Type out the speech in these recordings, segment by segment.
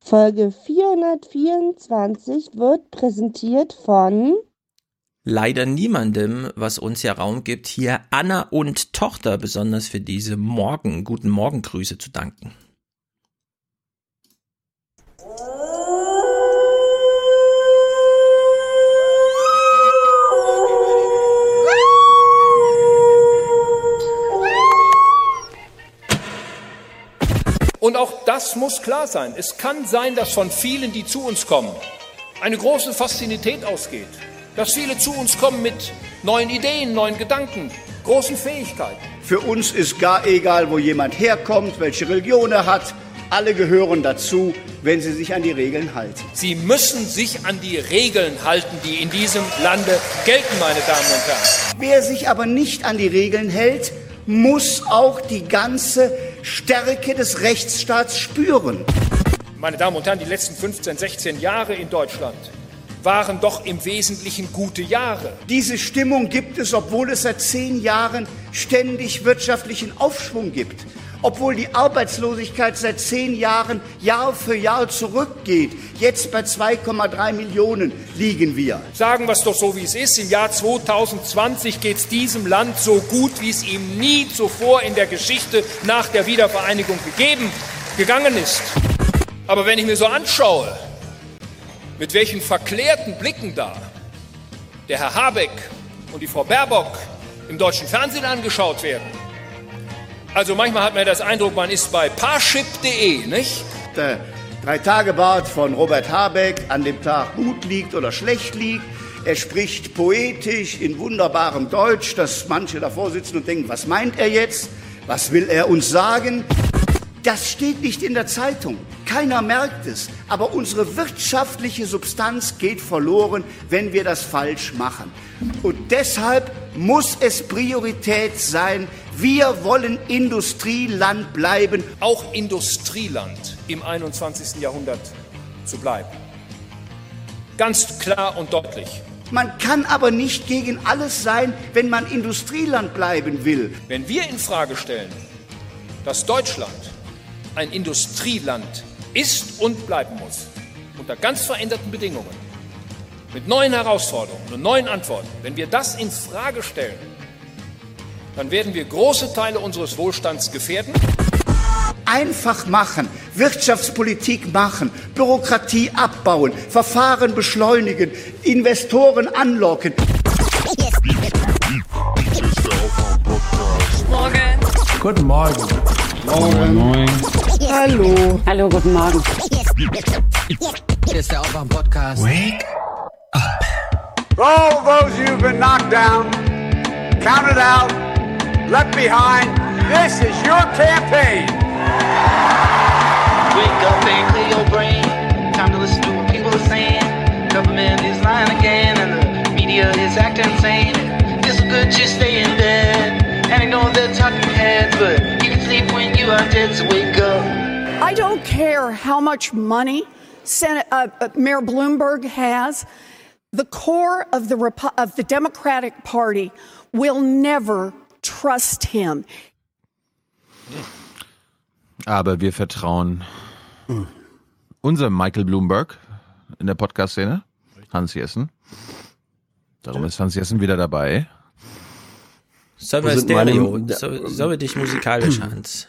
Folge 424 wird präsentiert von leider niemandem, was uns ja Raum gibt, hier Anna und Tochter besonders für diese Morgen, guten Morgengrüße zu danken. Und auch das muss klar sein. Es kann sein, dass von vielen, die zu uns kommen, eine große Faszinität ausgeht. Dass viele zu uns kommen mit neuen Ideen, neuen Gedanken, großen Fähigkeiten. Für uns ist gar egal, wo jemand herkommt, welche Religion er hat. Alle gehören dazu, wenn sie sich an die Regeln halten. Sie müssen sich an die Regeln halten, die in diesem Lande gelten, meine Damen und Herren. Wer sich aber nicht an die Regeln hält, muss auch die ganze Stärke des Rechtsstaats spüren. Meine Damen und Herren, die letzten 15, 16 Jahre in Deutschland waren doch im Wesentlichen gute Jahre. Diese Stimmung gibt es, obwohl es seit zehn Jahren ständig wirtschaftlichen Aufschwung gibt obwohl die Arbeitslosigkeit seit zehn Jahren Jahr für Jahr zurückgeht. Jetzt bei 2,3 Millionen liegen wir. Sagen wir es doch so, wie es ist. Im Jahr 2020 geht es diesem Land so gut, wie es ihm nie zuvor in der Geschichte nach der Wiedervereinigung gegeben, gegangen ist. Aber wenn ich mir so anschaue, mit welchen verklärten Blicken da der Herr Habeck und die Frau Baerbock im deutschen Fernsehen angeschaut werden, also manchmal hat man das Eindruck, man ist bei parship.de, nicht? Der Drei-Tage-Bart von Robert Habeck an dem Tag gut liegt oder schlecht liegt. Er spricht poetisch in wunderbarem Deutsch, dass manche davor sitzen und denken, was meint er jetzt? Was will er uns sagen? Das steht nicht in der Zeitung. Keiner merkt es. Aber unsere wirtschaftliche Substanz geht verloren, wenn wir das falsch machen. Und deshalb muss es Priorität sein, wir wollen Industrieland bleiben. Auch Industrieland im 21. Jahrhundert zu bleiben. Ganz klar und deutlich. Man kann aber nicht gegen alles sein, wenn man Industrieland bleiben will. Wenn wir in Frage stellen, dass Deutschland ein Industrieland ist und bleiben muss, unter ganz veränderten Bedingungen, mit neuen Herausforderungen und neuen Antworten, wenn wir das in Frage stellen, dann werden wir große Teile unseres Wohlstands gefährden. Einfach machen, Wirtschaftspolitik machen, Bürokratie abbauen, Verfahren beschleunigen, Investoren anlocken. Morgen. Guten Morgen. Morgen. Moin. Hallo. Hallo, guten Morgen. Hier ist der Aufwärm-Podcast. Wake For all those who've been knocked down, counted out, left behind, this is your campaign. Wake up and clear your brain. Time to listen to what people are saying. Government is lying again, and the media is acting insane. It's good just stay in bed care how much money Senate, uh, uh, Mayor Bloomberg has. The core of the, Repu- of the Democratic Party will never trust him. Aber wir vertrauen unserem Michael Bloomberg in der Podcast-Szene, Hans Jessen. Darum ist Hans Jessen wieder dabei. Sollen wir Stereo? meine- So, sollen wir dich musikalisch, Hans?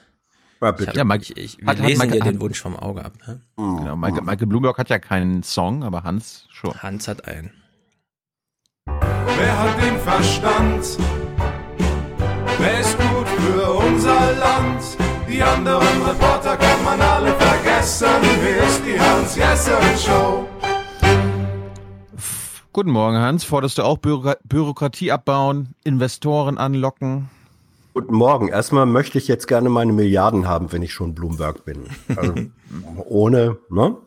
Ja, bitte. Ja, Mike, Ich, ich, wir Hat- hat lesen Mike- dir hat- den Wunsch vom Auge ab. Ne? genau, Michael, Michael Bloomberg hat ja keinen Song, aber Hans schon. Hans hat einen. Wer hat den Verstand? Wer ist gut für unser Land? Die anderen Reporter kann man alle vergessen. Wer ist die Hans-Jessen-Show? Guten Morgen, Hans. Forderst du auch Bürok Bürokratie abbauen, Investoren anlocken? Guten Morgen. Erstmal möchte ich jetzt gerne meine Milliarden haben, wenn ich schon Bloomberg bin. Also, ohne, ne?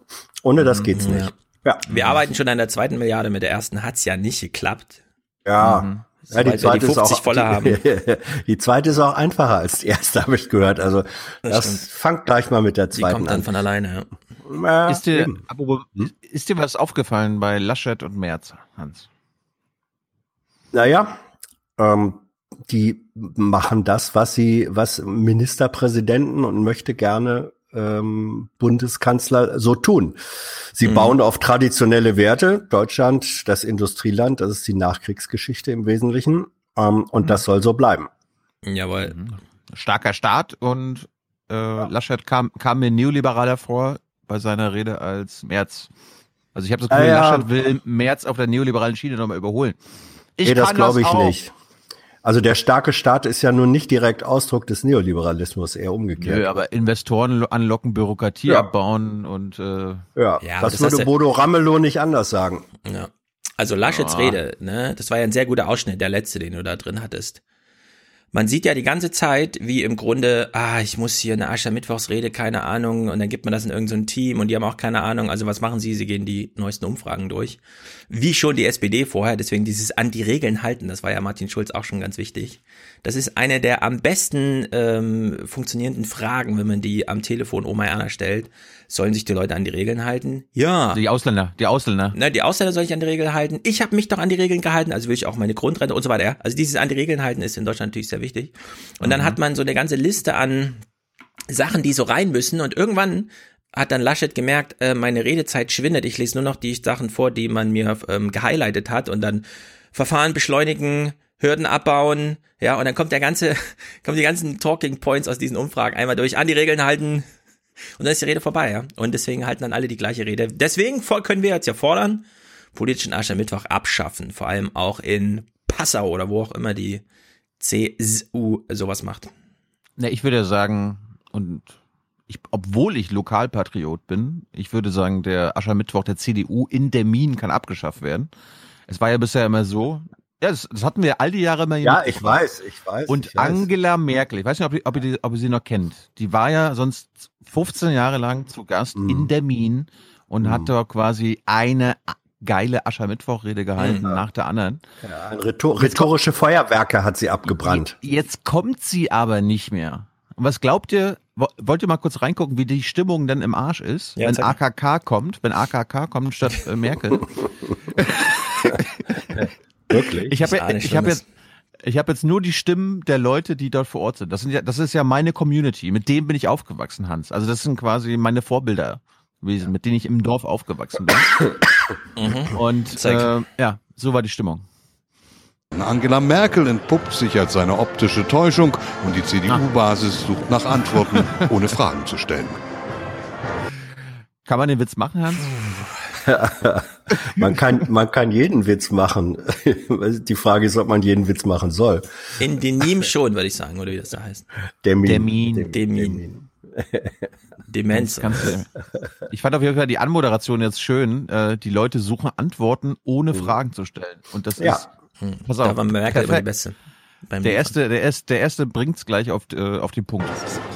Ohne das geht's nicht. Ja. Wir arbeiten schon an der zweiten Milliarde, mit der ersten hat's ja nicht geklappt. Ja. Ja, Sobald wir die 50 voller haben. Die, die zweite ist auch einfacher als die erste, habe ich gehört. Also das, stimmt. fangt gleich mal mit der Die zweiten kommt dann an. von alleine. Ja. Ist dir, apropos, ist dir was aufgefallen bei Laschet und Merz, Hans? Naja, ähm, die machen das, was sie, was Ministerpräsidenten und möchte gerne ähm, Bundeskanzler so tun. Sie Mhm. bauen auf traditionelle Werte. Deutschland, das Industrieland, das ist die Nachkriegsgeschichte im Wesentlichen. Ähm, und das soll so bleiben. Jawohl. Starker Staat und äh, Laschet kam, kam mir neoliberaler vor bei seiner Rede als Merz. Also ich habe das Gefühl, Ah, ja. Laschet will Merz auf der neoliberalen Schiene nochmal überholen. Ich nee, das glaube ich auch. nicht. Also der starke Staat ist ja nun nicht direkt Ausdruck des Neoliberalismus, eher umgekehrt. Nö, aber Investoren lo- anlocken, Bürokratie Ja. abbauen und äh, Ja, Ja, das, das würde Bodo Ramelow nicht anders sagen. Ja. Also Laschets Ah. Rede, ne, das war ja ein sehr guter Ausschnitt, der letzte, den du da drin hattest. Man sieht ja die ganze Zeit, wie im Grunde, ah, ich muss hier eine Aschermittwochsrede, keine Ahnung, und dann gibt man das in irgendein so Team und die haben auch keine Ahnung. Also was machen sie? Sie gehen die neuesten Umfragen durch. Wie schon die SPD vorher, deswegen dieses an die Regeln halten, das war ja Martin Schulz auch schon ganz wichtig. Das ist eine der am besten ähm, funktionierenden Fragen, wenn man die am Telefon Oma Erna stellt. Sollen sich die Leute an die Regeln halten? Ja. die Ausländer, die Ausländer. Na, die Ausländer soll ich an die Regeln halten. Ich habe mich doch an die Regeln gehalten, also will ich auch meine Grundrente und so weiter. Also dieses an die Regeln halten ist in Deutschland natürlich sehr wichtig. Und dann hat man so eine ganze Liste an Sachen, die so rein müssen. Und irgendwann hat dann Laschet gemerkt, äh, meine Redezeit schwindet. Ich lese nur noch die Sachen vor, die man mir ähm, gehighlightet hat. Und dann Verfahren beschleunigen, Hürden abbauen. Ja, und dann kommt der ganze, kommen die ganzen Talking Points aus diesen Umfragen einmal durch. An die Regeln halten, und dann ist die Rede vorbei, ja. Und deswegen halten dann alle die gleiche Rede. Deswegen können wir jetzt ja fordern, politischen Aschermittwoch abschaffen. Vor allem auch in Passau oder wo auch immer die CSU sowas macht. Ne, ich würde sagen, und ich, obwohl ich Lokalpatriot bin, ich würde sagen, der Aschermittwoch der CDU in der Min kann abgeschafft werden. Es war ja bisher immer so, ja, das, das hatten wir all die Jahre immer hier Ja, ich weiß, ich weiß. Und ich weiß. Angela Merkel, ich weiß nicht, ob ihr, ob, ihr die, ob ihr sie noch kennt, die war ja sonst 15 Jahre lang zu Gast Mhm. in der Min und hat da quasi eine geile Aschermittwochrede gehalten Mhm. nach der anderen. Ja, ein Rhetor rhetorische Feuerwerke hat sie abgebrannt. Jetzt kommt sie aber nicht mehr. Und was glaubt ihr, wo- wollt ihr mal kurz reingucken, wie die Stimmung dann im Arsch ist, Ja, wenn. AKK kommt, wenn AKK kommt statt äh, Merkel? Wirklich? Ich habe ja, ich habe Schlimmes. jetzt ich habe jetzt nur die Stimmen der Leute, die dort vor Ort sind. Das sind ja, das ist ja meine Community. Mit dem bin ich aufgewachsen, Hans. Also das sind quasi meine Vorbilder gewesen, mit denen ich im Dorf aufgewachsen bin. Und Zeig. äh, ja, so war die Stimmung. Angela Merkel entpuppt sich als seine optische Täuschung und die CDU-Basis sucht nach Antworten, ohne Fragen zu stellen. Kann man den Witz machen, Hans? Man kann, man kann jeden Witz machen. Die Frage ist, ob man jeden Witz machen soll. In Denim schon, würde ich sagen, oder wie das da heißt. Demin. Demin. Demin. Demenz. Ganz, äh, ich fand auf jeden Fall die Anmoderation jetzt schön. Äh, die Leute suchen Antworten, ohne Fragen zu stellen. Und das Ja. ist, pass Da war Merkel immer die. Beste. Der Liefern. erste, der erste, der erste bringt's gleich auf, äh, auf den Punkt.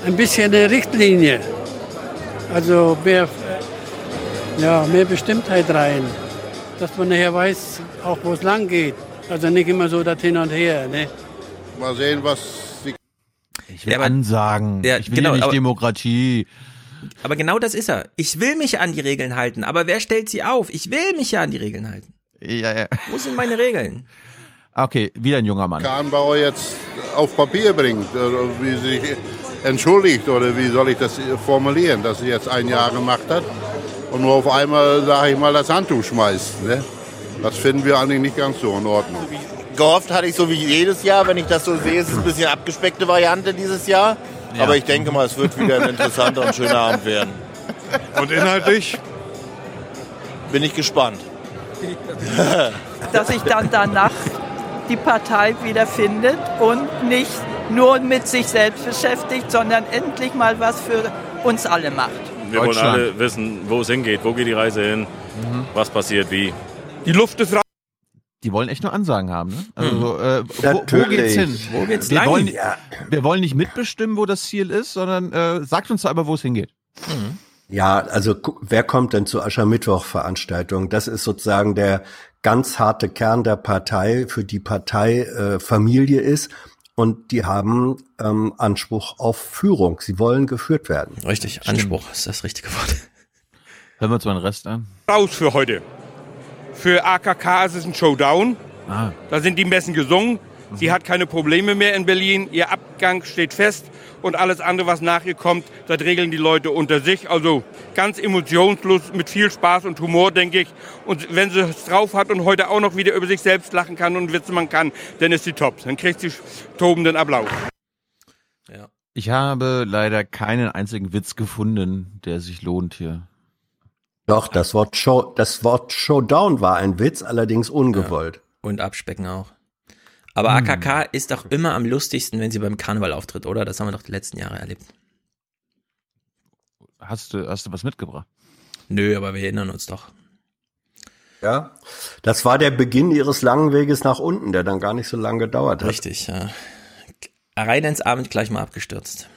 ein bisschen eine Richtlinie. Also mehr, ja, mehr Bestimmtheit rein. Dass man nachher weiß, auch wo es lang geht. Also nicht immer so das Hin und Her. Ne? Mal sehen, was die Ich will Ja, aber- Ansagen. Ja, ich will genau, nicht aber- Demokratie. Aber genau das ist er. Ich will mich an die Regeln halten, aber wer stellt sie auf? Ich will mich ja an die Regeln halten. Ja, ja. Wo sind meine Regeln? Okay, wieder ein junger Mann. Kahnbauer jetzt auf Papier bringt, oder wie sie sich entschuldigt oder wie soll ich das formulieren, dass sie jetzt ein Jahr gemacht hat und nur auf einmal, sage ich mal, das Handtuch schmeißt. Ne? Das finden wir eigentlich nicht ganz so in Ordnung. Gehofft hatte ich so wie jedes Jahr, wenn ich das so sehe, ist es ein bisschen abgespeckte Variante dieses Jahr. Ja. Aber ich denke mal, es wird wieder ein interessanter und schöner Abend werden. Und inhaltlich? Bin ich gespannt. dass sich dann danach die Partei wieder findet und nicht nur mit sich selbst beschäftigt, sondern endlich mal was für uns alle macht. Wir wollen alle wissen, wo es hingeht, wo geht die Reise hin, was passiert, wie. Die Luft ist raus. Die wollen echt nur Ansagen haben, ne? Also, äh, wo, wo geht's hin? Wo geht's wir lang? Wollen, Wir wollen nicht mitbestimmen, wo das Ziel ist, sondern äh, sagt uns aber, wo es hingeht. Ja, also wer kommt denn zur Aschermittwoch-Veranstaltung? Das ist sozusagen der ganz harte Kern der Partei, für die Partei äh, Familie ist. Und die haben ähm, Anspruch auf Führung. Sie wollen geführt werden. Richtig, Anspruch ist das richtige Wort. Hören wir uns mal den Rest an. Raus für heute. Für AKK ist es ein Showdown. Ah. Da sind die Messen gesungen. Sie hat keine Probleme mehr in Berlin. Ihr Abgang steht fest. Und alles andere, was nach ihr kommt, das regeln die Leute unter sich. Also ganz emotionslos, mit viel Spaß und Humor, denke ich. Und wenn sie es drauf hat und heute auch noch wieder über sich selbst lachen kann und Witze machen kann, dann ist sie top. Dann kriegt sie tobenden Applaus. Ich habe leider keinen einzigen Witz gefunden, der sich lohnt hier. Doch, das Wort Show, das Wort Showdown war ein Witz, allerdings ungewollt. Und abspecken auch. Aber Hm. AKK ist doch immer am lustigsten, wenn sie beim Karneval auftritt, oder? Das haben wir doch die letzten Jahre erlebt. Hast du, hast du was mitgebracht? Nö, aber wir erinnern uns doch. Ja, das war der Beginn ihres langen Weges nach unten, der dann gar nicht so lange gedauert hat. Richtig, ja. Rein ins Abend gleich mal abgestürzt.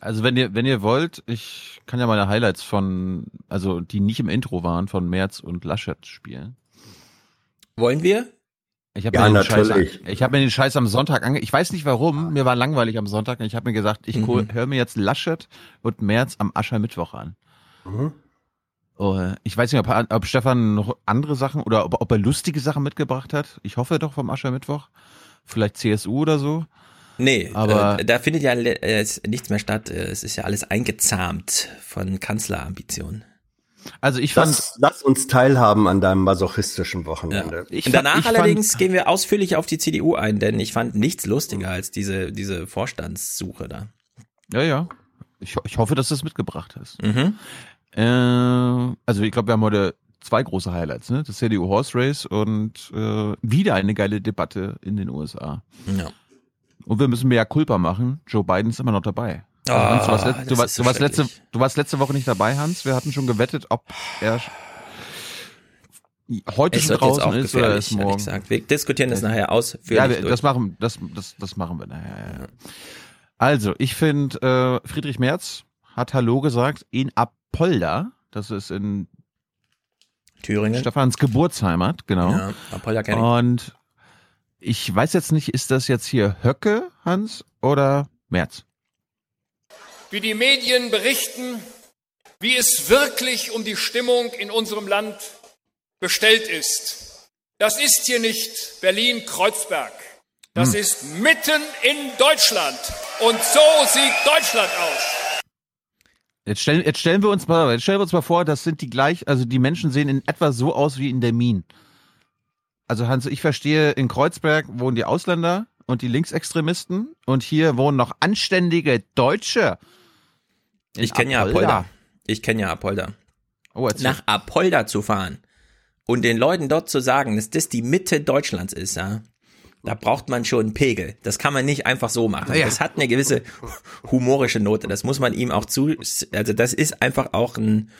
Also wenn ihr, wenn ihr wollt, ich kann ja meine Highlights von, also die nicht im Intro waren, von Merz und Laschet spielen. Wollen wir? Ich habe Ja, mir, den Scheiß- natürlich. ich hab mir den Scheiß am Sonntag ange... Ich weiß nicht warum, mir war langweilig am Sonntag und ich habe mir gesagt, ich Mhm. höre mir jetzt Laschet und Merz am Aschermittwoch an. Mhm. Oh, ich weiß nicht, ob, ob Stefan noch andere Sachen oder ob, ob er lustige Sachen mitgebracht hat. Ich hoffe doch vom Aschermittwoch. Vielleicht CSU oder so. Nee, Aber- äh, da findet ja äh, nichts mehr statt. Äh, Es ist ja alles eingezahmt von Kanzlerambitionen. Also ich fand, Lass, lass uns teilhaben an deinem masochistischen Wochenende. fand- danach ich fand- allerdings gehen wir ausführlich auf die CDU ein, denn ich fand nichts lustiger als diese, diese Vorstandssuche da. Ja, ja. Ich, ich hoffe, dass du es mitgebracht hast. Mhm. Äh, also ich glaube, wir haben heute zwei große Highlights, ne? Das CDU Horse Race und äh, wieder eine geile Debatte in den USA. Ja. Und wir müssen mehr Culpa machen. Joe Biden ist immer noch dabei. Also Ah, Hans, du, warst, let- du, ist so du, warst letzte, du warst letzte Woche nicht dabei, Hans. Wir hatten schon gewettet, ob er heute Es schon draußen ist oder ehrlich morgen. gesagt. Wir diskutieren das nachher ausführlich Ja, wir, das machen, das, das, das machen wir nachher. Ja. Also, ich finde, äh, Friedrich Merz hat Hallo gesagt in Apolda. Das ist in Thüringen. Stefans Geburtsheimat, genau. Ja, Apolda kenn ich. Und ich weiß jetzt nicht, ist das jetzt hier Höcke, Hans, oder Merz? Wie die Medien berichten, wie es wirklich um die Stimmung in unserem Land bestellt ist. Das ist hier nicht Berlin-Kreuzberg. Das Hm. ist mitten in Deutschland. Und so sieht Deutschland aus. Jetzt stellen, jetzt stellen wir uns mal, jetzt stellen wir uns mal vor, das sind die gleich, also die Menschen sehen in etwa so aus wie in der Min. Also Hans, ich verstehe, in Kreuzberg wohnen die Ausländer und die Linksextremisten und hier wohnen noch anständige Deutsche. Ich kenne ja Apolda. Ich kenne ja Apolda. Oh. Nach Apolda zu fahren und den Leuten dort zu sagen, dass das die Mitte Deutschlands ist, ja. Da braucht man schon einen Pegel. Das kann man nicht einfach so machen. Ja. Das hat eine gewisse humorische Note. Das muss man ihm auch zu, also das ist einfach auch ein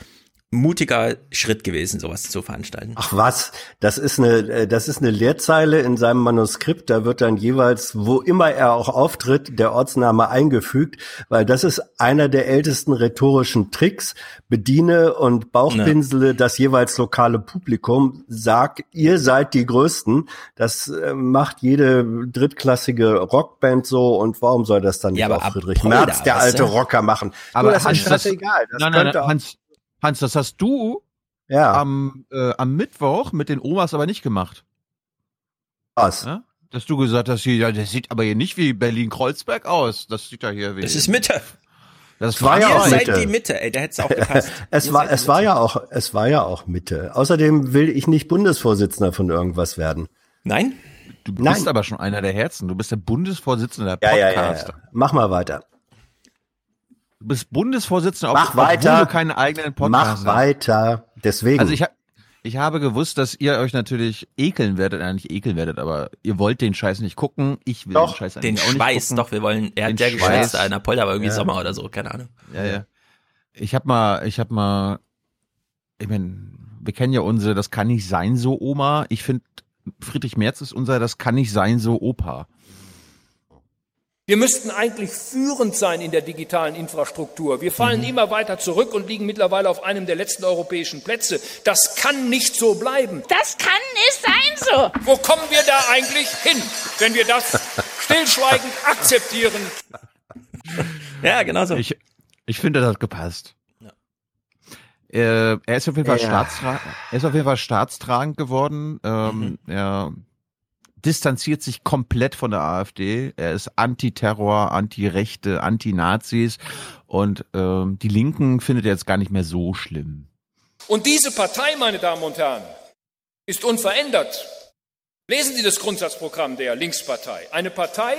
mutiger Schritt gewesen, sowas zu veranstalten. Ach was, das ist eine, äh, das ist eine Leerzeile in seinem Manuskript. Da wird dann jeweils, wo immer er auch auftritt, der Ortsname eingefügt, weil das ist einer der ältesten rhetorischen Tricks. Bediene und Bauchpinsele das jeweils lokale Publikum. Sag, ihr seid die Größten. Das äh, macht jede drittklassige Rockband so. Und warum soll das dann nicht Ja, auch Friedrich Merz, der alte? Rocker, machen? Aber du, das Hans, ist das- scheißegal. Das nein, nein, könnte nein, auch- Hans, Hans, das hast du ja. am, äh, am Mittwoch mit den Omas aber nicht gemacht. Was? Ja? Dass du gesagt hast, hier, ja, das sieht aber hier nicht wie Berlin-Kreuzberg aus. Das sieht ja hier wie. Das ist Mitte. Das war ja Ihr auch seid Mitte. die Mitte, ey, da hätte es auch gepasst. Es Ihr war, es war ja auch, es war ja auch Mitte. Außerdem will ich nicht Bundesvorsitzender von irgendwas werden. Nein? Du Nein. bist aber schon einer der Herzen. Du bist der Bundesvorsitzende der Ja, ja, ja, Podcaster. ja. Mach mal weiter. Du bist Bundesvorsitzender, ob, Mach obwohl weiter. du keinen eigenen Podcast Mach hast. weiter. Deswegen. Also ich, ha- ich habe gewusst, dass ihr euch natürlich ekeln werdet, äh, nicht ekeln werdet, aber ihr wollt den Scheiß nicht gucken. Ich will Doch, den Scheiß Den eigentlich auch nicht Schweiß, gucken. doch, wir wollen, er Den hat ja Schweiß. geschwätzt, einer Apolda, aber irgendwie Ja. Sommer oder so, keine Ahnung. Ja, ja. Ich hab mal, ich hab mal, ich mein, wir kennen ja unsere, das kann nicht sein so Oma. Ich finde, Friedrich Merz ist unser, das kann nicht sein so Opa. Wir müssten eigentlich führend sein in der digitalen Infrastruktur. Wir fallen Mhm. immer weiter zurück und liegen mittlerweile auf einem der letzten europäischen Plätze. Das kann nicht so bleiben. Das kann nicht sein so. Wo kommen wir da eigentlich hin, wenn wir das stillschweigend akzeptieren? Ja, genau so. Ich, ich finde, das hat gepasst. Äh, er ist auf jeden Fall Ja. staatstragend, er ist auf jeden Fall staatstragend geworden. Ähm, Er distanziert sich komplett von der AfD. Er ist Antiterror, Anti-Rechte, Anti-Nazis und ähm, die Linken findet er jetzt gar nicht mehr so schlimm. Und diese Partei, meine Damen und Herren, ist unverändert. Lesen Sie das Grundsatzprogramm der Linkspartei. Eine Partei,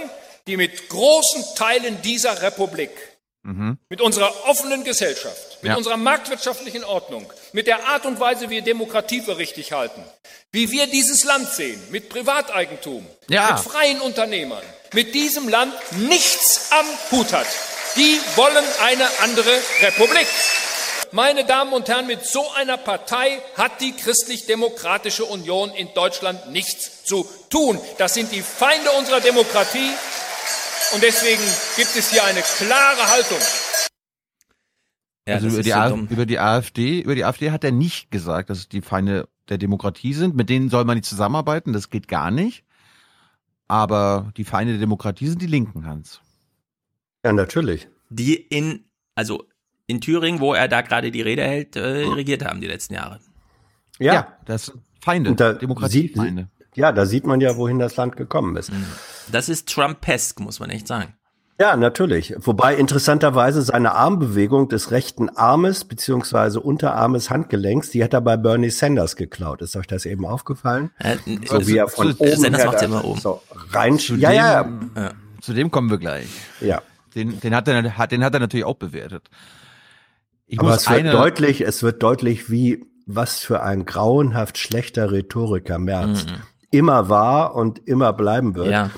die mit großen Teilen dieser Republik, Mhm. mit unserer offenen Gesellschaft, mit Ja. unserer marktwirtschaftlichen Ordnung, mit der Art und Weise, wie wir Demokratie für richtig halten, wie wir dieses Land sehen, mit Privateigentum, Ja. mit freien Unternehmern, mit diesem Land nichts am Hut hat. Die wollen eine andere Republik. Meine Damen und Herren, mit so einer Partei hat die Christlich-Demokratische Union in Deutschland nichts zu tun. Das sind die Feinde unserer Demokratie und deswegen gibt es hier eine klare Haltung. Ja, also über die, so über die AfD, über die AfD hat er nicht gesagt, dass es die Feinde der Demokratie sind. Mit denen soll man nicht zusammenarbeiten, das geht gar nicht. Aber die Feinde der Demokratie sind die Linken, Hans. Ja, natürlich. Die in, also in Thüringen, wo er da gerade die Rede hält, äh, regiert haben die letzten Jahre. Ja, das sind Feinde, Und da Demokratiefeinde. Ja, da sieht man ja, wohin das Land gekommen ist. Das ist Trumpesk, muss man echt sagen. Ja, natürlich. Wobei interessanterweise seine Armbewegung des rechten Armes beziehungsweise Unterarmes Handgelenks, die hat er bei Bernie Sanders geklaut. Ist euch das eben aufgefallen? Äh, so wie er von so- oben Sanders da ja immer oben. so rein. Zu Ja, ja, dem, Zu dem kommen wir gleich. ja. Den, den, hat er, hat, den hat er natürlich auch bewertet. Ich Aber muss es wird eine, deutlich, es wird deutlich, wie was für ein grauenhaft schlechter Rhetoriker Merz immer war und immer bleiben wird. Mhm. Ja.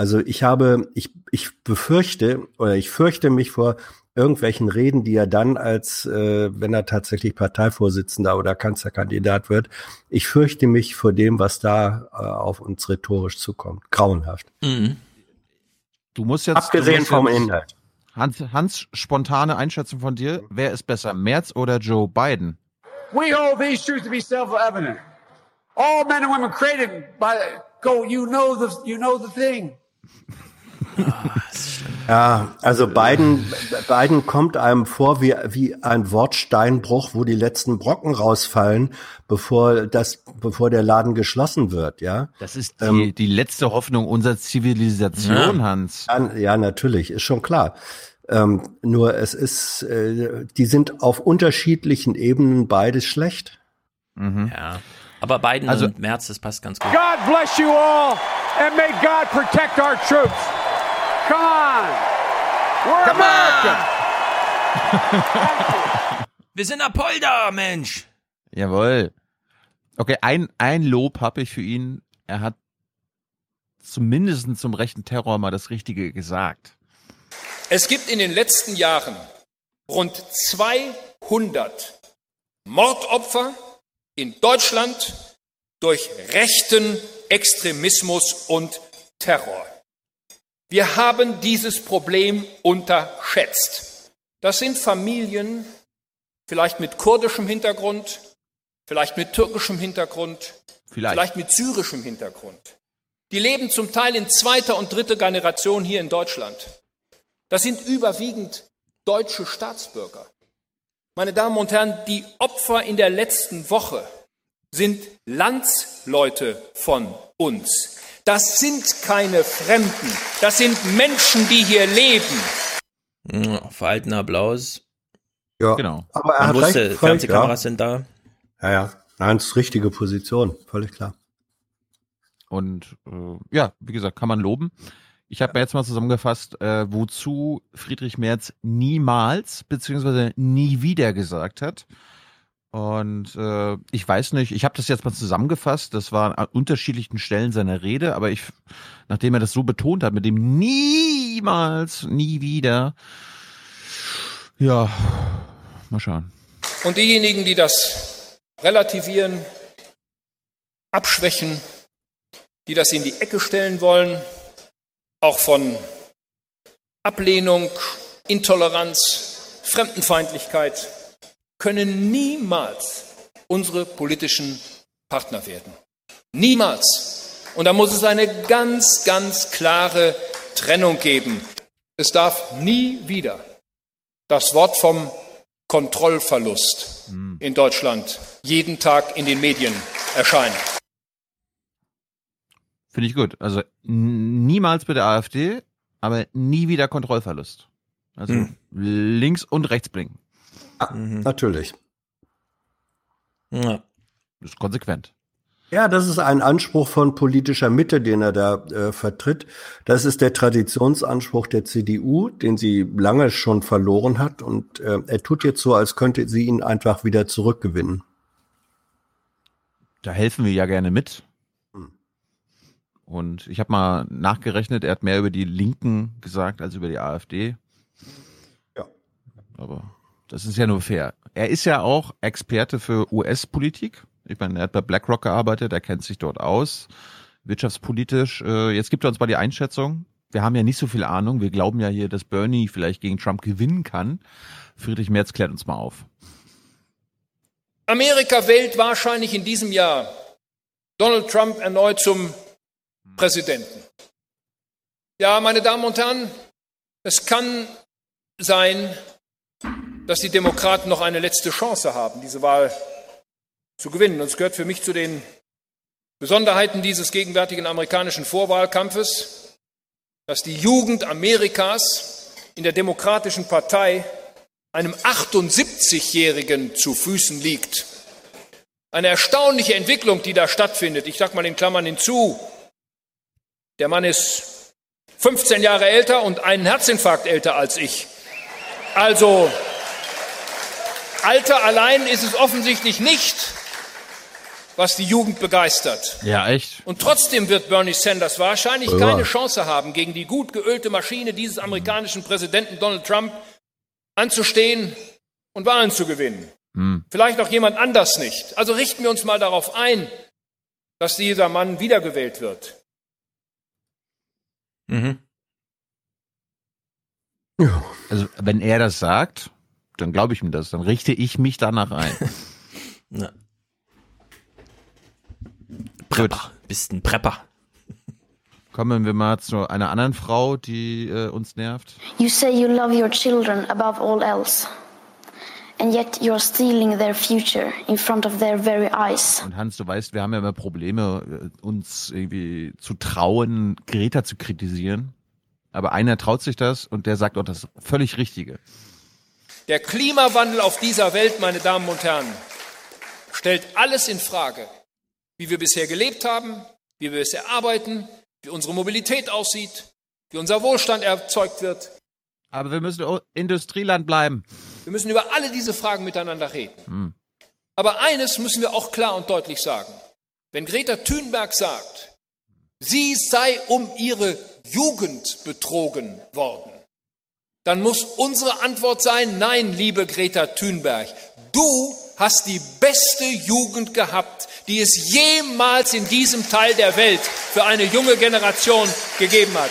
Also ich habe, ich, ich befürchte oder ich fürchte mich vor irgendwelchen Reden, die er dann als, äh, wenn er tatsächlich Parteivorsitzender oder Kanzlerkandidat wird, ich fürchte mich vor dem, was da äh, auf uns rhetorisch zukommt. Grauenhaft. Mhm. du musst jetzt. Abgesehen musst vom jetzt, Inhalt. Hans, Hans, spontane Einschätzung von dir. Wer ist besser, Merz oder Joe Biden? We hold these truths to be self-evident. All men and women created by go. You know the you know the thing. Ja, also Biden, Biden kommt einem vor wie, wie ein Wortsteinbruch, wo die letzten Brocken rausfallen, bevor das, bevor der Laden geschlossen wird, ja. Das ist die, die letzte Hoffnung unserer Zivilisation, Ja. Hans. Ja, ja, natürlich, ist schon klar. Ähm, nur es ist, äh, die sind auf unterschiedlichen Ebenen beides schlecht. Ja. Aber Biden Also- und Merz, das passt ganz gut. God bless you all, and may God protect our troops. Come on, we're America. Wir sind Apolda, Mensch. Jawohl. Okay, ein, ein Lob habe ich für ihn. Er hat zumindest zum rechten Terror mal das Richtige gesagt. Es gibt in den letzten Jahren rund 200 Mordopfer in Deutschland durch rechten Extremismus und Terror. Wir haben dieses Problem unterschätzt. Das sind Familien, vielleicht mit kurdischem Hintergrund, vielleicht mit türkischem Hintergrund, Vielleicht. vielleicht mit syrischem Hintergrund. Die leben zum Teil in zweiter und dritter Generation hier in Deutschland. Das sind überwiegend deutsche Staatsbürger. Meine Damen und Herren, die Opfer in der letzten Woche sind Landsleute von uns. Das sind keine Fremden. Das sind Menschen, die hier leben. Ja, Verhaltener Applaus. Ja, Genau. Aber er Man hat wusste, recht, völlig, Fernsehkameras ja. sind da. Ja, ja. Nein, ist richtige Position, völlig klar. Und äh, ja, wie gesagt, kann man loben. Ich habe mir jetzt mal zusammengefasst, äh, wozu Friedrich Merz niemals beziehungsweise nie wieder gesagt hat. Und äh, ich weiß nicht, ich habe das jetzt mal zusammengefasst. Das war an unterschiedlichen Stellen seiner Rede, aber ich, nachdem er das so betont hat, mit dem niemals, nie wieder, ja, mal schauen. Und diejenigen, die das relativieren, abschwächen, die das in die Ecke stellen wollen, auch von Ablehnung, Intoleranz, Fremdenfeindlichkeit, können niemals unsere politischen Partner werden. Niemals. Und da muss es eine ganz, ganz klare Trennung geben. Es darf nie wieder das Wort vom Kontrollverlust in Deutschland jeden Tag in den Medien erscheinen. Finde ich gut. Also niemals mit der AfD, aber nie wieder Kontrollverlust. Also Hm. links und rechts blinken. Natürlich. Ja. Das ist konsequent. Ja, das ist ein Anspruch von politischer Mitte, den er da äh, vertritt. Das ist der Traditionsanspruch der CDU, den sie lange schon verloren hat. Und äh, er tut jetzt so, als könnte sie ihn einfach wieder zurückgewinnen. Da helfen wir ja gerne mit. Und ich habe mal nachgerechnet, er hat mehr über die Linken gesagt als über die AfD. Ja. Aber das ist ja nur fair. Er ist ja auch Experte für US-Politik. Ich meine, er hat bei BlackRock gearbeitet, er kennt sich dort aus, wirtschaftspolitisch. Äh, Jetzt gibt er uns mal die Einschätzung. Wir haben ja nicht so viel Ahnung. Wir glauben ja hier, dass Bernie vielleicht gegen Trump gewinnen kann. Friedrich Merz klärt uns mal auf. Amerika wählt wahrscheinlich in diesem Jahr Donald Trump erneut zum Präsidenten. Ja, meine Damen und Herren, es kann sein, dass die Demokraten noch eine letzte Chance haben, diese Wahl zu gewinnen. Und es gehört für mich zu den Besonderheiten dieses gegenwärtigen amerikanischen Vorwahlkampfes, dass die Jugend Amerikas in der Demokratischen Partei einem 78-Jährigen zu Füßen liegt. Eine erstaunliche Entwicklung, die da stattfindet. Ich sage mal in Klammern hinzu, der Mann ist 15 Jahre älter und einen Herzinfarkt älter als ich. Also, Alter allein ist es offensichtlich nicht, was die Jugend begeistert. Ja, echt. Und trotzdem wird Bernie Sanders wahrscheinlich Ja. keine Chance haben, gegen die gut geölte Maschine dieses amerikanischen Präsidenten Donald Trump anzustehen und Wahlen zu gewinnen. Hm. Vielleicht auch jemand anders nicht. Also richten wir uns mal darauf ein, dass dieser Mann wiedergewählt wird. Mhm. Also, wenn er das sagt, dann glaube ich ihm das. Dann richte ich mich danach ein. Ja. Prepper. Bist ein Prepper. Kommen wir mal zu einer anderen Frau, die äh, uns nervt. You say you love your children above all else, and yet you're stealing their future in front of their very eyes. Und Hans, du weißt, wir haben ja immer Probleme, äh, uns irgendwie zu trauen, Greta zu kritisieren. Aber einer traut sich das und der sagt auch das völlig Richtige. Der Klimawandel auf dieser Welt, meine Damen und Herren, stellt alles in Frage. Wie wir bisher gelebt haben, wie wir bisher arbeiten, wie unsere Mobilität aussieht, wie unser Wohlstand erzeugt wird. Aber wir müssen Industrieland bleiben. Wir müssen über alle diese Fragen miteinander reden. Hm. Aber eines müssen wir auch klar und deutlich sagen. Wenn Greta Thunberg sagt, sie sei um ihre Jugend betrogen worden, dann muss unsere Antwort sein, nein, liebe Greta Thunberg, du hast die beste Jugend gehabt, die es jemals in diesem Teil der Welt für eine junge Generation gegeben hat.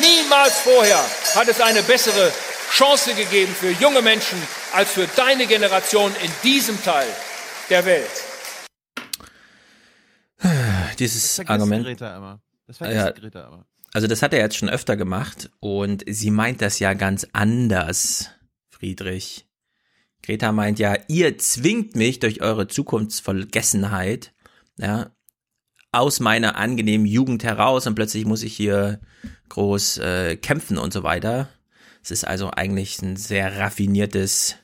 Niemals vorher hat es eine bessere Chance gegeben für junge Menschen als für deine Generation in diesem Teil der Welt. Dieses Argument. Greta immer. Das vergisst Ja. Greta immer. Also das hat er jetzt schon öfter gemacht und sie meint das ja ganz anders, Friedrich. Greta meint ja, ihr zwingt mich durch eure Zukunftsvergessenheit, ja, aus meiner angenehmen Jugend heraus und plötzlich muss ich hier groß äh, kämpfen und so weiter. Es ist also eigentlich ein sehr raffiniertes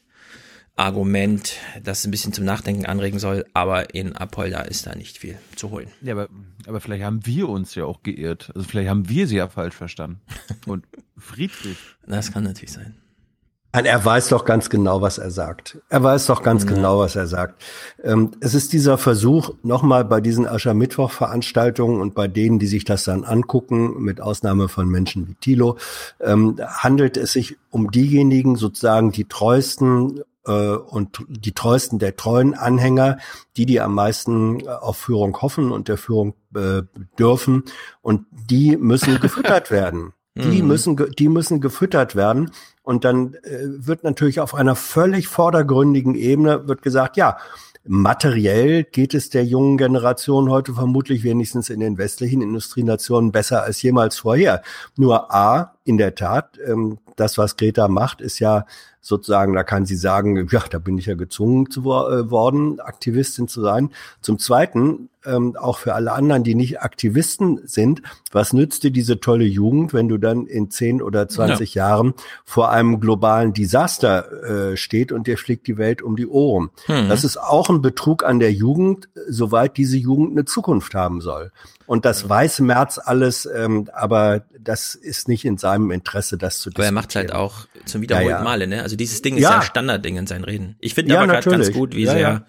Argument, das ein bisschen zum Nachdenken anregen soll, aber in Apolda ist da nicht viel zu holen. Ja, aber, aber vielleicht haben wir uns ja auch geirrt. Also vielleicht haben wir sie ja falsch verstanden. Und Friedrich. Das kann natürlich sein. Nein, er weiß doch ganz genau, was er sagt. Er weiß doch ganz genau, was er sagt. Ähm, es ist dieser Versuch, nochmal bei diesen Aschermittwoch-Veranstaltungen und bei denen, die sich das dann angucken, mit Ausnahme von Menschen wie Thilo, ähm, handelt es sich um diejenigen, sozusagen die treuesten und die treuesten der treuen Anhänger, die die am meisten äh, auf Führung hoffen und der Führung äh, dürfen. Und die müssen gefüttert werden. Die Mhm. müssen, die müssen gefüttert werden. Und dann äh, wird natürlich auf einer völlig vordergründigen Ebene wird gesagt, ja, materiell geht es der jungen Generation heute vermutlich wenigstens in den westlichen Industrienationen besser als jemals vorher. Nur A, in der Tat, ähm, das, was Greta macht, ist ja sozusagen, da kann sie sagen, ja, da bin ich ja gezwungen zu, äh, worden, Aktivistin zu sein. Zum Zweiten, ähm, auch für alle anderen, die nicht Aktivisten sind, was nützt dir diese tolle Jugend, wenn du dann in 10 oder 20 ja. Jahren vor einem globalen Desaster äh, steht und dir fliegt die Welt um die Ohren? Mhm. Das ist auch ein Betrug an der Jugend, soweit diese Jugend eine Zukunft haben soll. Und das weiß Merz alles, ähm, aber das ist nicht in seinem Interesse, das zu Aber er macht halt auch zum wiederholten ja, ja. Male, ne? Also dieses Ding ist ja, ja Standardding in seinen Reden. Ich finde aber gerade ganz gut, wie sehr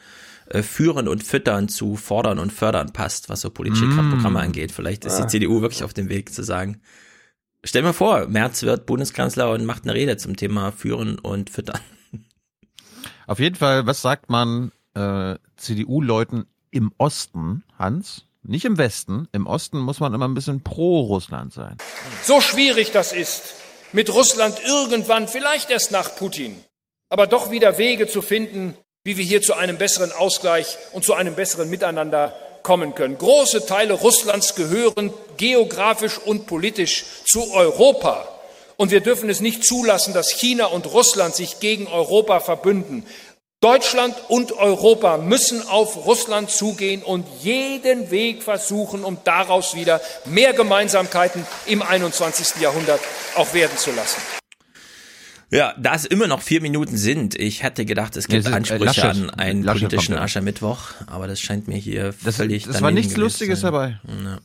äh, führen und füttern zu fordern und fördern passt, was so politische mm. Programme angeht. Vielleicht ist die CDU wirklich auf dem Weg zu sagen, stell mir vor, Merz wird Bundeskanzler und macht eine Rede zum Thema führen und füttern. Auf jeden Fall, was sagt man äh, CDU-Leuten im Osten, Hans? Nicht im Westen. Im Osten muss man immer ein bisschen pro Russland sein. So schwierig das ist, mit Russland irgendwann, vielleicht erst nach Putin, aber doch wieder Wege zu finden, wie wir hier zu einem besseren Ausgleich und zu einem besseren Miteinander kommen können. Große Teile Russlands gehören geografisch und politisch zu Europa. Und wir dürfen es nicht zulassen, dass China und Russland sich gegen Europa verbünden. Deutschland und Europa müssen auf Russland zugehen und jeden Weg versuchen, um daraus wieder mehr Gemeinsamkeiten im 21. Jahrhundert auch werden zu lassen. Ja, da es immer noch vier Minuten sind, ich hätte gedacht, es gibt ja, Ansprüche äh, an einen Laschet politischen Aschermittwoch, aber das scheint mir hier das, völlig Das war nichts Lustiges sein. dabei. Ja.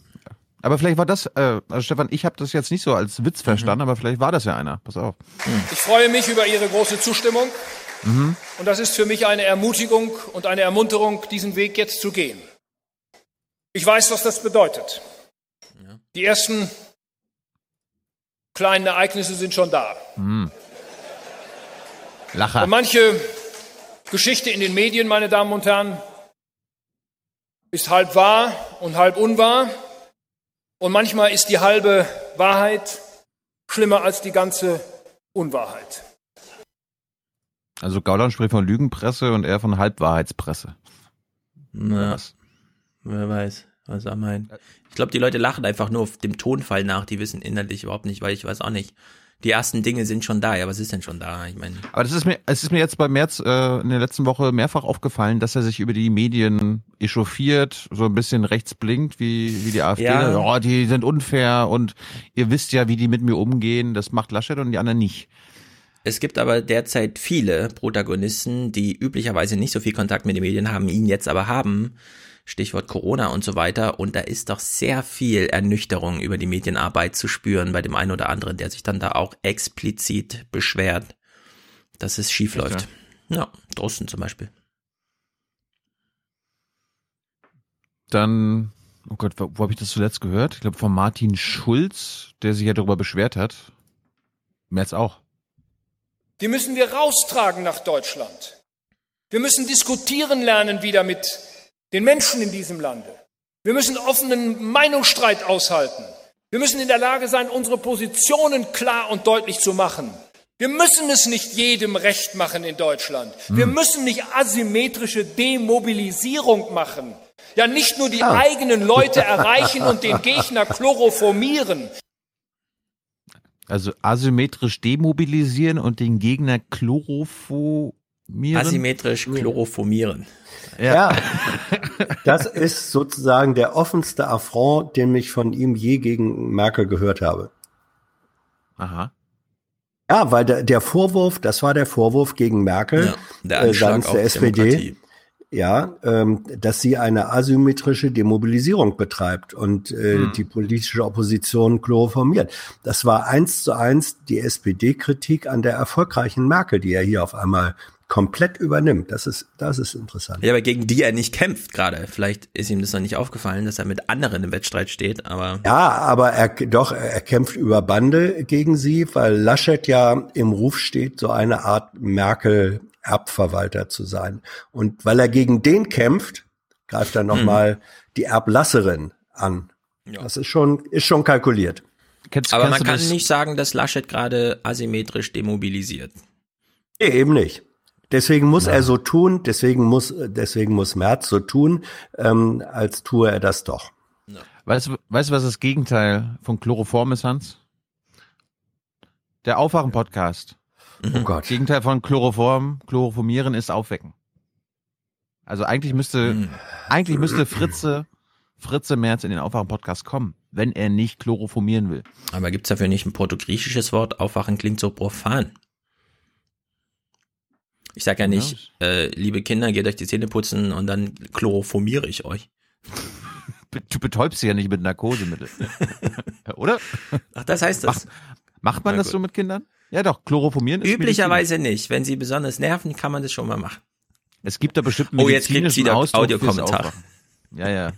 Aber vielleicht war das, äh, also Stefan, ich habe das jetzt nicht so als Witz verstanden, mhm. aber vielleicht war das ja einer. Pass auf. Ich freue mich über Ihre große Zustimmung. Mhm. Und das ist für mich eine Ermutigung und eine Ermunterung, diesen Weg jetzt zu gehen. Ich weiß, was das bedeutet. Die ersten kleinen Ereignisse sind schon da. Mhm. Lacher. Und manche Geschichte in den Medien, meine Damen und Herren, ist halb wahr und halb unwahr. Und manchmal ist die halbe Wahrheit schlimmer als die ganze Unwahrheit. Also Gauland spricht von Lügenpresse und er von Halbwahrheitspresse. Na, was? wer weiß, was er meint. Ich glaube, die Leute lachen einfach nur auf dem Tonfall nach, die wissen innerlich überhaupt nicht, weil ich weiß auch nicht. Die ersten Dinge sind schon da, ja, was ist denn schon da? Ich meine. Aber das ist mir, es ist mir jetzt bei März äh, in der letzten Woche mehrfach aufgefallen, dass er sich über die Medien echauffiert, so ein bisschen rechts blinkt, wie, wie die AfD. Ja. Oh, die sind unfair und ihr wisst ja, wie die mit mir umgehen. Das macht Laschet und die anderen nicht. Es gibt aber derzeit viele Protagonisten, die üblicherweise nicht so viel Kontakt mit den Medien haben, ihn jetzt aber haben. Stichwort Corona und so weiter. Und da ist doch sehr viel Ernüchterung über die Medienarbeit zu spüren bei dem einen oder anderen, der sich dann da auch explizit beschwert, dass es schief läuft. Ja, ja Drosten zum Beispiel. Dann, oh Gott, wo, wo habe ich das zuletzt gehört? Ich glaube von Martin Schulz, der sich ja darüber beschwert hat. März auch. Die müssen wir raustragen nach Deutschland. Wir müssen diskutieren lernen wieder mit den Menschen in diesem Lande. Wir müssen offenen Meinungsstreit aushalten. Wir müssen in der Lage sein, unsere Positionen klar und deutlich zu machen. Wir müssen es nicht jedem recht machen in Deutschland. Wir hm. müssen nicht asymmetrische Demobilisierung machen. Ja, nicht nur die ah. eigenen Leute erreichen und den Gegner chloroformieren. Also asymmetrisch demobilisieren und den Gegner chloroformieren. Asymmetrisch chloroformieren. Ja. ja. Das ist sozusagen der offenste Affront, den ich von ihm je gegen Merkel gehört habe. Aha. Ja, weil der, der Vorwurf, das war der Vorwurf gegen Merkel ja, der äh, seitens der SPD. Demokratie ja, ähm, dass sie eine asymmetrische Demobilisierung betreibt und äh, hm. die politische Opposition chloroformiert. Das war eins zu eins die SPD-Kritik an der erfolgreichen Merkel, die er hier auf einmal komplett übernimmt. Das ist, das ist interessant. Ja, aber gegen die er nicht kämpft gerade. Vielleicht ist ihm das noch nicht aufgefallen, dass er mit anderen im Wettstreit steht, aber. Ja, aber er, doch, er kämpft über Bande gegen sie, weil Laschet ja im Ruf steht, so eine Art Merkel Erbverwalter zu sein. Und weil er gegen den kämpft, greift er nochmal hm. die Erblasserin an. Ja. Das ist schon, ist schon kalkuliert. Kennst, Aber man kann nicht sagen, dass Laschet gerade asymmetrisch demobilisiert. Nee, eben nicht. Deswegen muss ja. er so tun, deswegen muss, deswegen muss Merz so tun, ähm, als tue er das doch. Weißt du, weißt du, was das Gegenteil von Chloroform ist, Hans? Der Aufwachen-Podcast. Oh Gott. Gegenteil von Chloroform, Chloroformieren ist Aufwecken. Also eigentlich müsste, eigentlich müsste Fritze, Fritze Merz in den Aufwachen-Podcast kommen, wenn er nicht chloroformieren will. Aber gibt's dafür nicht ein portugiesisches Wort? Aufwachen klingt so profan. Ich sag ja nicht, äh, liebe Kinder, geht euch die Zähne putzen und dann chloroformiere ich euch. Du betäubst sie ja nicht mit Narkosemittel. Oder? Ach, das heißt das. Macht, macht man Na das gut. so mit Kindern? Ja doch, chloroformieren ist Üblicherweise nicht. Wenn sie besonders nerven, kann man das schon mal machen. Medizin. Es gibt da bestimmt Oh, jetzt kriegt's medizinischen wieder Audiokommentar. Ja, ja.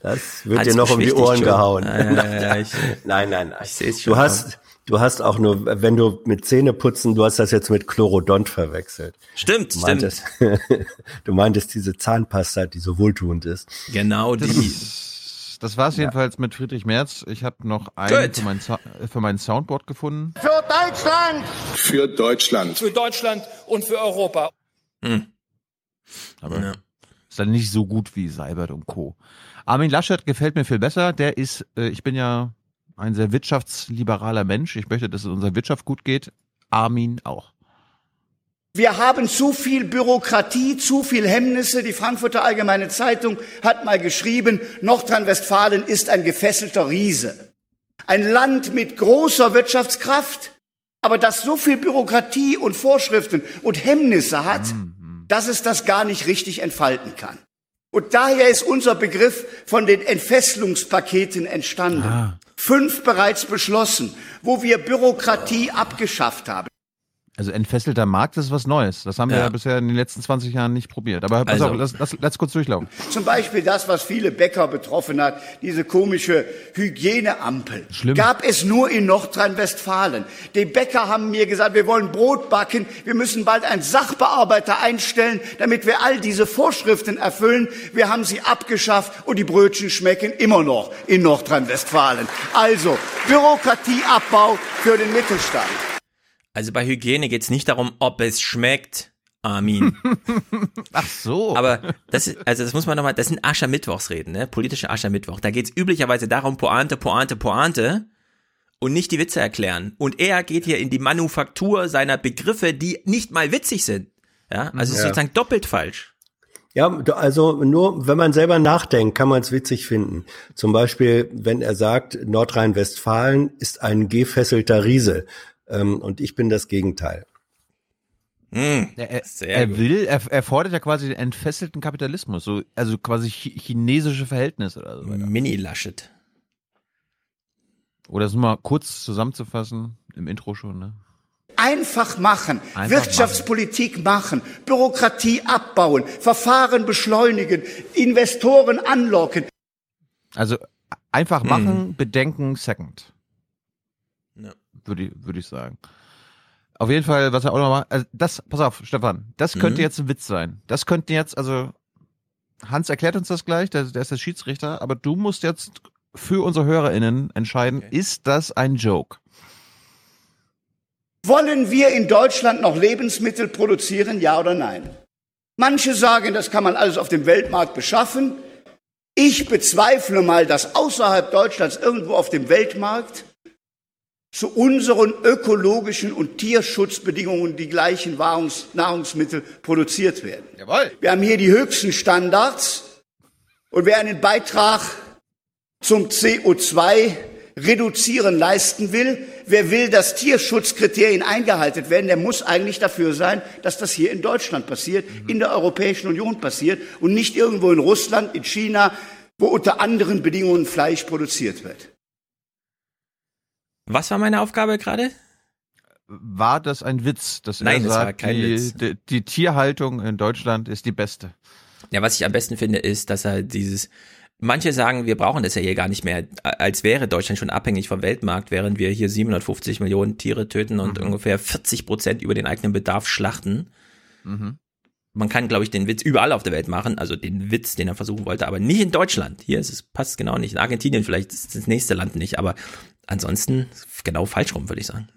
Das wird Hat's dir noch um die Ohren schon. gehauen. Ja, ja, ja, ich- nein, nein, nein. Ich sehe es schon. Du hast, du hast auch nur, wenn du mit Zähneputzen, du hast das jetzt mit Chlorodont verwechselt. Stimmt, Du stimmt. meintest, du meintest diese Zahnpasta, die so wohltuend ist. Genau die. Das, das war's jedenfalls mit Friedrich Merz. Ich habe noch einen für mein, Sa- für mein Soundboard gefunden. Für Deutschland! Für Deutschland. Für Deutschland und für Europa. Hm. Aber Ja. ist dann nicht so gut wie Seibert und Co. Armin Laschet gefällt mir viel besser. Der ist, äh, ich bin ja ein sehr wirtschaftsliberaler Mensch. Ich möchte, dass es unserer Wirtschaft gut geht. Armin auch. Wir haben zu viel Bürokratie, zu viel Hemmnisse. Die Frankfurter Allgemeine Zeitung hat mal geschrieben, Nordrhein-Westfalen ist ein gefesselter Riese. Ein Land mit großer Wirtschaftskraft, aber das so viel Bürokratie und Vorschriften und Hemmnisse hat, dass es das gar nicht richtig entfalten kann. Und daher ist unser Begriff von den Entfesselungspaketen entstanden. Fünf bereits beschlossen, wo wir Bürokratie abgeschafft haben. Also entfesselter Markt ist was Neues. Das haben wir Ja. ja bisher in den letzten 20 Jahren nicht probiert. Aber pass Also- auf, lass, lass, lass kurz durchlaufen. Zum Beispiel das, was viele Bäcker betroffen hat, diese komische Hygieneampel. Schlimm. Gab es nur in Nordrhein-Westfalen. Die Bäcker haben mir gesagt, wir wollen Brot backen, wir müssen bald einen Sachbearbeiter einstellen, damit wir all diese Vorschriften erfüllen. Wir haben sie abgeschafft und die Brötchen schmecken immer noch in Nordrhein-Westfalen. Also Bürokratieabbau für den Mittelstand. Also bei Hygiene geht's nicht darum, ob es schmeckt. Armin. Ach so. Aber das ist, also das muss man nochmal, das sind Aschermittwochsreden, ne? Politische Aschermittwoch. Da geht's üblicherweise darum, Pointe, Pointe, Pointe und nicht die Witze erklären. Und er geht hier in die Manufaktur seiner Begriffe, die nicht mal witzig sind. Ja, also es ist Ja. sozusagen doppelt falsch. Ja, also nur wenn man selber nachdenkt, kann man es witzig finden. Zum Beispiel, wenn er sagt, Nordrhein-Westfalen ist ein gefesselter Riese. Ähm, und ich bin das Gegenteil. Hm, Er, er, er will, er, er fordert ja quasi den entfesselten Kapitalismus, so, also quasi chi- chinesische Verhältnisse oder so. weiter. Mini-Laschet. Oder das nur mal kurz zusammenzufassen, im Intro schon, ne? Einfach machen, Einfach Wirtschaftspolitik machen. Bürokratie abbauen, Verfahren beschleunigen, Investoren anlocken. Also einfach Hm. machen, bedenken, second. Würde ich, würde ich sagen. Auf jeden Fall, was er auch noch macht, also das, pass auf, Stefan, das könnte Mhm. jetzt ein Witz sein. Das könnte jetzt, also Hans erklärt uns das gleich, der, der ist der Schiedsrichter, aber du musst jetzt für unsere HörerInnen entscheiden, ist das ein Joke? Wollen wir in Deutschland noch Lebensmittel produzieren, ja oder nein? Manche sagen, das kann man alles auf dem Weltmarkt beschaffen. Ich bezweifle mal, dass außerhalb Deutschlands irgendwo auf dem Weltmarkt zu unseren ökologischen und Tierschutzbedingungen die gleichen Nahrungs Nahrungsmittel produziert werden. Jawohl. Wir haben hier die höchsten Standards und wer einen Beitrag zum CO2 reduzieren leisten will, wer will, dass Tierschutzkriterien eingehalten werden, der muss eigentlich dafür sein, dass das hier in Deutschland passiert, in der Europäischen Union passiert und nicht irgendwo in Russland, in China, wo unter anderen Bedingungen Fleisch produziert wird. Was war meine Aufgabe gerade? War das ein Witz, dass Nein, er das war sagt, kein die, Witz. Die, die Tierhaltung in Deutschland ist die beste? Ja, was ich am besten finde, ist, dass er dieses, manche sagen, wir brauchen das ja hier gar nicht mehr, als wäre Deutschland schon abhängig vom Weltmarkt, während wir hier 750 Millionen Tiere töten und ungefähr 40 Prozent über den eigenen Bedarf schlachten. Mhm. Man kann, glaube ich, den Witz überall auf der Welt machen, also den Witz, den er versuchen wollte, aber nicht in Deutschland. Hier ist es, passt genau nicht. In Argentinien vielleicht ist das nächste Land nicht, aber ansonsten genau falsch rum, würde ich sagen.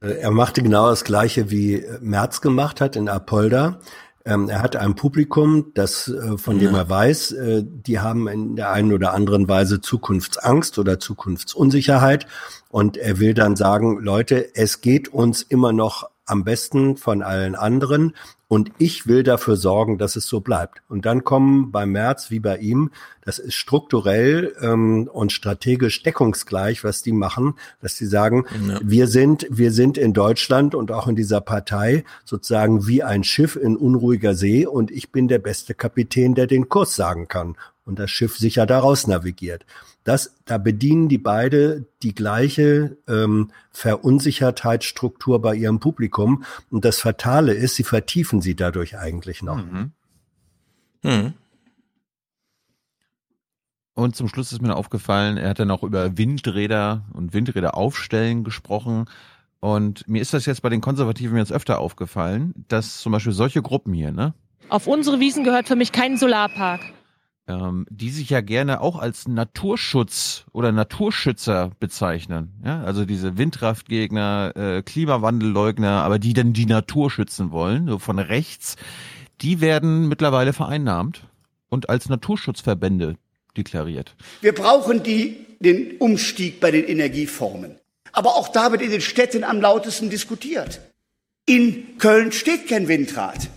Äh, Er machte genau das Gleiche, wie Merz gemacht hat in Apolda. Ähm, er hat ein Publikum, das äh, von dem er weiß, äh, die haben in der einen oder anderen Weise Zukunftsangst oder Zukunftsunsicherheit. Und er will dann sagen, Leute, es geht uns immer noch am besten von allen anderen. Und ich will dafür sorgen, dass es so bleibt. Und dann kommen bei Merz wie bei ihm, das ist strukturell ähm, und strategisch deckungsgleich, was die machen, dass sie sagen, Ja. wir sind, wir sind in Deutschland und auch in dieser Partei sozusagen wie ein Schiff in unruhiger See und ich bin der beste Kapitän, der den Kurs sagen kann und das Schiff sicher daraus navigiert. Das, da bedienen die beide die gleiche ähm, Verunsichertheitsstruktur bei ihrem Publikum. Und das Fatale ist, sie vertiefen sie dadurch eigentlich noch. Hm. Und zum Schluss ist mir aufgefallen, er hat dann auch über Windräder und Windräder aufstellen gesprochen. Und mir ist das jetzt bei den Konservativen jetzt öfter aufgefallen, dass zum Beispiel solche Gruppen hier, ne, Auf unsere Wiesen gehört für mich kein Solarpark. Ähm, die sich ja gerne auch als Naturschutz oder Naturschützer bezeichnen. Ja, also diese Windkraftgegner, äh, Klimawandelleugner, aber die dann die Natur schützen wollen, so von rechts, die werden mittlerweile vereinnahmt und als Naturschutzverbände deklariert. Wir brauchen die, den Umstieg bei den Energieformen. Aber auch da wird in den Städten am lautesten diskutiert. In Köln steht kein Windrad.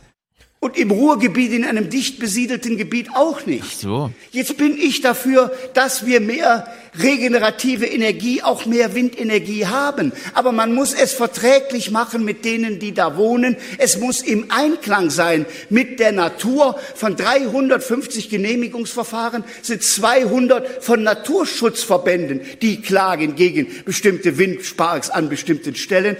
Und im Ruhrgebiet, in einem dicht besiedelten Gebiet auch nicht. So. Jetzt bin ich dafür, dass wir mehr regenerative Energie, auch mehr Windenergie haben. Aber man muss es verträglich machen mit denen, die da wohnen. Es muss im Einklang sein mit der Natur. Von 350 Genehmigungsverfahren sind 200 von Naturschutzverbänden, die klagen gegen bestimmte Windparks an bestimmten Stellen.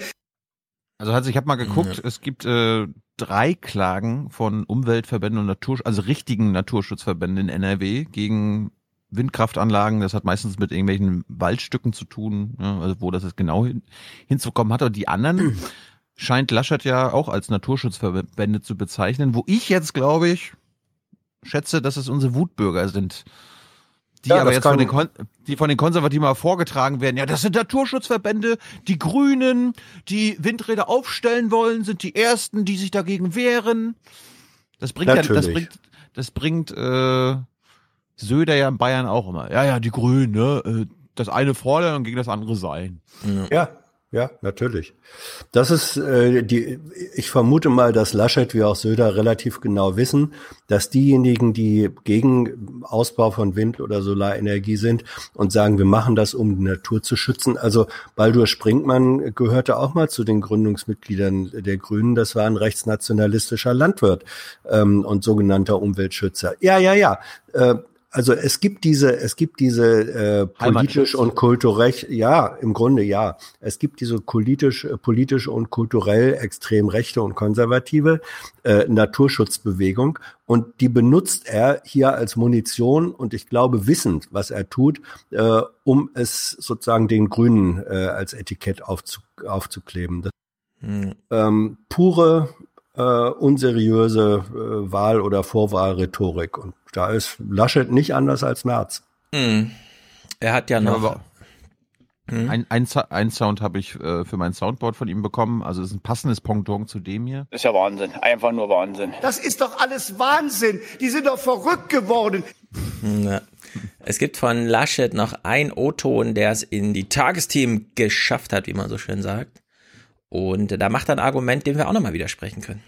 Also Hans, ich habe mal geguckt, es gibt äh, drei Klagen von Umweltverbänden und Natur, also richtigen Naturschutzverbänden in NRW gegen Windkraftanlagen. Das hat meistens mit irgendwelchen Waldstücken zu tun, ja, also wo das jetzt genau hin, hinzukommen hat. Und die anderen scheint Laschet ja auch als Naturschutzverbände zu bezeichnen, wo ich jetzt glaube ich schätze, dass es unsere Wutbürger sind. Die Ja, aber jetzt von den, Kon die von den Konservativen mal vorgetragen werden. Ja, das sind Naturschutzverbände, die Grünen, die Windräder aufstellen wollen, sind die ersten, die sich dagegen wehren. Das bringt ja, das Natürlich. bringt, das bringt äh, Söder ja in Bayern auch immer. Ja, ja, die Grünen, ne? äh, Das eine fordern und gegen das andere sein. Ja, ja, natürlich. Das ist äh, die. Ich vermute mal, dass Laschet wie auch Söder relativ genau wissen, dass diejenigen, die gegen Ausbau von Wind- oder Solarenergie sind und sagen, wir machen das, um die Natur zu schützen. Also Baldur Sprinkmann gehörte auch mal zu den Gründungsmitgliedern der Grünen. Das war ein rechtsnationalistischer Landwirt ähm, und sogenannter Umweltschützer. Ja, ja, ja. Äh, also es gibt diese, es gibt diese äh, politisch und kulturell, ja, im Grunde ja. Es gibt diese politisch, äh, politisch und kulturell extrem rechte und konservative äh, Naturschutzbewegung und die benutzt er hier als Munition und ich glaube wissend, was er tut, äh, um es sozusagen den Grünen äh, als Etikett aufzu, aufzukleben. Das, Hm. ähm, pure äh, unseriöse äh, Wahl- oder Vorwahlrhetorik und da ist Laschet nicht anders als Merz. Hm. Er hat ja Ja, noch. aber Ein, ein, Sa- ein Sound habe ich äh, für mein Soundboard von ihm bekommen. Also es ist ein passendes Pendant zu dem hier. Das ist ja Wahnsinn. Einfach nur Wahnsinn. Das ist doch alles Wahnsinn. Die sind doch verrückt geworden. Ja. Es gibt von Laschet noch ein O-Ton, der es in die Tagesthemen geschafft hat, wie man so schön sagt. Und da macht er ein Argument, dem wir auch nochmal widersprechen können.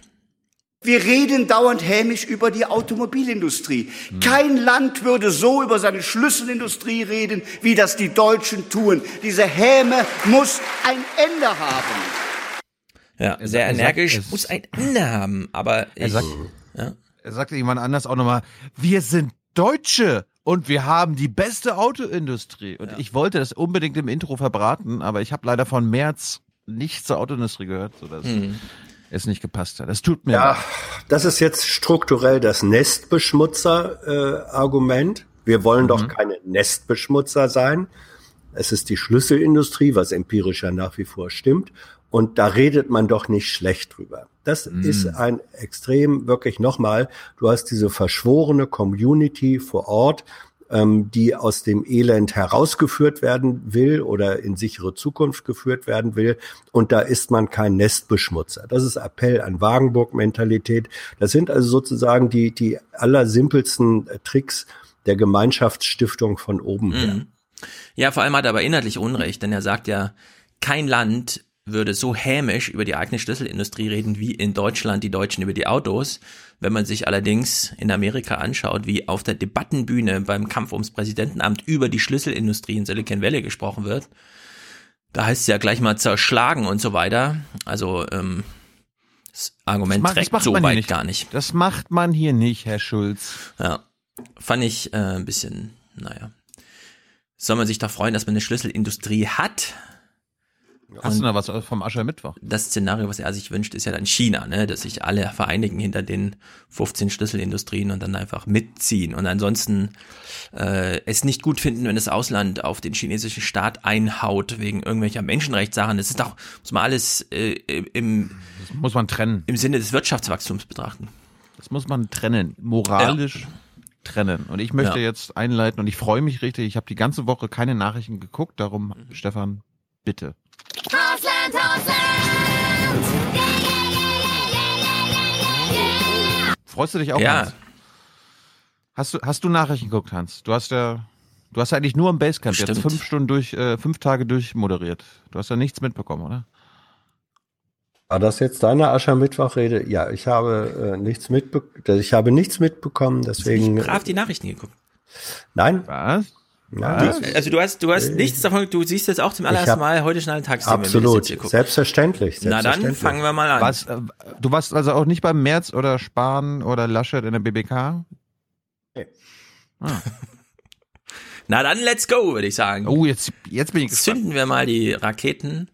Wir reden dauernd hämisch über die Automobilindustrie. Kein Land würde so über seine Schlüsselindustrie reden, wie das die Deutschen tun. Diese Häme muss ein Ende haben. Ja, Er sehr sagt- er sagt, energisch, es- muss ein Ende haben, aber Er ich, sagt, ja. er sagte jemand anders auch nochmal, wir sind Deutsche und wir haben die beste Autoindustrie. Und ich wollte das unbedingt im Intro verbraten, aber ich habe leider von März nichts zur Autoindustrie gehört, sodass Hm. es nicht gepasst hat. Das tut mir Ja, leid. das ist jetzt strukturell das Nestbeschmutzer-Argument. Wir wollen doch keine Nestbeschmutzer sein. Es ist die Schlüsselindustrie, was empirisch ja nach wie vor stimmt. Und da redet man doch nicht schlecht drüber. Das ist ein extrem, wirklich nochmal, du hast diese verschworene Community vor Ort, ähm, die aus dem Elend herausgeführt werden will oder in sichere Zukunft geführt werden will. Und da ist man kein Nestbeschmutzer. Das ist Appell an Wagenburg-Mentalität. Das sind also sozusagen die, die allersimpelsten äh, Tricks der Gemeinschaftsstiftung von oben her. Mhm. Ja, vor allem hat er aber inhaltlich Unrecht, denn er sagt ja, kein Land würde so hämisch über die eigene Schlüsselindustrie reden wie in Deutschland die Deutschen über die Autos. Wenn man sich allerdings in Amerika anschaut, wie auf der Debattenbühne beim Kampf ums Präsidentenamt über die Schlüsselindustrie in Silicon Valley gesprochen wird, da heißt es ja gleich mal zerschlagen und so weiter. Also ähm, das Argument Das trägt so man hier weit nicht. gar nicht. Das macht man hier nicht, Herr Schulz. Ja, fand ich äh, ein bisschen, naja. Soll man sich doch freuen, dass man eine Schlüsselindustrie hat. Hast du noch was vom Aschermittwoch? Das Szenario, was er sich wünscht, ist ja dann China, ne? dass sich alle vereinigen hinter den 15 Schlüsselindustrien und dann einfach mitziehen und ansonsten äh, es nicht gut finden, wenn das Ausland auf den chinesischen Staat einhaut wegen irgendwelcher Menschenrechtssachen. Das ist doch, muss man alles äh, im, Das muss man trennen. im Sinne des Wirtschaftswachstums betrachten. Das muss man trennen, moralisch trennen. Und ich möchte Ja. jetzt einleiten und ich freue mich richtig. Ich habe die ganze Woche keine Nachrichten geguckt, darum. Stefan, bitte. Hausland, Hausland! Freust du dich auch? Ja. Hans? Hast du hast du Nachrichten geguckt, Hans? Du hast ja du hast ja eigentlich nur im Basecamp jetzt Stimmt. fünf Stunden durch äh, fünf Tage durchmoderiert. Du hast ja nichts mitbekommen, oder? War das jetzt deine Aschermittwochrede? Ja, ich habe äh, nichts mitbekommen. Ich habe nichts mitbekommen, deswegen. Ich brav die Nachrichten geguckt. Nein. Was? Nein. Du, also du hast, du hast nichts davon, du siehst jetzt auch zum allerersten Mal heute schnell einen Tag Absolut. Selbstverständlich. Na dann selbstverständlich. fangen wir mal an. Was, äh, du warst also auch nicht beim Merz oder Spahn oder Laschet in der BBK? Nee. Ah. Na dann let's go, würde ich sagen. Oh, jetzt, jetzt bin ich gespannt. Zünden wir mal die Raketen.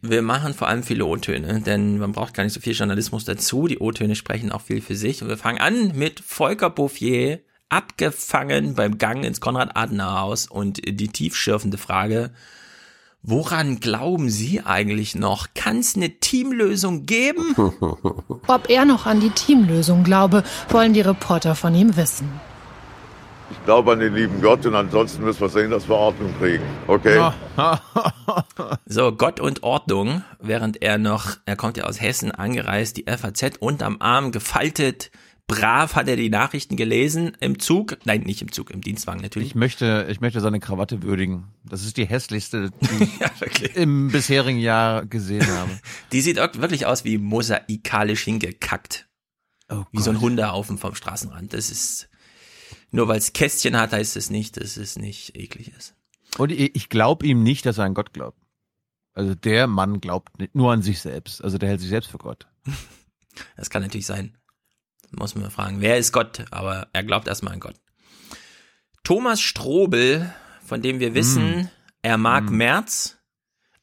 Wir machen vor allem viele O-Töne, denn man braucht gar nicht so viel Journalismus dazu. Die O-Töne sprechen auch viel für sich. Und wir fangen an mit Volker Bouffier, abgefangen beim Gang ins Konrad-Adenauer-Haus und die tiefschürfende Frage, woran glauben Sie eigentlich noch? Kann es eine Teamlösung geben? Ob er noch an die Teamlösung glaube, wollen die Reporter von ihm wissen. Ich glaube an den lieben Gott und ansonsten müssen wir sehen, dass wir Ordnung kriegen. Okay? So, Gott und Ordnung, während er noch, er kommt ja aus Hessen angereist, die FAZ unterm Arm gefaltet, brav hat er die Nachrichten gelesen im Zug, nein, nicht im Zug, im Dienstwagen natürlich. Ich möchte, ich möchte seine Krawatte würdigen. Das ist die hässlichste, die ich im bisherigen Jahr gesehen habe. Die sieht wirklich aus wie mosaikalisch hingekackt. wie so ein Hundehaufen vom Straßenrand. Das ist, nur weil es Kästchen hat, heißt es nicht, dass es nicht eklig ist. Und ich, ich glaube ihm nicht, dass er an Gott glaubt. Also der Mann glaubt nicht, nur an sich selbst. Also der hält sich selbst für Gott. Das kann natürlich sein. Muss man fragen, wer ist Gott? Aber er glaubt erstmal an Gott. Thomas Strobel, von dem wir wissen, Mm. er mag Merz.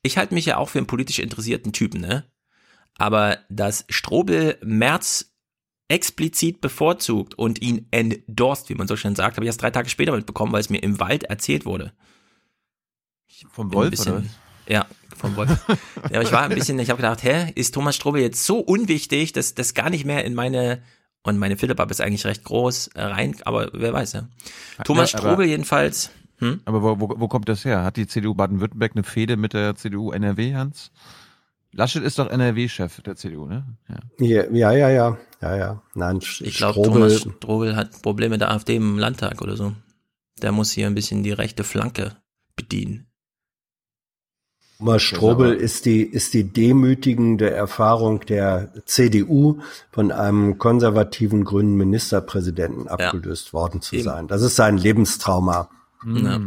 Ich halte mich ja auch für einen politisch interessierten Typen, ne? Aber dass Strobel Merz explizit bevorzugt und ihn endorst, wie man so schön sagt, habe ich erst drei Tage später mitbekommen, weil es mir im Wald erzählt wurde. Vom Wolf bisschen, oder? Ja, vom Wolf. ja, aber ich war ein bisschen, ich habe gedacht, hä, ist Thomas Strobel jetzt so unwichtig, dass das gar nicht mehr in meine und meine Philipp-App ist eigentlich recht groß äh, rein, aber wer weiß ja. Thomas Ja, Strobel jedenfalls. Hm? Aber wo, wo, wo kommt das her? Hat die CDU Baden-Württemberg eine Fehde mit der CDU NRW, Hans? Laschet ist doch NRW-Chef der CDU, ne? Ja. Ja, ja, ja, ja, ja, ja. Nein, Ich glaube, Strobel, Thomas Strobel hat Probleme mit der AfD im Landtag oder so. Der muss hier ein bisschen die rechte Flanke bedienen. Thomas Strobel ist die, ist die demütigende Erfahrung der CDU von einem konservativen grünen Ministerpräsidenten abgelöst worden zu Eben. sein. Das ist sein Lebenstrauma. Ja.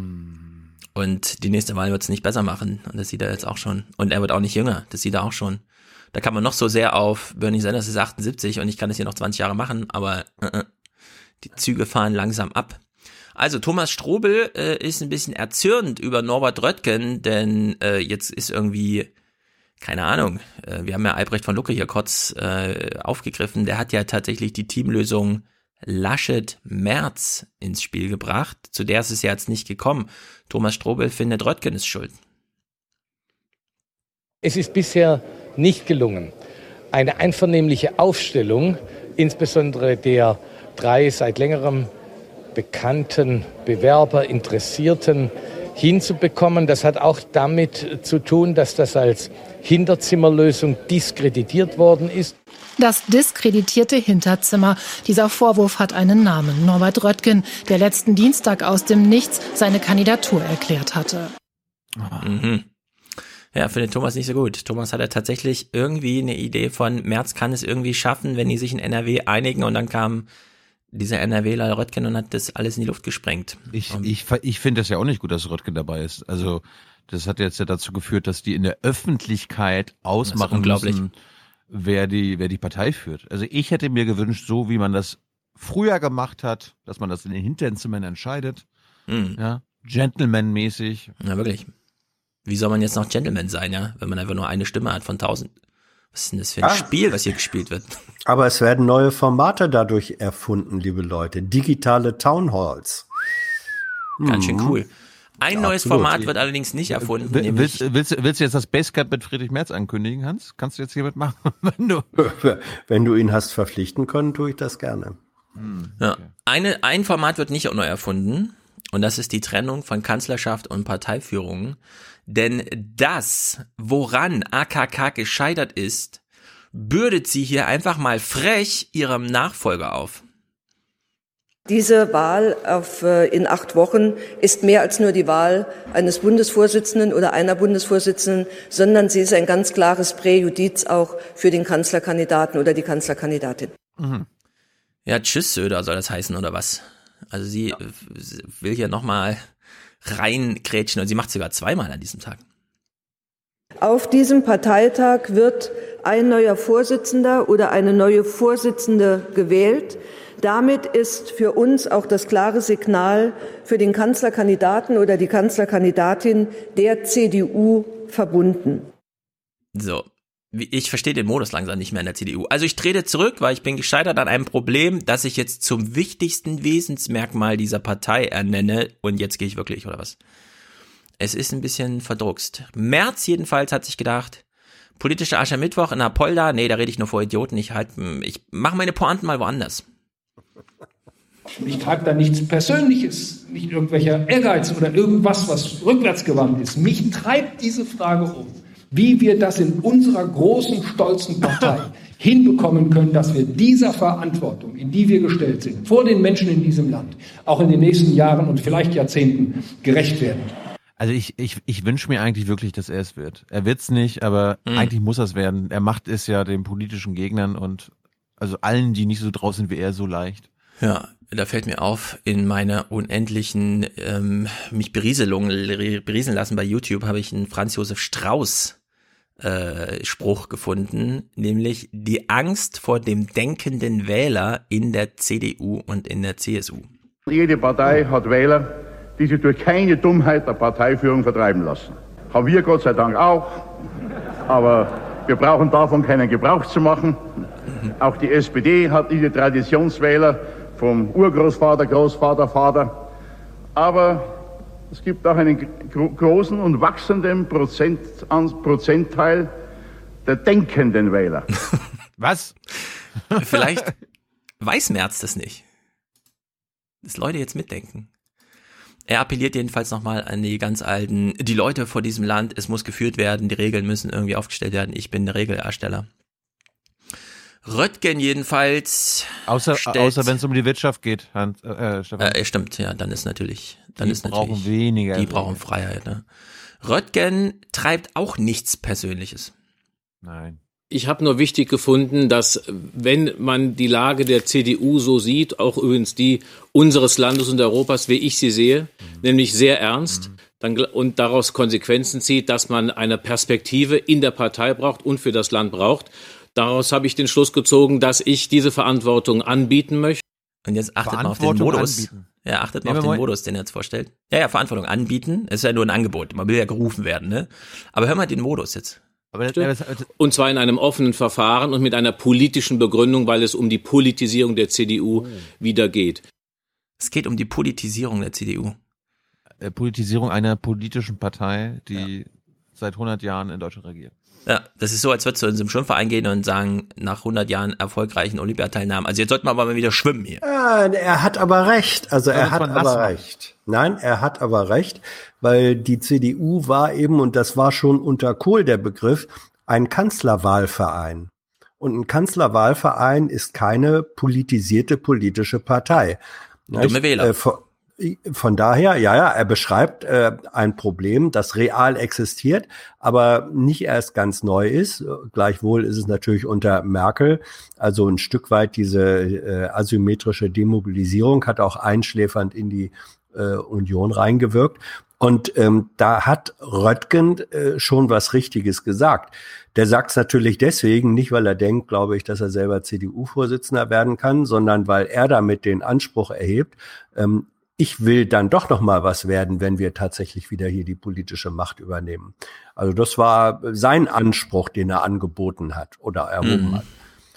Und die nächste Wahl wird es nicht besser machen. Und das sieht er jetzt auch schon. Und er wird auch nicht jünger. Das sieht er auch schon. Da kann man noch so sehr auf Bernie Sanders ist 78 und ich kann das hier noch 20 Jahre machen, aber äh, äh, die Züge fahren langsam ab. Also Thomas Strobel äh, ist ein bisschen erzürnt über Norbert Röttgen, denn äh, jetzt ist irgendwie, keine Ahnung, äh, wir haben ja Albrecht von Lucke hier kurz äh, aufgegriffen, der hat ja tatsächlich die Teamlösung Laschet Merz ins Spiel gebracht, zu der ist es ja jetzt nicht gekommen. Thomas Strobel findet, Röttgen ist schuld. Es ist bisher nicht gelungen, eine einvernehmliche Aufstellung, insbesondere der drei seit längerem bekannten Bewerber, Interessierten hinzubekommen. Das hat auch damit zu tun, dass das als Hinterzimmerlösung diskreditiert worden ist. Das diskreditierte Hinterzimmer. Dieser Vorwurf hat einen Namen. Norbert Röttgen, der letzten Dienstag aus dem Nichts seine Kandidatur erklärt hatte. Mhm. Ja, findet Thomas nicht so gut. Thomas hat ja tatsächlich irgendwie eine Idee von, Merz kann es irgendwie schaffen, wenn die sich in NRW einigen und dann kam dieser NRWler Röttgen und hat das alles in die Luft gesprengt. Ich, ich, ich finde das ja auch nicht gut, dass Röttgen dabei ist. Also das hat jetzt ja dazu geführt, dass die in der Öffentlichkeit ausmachen müssen, wer die, wer die Partei führt. Also ich hätte mir gewünscht, so wie man das früher gemacht hat, dass man das in den Hinterzimmern entscheidet, Mhm. ja, Gentleman-mäßig. Ja, wirklich. Wie soll man jetzt noch Gentleman sein, ja, wenn man einfach nur eine Stimme hat von tausend? Was ist denn das für ein Ah. Spiel, was hier gespielt wird? Aber es werden neue Formate dadurch erfunden, liebe Leute. Digitale Townhalls. Ganz schön Mhm. cool. Ein Ja, neues absolut. Format wird allerdings nicht erfunden. Will, willst, willst, willst du jetzt das Basecamp mit Friedrich Merz ankündigen, Hans? Kannst du jetzt hiermit machen? Wenn du Wenn du ihn hast verpflichten können, tue ich das gerne. Ja. Eine, ein Format wird nicht neu erfunden und das ist die Trennung von Kanzlerschaft und Parteiführung. Denn das, woran AKK gescheitert ist, bürdet sie hier einfach mal frech ihrem Nachfolger auf. Diese Wahl auf, äh, in acht Wochen ist mehr als nur die Wahl eines Bundesvorsitzenden oder einer Bundesvorsitzenden, sondern sie ist ein ganz klares Präjudiz auch für den Kanzlerkandidaten oder die Kanzlerkandidatin. Ja, tschüss Söder soll das heißen oder was? Also sie äh, will hier nochmal reinkrätschen und sie macht sogar zweimal an diesem Tag. Auf diesem Parteitag wird ein neuer Vorsitzender oder eine neue Vorsitzende gewählt. Damit ist für uns auch das klare Signal für den Kanzlerkandidaten oder die Kanzlerkandidatin der CDU verbunden. So, ich verstehe den Modus langsam nicht mehr in der CDU. Also ich trete zurück, weil ich bin gescheitert an einem Problem, das ich jetzt zum wichtigsten Wesensmerkmal dieser Partei ernenne und jetzt gehe ich wirklich, oder was? Es ist ein bisschen verdruckst. Merz jedenfalls hat sich gedacht, politischer Aschermittwoch in Apolda, nee, da rede ich nur vor Idioten, ich halt, ich mache meine Pointen mal woanders. Ich treibe da nichts Persönliches, nicht irgendwelcher Ehrgeiz oder irgendwas, was rückwärtsgewandt ist. Mich treibt diese Frage um, wie wir das in unserer großen, stolzen Partei hinbekommen können, dass wir dieser Verantwortung, in die wir gestellt sind, vor den Menschen in diesem Land, auch in den nächsten Jahren und vielleicht Jahrzehnten gerecht werden. Also ich, ich, ich wünsche mir eigentlich wirklich, dass er es wird. Er wird's nicht, aber eigentlich muss er es werden. Er macht es ja den politischen Gegnern und also allen, die nicht so drauf sind wie er, so leicht. Ja, da fällt mir auf, in meiner unendlichen ähm, mich Berieselung berieseln lassen bei YouTube habe ich einen Franz Josef Strauß äh, Spruch gefunden, nämlich die Angst vor dem denkenden Wähler in der CDU und in der CSU. Jede Partei hat Wähler, die sich durch keine Dummheit der Parteiführung vertreiben lassen. Haben wir Gott sei Dank auch. Aber wir brauchen davon keinen Gebrauch zu machen. Auch die SPD hat diese Traditionswähler vom Urgroßvater, Großvater, Vater. Aber es gibt auch einen gro großen und wachsenden Prozent, an, Prozentteil der denkenden Wähler. Was? Vielleicht weiß Merz das nicht. Dass Leute jetzt mitdenken. Er appelliert jedenfalls nochmal an die ganz alten, die Leute vor diesem Land, es muss geführt werden, die Regeln müssen irgendwie aufgestellt werden, ich bin der Regelersteller. Röttgen jedenfalls. Außer, außer wenn es um die Wirtschaft geht, Hans, äh, Stefan. Äh, stimmt, ja, dann ist natürlich, dann Die ist brauchen natürlich, weniger die brauchen Freiheit, ne? Röttgen treibt auch nichts Persönliches. Nein. Ich habe nur wichtig gefunden, dass wenn man die Lage der CDU so sieht, auch übrigens die unseres Landes und Europas, wie ich sie sehe, nämlich sehr ernst, dann, gl- und daraus Konsequenzen zieht, dass man eine Perspektive in der Partei braucht und für das Land braucht. Daraus habe ich den Schluss gezogen, dass ich diese Verantwortung anbieten möchte. Und jetzt achtet mal auf den Modus. anbieten. Ja, achtet mal auf den mal- Modus, den er jetzt vorstellt. Ja, ja, Verantwortung anbieten. Ist ja nur ein Angebot. Man will ja gerufen werden, ne? Aber hör mal den Modus jetzt. Und zwar in einem offenen Verfahren und mit einer politischen Begründung, weil es um die Politisierung der CDU wieder geht. Es geht um die Politisierung der CDU. Äh, Politisierung einer politischen Partei, die seit 100 Jahren in Deutschland regiert. Ja, das ist so, als würdest du in so einem Schwimmverein gehen und sagen, nach 100 Jahren erfolgreichen Olympiateilnahmen, also jetzt sollten wir aber mal wieder schwimmen hier. Ja, er hat aber recht. Also er hat aber recht. Nein, er hat aber recht, weil die CDU war eben, und das war schon unter Kohl der Begriff, ein Kanzlerwahlverein. Und ein Kanzlerwahlverein ist keine politisierte politische Partei. Dumme? Wähler. Äh, von daher, ja, ja, er beschreibt äh, ein Problem, das real existiert, aber nicht erst ganz neu ist. Gleichwohl ist es natürlich unter Merkel, also ein Stück weit diese äh, asymmetrische Demobilisierung hat auch einschläfernd in die äh, Union reingewirkt. Und ähm, da hat Röttgen äh, schon was Richtiges gesagt. Der sagt es natürlich deswegen, nicht weil er denkt, glaube ich, dass er selber CDU-Vorsitzender werden kann, sondern weil er damit den Anspruch erhebt, ähm, ich will dann doch noch mal was werden, wenn wir tatsächlich wieder hier die politische Macht übernehmen. Also das war sein Anspruch, den er angeboten hat oder erhoben Mhm. hat.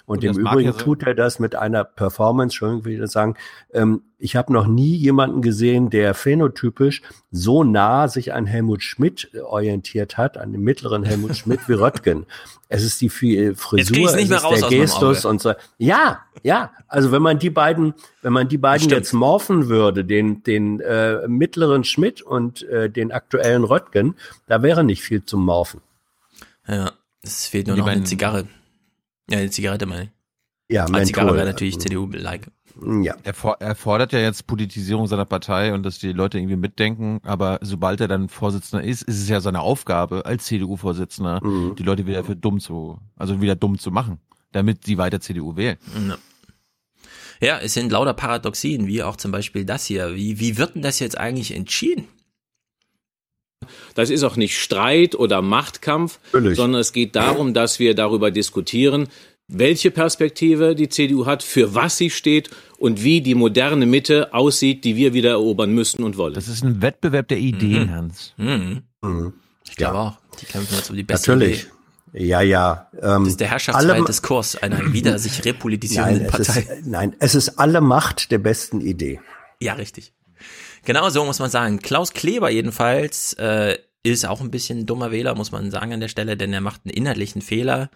Und, Und im Übrigen so- tut er das mit einer Performance, Entschuldigung, will ich sagen. Ähm, ich habe noch nie jemanden gesehen, der phänotypisch so nah sich an Helmut Schmidt äh, orientiert hat, an den mittleren Helmut Schmidt wie Röttgen. Es ist die krieg ich's Frisur, es ist der Gestus und so. Ja, ja. Also wenn man die beiden, wenn man die beiden jetzt morphen würde, den den äh, mittleren Schmidt und äh, den aktuellen Röttgen, da wäre nicht viel zum Morphen. Ja, es fehlt nur Die noch eine Zigarre. Ja, eine Zigarette meine ich. Ja, Eine Zigarre Menthol. wäre natürlich CDU-like. Ja. Er, for er fordert ja jetzt Politisierung seiner Partei und dass die Leute irgendwie mitdenken, aber sobald er dann Vorsitzender ist, ist es ja seine Aufgabe als CDU-Vorsitzender, Mhm. die Leute wieder für dumm zu, also wieder dumm zu machen, damit sie weiter CDU wählen. Ja. Ja, es sind lauter Paradoxien, wie auch zum Beispiel das hier. Wie, wie wird denn das jetzt eigentlich entschieden? Das ist auch nicht Streit oder Machtkampf, Natürlich. sondern es geht darum, dass wir darüber diskutieren, welche Perspektive die CDU hat, für was sie steht und wie die moderne Mitte aussieht, die wir wieder erobern müssen und wollen. Das ist ein Wettbewerb der Ideen, Hans. Mhm. Mhm. Ich glaube auch. Die kämpfen jetzt um die beste Natürlich. Idee. Ja, ja. Ähm, Das ist der herrschaftsfreie Diskurs einer wieder sich repolitisierenden nein, es Partei. ist, nein, es ist alle Macht der besten Idee. Ja, richtig. Genau so muss man sagen. Klaus Kleber jedenfalls äh, ist auch ein bisschen ein dummer Wähler, muss man sagen an der Stelle, denn er macht einen inhaltlichen Fehler.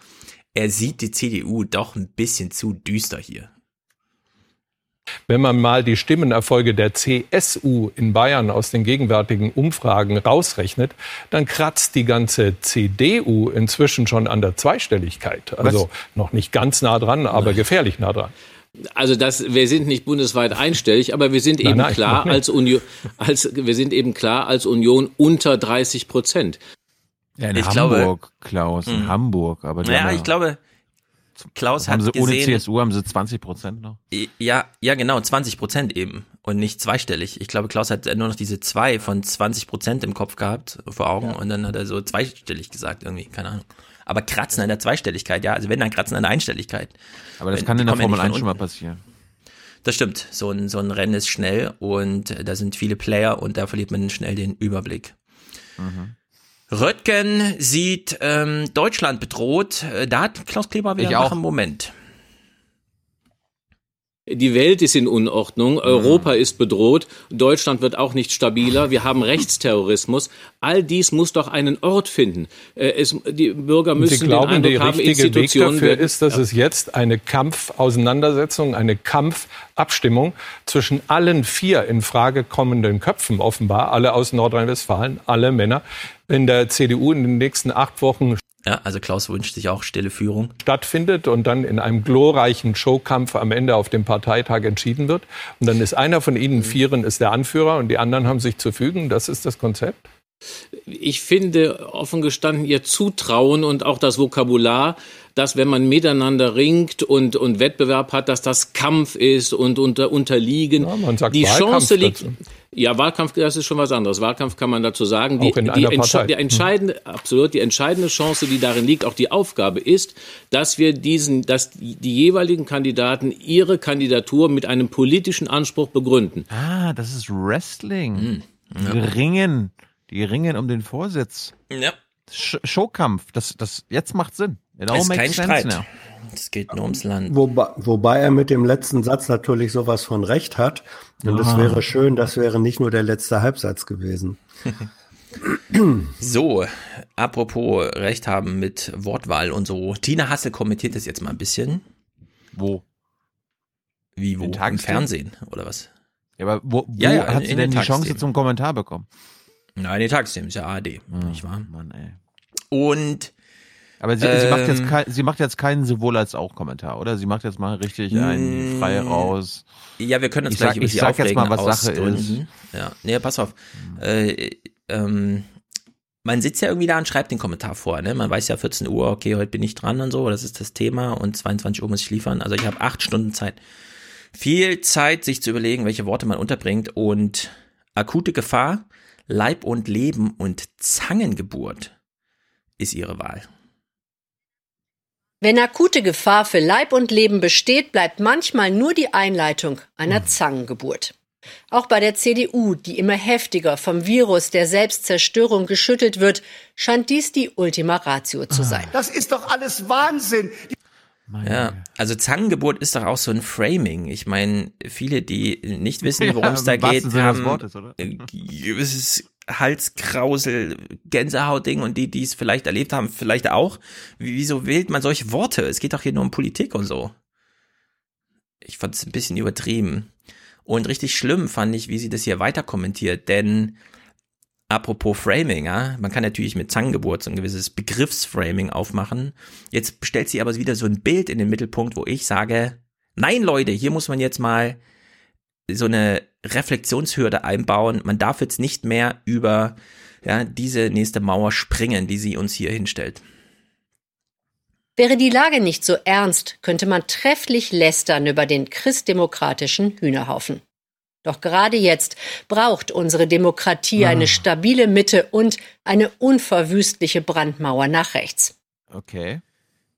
Er sieht die CDU doch ein bisschen zu düster hier. Wenn man mal die Stimmenerfolge der CSU in Bayern aus den gegenwärtigen Umfragen rausrechnet, dann kratzt die ganze CDU inzwischen schon an der Zweistelligkeit. Also noch nicht ganz nah dran, aber gefährlich nah dran. Also das, wir sind nicht bundesweit einstellig, aber wir sind eben Nein, nein, klar als Union, als wir sind eben klar als Union unter 30 Prozent. Ja, in Ich Hamburg, glaube- Klaus, in Mhm. Hamburg, aber Ja, ich glaube, Klaus haben hat sie ohne gesehen, CSU haben sie 20 Prozent noch. Ja, ja, genau, 20 Prozent eben und nicht zweistellig. Ich glaube, Klaus hat nur noch diese zwei von 20 Prozent im Kopf gehabt, vor Augen, und dann hat er so zweistellig gesagt irgendwie, keine Ahnung. Aber Kratzen an der Zweistelligkeit, ja, also wenn dann Kratzen an der Einstelligkeit. Aber das Wenn- kann in der ja Formel nicht 1 von schon mal passieren. Das stimmt, so ein, so ein Rennen ist schnell und äh, da sind viele Player und da verliert man schnell den Überblick. Mhm. Röttgen sieht ähm, Deutschland bedroht. Äh, Da hat Klaus Kleber wieder Ich einen auch. wachen Moment. Die Welt ist in Unordnung, Europa ist bedroht, Deutschland wird auch nicht stabiler, wir haben Rechtsterrorismus. All dies muss doch einen Ort finden. Äh, Es, die Bürger müssen Sie glauben, den der Eindruck haben, richtige Weg Institutionen dafür ist, dass es jetzt eine Kampfauseinandersetzung, eine Kampfabstimmung zwischen allen vier in Frage kommenden Köpfen offenbar, alle aus Nordrhein-Westfalen, alle Männer, in der CDU in den nächsten acht Wochen Ja, also Klaus wünscht sich auch stille Führung. stattfindet und dann in einem glorreichen Showkampf am Ende auf dem Parteitag entschieden wird. Und dann ist einer von Ihnen Vieren ist der Anführer und die anderen haben sich zu fügen. Das ist das Konzept. Ich finde offen gestanden ihr Zutrauen und auch das Vokabular, dass wenn man miteinander ringt und, und Wettbewerb hat, dass das Kampf ist und unter, unterliegen. Ja, man sagt die Wahlkampf Chance liegt. dazu. Ja, Wahlkampf, das ist schon was anderes. Wahlkampf kann man dazu sagen. Auch in die, einer Entsche- Partei. die entscheidende, absolut, die entscheidende Chance, die darin liegt, auch die Aufgabe ist, dass wir diesen, dass die, die jeweiligen Kandidaten ihre Kandidatur mit einem politischen Anspruch begründen. Ah, das ist Wrestling. Hm. Die ringen, die ringen um den Vorsitz. Ja. Sh Showkampf, das, das, jetzt macht Sinn. It all Es ist makes kein sense Streit. now. Es geht nur ums Land. Wobei, wobei er mit dem letzten Satz natürlich sowas von Recht hat. Und es Ah. wäre schön, das wäre nicht nur der letzte Halbsatz gewesen. So, apropos Recht haben mit Wortwahl und so. Tina Hassel kommentiert das jetzt mal ein bisschen. Wo? Wie wo? Im? Fernsehen oder was? Ja, aber wo, wo Ja, ja, hat sie denn den die Chance zum Kommentar bekommen? Nein, die Tagesthemen ist ja ARD, nicht wahr? Mann, ey. Und Aber sie, sie, macht jetzt Ähm, kein, sie macht jetzt keinen sowohl als auch Kommentar, oder? Sie macht jetzt mal richtig einen Mm, frei raus. Ja, wir können uns Ich gleich sag- über ich die sag jetzt mal, was Sache Gründen. Ja, nee, pass auf. Äh, ähm, man sitzt ja irgendwie da und schreibt den Kommentar vor, ne? Man weiß ja 14 Uhr, okay, heute bin ich dran und so, das ist das Thema und 22 Uhr muss ich liefern. Also ich habe acht Stunden Zeit. Viel Zeit, sich zu überlegen, welche Worte man unterbringt und akute Gefahr, Leib und Leben und Zangengeburt ist ihre Wahl. Wenn akute Gefahr für Leib und Leben besteht, bleibt manchmal nur die Einleitung einer Zangengeburt. Auch bei der CDU, die immer heftiger vom Virus der Selbstzerstörung geschüttelt wird, scheint dies die Ultima Ratio zu sein. Das ist doch alles Wahnsinn. Ja, also Zangengeburt ist doch auch so ein Framing. Ich meine, viele, die nicht wissen, Ja, worum es da wahrsten geht, haben Wortes, gewisses Halskrausel, Gänsehautding und die, die es vielleicht erlebt haben, vielleicht auch. Wie- Wieso wählt man solche Worte? Es geht doch hier nur um Politik und so. Ich fand es ein bisschen übertrieben. Und richtig schlimm fand ich, wie sie das hier weiter kommentiert, denn apropos Framing, ja, man kann natürlich mit Zangengeburt so ein gewisses Begriffsframing aufmachen. Jetzt stellt sie aber wieder so ein Bild in den Mittelpunkt, wo ich sage, nein Leute, hier muss man jetzt mal so eine Reflexionshürde einbauen. Man darf jetzt nicht mehr über ja, diese nächste Mauer springen, die sie uns hier hinstellt. Wäre die Lage nicht so ernst, könnte man trefflich lästern über den christdemokratischen Hühnerhaufen. Doch gerade jetzt braucht unsere Demokratie eine stabile Mitte und eine unverwüstliche Brandmauer nach rechts. Okay.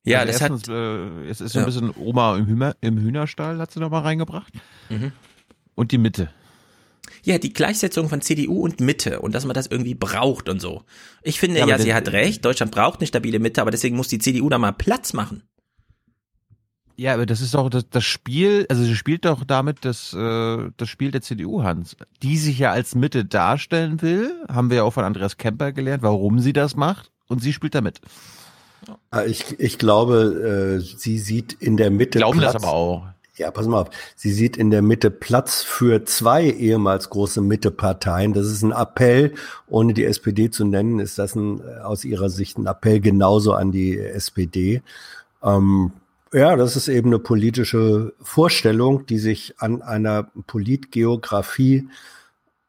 Ja, also das erstens, äh, es ist so Ja. ein bisschen Oma im, Hühner, im Hühnerstall, hat sie noch mal reingebracht. Mhm. Und die Mitte. Ja, die Gleichsetzung von CDU und Mitte und dass man das irgendwie braucht und so. Ich finde, Ja, ja, sie hat recht, Deutschland braucht eine stabile Mitte, aber deswegen muss die CDU da mal Platz machen. Ja, aber das ist doch das, das Spiel, also sie spielt doch damit das, äh, das Spiel der CDU, Hans, die sich ja als Mitte darstellen will, haben wir ja auch von Andreas Kemper gelernt, warum sie das macht und sie spielt damit. Ah, Ich, ich glaube, äh, sie sieht in der Mitte Glauben Platz. das aber auch. Ja, pass mal auf. Sie sieht in der Mitte Platz für zwei ehemals große Mitteparteien. Das ist ein Appell, ohne die SPD zu nennen, ist das ein, äh, aus ihrer Sicht ein Appell genauso an die SPD. Ähm, ja, das ist eben eine politische Vorstellung, die sich an einer Politgeografie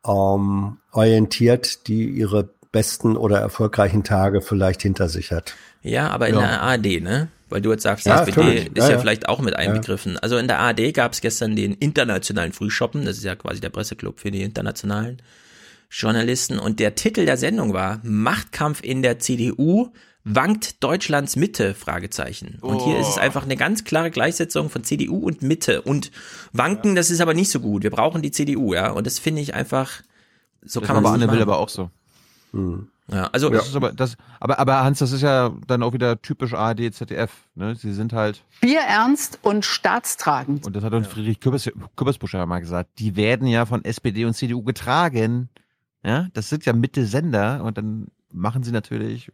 ähm, orientiert, die ihre besten oder erfolgreichen Tage vielleicht hinter sich hat. Ja, aber in Ja. der ARD, ne? Weil du jetzt sagst, die Ja, SPD natürlich. ist Ja, ja, ja. vielleicht auch mit Ja. einbegriffen. Also in der ARD gab es gestern den internationalen Frühshoppen, das ist ja quasi der Presseclub für die internationalen Journalisten. Und der Titel der Sendung war Machtkampf in der CDU, wankt Deutschlands Mitte? Fragezeichen. Und hier ist es Oh. einfach eine ganz klare Gleichsetzung von CDU und Mitte. Und wanken, das ist aber nicht so gut. Wir brauchen die CDU, ja. Und das finde ich einfach, so Das kann man aber Anne Will aber auch so. Ja, also das ist aber, das, aber, aber Hans, das ist ja dann auch wieder typisch ARD, ZDF. Ne? Sie sind halt, Bierernst und staatstragend. und das hat uns Friedrich Kürbis, Kürbisbusch ja mal gesagt, die werden ja von SPD und CDU getragen. Ja, das sind ja Mitte-Sender und dann machen sie natürlich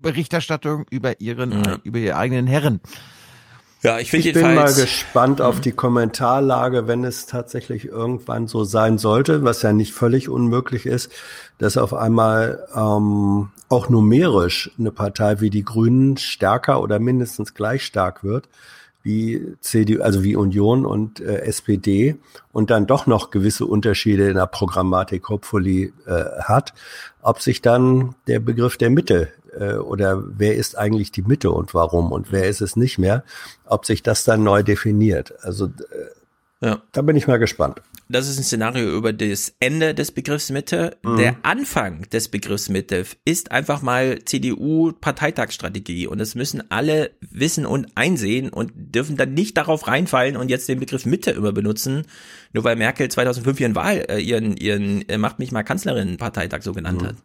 Berichterstattung über ihren, Ja. über ihre eigenen Herren. Ja, ich finde Ich bin mal gespannt auf die Kommentarlage, wenn es tatsächlich irgendwann so sein sollte, was ja nicht völlig unmöglich ist, dass auf einmal ähm, auch numerisch eine Partei wie die Grünen stärker oder mindestens gleich stark wird wie CDU, also wie Union und äh, SPD und dann doch noch gewisse Unterschiede in der Programmatik hopefully äh, hat, ob sich dann der Begriff der Mitte äh, oder wer ist eigentlich die Mitte und warum und wer ist es nicht mehr, ob sich das dann neu definiert. Also äh, Ja. da bin ich mal gespannt. Das ist ein Szenario über das Ende des Begriffs Mitte. Mhm. Der Anfang des Begriffs Mitte ist einfach mal CDU-Parteitagsstrategie und das müssen alle wissen und einsehen und dürfen dann nicht darauf reinfallen und jetzt den Begriff Mitte immer benutzen, nur weil Merkel 2005 ihren Wahl, äh, ihren, ihren äh, Macht mich mal Kanzlerin-Parteitag so genannt hat.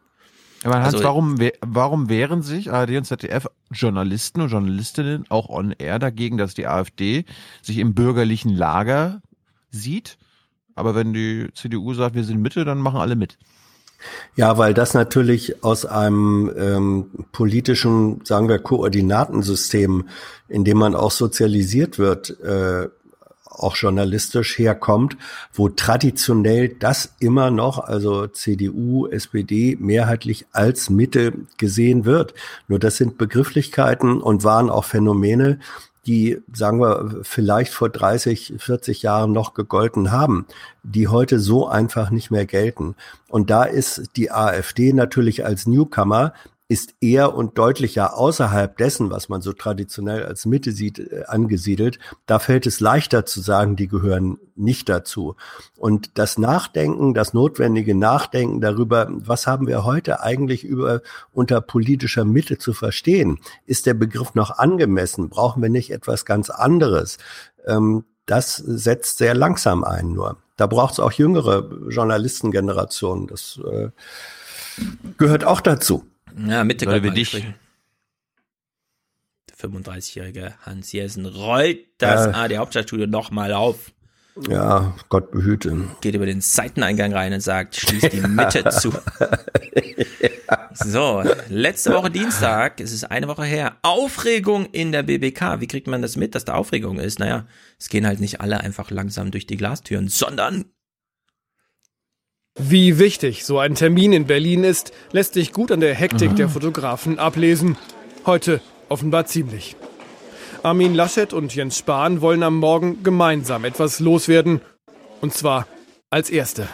Aber Hans, Also- warum, warum wehren sich ARD und ZDF Journalisten und Journalistinnen auch on air dagegen, dass die AfD sich im bürgerlichen Lager sieht? Aber wenn die CDU sagt, wir sind Mitte, dann machen alle mit. Ja, weil das natürlich aus einem ähm, politischen, sagen wir, Koordinatensystem, in dem man auch sozialisiert wird, äh, auch journalistisch herkommt, wo traditionell das immer noch, also CDU, SPD, mehrheitlich als Mitte gesehen wird. Nur das sind Begrifflichkeiten und waren auch Phänomene, die, sagen wir, vielleicht vor 30, 40 Jahren noch gegolten haben, die heute so einfach nicht mehr gelten. Und da ist die AfD natürlich als Newcomer ist eher und deutlicher außerhalb dessen, was man so traditionell als Mitte sieht, äh, angesiedelt. Da fällt es leichter zu sagen, die gehören nicht dazu. Und das Nachdenken, das notwendige Nachdenken darüber, was haben wir heute eigentlich über unter politischer Mitte zu verstehen? Ist der Begriff noch angemessen? Brauchen wir nicht etwas ganz anderes? Ähm, das setzt sehr langsam ein nur. Da braucht es auch jüngere Journalistengenerationen. Das äh, gehört auch dazu. Ja, Mitte Leute mal dich. Der 35-jährige Hans Jessen rollt das Äh. AD-Hauptstadtstudio nochmal auf. Ja, Gott behüte. Geht über den Seiteneingang rein und sagt, schließt die Mitte zu. So, letzte Woche Dienstag, es ist eine Woche her, Aufregung in der BBK. Wie kriegt man das mit, dass da Aufregung ist? Naja, es gehen halt nicht alle einfach langsam durch die Glastüren, sondern Wie wichtig so ein Termin in Berlin ist, lässt sich gut an der Hektik Mhm. der Fotografen ablesen. Heute offenbar ziemlich. Armin Laschet und Jens Spahn wollen am Morgen gemeinsam etwas loswerden. Und zwar als Erste.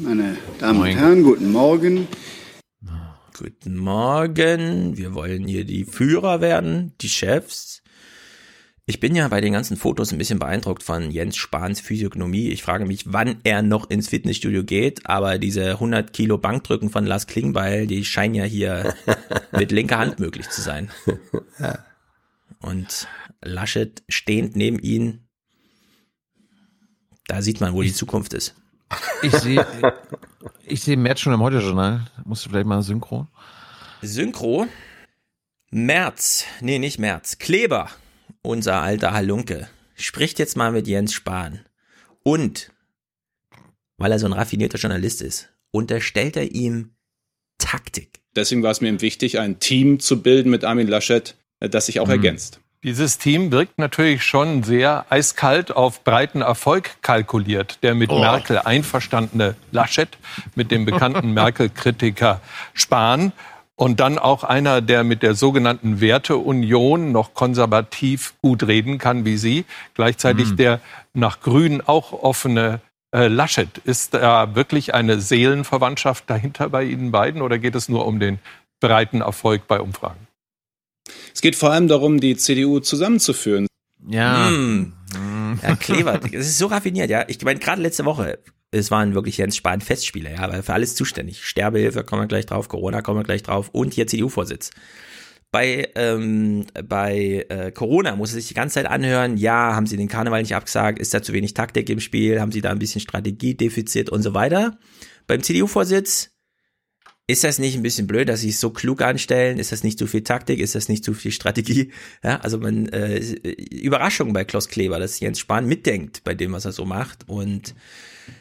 Meine Damen und Herren, guten Morgen. Guten Morgen, wir wollen hier die Führer werden, die Chefs. Ich bin ja bei den ganzen Fotos ein bisschen beeindruckt von Jens Spahns Physiognomie. Ich frage mich, wann er noch ins Fitnessstudio geht, aber diese 100 Kilo Bankdrücken von Lars Klingbeil, die scheinen ja hier mit linker Hand möglich zu sein. Und Laschet stehend neben ihn, da sieht man, wo die Zukunft ist. Ich sehe, ich sehe Matt schon im Heute-Journal. Musst du vielleicht mal synchron? Synchro. Merz, nee, nicht Merz, Kleber, unser alter Halunke, spricht jetzt mal mit Jens Spahn. Und, weil er so ein raffinierter Journalist ist, unterstellt er ihm Taktik. Deswegen war es mir eben wichtig, ein Team zu bilden mit Armin Laschet, äh, das sich auch Mhm. ergänzt. Dieses Team wirkt natürlich schon sehr eiskalt auf breiten Erfolg kalkuliert. Der mit Oh. Merkel einverstandene Laschet, mit dem bekannten Merkel-Kritiker Spahn und dann auch einer, der mit der sogenannten Werteunion noch konservativ gut reden kann wie Sie. Gleichzeitig der nach Grün auch offene äh, Laschet. Ist da wirklich eine Seelenverwandtschaft dahinter bei Ihnen beiden oder geht es nur um den breiten Erfolg bei Umfragen? Es geht vor allem darum, die CDU zusammenzuführen. Ja. Hm. Ja, Kleber, das ist so raffiniert, ja. Ich meine, gerade letzte Woche, es waren wirklich Jens Spahn Festspiele, ja, aber für alles zuständig. Sterbehilfe kommen wir gleich drauf, Corona kommen wir gleich drauf und hier CDU-Vorsitz. Bei, ähm, bei äh, Corona muss er sich die ganze Zeit anhören, ja, haben sie den Karneval nicht abgesagt, ist da zu wenig Taktik im Spiel, haben sie da ein bisschen Strategiedefizit und so weiter. Beim CDU-Vorsitz ist das nicht ein bisschen blöd, dass sie es so klug anstellen? Ist das nicht zu viel Taktik? Ist das nicht zu viel Strategie? Ja, also man äh, Überraschung bei Klaus Kleber, dass Jens Spahn mitdenkt bei dem, was er so macht. Und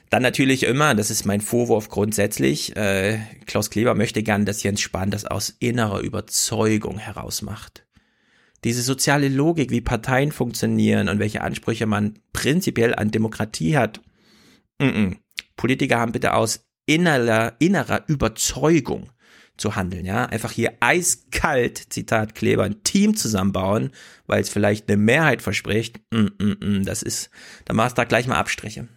dann natürlich immer, das ist mein Vorwurf grundsätzlich, äh, Klaus Kleber möchte gern, dass Jens Spahn das aus innerer Überzeugung heraus macht. Diese soziale Logik, wie Parteien funktionieren und welche Ansprüche man prinzipiell an Demokratie hat. Mm -mm. Politiker haben bitte aus innerer, innerer Überzeugung zu handeln, ja. Einfach hier eiskalt, Zitat Kleber, ein Team zusammenbauen, weil es vielleicht eine Mehrheit verspricht. Mm, mm, mm, das ist, da machst du da gleich mal Abstriche.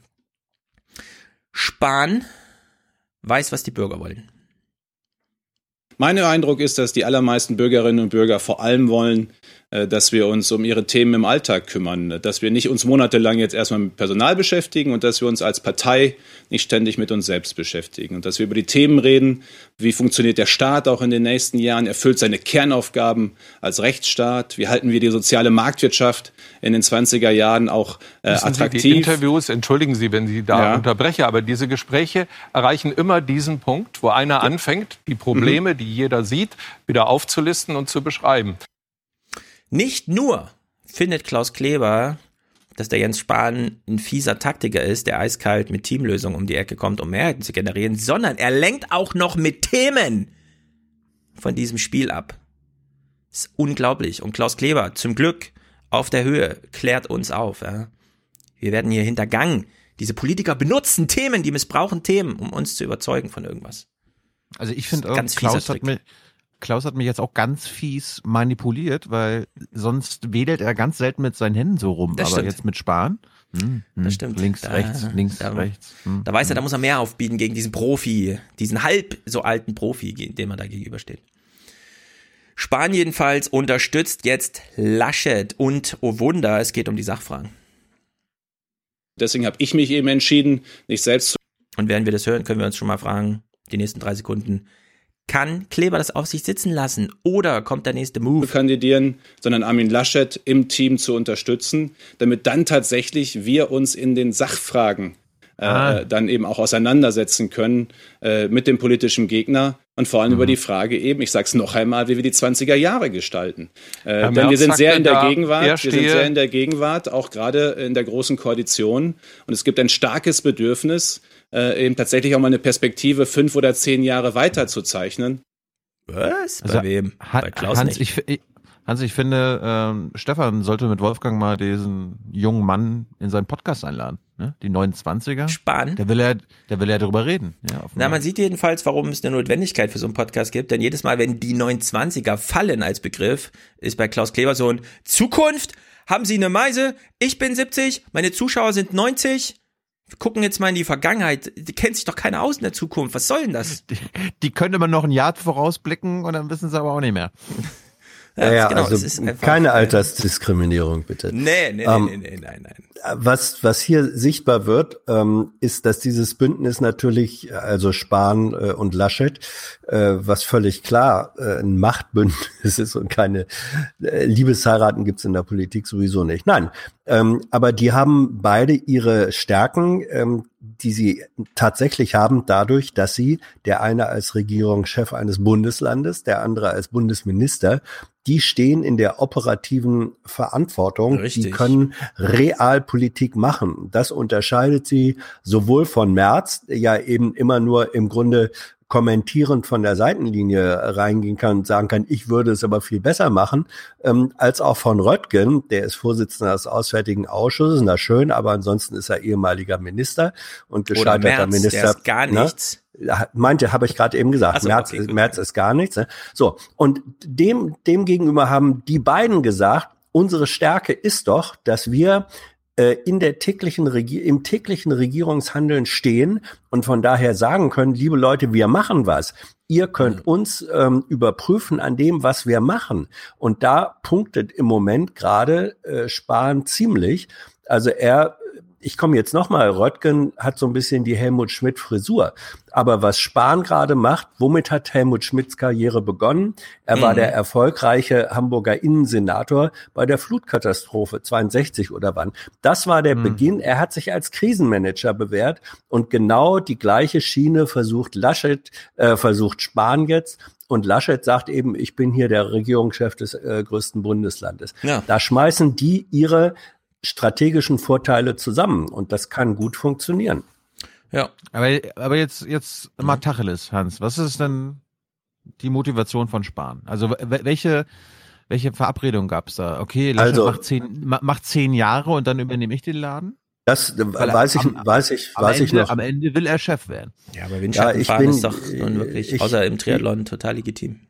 Spahn weiß, was die Bürger wollen. Mein Eindruck ist, dass die allermeisten Bürgerinnen und Bürger vor allem wollen, dass wir uns um ihre Themen im Alltag kümmern, dass wir nicht uns monatelang jetzt erstmal mit Personal beschäftigen und dass wir uns als Partei nicht ständig mit uns selbst beschäftigen und dass wir über die Themen reden, wie funktioniert der Staat auch in den nächsten Jahren, erfüllt seine Kernaufgaben als Rechtsstaat, wie halten wir die soziale Marktwirtschaft in den 20er Jahren auch äh, Wissen Sie, die attraktiv. Interviews, entschuldigen Sie, wenn Sie da Ja. unterbreche, aber diese Gespräche erreichen immer diesen Punkt, wo einer anfängt, die Probleme, die jeder sieht, wieder aufzulisten und zu beschreiben. Nicht nur findet Klaus Kleber, dass der Jens Spahn ein fieser Taktiker ist, der eiskalt mit Teamlösungen um die Ecke kommt, um Mehrheiten zu generieren, sondern er lenkt auch noch mit Themen von diesem Spiel ab. Das ist unglaublich. Und Klaus Kleber, zum Glück, auf der Höhe, klärt uns auf. Ja. Wir werden hier hintergangen. Diese Politiker benutzen Themen, die missbrauchen Themen, um uns zu überzeugen von irgendwas. Also ich finde, Klaus hat mir, Klaus hat mich jetzt auch ganz fies manipuliert, weil sonst wedelt er ganz selten mit seinen Händen so rum. Das aber stimmt. jetzt mit Spahn. Hm, hm, Das stimmt. Links, Da- rechts, links, da, rechts. Hm, Da weiß er, da muss er mehr aufbieten gegen diesen Profi, diesen halb so alten Profi, dem er da gegenübersteht. Spahn jedenfalls unterstützt jetzt Laschet und, oh Wunder, es geht um die Sachfragen. Deswegen habe ich mich eben entschieden, nicht selbst zu Und während wir das hören, können wir uns schon mal fragen, die nächsten drei Sekunden, kann Kleber das auf sich sitzen lassen oder kommt der nächste Move? kandidieren, sondern Armin Laschet im Team zu unterstützen, damit dann tatsächlich wir uns in den Sachfragen äh, Ah. dann eben auch auseinandersetzen können äh, mit dem politischen Gegner und vor allem Mhm. über die Frage eben, ich sag's noch einmal, wie wir die 20er Jahre gestalten. Äh, denn wir sind sehr in der Gegenwart, wir sind sehr in der Gegenwart, auch gerade in der großen Koalition und es gibt ein starkes Bedürfnis, äh, eben tatsächlich auch mal eine Perspektive fünf oder zehn Jahre weiter zu zeichnen. Was? Also, wem? Ha- Bei Klaus Hans, nicht. ich, Hans, ich finde, ähm, Stefan sollte mit Wolfgang mal diesen jungen Mann in seinen Podcast einladen. Ne? Die 29er. Spahn. Da will er, da will er darüber reden. Ja, Na, man sieht jedenfalls, warum es eine Notwendigkeit für so einen Podcast gibt, denn jedes Mal, wenn die 29er fallen als Begriff, ist bei Klaus Kleber so ein Zukunft, haben Sie eine Meise, ich bin 70, meine Zuschauer sind 90, wir gucken jetzt mal in die Vergangenheit, die kennt sich doch keiner aus in der Zukunft, was soll denn das? Die könnte man noch ein Jahr vorausblicken und dann wissen sie aber auch nicht mehr. Ja, ja, genau, also es ist einfach- keine Altersdiskriminierung, bitte. Nee, nee, Ähm, nee, nee, nee, nein, nein. Was, was hier sichtbar wird, ähm, ist, dass dieses Bündnis natürlich, also Spahn äh, und Laschet, äh, was völlig klar äh, ein Machtbündnis ist und keine äh, Liebesheiraten gibt's in der Politik sowieso nicht. Nein, ähm, aber die haben beide ihre Stärken, ähm, die sie tatsächlich haben, dadurch, dass sie der eine als Regierungschef eines Bundeslandes, der andere als Bundesminister, die stehen in der operativen Verantwortung, die Richtig. können Realpolitik machen. Das unterscheidet sie sowohl von Merz, der ja eben immer nur im Grunde kommentierend von der Seitenlinie reingehen kann und sagen kann, ich würde es aber viel besser machen, ähm, als auch von Röttgen, der ist Vorsitzender des Auswärtigen Ausschusses, na schön, aber ansonsten ist er ehemaliger Minister und Oder gescheiterter Merz, Minister. der ist gar ne? nichts. Ja, Meinte, habe ich gerade eben gesagt. So, März, okay. März ist gar nichts. Ne? So, und dem, dem gegenüber haben die beiden gesagt, unsere Stärke ist doch, dass wir äh, in der täglichen Regi im täglichen Regierungshandeln stehen und von daher sagen können, liebe Leute, wir machen was. Ihr könnt uns ähm, überprüfen an dem, was wir machen. Und da punktet im Moment gerade äh, Spahn ziemlich. Also er ich komme jetzt nochmal, Röttgen hat so ein bisschen die Helmut Schmidt Frisur. Aber was Spahn gerade macht, womit hat Helmut Schmidts Karriere begonnen? Er war Mhm. der erfolgreiche Hamburger Innensenator bei der Flutkatastrophe 62 oder wann. Das war der Beginn. Er hat sich als Krisenmanager bewährt und genau die gleiche Schiene versucht Laschet, äh, versucht Spahn jetzt. Und Laschet sagt eben, ich bin hier der Regierungschef des äh, größten Bundeslandes. Ja. Da schmeißen die ihre strategischen Vorteile zusammen und das kann gut funktionieren. Ja. Aber, aber jetzt, jetzt mal Tacheles, Hans. Was ist denn die Motivation von Spahn? Also welche, welche Verabredung gab's da? Okay, Laschet Also- macht, zehn, ma- macht zehn Jahre und dann übernehme ich den Laden? Das äh, Weil weiß ich, am- weiß ich, am weiß Ende, ich noch. Am Ende will er Chef werden. Ja, aber Windschattenfahren Ja, ich ist bin- doch nun wirklich, ich- außer im Triathlon, total legitim.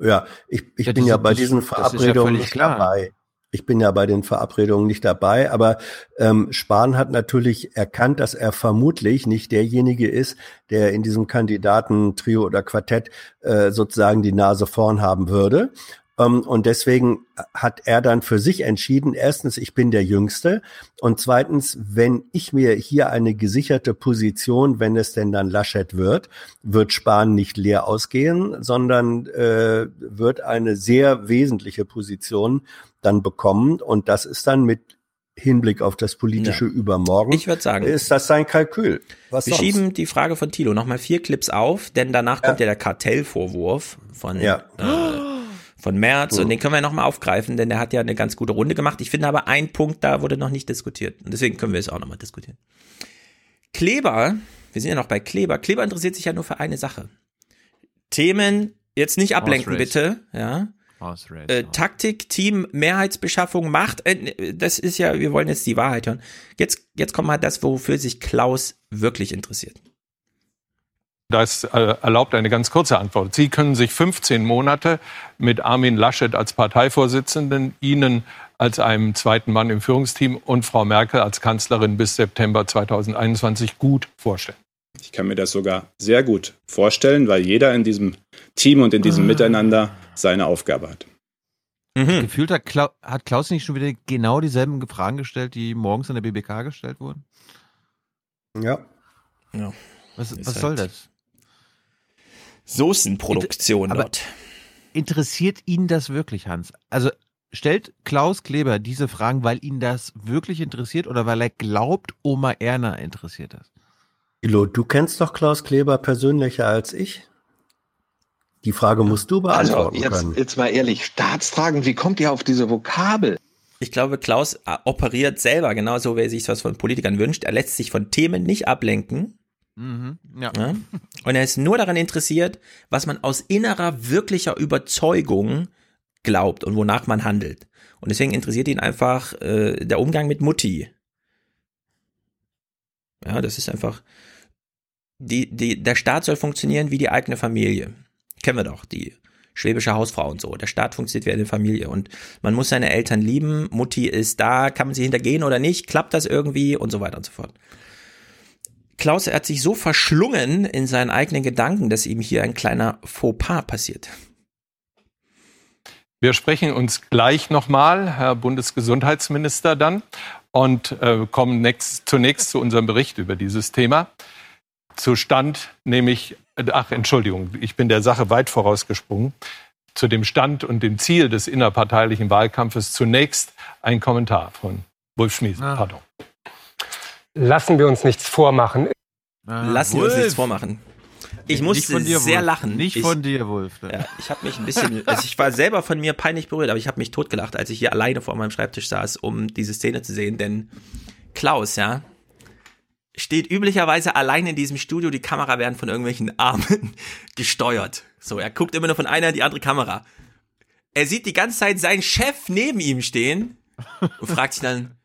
Ja, ich, ich Ja, bin ja bei diesen ja Verabredungen völlig nicht klar. dabei. Ich bin ja bei den Verabredungen nicht dabei, aber ähm, Spahn hat natürlich erkannt, dass er vermutlich nicht derjenige ist, der in diesem Kandidaten Trio oder Quartett äh, sozusagen die Nase vorn haben würde. Ähm, und deswegen hat er dann für sich entschieden, erstens, ich bin der Jüngste und zweitens, wenn ich mir hier eine gesicherte Position, wenn es denn dann Laschet wird, wird Spahn nicht leer ausgehen, sondern äh, wird eine sehr wesentliche Position dann bekommen und das ist dann mit Hinblick auf das politische Übermorgen. Ich würde sagen, ist das sein Kalkül. Was wir sonst? schieben die Frage von Thilo nochmal vier Clips auf, denn danach kommt ja der Kartellvorwurf von Ja. äh, von März und den können wir nochmal aufgreifen, denn der hat ja eine ganz gute Runde gemacht. Ich finde aber ein Punkt, da wurde noch nicht diskutiert und deswegen können wir es auch nochmal diskutieren. Kleber, wir sind ja noch bei Kleber. Kleber interessiert sich ja nur für eine Sache. Themen jetzt nicht ablenken, bitte, ja. Äh, Taktik, Team, Mehrheitsbeschaffung, Macht, äh, das ist ja, wir wollen jetzt die Wahrheit hören. Jetzt, jetzt kommt mal das, wofür sich Klaus wirklich interessiert. Das äh, erlaubt eine ganz kurze Antwort. Sie können sich 15 Monate mit Armin Laschet als Parteivorsitzenden, Ihnen als einem zweiten Mann im Führungsteam und Frau Merkel als Kanzlerin bis September 2021 gut vorstellen. Ich kann mir das sogar sehr gut vorstellen, weil jeder in diesem Team und in diesem Miteinander seine Aufgabe hat. Gefühlt hat, Klau hat Klaus nicht schon wieder genau dieselben Fragen gestellt, die morgens in der BBK gestellt wurden? Ja. Ja. Was, was halt soll das? Soßenproduktion Aber dort. Interessiert ihn das wirklich, Hans? Also stellt Klaus Kleber diese Fragen, weil ihn das wirklich interessiert oder weil er glaubt, Oma Erna interessiert das? Ilo, du kennst doch Klaus Kleber persönlicher als ich. Die Frage musst du beantworten Also, jetzt, können. jetzt mal ehrlich, Staatsfragen, wie kommt ihr auf diese Vokabel? Ich glaube, Klaus äh, operiert selber genauso, wie er sich was von Politikern wünscht. Er lässt sich von Themen nicht ablenken. Mhm, ja. Ja? Und er ist nur daran interessiert, was man aus innerer, wirklicher Überzeugung glaubt und wonach man handelt. Und deswegen interessiert ihn einfach äh, der Umgang mit Mutti. Ja, das ist einfach. Die, die, der Staat soll funktionieren wie die eigene Familie. Kennen wir doch, die schwäbische Hausfrau und so. Der Staat funktioniert wie eine Familie und man muss seine Eltern lieben. Mutti ist da, kann man sie hintergehen oder nicht? Klappt das irgendwie? Und so weiter und so fort. Klaus hat sich so verschlungen in seinen eigenen Gedanken, dass ihm hier ein kleiner Fauxpas passiert. Wir sprechen uns gleich nochmal, Herr Bundesgesundheitsminister, dann und äh, kommen next, zunächst zu unserem Bericht über dieses Thema. Zu Stand nämlich, ach Entschuldigung, ich bin der Sache weit vorausgesprungen. Zu dem Stand und dem Ziel des innerparteilichen Wahlkampfes zunächst ein Kommentar von Wolf Schmies. Pardon. Lassen wir uns nichts vormachen. Lassen wir uns nichts vormachen. Ich musste dir, sehr Wolf. lachen. Nicht ich, von dir, Wolf. Ja, ich habe mich ein bisschen, also ich war selber von mir peinlich berührt, aber ich habe mich totgelacht, als ich hier alleine vor meinem Schreibtisch saß, um diese Szene zu sehen. Denn Klaus, ja, steht üblicherweise allein in diesem Studio. Die Kamera werden von irgendwelchen Armen gesteuert. So, er guckt immer nur von einer in die andere Kamera. Er sieht die ganze Zeit seinen Chef neben ihm stehen und fragt sich dann,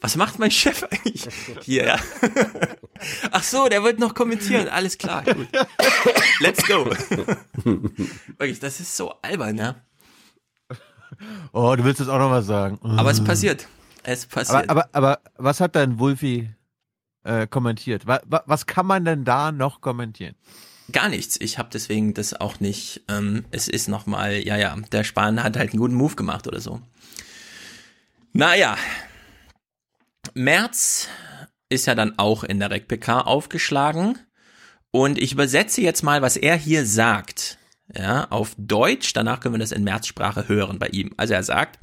was macht mein Chef eigentlich hier? Ja? Ach so, der wird noch kommentieren. Alles klar, gut. Let's go. Wirklich, das ist so albern, ja. Oh, du willst jetzt auch noch was sagen. Aber es passiert. Es passiert. Aber, aber, aber was hat dein Wolfi äh, kommentiert? Was, was kann man denn da noch kommentieren? Gar nichts. Ich habe deswegen das auch nicht. Ähm, es ist nochmal, ja, ja, der Spahn hat halt einen guten Move gemacht oder so. Naja. März ist ja dann auch in der RecPK aufgeschlagen. Und ich übersetze jetzt mal, was er hier sagt. Ja, auf Deutsch. Danach können wir das in Märzsprache hören bei ihm. Also er sagt,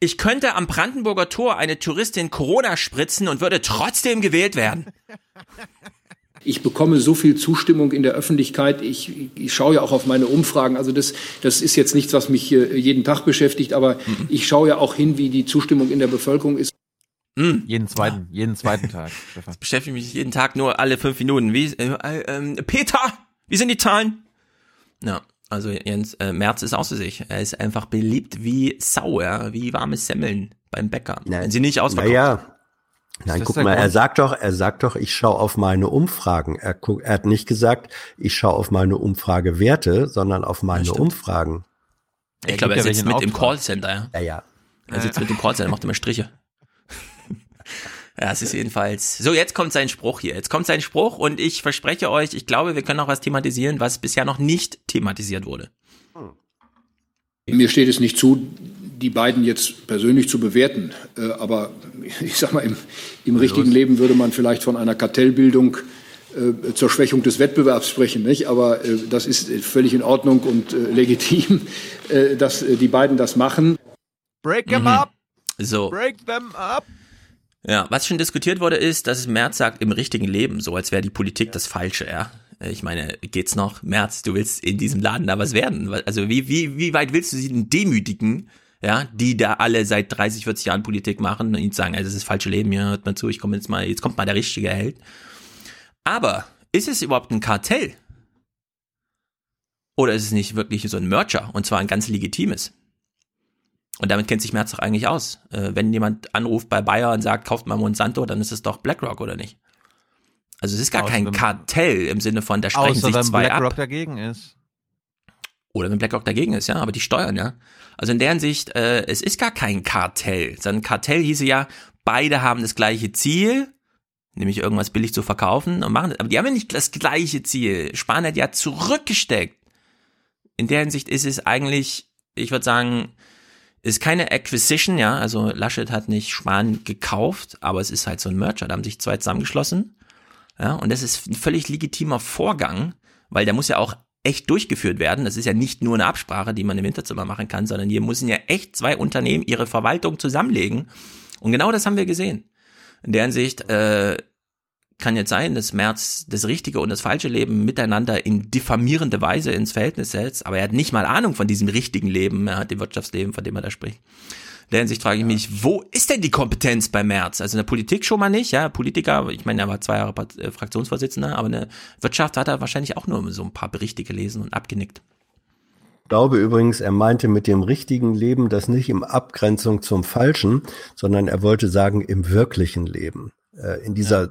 ich könnte am Brandenburger Tor eine Touristin Corona spritzen und würde trotzdem gewählt werden. Ich bekomme so viel Zustimmung in der Öffentlichkeit. Ich, ich schaue ja auch auf meine Umfragen. Also das, das ist jetzt nichts, was mich jeden Tag beschäftigt, aber ich schaue ja auch hin, wie die Zustimmung in der Bevölkerung ist. Jeden zweiten, jeden zweiten Tag. Stefan. beschäftige mich jeden Tag nur alle fünf Minuten. Wie, äh, äh, Peter, wie sind die Zahlen? Ja, also Jens, äh, Merz ist außer sich. Er ist einfach beliebt wie Sau, ja, wie warme Semmeln beim Bäcker. Wenn sie nicht ausverkauft. Naja. Nein, guck mal, er Grund? sagt doch, er sagt doch, ich schaue auf meine Umfragen. Er, guck, er hat nicht gesagt, ich schaue auf meine Umfragewerte, sondern auf meine. Umfragen. Ich glaube, er sitzt mit in im Auftrag. Callcenter, ja. Ja, ja. Er sitzt mit dem Callcenter, macht immer Striche. Ja, es ist jedenfalls. So, jetzt kommt sein Spruch hier. Jetzt kommt sein Spruch und ich verspreche euch, ich glaube, wir können auch was thematisieren, was bisher noch nicht thematisiert wurde. Mir steht es nicht zu, die beiden jetzt persönlich zu bewerten. Äh, aber ich sag mal, im, im richtigen Leben würde man vielleicht von einer Kartellbildung äh, zur Schwächung des Wettbewerbs sprechen. Nicht? Aber äh, das ist völlig in Ordnung und legitim, dass die beiden das machen. Break them Mhm. up! So. Break them up! Ja, was schon diskutiert wurde, ist, dass es Merz sagt, im richtigen Leben, so als wäre die Politik das Falsche, ja. Ich meine, geht's noch? März, du willst in diesem Laden da was werden. Also wie, wie, wie weit willst du sie denn demütigen, ja, die da alle seit 30, 40 Jahren Politik machen und ihnen sagen, also das ist das falsche Leben, hier hört mal zu, ich komme jetzt mal, jetzt kommt mal der richtige Held. Aber ist es überhaupt ein Kartell? Oder ist es nicht wirklich so ein Merger und zwar ein ganz legitimes? Und damit kennt sich Merz doch eigentlich aus. Äh, wenn jemand anruft bei Bayer und sagt, kauft mal Monsanto, dann ist es doch BlackRock, oder nicht? Also es ist gar Außer kein wenn- Kartell im Sinne von, da sprechen sich wenn zwei BlackRock ab. dagegen ist. Oder wenn BlackRock dagegen ist, ja, aber die steuern, ja. Also in deren Sicht, äh, es ist gar kein Kartell, sondern Kartell hieße ja, beide haben das gleiche Ziel, nämlich irgendwas billig zu verkaufen und machen das. Aber die haben ja nicht das gleiche Ziel. Spahn hat ja zurückgesteckt. In der Hinsicht ist es eigentlich, ich würde sagen, ist keine Acquisition, ja, also Laschet hat nicht Spahn gekauft, aber es ist halt so ein Merger, da haben sich zwei zusammengeschlossen, ja, und das ist ein völlig legitimer Vorgang, weil der muss ja auch echt durchgeführt werden. Das ist ja nicht nur eine Absprache, die man im Hinterzimmer machen kann, sondern hier müssen ja echt zwei Unternehmen ihre Verwaltung zusammenlegen. Und genau das haben wir gesehen. In der Hinsicht äh, kann jetzt sein, dass Merz das richtige und das falsche Leben miteinander in diffamierende Weise ins Verhältnis setzt, aber er hat nicht mal Ahnung von diesem richtigen Leben, er hat dem Wirtschaftsleben, von dem er da spricht. In der Hinsicht frage ich mich, wo ist denn die Kompetenz bei Merz? Also in der Politik schon mal nicht, ja, Politiker, ich meine, er war zwei Jahre äh, Fraktionsvorsitzender, aber in der Wirtschaft hat er wahrscheinlich auch nur so ein paar Berichte gelesen und abgenickt. Ich glaube übrigens, er meinte mit dem richtigen Leben das nicht im Abgrenzung zum Falschen, sondern er wollte sagen im wirklichen Leben. Äh, In dieser,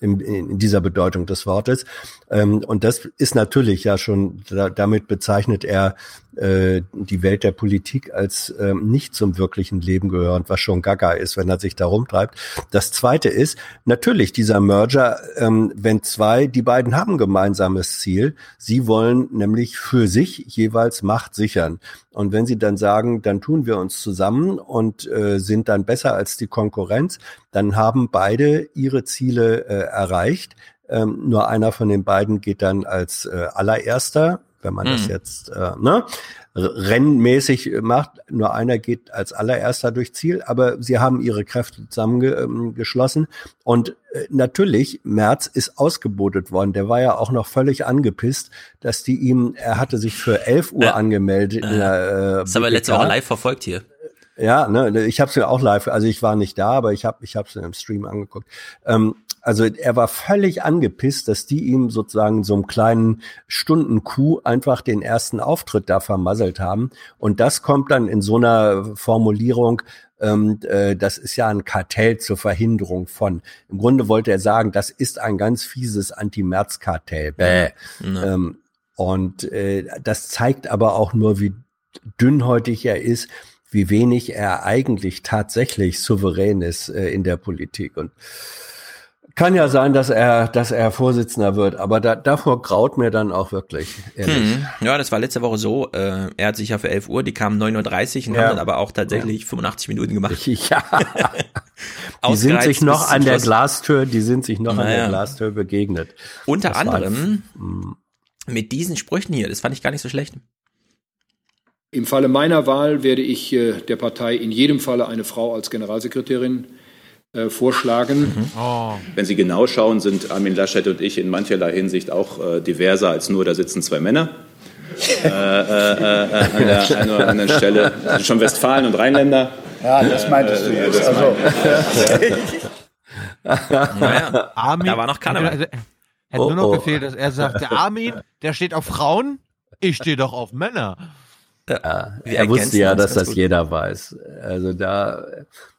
in, in dieser Bedeutung des Wortes. Ähm, Und das ist natürlich ja schon, da- damit bezeichnet er äh, die Welt der Politik als ähm, nicht zum wirklichen Leben gehörend, was schon gaga ist, wenn er sich da rumtreibt. Das zweite ist, natürlich dieser Merger, ähm, wenn zwei, die beiden haben ein gemeinsames Ziel. Sie wollen nämlich für sich jeweils Macht sichern. Und wenn sie dann sagen, dann tun wir uns zusammen und äh, sind dann besser als die Konkurrenz, dann haben beide ihre Ziele äh, erreicht. Ähm, nur einer von den beiden geht dann als äh, allererster, wenn man das Mhm. jetzt äh, ne, rennmäßig macht. Nur einer geht als allererster durch Ziel, aber sie haben ihre Kräfte zusammengeschlossen. Und äh, natürlich, Merz ist ausgebotet worden. Der war ja auch noch völlig angepisst, dass die ihm, er hatte sich für 11 Uhr angemeldet. In der, äh, Das haben wir letzte. Woche live verfolgt hier. Ja, ne, ich habe es ja auch live, also ich war nicht da, aber ich habe ich habe es im Stream angeguckt. Ähm, also er war völlig angepisst, dass die ihm sozusagen so einem kleinen Stundenkuh einfach den ersten Auftritt da vermasselt haben. Und das kommt dann in so einer Formulierung, ähm, äh, das ist ja ein Kartell zur Verhinderung von. Im Grunde wollte er sagen, das ist ein ganz fieses Anti-Merz-Kartell. Bäh. Ja. Ähm, und äh, das zeigt aber auch nur, wie dünnhäutig er ist, wie wenig er eigentlich tatsächlich souverän ist äh, in der Politik. Und kann ja sein, dass er, dass er Vorsitzender wird, aber da, davor graut mir dann auch wirklich. Hm. Ja, das war letzte Woche so. Äh, er hat sich ja für 11 Uhr, die kamen 9.30 Uhr und Ja. haben dann aber auch tatsächlich 85 Minuten gemacht. Ja. Die sind sich noch an der. Glastür, die sind sich noch an Naja. der Glastür begegnet. Unter Das war- anderem mit diesen Sprüchen hier. Das fand ich gar nicht so schlecht. Im Falle meiner Wahl werde ich äh, der Partei in jedem Falle eine Frau als Generalsekretärin äh, vorschlagen. Wenn Sie genau schauen, sind Armin Laschet und ich in mancherlei Hinsicht auch äh, diverser als nur, da sitzen zwei Männer. äh, äh, äh, an der einen oder anderen Stelle. Das sind schon Westfalen und Rheinländer. Ja, das meintest du Äh, jetzt. Also, Naja, Armin, da war noch Karneval. Hätte, hätte Oh, nur noch oh. gefehlt, dass er sagt, der Armin, der steht auf Frauen, ich stehe doch auf Männer. Ja, er wusste ja, dass das gut. jeder weiß. Also da,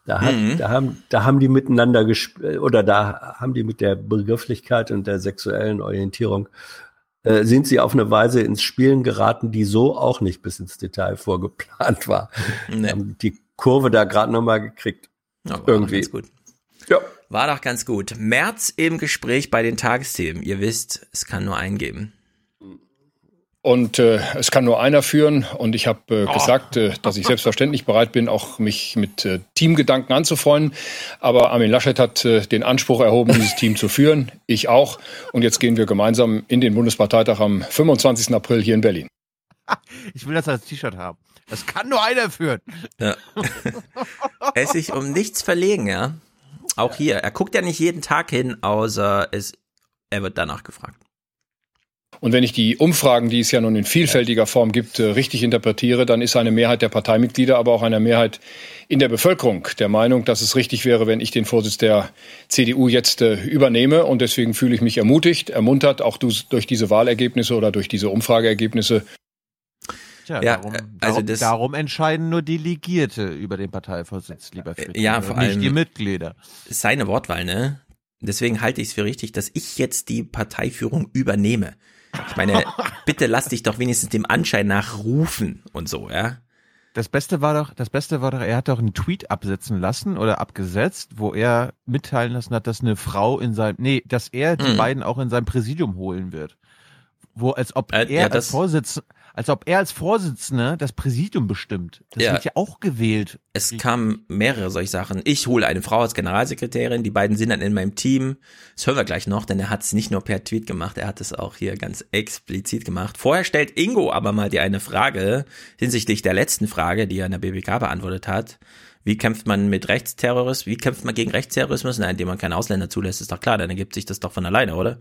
da, hat, Mhm. da, haben, da haben die miteinander gespielt, oder da haben die mit der Begrifflichkeit und der sexuellen Orientierung, äh, sind sie auf eine Weise ins Spielen geraten, die so auch nicht bis ins Detail vorgeplant war. Nee. Die Kurve da gerade nochmal gekriegt. Ja, war Irgendwie. Doch ganz gut. Ja. War doch ganz gut. März im Gespräch bei den Tagesthemen. Ihr wisst, es kann nur einen geben. Und äh, es kann nur einer führen. Und ich habe äh, gesagt, äh, dass ich selbstverständlich bereit bin, auch mich mit äh, Teamgedanken anzufreunden. Aber Armin Laschet hat äh, den Anspruch erhoben, dieses Team zu führen. Ich auch. Und jetzt gehen wir gemeinsam in den Bundesparteitag am 25. April hier in Berlin. Ich will das als T-Shirt haben. Das kann nur einer führen. Ja. er ist sich um nichts verlegen, ja. Auch hier. Er guckt ja nicht jeden Tag hin, außer es, er wird danach gefragt. Und wenn ich die Umfragen, die es ja nun in vielfältiger Form gibt, äh, richtig interpretiere, dann ist eine Mehrheit der Parteimitglieder, aber auch eine Mehrheit in der Bevölkerung der Meinung, dass es richtig wäre, wenn ich den Vorsitz der CDU jetzt äh, übernehme. Und deswegen fühle ich mich ermutigt, ermuntert, auch durch diese Wahlergebnisse oder durch diese Umfrageergebnisse. Tja, ja, darum, also das, darum entscheiden nur Delegierte über den Parteivorsitz, lieber Friedrich. Ja, vor allem nicht die Mitglieder. Seine Wortwahl, ne? Deswegen halte ich es für richtig, dass ich jetzt die Parteiführung übernehme. Ich meine, bitte lass dich doch wenigstens dem Anschein nach rufen und so, ja. Das Beste war doch, das Beste war doch, er hat doch einen Tweet absetzen lassen oder abgesetzt, wo er mitteilen lassen hat, dass eine Frau in seinem, nee, dass er die mhm. beiden auch in sein Präsidium holen wird. Wo, als ob äh, er ja, als Vorsitzender, als ob er als Vorsitzender das Präsidium bestimmt. Das ja. wird ja auch gewählt. Es kamen mehrere solche Sachen. Ich hole eine Frau als Generalsekretärin, die beiden sind dann in meinem Team. Das hören wir gleich noch, denn er hat es nicht nur per Tweet gemacht, er hat es auch hier ganz explizit gemacht. Vorher stellt Ingo aber mal die eine Frage hinsichtlich der letzten Frage, die er in der BBK beantwortet hat. Wie kämpft man mit Rechtsterrorismus? Wie kämpft man gegen Rechtsterrorismus? Na, indem man keine Ausländer zulässt, ist doch klar, dann ergibt sich das doch von alleine, oder?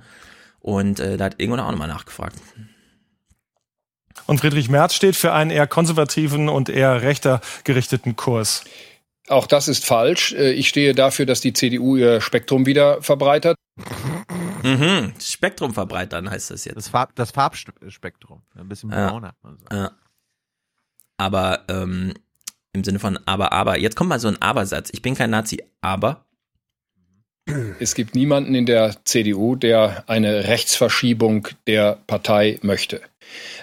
Und äh, da hat Ingo auch nochmal nachgefragt. Und Friedrich Merz steht für einen eher konservativen und eher rechter gerichteten Kurs. Auch das ist falsch. Äh, ich stehe dafür, dass die CDU ihr Spektrum wieder verbreitert. Mhm. Spektrum verbreitern heißt das jetzt. Das, Farb, das Farbspektrum. Ein bisschen brauner. Ja. Ja. Aber ähm, im Sinne von aber, aber. Jetzt kommt mal so ein Aber-Satz. Ich bin kein Nazi, aber. Es gibt niemanden in der CDU, der eine Rechtsverschiebung der Partei möchte.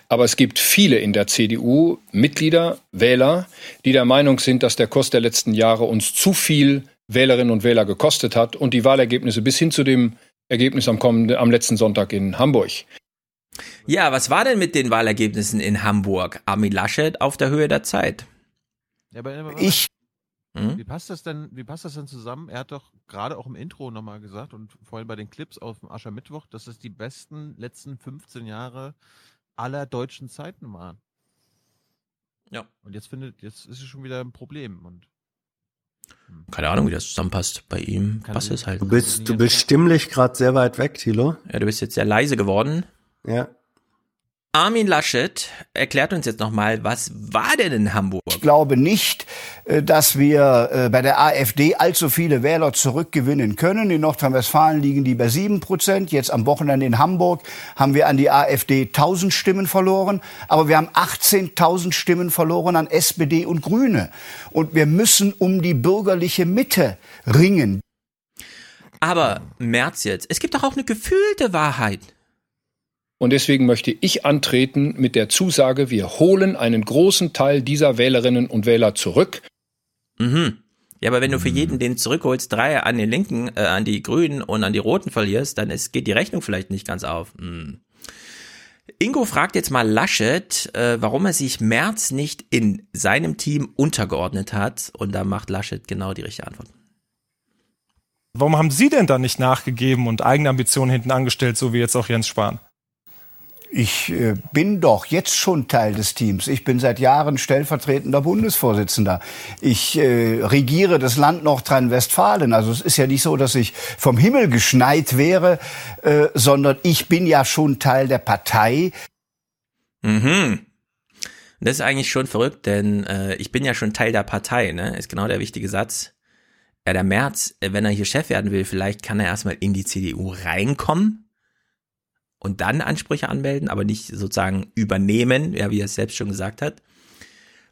Aber es gibt viele in der CDU, Mitglieder, Wähler, die der Meinung sind, dass der Kurs der letzten Jahre uns zu viel Wählerinnen und Wähler gekostet hat und die Wahlergebnisse bis hin zu dem Ergebnis am, kommenden, am letzten Sonntag in Hamburg. Ja, was war denn mit den Wahlergebnissen in Hamburg? Armin Laschet auf der Höhe der Zeit. Ich. Hm? Wie passt das denn? Wie passt das denn zusammen? Er hat doch gerade auch im Intro nochmal gesagt und vorhin bei den Clips auf dem Aschermittwoch, dass es die besten letzten 15 Jahre aller deutschen Zeiten waren. Ja. Und jetzt findet, jetzt ist es schon wieder ein Problem und hm. keine Ahnung, wie das zusammenpasst bei ihm. Passt es halt. Du bist, du bist stimmlich gerade sehr weit weg, Thilo. Ja, du bist jetzt sehr leise geworden. Ja. Armin Laschet erklärt uns jetzt nochmal, was war denn in Hamburg? Ich glaube nicht, äh, dass wir äh, bei der AfD allzu viele Wähler zurückgewinnen können. In Nordrhein-Westfalen liegen die bei sieben Prozent. Jetzt am Wochenende in Hamburg haben wir an die AfD 1000 Stimmen verloren. Aber wir haben 18.000 Stimmen verloren an SPD und Grüne. Und wir müssen um die bürgerliche Mitte ringen. Aber März jetzt, es gibt doch auch eine gefühlte Wahrheit. Und deswegen möchte ich antreten mit der Zusage, wir holen einen großen Teil dieser Wählerinnen und Wähler zurück. Mhm. Ja, aber wenn du für jeden den zurückholst, drei an den Linken, äh, an die Grünen und an die Roten verlierst, dann ist, geht die Rechnung vielleicht nicht ganz auf. Hm. Ingo fragt jetzt mal Laschet, äh, warum er sich Merz nicht in seinem Team untergeordnet hat. Und da macht Laschet genau die richtige Antwort. Warum haben Sie denn da nicht nachgegeben und eigene Ambitionen hinten angestellt, so wie jetzt auch Jens Spahn? Ich äh, bin doch jetzt schon Teil des Teams. Ich bin seit Jahren stellvertretender Bundesvorsitzender. Ich äh, regiere das Land Nordrhein-Westfalen. Also es ist ja nicht so, dass ich vom Himmel geschneit wäre, äh, sondern ich bin ja schon Teil der Partei. Mhm. Das ist eigentlich schon verrückt, denn äh, ich bin ja schon Teil der Partei, ne? Ist genau der wichtige Satz. Ja, der März, äh, wenn er hier Chef werden will, vielleicht kann er erstmal in die CDU reinkommen und dann Ansprüche anmelden, aber nicht sozusagen übernehmen, ja, wie er es selbst schon gesagt hat.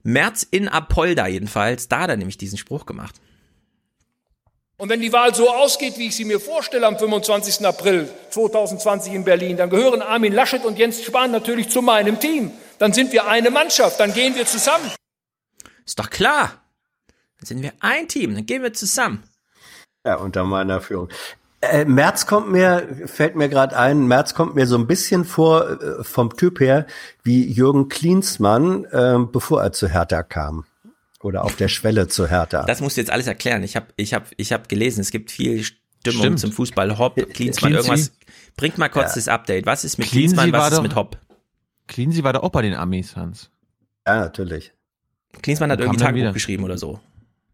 März in Apolda jedenfalls, da hat er nämlich diesen Spruch gemacht. Und wenn die Wahl so ausgeht, wie ich sie mir vorstelle am 25. April 2020 in Berlin, dann gehören Armin Laschet und Jens Spahn natürlich zu meinem Team. Dann sind wir eine Mannschaft, dann gehen wir zusammen. Ist doch klar. Dann sind wir ein Team, dann gehen wir zusammen. Ja, unter meiner Führung. Äh, Merz kommt mir, fällt mir gerade ein, Merz kommt mir so ein bisschen vor äh, vom Typ her wie Jürgen Klinsmann, äh, bevor er zu Hertha kam. Oder auf der Schwelle zu Hertha. Das musst du jetzt alles erklären. Ich habe ich hab, ich hab gelesen, es gibt viel Stimmung Stimmt. zum Fußball. Hopp, Klinsmann, Cleansy. irgendwas. Bringt mal kurz ja. das Update. Was ist mit Cleansy Klinsmann, was ist doch, mit Hopp? Klinsmann war da auch bei den Amis, Hans. Ja, natürlich. Klinsmann hat irgendwie Tagebuch geschrieben oder so.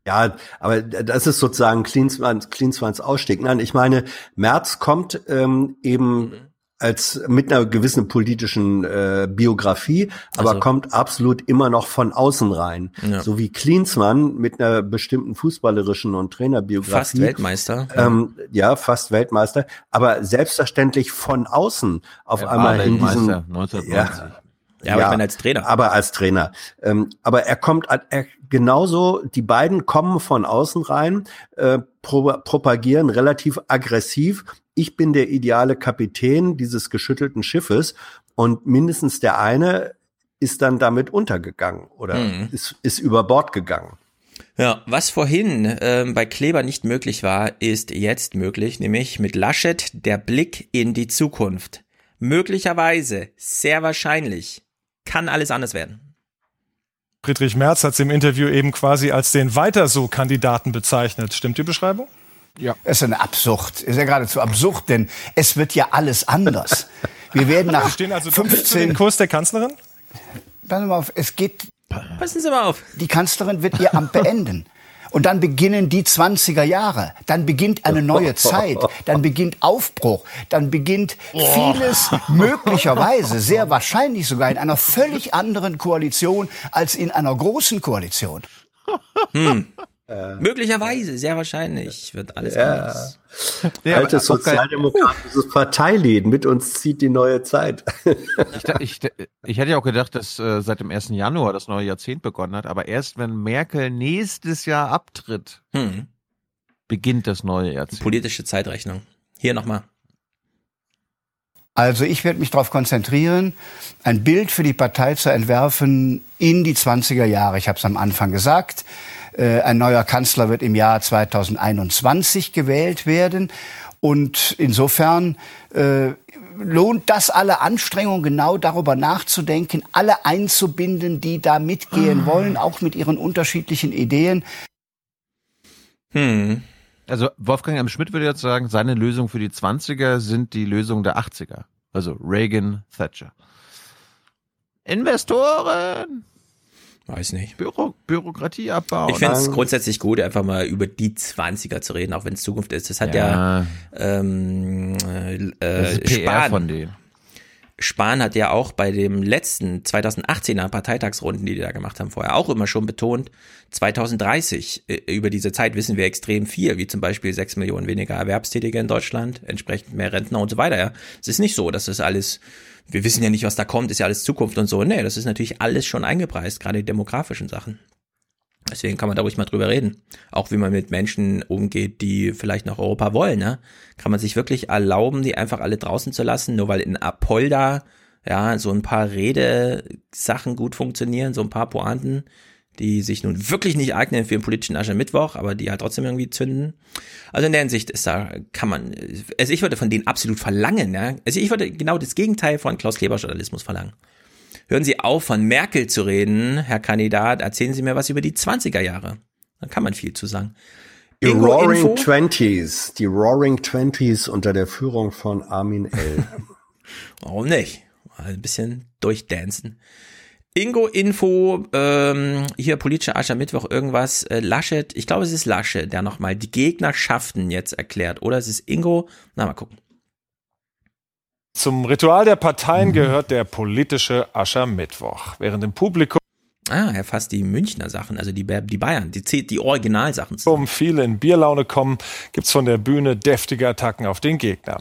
Ja, aber das ist sozusagen Klinsmanns, Klinsmanns Ausstieg. Nein, ich meine, Merz kommt ähm, eben als mit einer gewissen politischen äh, Biografie, aber Also. kommt absolut immer noch von außen rein. Ja. So wie Klinsmann mit einer bestimmten fußballerischen und Trainerbiografie. Fast Weltmeister. Ähm, ja, fast Weltmeister, aber selbstverständlich von außen auf Er einmal in diesem Weltmeister 1990. Ja, aber ich meine als Trainer. Aber als Trainer. Ähm, aber er kommt er, genauso, die beiden kommen von außen rein, äh, pro, propagieren relativ aggressiv. Ich bin der ideale Kapitän dieses geschüttelten Schiffes und mindestens der eine ist dann damit untergegangen oder Mhm. ist, ist über Bord gegangen. Ja, was vorhin ähm, bei Kleber nicht möglich war, ist jetzt möglich, nämlich mit Laschet der Blick in die Zukunft. Möglicherweise, sehr wahrscheinlich, kann alles anders werden. Friedrich Merz hat es im Interview eben quasi als den Weiter so Kandidaten bezeichnet. Stimmt die Beschreibung? Ja. Das ist eine Absurd. Ist ja geradezu absurd, denn es wird ja alles anders. Wir werden nach Wir stehen also doppelt zu den 15 Kurs der Kanzlerin? Passen Sie mal auf, es geht. Passen Sie mal auf. Die Kanzlerin wird ihr Amt beenden. Und dann beginnen die 20er Jahre. Dann beginnt eine neue Zeit. Dann beginnt Aufbruch. Dann beginnt vieles möglicherweise, sehr wahrscheinlich sogar in einer völlig anderen Koalition als in einer großen Koalition. Hm. Möglicherweise, sehr wahrscheinlich, wird alles anders. Ja, Altes sozialdemokratisches Parteilied. Mit uns zieht die neue Zeit. Ich, ich, ich hätte ja auch gedacht, dass äh, seit dem 1. Januar das neue Jahrzehnt begonnen hat, aber erst wenn Merkel nächstes Jahr abtritt, Hm. beginnt das neue Jahrzehnt. Politische Zeitrechnung. Hier nochmal. Also ich werde mich darauf konzentrieren, ein Bild für die Partei zu entwerfen in die 20er Jahre. Ich habe es am Anfang gesagt. Äh, Ein neuer Kanzler wird im Jahr 2021 gewählt werden. Und insofern äh, lohnt das alle Anstrengungen, genau darüber nachzudenken, alle einzubinden, die da mitgehen wollen, auch mit ihren unterschiedlichen Ideen. Hm. Also Wolfgang M. Schmidt würde jetzt sagen, seine Lösung für die 20er sind die Lösung der 80er. Also Reagan, Thatcher. Investoren, Weiß nicht. Büro, Bürokratie abbauen. Ich finde es grundsätzlich gut, einfach mal über die 20er zu reden, auch wenn es Zukunft ist. Das hat ja, Ja. ähm, äh, Das ist PR Spahn. von denen. Spahn hat ja auch bei dem letzten 2018er Parteitagsrunden, die die da gemacht haben, vorher auch immer schon betont, 2030, äh, über diese Zeit wissen wir extrem viel, wie zum Beispiel sechs Millionen weniger Erwerbstätige in Deutschland, entsprechend mehr Rentner und so weiter. Ja. Es ist nicht so, dass das alles, wir wissen ja nicht, was da kommt, ist ja alles Zukunft und so. Nee, das ist natürlich alles schon eingepreist, gerade die demografischen Sachen. Deswegen kann man da ruhig mal drüber reden. Auch wie man mit Menschen umgeht, die vielleicht nach Europa wollen. Ne? Kann man sich wirklich erlauben, die einfach alle draußen zu lassen, nur weil in Apolda ja so ein paar Redesachen gut funktionieren, so ein paar Pointen, die sich nun wirklich nicht eignen für den politischen Aschermittwoch, aber die halt trotzdem irgendwie zünden. Also in der Hinsicht ist da, kann man, also ich würde von denen absolut verlangen, ja. Also ich würde genau das Gegenteil von Klaus Kleber Journalismus verlangen. Hören Sie auf, von Merkel zu reden, Herr Kandidat. Erzählen Sie mir was über die 20er Jahre. Da kann man viel zu sagen. Die Ingo Roaring Info? Twenties, die Roaring Twenties unter der Führung von Armin L. Warum nicht? Mal ein bisschen durchdancen. Ingo Info, ähm, hier politischer Aschermittwoch, irgendwas. Äh, Laschet, ich glaube, es ist Laschet, der nochmal die Gegnerschaften jetzt erklärt. Oder es ist Ingo. Na, mal gucken. Zum Ritual der Parteien gehört der politische Aschermittwoch. Während im Publikum Ah, er fasst die Münchner Sachen, also die, die Bayern, die, die Originalsachen. um viele in Bierlaune kommen, gibt's von der Bühne deftige Attacken auf den Gegner.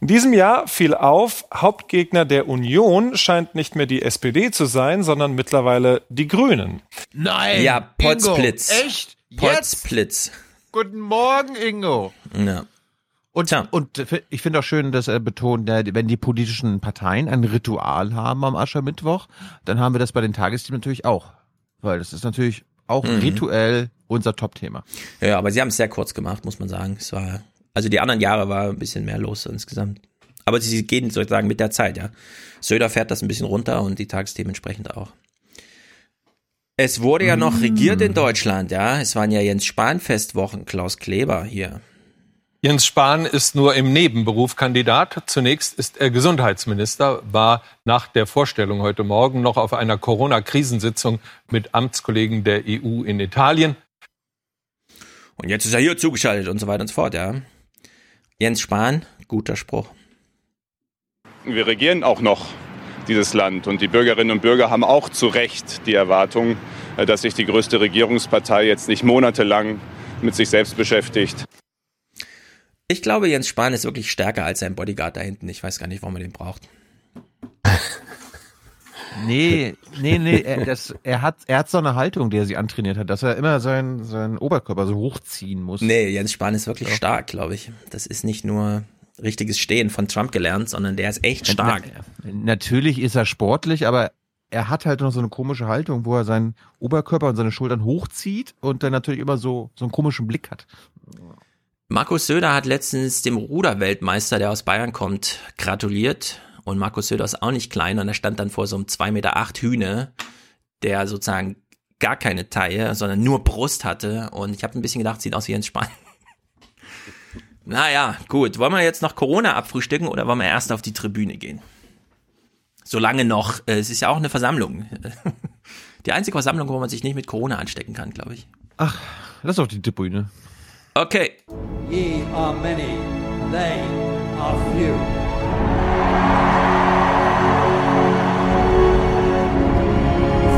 In diesem Jahr fiel auf, Hauptgegner der Union scheint nicht mehr die SPD zu sein, sondern mittlerweile die Grünen. Nein! Ja, Potzblitz. Echt? Jetzt? Potzblitz. Guten Morgen, Ingo. Ja. Und, und ich finde auch schön, dass er betont, wenn die politischen Parteien ein Ritual haben am Aschermittwoch, dann haben wir das bei den Tagesthemen natürlich auch. Weil das ist natürlich auch Mhm. rituell unser Top-Thema. Ja, aber sie haben es sehr kurz gemacht, muss man sagen. Es war, also die anderen Jahre war ein bisschen mehr los insgesamt. Aber sie gehen sozusagen mit der Zeit, ja. Söder fährt das ein bisschen runter und die Tagesthemen entsprechend auch. Es wurde ja noch regiert in Deutschland, ja. Es waren ja Jens Spahn Festwochen, Klaus Kleber hier. Jens Spahn ist nur im Nebenberuf Kandidat. Zunächst ist er Gesundheitsminister, war nach der Vorstellung heute Morgen noch auf einer Corona-Krisensitzung mit Amtskollegen der EU in Italien. Und jetzt ist er hier zugeschaltet und so weiter und so fort, ja. Jens Spahn, guter Spruch. Wir regieren auch noch dieses Land. Und die Bürgerinnen und Bürger haben auch zu Recht die Erwartung, äh, dass sich die größte Regierungspartei jetzt nicht monatelang mit sich selbst beschäftigt. Ich glaube, Jens Spahn ist wirklich stärker als sein Bodyguard da hinten. Ich weiß gar nicht, warum er den braucht. Nee, nee, nee, er, das, er, hat, er hat so eine Haltung, die er sich antrainiert hat, dass er immer seinen, seinen Oberkörper so hochziehen muss. Nee, Jens Spahn ist wirklich ja. stark, glaube ich. Das ist nicht nur richtiges Stehen von Trump gelernt, sondern der ist echt stark. Na, natürlich ist er sportlich, aber er hat halt noch so eine komische Haltung, wo er seinen Oberkörper und seine Schultern hochzieht und dann natürlich immer so, so einen komischen Blick hat. Markus Söder hat letztens dem Ruderweltmeister, der aus Bayern kommt, gratuliert. Und Markus Söder ist auch nicht klein und er stand dann vor so einem 2,8 Meter Hühne, der sozusagen gar keine Taille, sondern nur Brust hatte. Und ich habe ein bisschen gedacht, sieht aus wie Jens Spahn. naja, gut. Wollen wir jetzt noch Corona abfrühstücken oder wollen wir erst auf die Tribüne gehen? Solange noch. Äh, es ist ja auch eine Versammlung. Die einzige Versammlung, wo man sich nicht mit Corona anstecken kann, glaube ich. Ach, lass auf die Tribüne. Okay. Ye are many, they are few.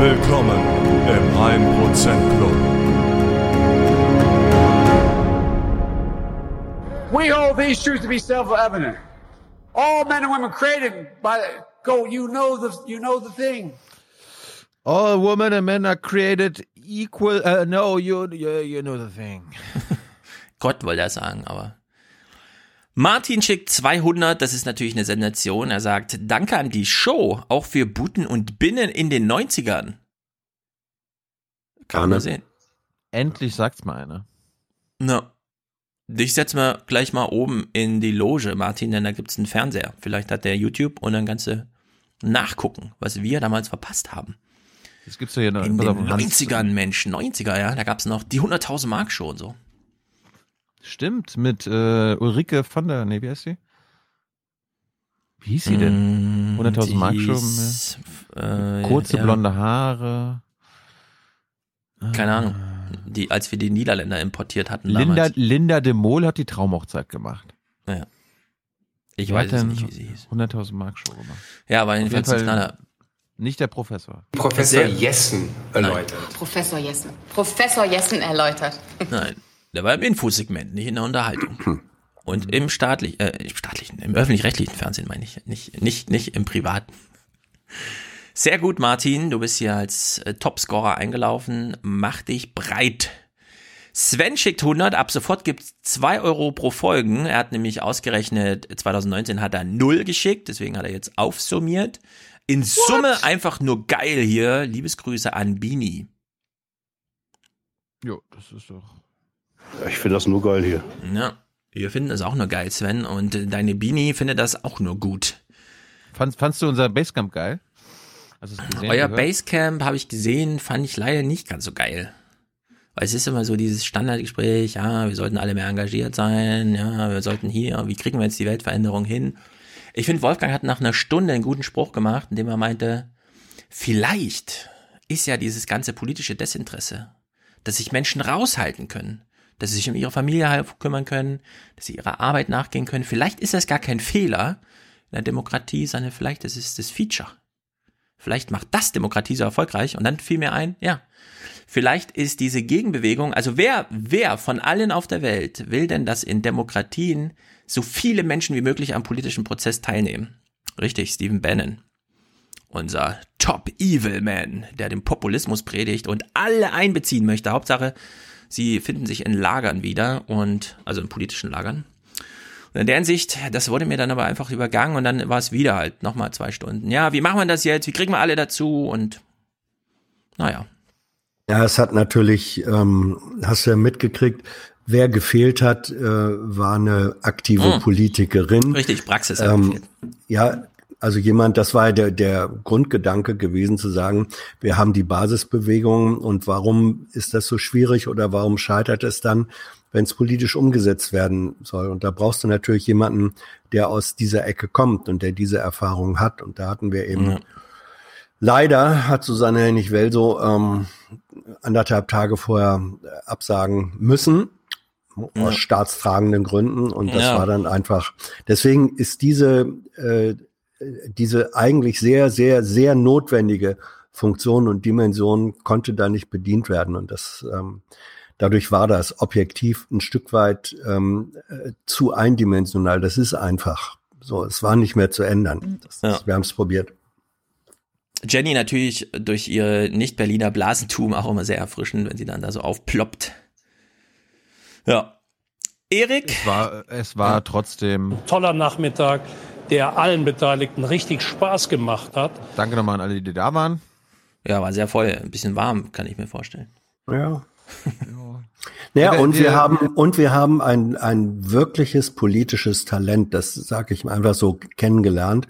Willkommen im 1% Club. We hold these truths to be self-evident. All men and women created by go. You know the you know the thing. All women and men are created equal. Uh, no, you, you you know the thing. Gott wollte er sagen, aber Martin schickt 200, das ist natürlich eine Sensation. Er sagt, danke an die Show, auch für Buten und Binnen in den 90ern. Kann man sehen. Endlich sagt's mal einer. Na. Dich setz mal gleich mal oben in die Loge, Martin, denn da gibt's einen Fernseher. Vielleicht hat der YouTube und dann kannst du nachgucken, was wir damals verpasst haben. Das gibt's ja hier noch. In den 90ern, Mensch, 90er, ja, da gab's noch die 100.000 Mark Show und so. Stimmt, mit äh, Ulrike von der, nee, wie heißt sie? Wie hieß sie denn? 100.000 Mark Show. Äh, Kurze ja. blonde Haare. Keine Ahnung. Die, als wir die Niederländer importiert hatten Linda, damals. Linda de Mol hat die Traumhochzeit gemacht. Ja. Ich Die weiß nicht, wie sie hieß. 100.000 Mark Show gemacht. Ja, aber jedenfalls jeden Fall Knaller. Nicht der Professor. Professor Jessen erläutert. Professor Jessen. Professor Jessen erläutert. Nein, der war im Infosegment, nicht in der Unterhaltung. Und im staatlich, äh, im staatlichen, im öffentlich-rechtlichen Fernsehen meine ich, nicht, nicht, nicht im privaten. Sehr gut, Martin, du bist hier als äh, Topscorer eingelaufen. Mach dich breit. Sven schickt 100, ab sofort gibt's 2 Euro pro Folgen. Er hat nämlich ausgerechnet, 2019 hat er 0 geschickt, deswegen hat er jetzt aufsummiert. In Summe einfach nur geil hier. Liebesgrüße an Bini. Jo, das ist doch. Ich finde das nur geil hier. Ja, wir finden das auch nur geil, Sven. Und äh, deine Bini findet das auch nur gut. Fandst, fandst du unser Basecamp geil? Gesehen? Euer gehört? Basecamp habe ich gesehen, fand ich leider nicht ganz so geil. Weil es ist immer so dieses Standardgespräch, ja, wir sollten alle mehr engagiert sein, ja, wir sollten hier, wie kriegen wir jetzt die Weltveränderung hin? Ich finde, Wolfgang hat nach einer Stunde einen guten Spruch gemacht, indem er meinte, vielleicht ist ja dieses ganze politische Desinteresse, dass sich Menschen raushalten können, dass sie sich um ihre Familie kümmern können, dass sie ihrer Arbeit nachgehen können. Vielleicht ist das gar kein Fehler in der Demokratie, sondern vielleicht ist es das Feature. Vielleicht macht das Demokratie so erfolgreich. Und dann fiel mir ein, ja, vielleicht ist diese Gegenbewegung, also wer, wer von allen auf der Welt will denn, dass in Demokratien so viele Menschen wie möglich am politischen Prozess teilnehmen? Richtig, Stephen Bannon. Unser Top Evil Man, der den Populismus predigt und alle einbeziehen möchte. Hauptsache, sie finden sich in Lagern wieder und, also in politischen Lagern. Und in der Hinsicht, das wurde mir dann aber einfach übergangen und dann war es wieder halt nochmal zwei Stunden. Ja, wie machen wir das jetzt? Wie kriegen wir alle dazu? Und naja. Ja, es hat natürlich, ähm, hast du ja mitgekriegt, wer gefehlt hat, äh, war eine aktive Hm. Politikerin. Richtig, Praxis Ähm, ja, also jemand, das war ja der, der Grundgedanke gewesen zu sagen, wir haben die Basisbewegung und warum ist das so schwierig oder warum scheitert es dann, wenn es politisch umgesetzt werden soll? Und da brauchst du natürlich jemanden, der aus dieser Ecke kommt und der diese Erfahrung hat. Und da hatten wir eben Ja. Leider hat Susanne Hennig-Welso ähm, anderthalb Tage vorher absagen müssen, Ja. aus staatstragenden Gründen. Und das Ja. war dann einfach, deswegen ist diese, äh, diese eigentlich sehr, sehr, sehr notwendige Funktion und Dimension konnte da nicht bedient werden. Und das ähm, dadurch war das objektiv ein Stück weit ähm, äh, zu eindimensional. Das ist einfach so. Es war nicht mehr zu ändern. Das, Ja. Wir haben es probiert. Jenny natürlich durch ihre Nicht-Berliner Blasentum auch immer sehr erfrischend, wenn sie dann da so aufploppt. Ja. Erik? Es war, es war trotzdem. Toller Nachmittag, der allen Beteiligten richtig Spaß gemacht hat. Danke nochmal an alle, die da waren. Ja, war sehr voll. Ein bisschen warm, kann ich mir vorstellen. Ja. Ja, und wir haben und wir haben ein ein wirkliches politisches Talent, das sage ich einfach so kennengelernt.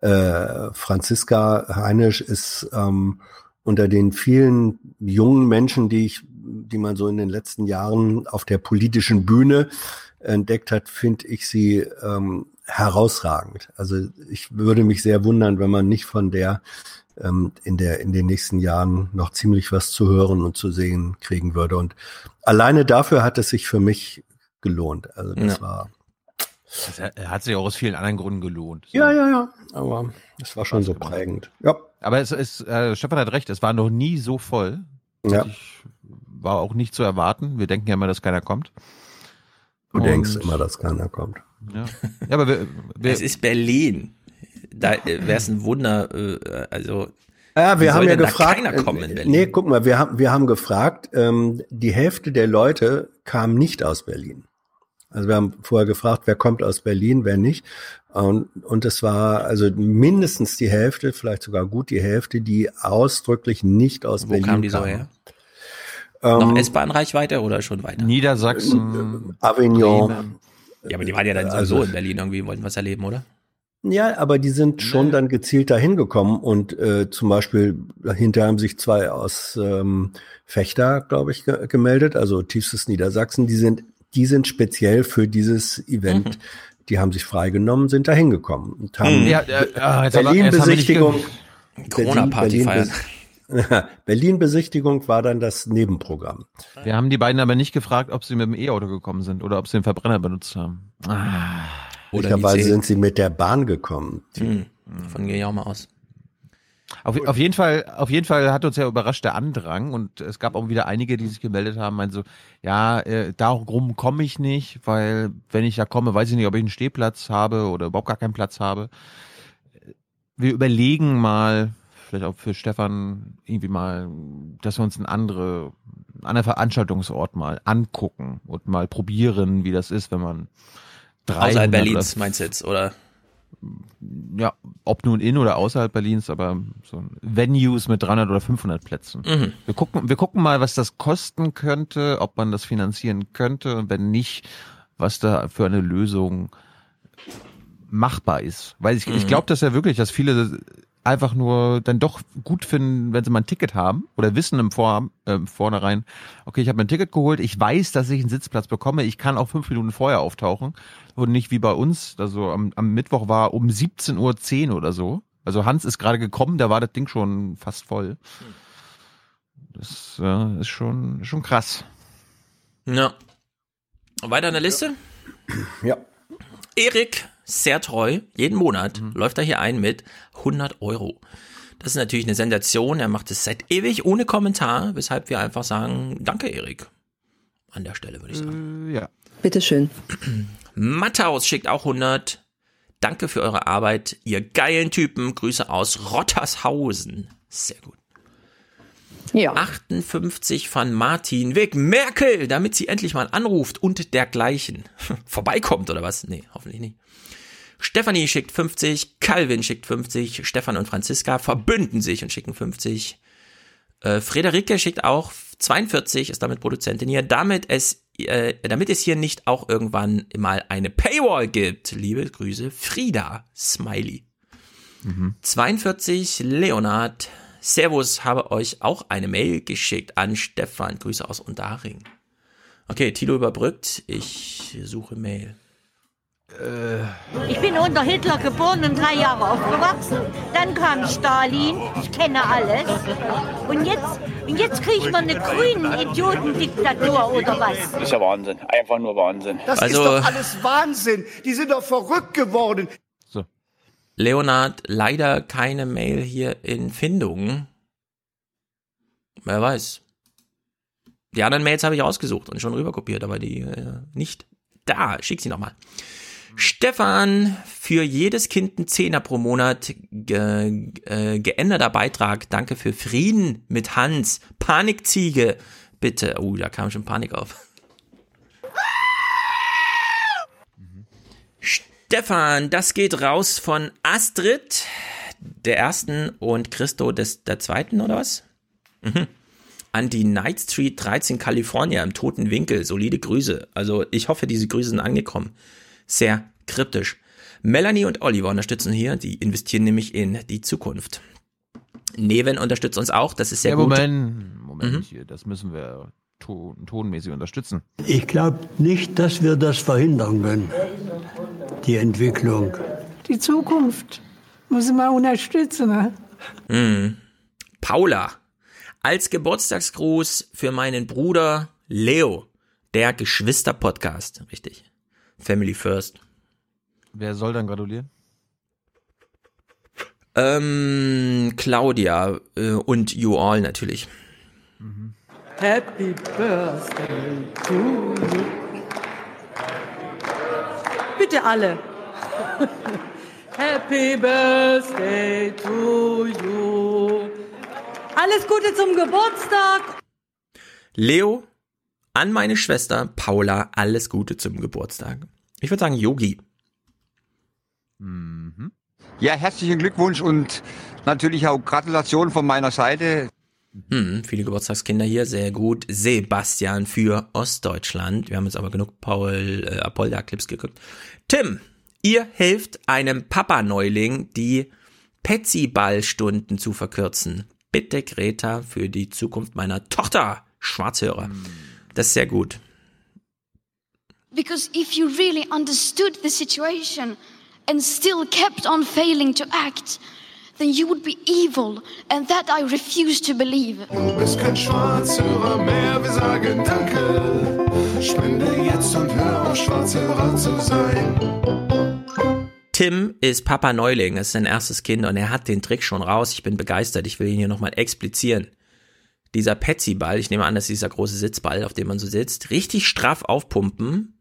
Äh, Franziska Heinisch ist ähm, unter den vielen jungen Menschen, die ich, die man so in den letzten Jahren auf der politischen Bühne entdeckt hat, finde ich sie ähm, herausragend. Also ich würde mich sehr wundern, wenn man nicht von der ähm, in der in den nächsten Jahren noch ziemlich was zu hören und zu sehen kriegen würde. Und alleine dafür hat es sich für mich gelohnt. Also das Ja. war Das hat sich auch aus vielen anderen Gründen gelohnt. ja ja ja, aber es war schon so prägend. Ja. Aber es ist, äh, Stefan hat recht, es war noch nie so voll. Ja. Ich, war auch nicht zu erwarten. Wir denken ja immer, dass keiner kommt. Du Und- denkst immer, dass keiner kommt. Ja, ja aber wir, wir, Es ist Berlin. Da wäre es ein Wunder, äh, also. Ja, wie wir haben ja gefragt. Keiner kommen in äh, Berlin. nee, guck mal, wir haben wir haben gefragt. Ähm, die Hälfte der Leute kam nicht aus Berlin. Also wir haben vorher gefragt, wer kommt aus Berlin, wer nicht. Und, und es war also mindestens die Hälfte, vielleicht sogar gut die Hälfte, die ausdrücklich nicht aus Wo Berlin kam die so kamen. her? Ähm, Noch S-Bahn-Reichweite oder schon weiter? Niedersachsen, Avignon. Ja, aber die waren ja dann Also- sowieso in Berlin irgendwie, wollten was erleben, oder? Ja, aber die sind schon dann gezielt dahin gekommen und äh, zum Beispiel hinterher haben sich zwei aus ähm, Fechter, glaube ich, ge gemeldet, also tiefstes Niedersachsen. Die sind, die sind speziell für dieses Event. Mhm. Die haben sich freigenommen, sind dahin gekommen und haben Hm. Ja, äh, jetzt haben wir- Berlin-Besichtigung. Corona-Party feiern. Berlin-Besichtigung war dann das Nebenprogramm. wir haben die beiden aber nicht gefragt, ob sie mit dem E-Auto gekommen sind oder ob sie den Verbrenner benutzt haben. Ah. Oder Möglicherweise sind sie mit der Bahn gekommen. Hm, davon gehe ich auch mal aus. Auf, auf jeden Fall, auf jeden Fall hat uns ja überrascht der Andrang und es gab auch wieder einige, die sich gemeldet haben, meinen so, ja, äh, darum komme ich nicht, weil wenn ich da komme, weiß ich nicht, ob ich einen Stehplatz habe oder überhaupt gar keinen Platz habe. Wir überlegen mal, vielleicht auch für Stefan irgendwie mal, dass wir uns einen andere, anderen Veranstaltungsort mal angucken und mal probieren, wie das ist, wenn man 300 Außerhalb Berlins meinst du jetzt, oder? ja, ob nun in oder außerhalb Berlins, aber so ein Venues mit 300 oder 500 Plätzen. Mhm. Wir gucken, wir gucken mal, was das kosten könnte, ob man das finanzieren könnte und wenn nicht, was da für eine Lösung machbar ist. Weil ich, ich Mhm. glaube das ja wirklich, dass viele einfach nur dann doch gut finden, wenn sie mal ein Ticket haben oder wissen im Vor äh, vornherein, okay, ich habe mir ein Ticket geholt, ich weiß, dass ich einen Sitzplatz bekomme, ich kann auch fünf Minuten vorher auftauchen und nicht wie bei uns, also am, am Mittwoch war um 17.10 Uhr oder so. Also Hans ist gerade gekommen, da war das Ding schon fast voll. Das äh, ist schon, schon krass. Ja. Weiter in der Liste? Ja. Erik, sehr treu, jeden Monat läuft er hier ein mit 100 Euro. Das ist natürlich eine Sensation. Er macht es seit ewig ohne Kommentar, weshalb wir einfach sagen, danke Erik. An der Stelle würde ich sagen. Ja. Bitteschön. Matthaus schickt auch 100. Danke für eure Arbeit, ihr geilen Typen. Grüße aus Rottershausen. Sehr gut. Ja. 58 von Martin Weg Merkel, damit sie endlich mal anruft und dergleichen. Vorbeikommt oder was? Nee, hoffentlich nicht. Stefanie schickt 50, Calvin schickt 50, Stefan und Franziska verbünden sich und schicken 50. Äh, Frederike schickt auch 42, ist damit Produzentin hier, damit es, äh, damit es hier nicht auch irgendwann mal eine Paywall gibt. Liebe Grüße, Frieda, Smiley. 42, Leonard, Servus, habe euch auch eine Mail geschickt an Stefan, Grüße aus Unterhaching. Okay, Tilo überbrückt, ich suche Mail. Ich bin unter Hitler geboren und drei Jahre aufgewachsen. Dann kam Stalin, ich kenne alles. Und jetzt, und jetzt kriegt man eine grünen Idiotendiktatur oder was? Das ist ja Wahnsinn. Einfach nur Wahnsinn. Das Also- ist doch alles Wahnsinn. Die sind doch verrückt geworden. Leonard, leider keine Mail hier in Findung. Wer weiß. Die anderen Mails habe ich ausgesucht und schon rüberkopiert, aber die äh, nicht da. Schick sie nochmal. Stefan, für jedes Kind ein Zehner pro Monat ge, äh, geänderter Beitrag. Danke für Frieden mit Hans. Panikziege, bitte. Oh, da kam schon Panik auf. Stefan, das geht raus von Astrid, der ersten, und Christo des, der zweiten, oder was? Mhm. An die Night Street 13 California im toten Winkel. Solide Grüße. Also ich hoffe, diese Grüße sind angekommen. Sehr kryptisch. Melanie und Oliver unterstützen hier. Die investieren nämlich in die Zukunft. Neven unterstützt uns auch. Das ist sehr ja, gut. Moment, Moment, Mhm. hier, das müssen wir ton, tonmäßig unterstützen. Ich glaube nicht, dass wir das verhindern können, die Entwicklung. Die Zukunft muss man unterstützen. Ne? Mhm. Paula, als Geburtstagsgruß für meinen Bruder Leo, der Geschwister-Podcast. Richtig. Family First. Wer soll dann gratulieren? Ähm, Claudia äh, und You All natürlich. Happy Birthday to you. Bitte alle. Happy Birthday to you. Alles Gute zum Geburtstag. Leo, an meine Schwester Paula, alles Gute zum Geburtstag. Ich würde sagen Yogi. Ja, herzlichen Glückwunsch und natürlich auch Gratulation von meiner Seite. Hm, viele Geburtstagskinder hier, sehr gut. Sebastian für Ostdeutschland. Wir haben jetzt aber genug Paul äh, Apolda-Clips geguckt. Tim, ihr helft einem Papa-Neuling, die Petsy-Ball-Stunden zu verkürzen. Bitte Greta für die Zukunft meiner Tochter. Schwarzhörer. Das ist sehr gut. Because if you really understood the situation and still kept on failing to act, then you would be evil, and that I refuse to believe. Du bist kein Schwarzhörer mehr, wir sagen Danke. Spende jetzt und hör auf, Schwarzhörer zu sein. Tim ist Papa Neuling, ist sein erstes Kind und er hat den Trick schon raus. Ich bin begeistert. Ich will ihn hier nochmal explizieren. Dieser Petsy-Ball, ich nehme an, das ist dieser große Sitzball, auf dem man so sitzt, richtig straff aufpumpen.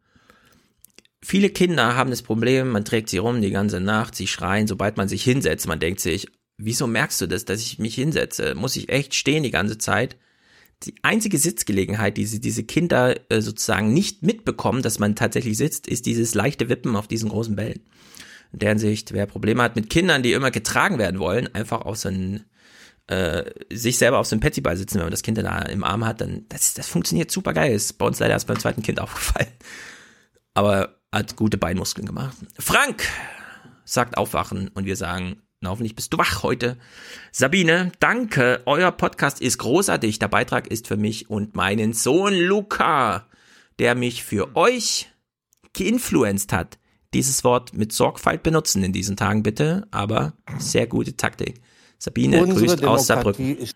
Viele Kinder haben das Problem, man trägt sie rum die ganze Nacht, sie schreien, sobald man sich hinsetzt. Man denkt sich, wieso merkst du das, dass ich mich hinsetze? Muss ich echt stehen die ganze Zeit? Die einzige Sitzgelegenheit, die sie- diese Kinder äh, sozusagen nicht mitbekommen, dass man tatsächlich sitzt, ist dieses leichte Wippen auf diesen großen Bällen. In der Hinsicht, wer Probleme hat mit Kindern, die immer getragen werden wollen, einfach auf so einen, äh, sich selber auf so einen Petsyball sitzen, wenn man das Kind da im Arm hat, dann, das, das funktioniert super geil. Ist bei uns leider erst beim zweiten Kind aufgefallen. Aber hat gute Beinmuskeln gemacht. Frank sagt aufwachen und wir sagen, na, hoffentlich bist du wach heute. Sabine, danke. Euer Podcast ist großartig. Der Beitrag ist für mich und meinen Sohn Luca, der mich für euch geinfluenced hat. Dieses Wort mit Sorgfalt benutzen in diesen Tagen bitte, aber sehr gute Taktik. Sabine Unsere grüßt aus Demokratie Saarbrücken. ist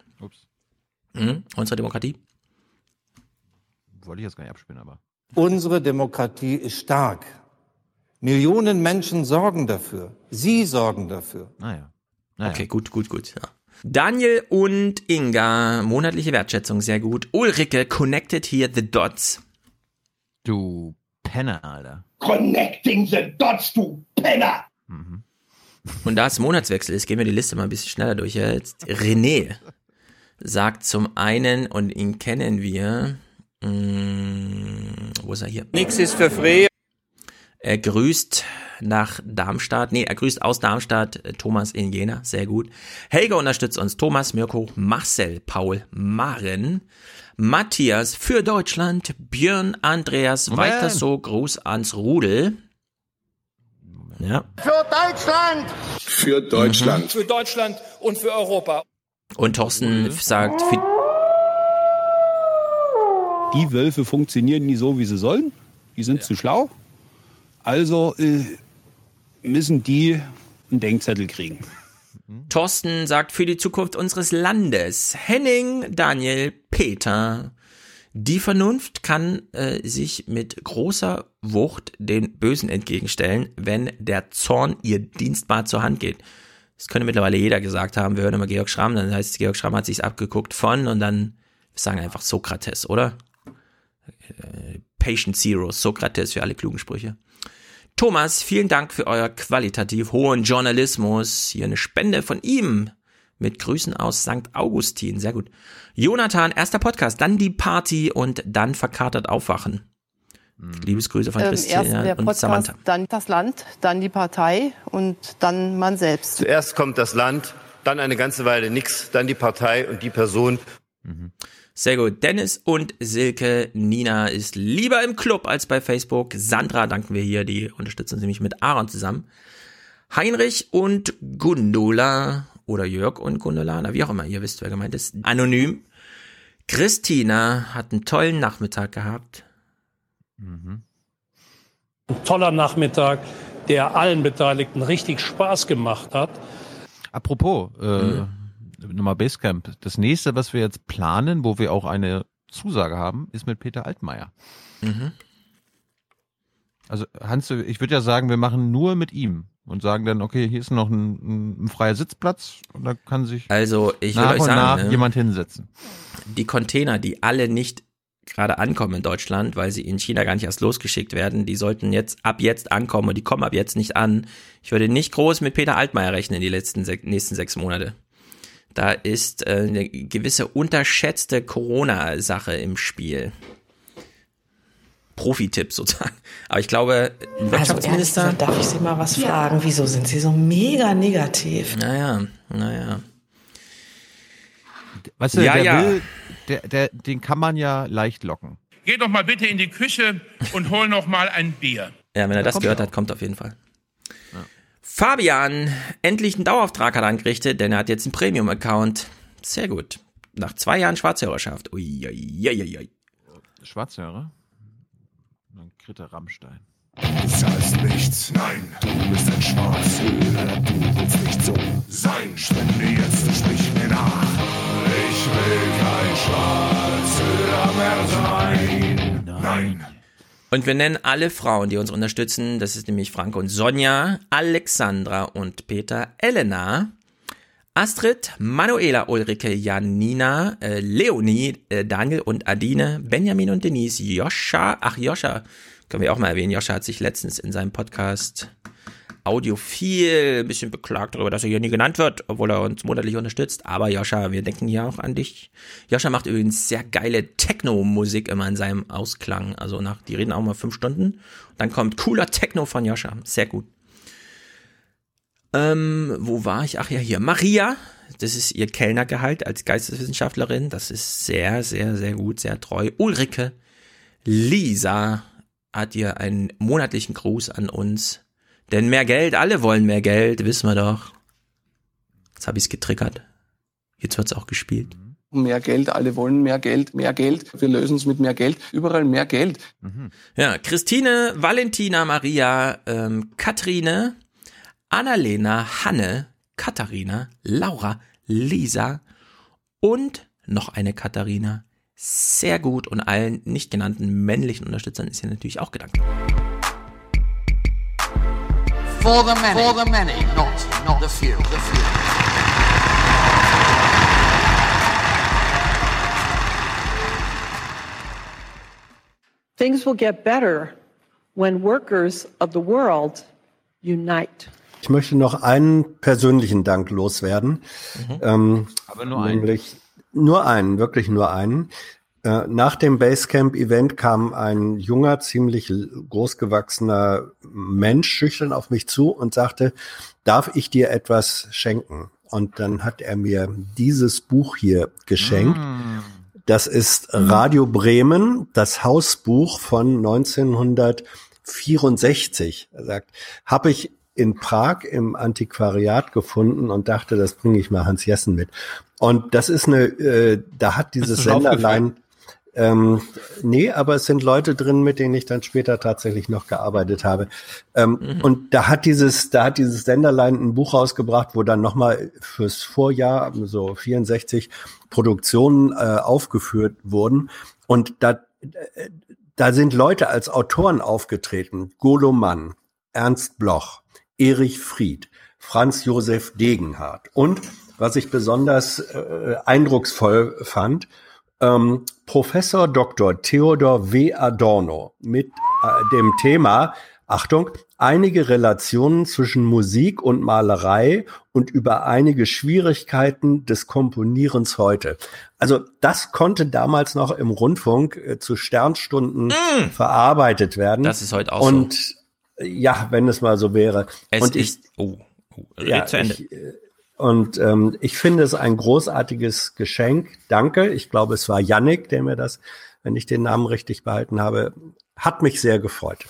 Mhm, unsere Demokratie. Wollte ich jetzt gar nicht abspielen, aber. Unsere Demokratie ist stark. Millionen Menschen sorgen dafür. Sie sorgen dafür. Naja. Okay, gut, gut, gut. Ja. Daniel und Inga, monatliche Wertschätzung, sehr gut. Ulrike, connected here the dots. Du Penner, Alter. Connecting the dots, du Penner! Und da es Monatswechsel ist, gehen wir die Liste mal ein bisschen schneller durch. Jetzt René sagt zum einen, und ihn kennen wir, mh, wo ist er hier? Nix ist für free. Er grüßt nach Darmstadt, nee, er grüßt aus Darmstadt, äh, Thomas in Jena, sehr gut. Helga unterstützt uns, Thomas, Mirko, Marcel, Paul, Maren, Matthias für Deutschland, Björn, Andreas, Moment. weiter so, Gruß ans Rudel. Ja. Für Deutschland! Für Deutschland. Für Deutschland und für Europa. Und Thorsten sagt, für, Die Wölfe funktionieren nie so, wie sie sollen. Die sind zu schlau. Also äh, müssen die einen Denkzettel kriegen. Thorsten sagt für die Zukunft unseres Landes. Henning, Daniel, Peter. Die Vernunft kann äh, sich mit großer Wucht den Bösen entgegenstellen, wenn der Zorn ihr dienstbar zur Hand geht. Das könnte mittlerweile jeder gesagt haben. Wir hören immer Georg Schramm, dann heißt es, Georg Schramm hat sich's abgeguckt von und dann wir sagen einfach Sokrates, oder? Patient Zero, Sokrates für alle klugen Sprüche. Thomas, vielen Dank für euer qualitativ hohen Journalismus. Hier eine Spende von ihm. Mit Grüßen aus St. Augustin. Sehr gut. Jonathan, erster Podcast, dann die Party und dann verkatert aufwachen. Liebesgrüße von Ähm, Christina erst der und Podcast, Samantha. dann das Land, dann die Partei und dann man selbst. Zuerst kommt das Land, dann eine ganze Weile nix, dann die Partei und die Person. Sehr gut. Dennis und Silke. Nina ist lieber im Club als bei Facebook. Sandra danken wir hier, die unterstützen uns nämlich mit Aaron zusammen. Heinrich und Gundula oder Jörg und Gundula, na wie auch immer, ihr wisst, wer gemeint ist. Anonym. Christina hat einen tollen Nachmittag gehabt. Ein toller Nachmittag, der allen Beteiligten richtig Spaß gemacht hat. Apropos, äh, nochmal Basecamp. Das nächste, was wir jetzt planen, wo wir auch eine Zusage haben, ist mit Peter Altmaier. Mhm. Also Hans, ich würde ja sagen, wir machen nur mit ihm und sagen dann, okay, hier ist noch ein, ein, freier Sitzplatz und da kann sich Also, ich nach euch und sagen, nach ne? jemand hinsetzen. die Container, die alle nicht gerade ankommen in Deutschland, weil sie in China gar nicht erst losgeschickt werden, die sollten jetzt ab jetzt ankommen und die kommen ab jetzt nicht an. Ich würde nicht groß mit Peter Altmaier rechnen die letzten nächsten sechs Monate. Da ist äh, eine gewisse unterschätzte Corona-Sache im Spiel. Profi-Tipp sozusagen. Aber ich glaube, Also Wirtschaftsminister. ehrlich gesagt, darf ich Sie mal was fragen? Wieso sind Sie so mega negativ? Naja, naja. Weißt du, Ja, der ja. will, der, der, den kann man ja leicht locken. Geh doch mal bitte in die Küche und hol noch mal ein Bier. Ja, wenn er Da das gehört hat, kommt auf jeden Fall. Fabian, endlich einen Dauerauftrag hat er angerichtet, denn er hat jetzt einen Premium-Account. Sehr gut. Nach zwei Jahren Schwarzhörerschaft. Ui, ui, ui, ui, ui. Schwarzhörer? Dann kriegt er Rammstein. Du zahlst nichts, nein, du bist ein Schwarzhörer, du willst nicht so sein. Spende jetzt sprich mir nach. Ich will kein Schwarzhörer mehr sein. Nein. Und wir nennen alle Frauen, die uns unterstützen. Das ist nämlich Franke und Sonja, Alexandra und Peter, Elena, Astrid, Manuela, Ulrike, Janina, äh, Leonie, äh, Daniel und Adine, Benjamin und Denise, Joscha, ach Joscha, können wir auch mal erwähnen. Joscha hat sich letztens in seinem Podcast Audiophil ein bisschen beklagt darüber, dass er hier nie genannt wird, obwohl er uns monatlich unterstützt. Aber Joscha, wir denken hier auch an dich. Joscha macht übrigens sehr geile Techno-Musik immer in seinem Ausklang. Also nach, die reden auch mal fünf Stunden. Dann kommt cooler Techno von Joscha. Sehr gut. Ähm, wo war ich? Ach ja, hier. Maria. Das ist ihr Kellnergehalt als Geisteswissenschaftlerin. Das ist sehr, sehr, sehr gut, sehr treu. Ulrike. Lisa hat ihr einen monatlichen Gruß an uns. Denn mehr Geld, alle wollen mehr Geld, wissen wir doch. Jetzt habe ich es getriggert. Jetzt wird's auch gespielt. Mehr Geld, alle wollen mehr Geld, mehr Geld. Wir lösen es mit mehr Geld. Überall mehr Geld. Ja, Christine, Valentina, Maria, ähm, Katrine, Annalena, Hanne, Katharina, Laura, Lisa und noch eine Katharina. Sehr gut und allen nicht genannten männlichen Unterstützern ist hier natürlich auch gedankt. For the many. For the many, not, not the few. The few. Things will get better when workers of the world unite. Ich möchte noch einen persönlichen Dank loswerden. Ähm, Aber nur einen. nämlich nur einen, wirklich nur einen. Äh, nach dem Basecamp-Event kam ein junger, ziemlich großgewachsener Mensch schüchtern auf mich zu und sagte, darf ich dir etwas schenken? Und dann hat er mir dieses Buch hier geschenkt. Das ist Radio Bremen, das Hausbuch von 1964. Er sagt, habe ich in Prag im Antiquariat gefunden und dachte, das bringe ich mal Hans Jessen mit. Und das ist eine, äh, da hat dieses Senderlein, ähm, nee, aber es sind Leute drin, mit denen ich dann später tatsächlich noch gearbeitet habe. Ähm, Und da hat dieses, da hat dieses Senderlein ein Buch rausgebracht, wo dann nochmal fürs Vorjahr, so 64 Produktionen äh, aufgeführt wurden. Und da, da sind Leute als Autoren aufgetreten. Golo Mann, Ernst Bloch, Erich Fried, Franz Josef Degenhardt. Und was ich besonders äh, eindrucksvoll fand, ähm, Professor Dr. Theodor W. Adorno mit äh, dem Thema, Achtung, einige Relationen zwischen Musik und Malerei und über einige Schwierigkeiten des Komponierens heute. Also das konnte damals noch im Rundfunk äh, zu Sternstunden Mm. verarbeitet werden. Das ist heute auch und so. äh, ja, wenn es mal so wäre. Es und ist, oh, oh ja, zu Ende. Ich, äh, und ähm, ich finde es ein großartiges Geschenk. Danke. Ich glaube, es war Yannick, der mir das, wenn ich den Namen richtig behalten habe, hat mich sehr gefreut.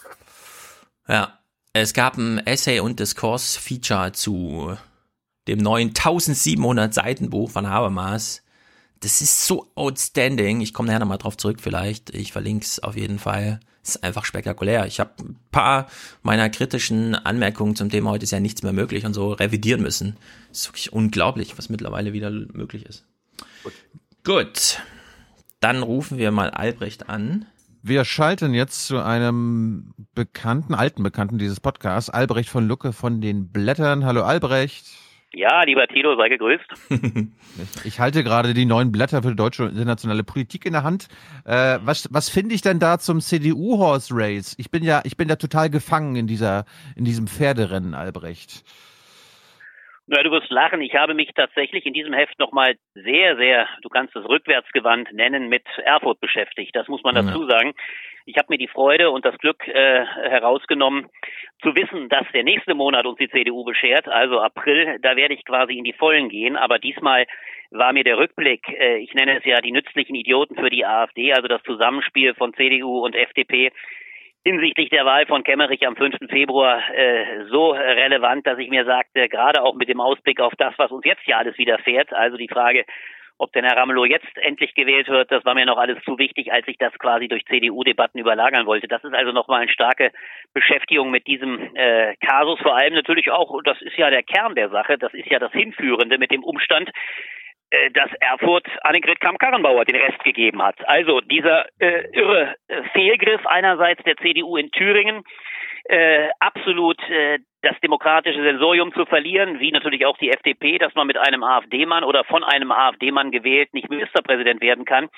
Ja, es gab ein Essay- und Diskurs-Feature zu dem neuen 1700 Seiten Buch von Habermas. Das ist so outstanding. Ich komme nachher nochmal drauf zurück vielleicht. Ich verlinke es auf jeden Fall. Ist einfach spektakulär. Ich habe ein paar meiner kritischen Anmerkungen zum Thema heute ist ja nichts mehr möglich und so revidieren müssen. Es ist wirklich unglaublich, was mittlerweile wieder möglich ist. Gut. Dann rufen wir mal Albrecht an. Wir schalten jetzt zu einem bekannten, alten Bekannten dieses Podcasts, Albrecht von Lucke von den Blättern. Hallo Albrecht. Ja, lieber Tilo, sei gegrüßt. Ich halte gerade die neuen Blätter für deutsche und internationale Politik in der Hand. Äh, was was finde ich denn da zum CDU-Horse Race? Ich bin ja, ich bin ja total gefangen in dieser, in diesem Pferderennen, Albrecht. Na, du wirst lachen. Ich habe mich tatsächlich in diesem Heft nochmal sehr, sehr, du kannst es rückwärtsgewandt nennen, mit Erfurt beschäftigt. Das muss man dazu sagen. Ich habe mir die Freude und das Glück äh, herausgenommen, zu wissen, dass der nächste Monat uns die CDU beschert, also April, da werde ich quasi in die Vollen gehen. Aber diesmal war mir der Rückblick, äh, ich nenne es ja die nützlichen Idioten für die AfD, also das Zusammenspiel von CDU und FDP, hinsichtlich der Wahl von Kemmerich am 5. Februar äh, so relevant, dass ich mir sagte, gerade auch mit dem Ausblick auf das, was uns jetzt hier alles widerfährt, also die Frage, ob denn Herr Ramelow jetzt endlich gewählt wird, das war mir noch alles zu wichtig, als ich das quasi durch CDU-Debatten überlagern wollte. Das ist also nochmal eine starke Beschäftigung mit diesem äh, Kasus, vor allem natürlich auch, und das ist ja der Kern der Sache, das ist ja das Hinführende mit dem Umstand, äh, dass Erfurt Annegret Kramp-Karrenbauer den Rest gegeben hat. Also dieser äh, irre äh, Fehlgriff einerseits der CDU in Thüringen, äh, absolut äh, das demokratische Sensorium zu verlieren, wie natürlich auch die FDP, dass man mit einem AfD-Mann oder von einem AfD-Mann gewählt nicht Ministerpräsident werden kann.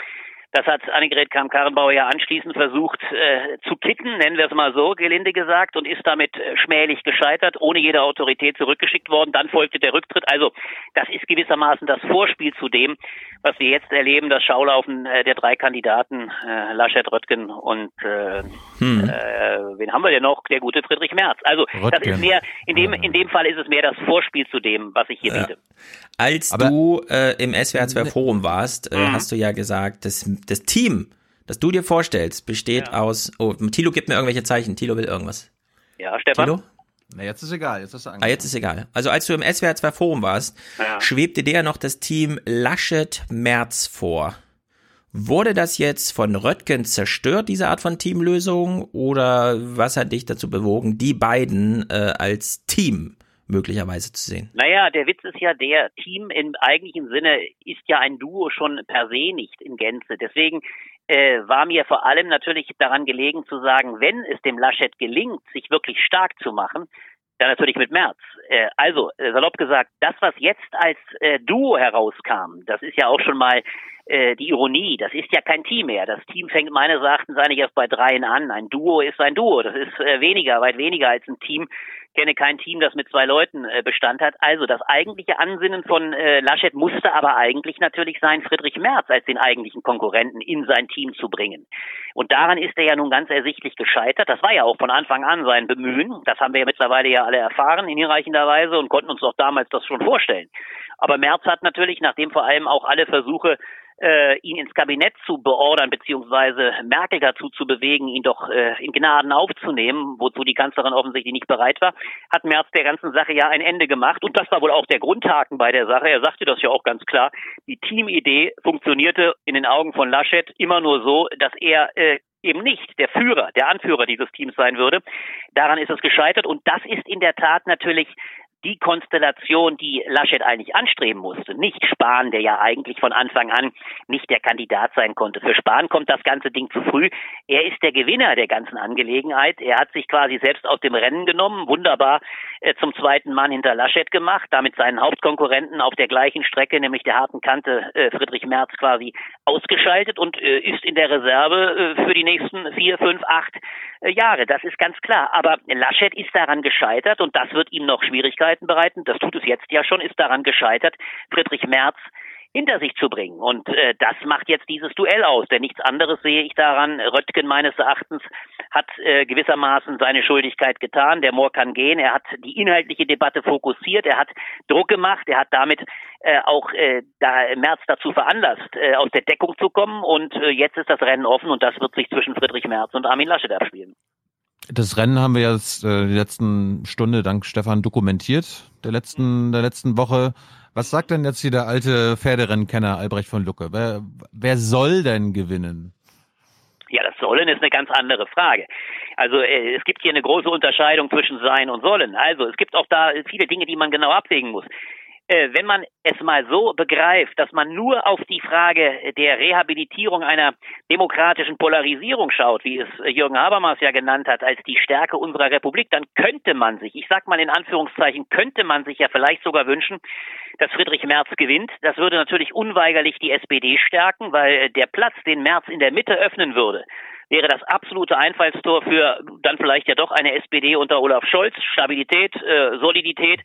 Das hat Annegret Kramp-Karrenbauer ja anschließend versucht äh, zu kitten, nennen wir es mal so, gelinde gesagt, und ist damit äh, schmählich gescheitert, ohne jede Autorität zurückgeschickt worden. Dann folgte der Rücktritt. Also das ist gewissermaßen das Vorspiel zu dem, was wir jetzt erleben, das Schaulaufen äh, der drei Kandidaten, äh, Laschet, Röttgen und äh, Hm. äh, wen haben wir denn noch? Der gute Friedrich Merz. Also das Röttgen. ist mehr, in dem, in dem Fall ist es mehr das Vorspiel zu dem, was ich hier Ja. biete. Als du äh, im SWR 2 Forum warst, äh, Mhm. hast du ja gesagt, das, das Team, das du dir vorstellst, besteht aus. Oh, Tilo gibt mir irgendwelche Zeichen. Tilo will irgendwas. Ja, Stefan? Tilo? Na, jetzt ist egal, jetzt ist er Ah, jetzt ist egal. Also als du im SWR 2 Forum warst, Ja. schwebte dir ja noch das Team Laschet-Merz vor. Wurde das jetzt von Röttgen zerstört, diese Art von Teamlösung? Oder was hat dich dazu bewogen, die beiden äh, als Team möglicherweise zu sehen? Naja, der Witz ist ja der, Team im eigentlichen Sinne ist ja ein Duo schon per se nicht in Gänze. Deswegen äh, war mir vor allem natürlich daran gelegen zu sagen, wenn es dem Laschet gelingt, sich wirklich stark zu machen, dann natürlich mit Merz. Äh, also, äh, salopp gesagt, das, was jetzt als äh, Duo herauskam, das ist ja auch schon mal äh, die Ironie, das ist ja kein Team mehr. Das Team fängt meines Erachtens eigentlich erst bei dreien an. Ein Duo ist ein Duo. Das ist äh, weniger, weit weniger als ein Team. Kenne kein Team, das mit zwei Leuten äh, Bestand hat. Also das eigentliche Ansinnen von äh, Laschet musste aber eigentlich natürlich sein, Friedrich Merz als den eigentlichen Konkurrenten in sein Team zu bringen. Und daran ist er ja nun ganz ersichtlich gescheitert. Das war ja auch von Anfang an sein Bemühen. Das haben wir ja mittlerweile ja alle erfahren in hinreichender Weise und konnten uns auch damals das schon vorstellen. Aber Merz hat natürlich, nachdem vor allem auch alle Versuche äh, ihn ins Kabinett zu beordern, beziehungsweise Merkel dazu zu bewegen, ihn doch äh, in Gnaden aufzunehmen, wozu die Kanzlerin offensichtlich nicht bereit war, hat Merz der ganzen Sache ja ein Ende gemacht. Und das war wohl auch der Grundhaken bei der Sache. Er sagte das ja auch ganz klar. Die Teamidee funktionierte in den Augen von Laschet immer nur so, dass er äh, eben nicht der Führer, der Anführer dieses Teams sein würde. Daran ist es gescheitert und das ist in der Tat natürlich die Konstellation, die Laschet eigentlich anstreben musste. Nicht Spahn, der ja eigentlich von Anfang an nicht der Kandidat sein konnte. Für Spahn kommt das ganze Ding zu früh. Er ist der Gewinner der ganzen Angelegenheit. Er hat sich quasi selbst aus dem Rennen genommen, wunderbar äh, zum zweiten Mann hinter Laschet gemacht, damit seinen Hauptkonkurrenten auf der gleichen Strecke, nämlich der harten Kante äh, Friedrich Merz quasi ausgeschaltet und äh, ist in der Reserve äh, für die nächsten vier, fünf, acht äh, Jahre. Das ist ganz klar. Aber Laschet ist daran gescheitert und das wird ihm noch Schwierigkeiten bereiten. Das tut es jetzt ja schon, ist daran gescheitert, Friedrich Merz hinter sich zu bringen. Und äh, das macht jetzt dieses Duell aus. Denn nichts anderes sehe ich daran. Röttgen meines Erachtens hat äh, gewissermaßen seine Schuldigkeit getan. Der Moor kann gehen. Er hat die inhaltliche Debatte fokussiert. Er hat Druck gemacht. Er hat damit äh, auch äh, da Merz dazu veranlasst, äh, aus der Deckung zu kommen. Und äh, jetzt ist das Rennen offen und das wird sich zwischen Friedrich Merz und Armin Laschet abspielen. Das Rennen haben wir jetzt äh, die letzten Stunde dank Stefan dokumentiert, der letzten, der letzten Woche. Was sagt denn jetzt hier der alte Pferderennkenner Albrecht von Lucke? Wer, wer soll denn gewinnen? Ja, das Sollen ist eine ganz andere Frage. Also äh, es gibt hier eine große Unterscheidung zwischen Sein und Sollen. Also es gibt auch da viele Dinge, die man genau abwägen muss wenn man es mal so begreift, dass man nur auf die Frage der Rehabilitierung einer demokratischen Polarisierung schaut, wie es Jürgen Habermas ja genannt hat, als die Stärke unserer Republik, dann könnte man sich, ich sag mal in Anführungszeichen, könnte man sich ja vielleicht sogar wünschen, dass Friedrich Merz gewinnt. Das würde natürlich unweigerlich die SPD stärken, weil der Platz, den Merz in der Mitte öffnen würde, wäre das absolute Einfallstor für dann vielleicht ja doch eine SPD unter Olaf Scholz. Stabilität, äh, Solidität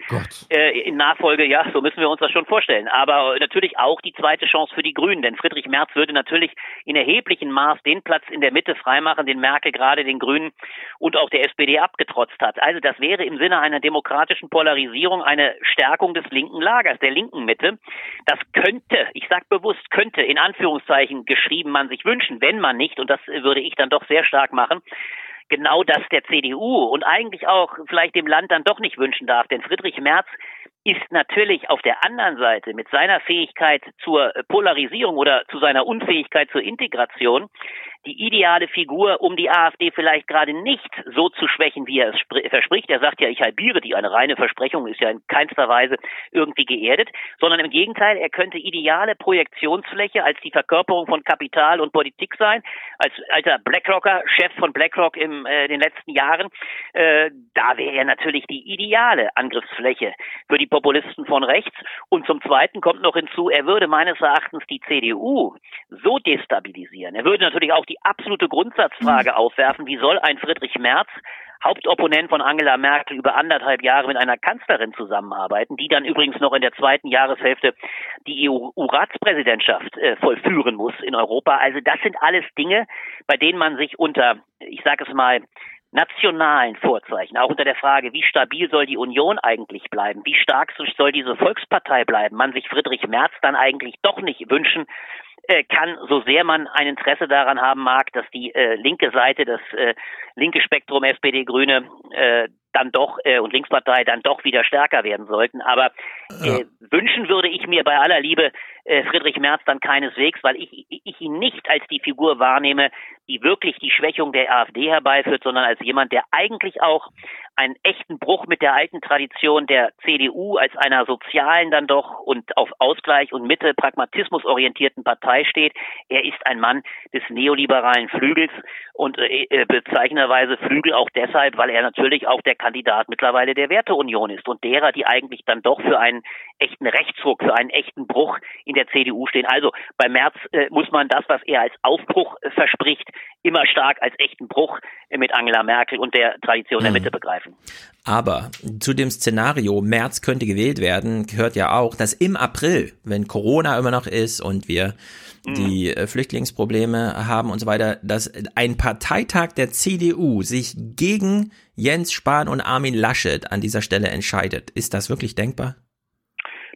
äh, in Nachfolge, ja, so müssen wir uns das schon vorstellen. Aber natürlich auch die zweite Chance für die Grünen, denn Friedrich Merz würde natürlich in erheblichem Maß den Platz in der Mitte freimachen, den Merkel gerade den Grünen und auch der SPD abgetrotzt hat. Also das wäre im Sinne einer demokratischen Polarisierung eine Stärkung des linken Lagers, der linken Mitte. Das könnte, ich sage bewusst, könnte in Anführungszeichen geschrieben man sich wünschen, wenn man nicht, und das würde ich dann doch sehr stark machen, genau das der CDU und eigentlich auch vielleicht dem Land dann doch nicht wünschen darf. Denn Friedrich Merz ist natürlich auf der anderen Seite mit seiner Fähigkeit zur Polarisierung oder zu seiner Unfähigkeit zur Integration die ideale Figur, um die AfD vielleicht gerade nicht so zu schwächen, wie er es verspricht. Er sagt ja, ich halbiere die. Eine reine Versprechung ist ja in keinster Weise irgendwie geerdet, sondern im Gegenteil, er könnte ideale Projektionsfläche als die Verkörperung von Kapital und Politik sein, als alter BlackRocker, Chef von BlackRock in äh, den letzten Jahren. Äh, da wäre er natürlich die ideale Angriffsfläche für die Populisten von rechts. Und zum Zweiten kommt noch hinzu, er würde meines Erachtens die CDU so destabilisieren. Er würde natürlich auch die die absolute Grundsatzfrage mhm. aufwerfen, wie soll ein Friedrich Merz Hauptopponent von Angela Merkel über anderthalb Jahre mit einer Kanzlerin zusammenarbeiten, die dann übrigens noch in der zweiten Jahreshälfte die EU-Ratspräsidentschaft äh, vollführen muss in Europa. Also das sind alles Dinge, bei denen man sich unter, ich sage es mal, nationalen Vorzeichen, auch unter der Frage, wie stabil soll die Union eigentlich bleiben, wie stark soll diese Volkspartei bleiben, man sich Friedrich Merz dann eigentlich doch nicht wünschen kann, so sehr man ein Interesse daran haben mag, dass die äh, linke Seite, das äh, linke Spektrum SPD Grüne äh, dann doch äh, und Linkspartei dann doch wieder stärker werden sollten. Aber äh, ja. wünschen würde ich mir bei aller Liebe äh, Friedrich Merz dann keineswegs, weil ich, ich ihn nicht als die Figur wahrnehme, die wirklich die Schwächung der AfD herbeiführt, sondern als jemand, der eigentlich auch einen echten Bruch mit der alten Tradition der CDU als einer sozialen dann doch und auf Ausgleich und Mitte Pragmatismus orientierten Partei steht. Er ist ein Mann des neoliberalen Flügels und äh, äh bezeichnenderweise Flügel auch deshalb, weil er natürlich auch der Kandidat mittlerweile der Werteunion ist und derer, die eigentlich dann doch für einen echten Rechtsruck, für einen echten Bruch in der CDU stehen. Also bei Merz äh, muss man das, was er als Aufbruch äh, verspricht, immer stark als echten Bruch äh, mit Angela Merkel und der Tradition mhm. der Mitte begreifen. Aber zu dem Szenario, März könnte gewählt werden, gehört ja auch, dass im April, wenn Corona immer noch ist und wir mhm. die äh, Flüchtlingsprobleme haben und so weiter, dass ein Parteitag der CDU sich gegen Jens Spahn und Armin Laschet an dieser Stelle entscheidet. Ist das wirklich denkbar?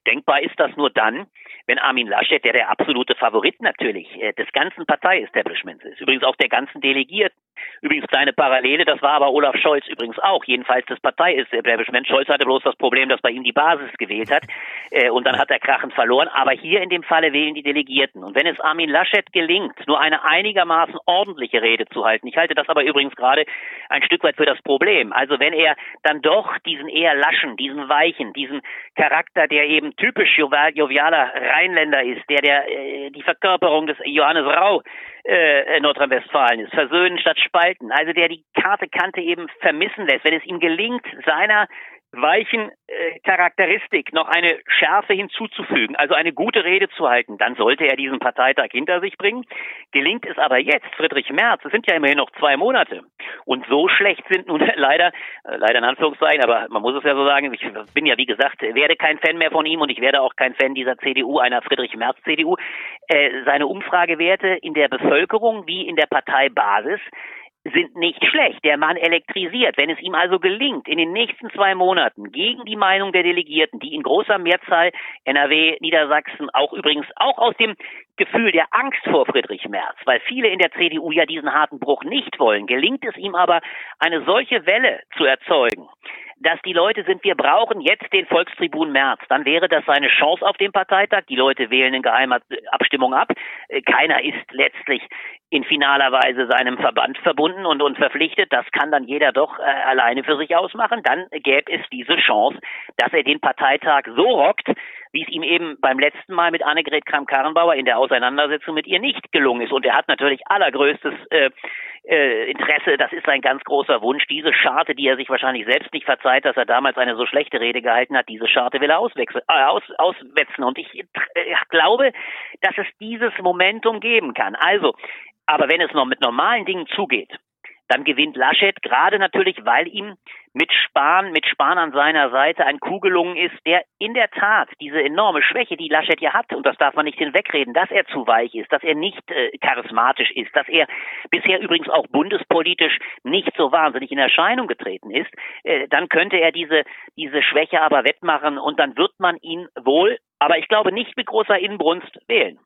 Denkbar ist das nur dann, wenn Armin Laschet, der der absolute Favorit natürlich äh, des ganzen Partei-Establishments ist, übrigens auch der ganzen Delegierten, Übrigens kleine Parallele, das war aber Olaf Scholz übrigens auch, jedenfalls das Parteiestablishment. Scholz hatte bloß das Problem, dass bei ihm die Basis gewählt hat äh, und dann hat er krachend verloren. Aber hier in dem Falle wählen die Delegierten. Und wenn es Armin Laschet gelingt, nur eine einigermaßen ordentliche Rede zu halten, ich halte das aber übrigens gerade ein Stück weit für das Problem. Also wenn er dann doch diesen eher laschen, diesen weichen, diesen Charakter, der eben typisch jovialer Rheinländer ist, der der äh, die Verkörperung des Johannes Rau äh, Nordrhein-Westfalen ist, versöhnen statt spalten, also der die Karte Kante eben vermissen lässt, wenn es ihm gelingt, seiner weichen äh, Charakteristik noch eine Schärfe hinzuzufügen, also eine gute Rede zu halten, dann sollte er diesen Parteitag hinter sich bringen. Gelingt es aber jetzt, Friedrich Merz, es sind ja immerhin noch zwei Monate und so schlecht sind nun leider, äh, leider in Anführungszeichen, aber man muss es ja so sagen, ich bin ja wie gesagt, werde kein Fan mehr von ihm und ich werde auch kein Fan dieser CDU, einer Friedrich Merz CDU. Äh, seine Umfragewerte in der Bevölkerung wie in der Parteibasis sind nicht schlecht. Der Mann elektrisiert. Wenn es ihm also gelingt, in den nächsten zwei Monaten gegen die Meinung der Delegierten, die in großer Mehrzahl NRW, Niedersachsen, auch übrigens auch aus dem Gefühl der Angst vor Friedrich Merz, weil viele in der CDU ja diesen harten Bruch nicht wollen, gelingt es ihm aber, eine solche Welle zu erzeugen, dass die Leute sind, wir brauchen jetzt den Volkstribun Merz. Dann wäre das seine Chance auf dem Parteitag. Die Leute wählen in geheimer Abstimmung ab. Keiner ist letztlich in finaler Weise seinem Verband verbunden und, und verpflichtet. Das kann dann jeder doch äh, alleine für sich ausmachen. Dann gäbe es diese Chance, dass er den Parteitag so rockt, wie es ihm eben beim letzten Mal mit Annegret Kramp-Karrenbauer in der Auseinandersetzung mit ihr nicht gelungen ist. Und er hat natürlich allergrößtes äh, äh, Interesse, das ist ein ganz großer Wunsch, diese Scharte, die er sich wahrscheinlich selbst nicht verzeiht, dass er damals eine so schlechte Rede gehalten hat, diese Scharte will er auswechseln, äh, aus, auswetzen. Und ich äh, glaube, dass es dieses Momentum geben kann. Also, aber wenn es noch mit normalen Dingen zugeht, dann gewinnt Laschet gerade natürlich, weil ihm mit Spahn, mit Spahn an seiner Seite ein Coup gelungen ist, der in der Tat diese enorme Schwäche, die Laschet ja hat, und das darf man nicht hinwegreden, dass er zu weich ist, dass er nicht äh, charismatisch ist, dass er bisher übrigens auch bundespolitisch nicht so wahnsinnig in Erscheinung getreten ist, äh, dann könnte er diese, diese Schwäche aber wettmachen und dann wird man ihn wohl, aber ich glaube nicht mit großer Inbrunst wählen.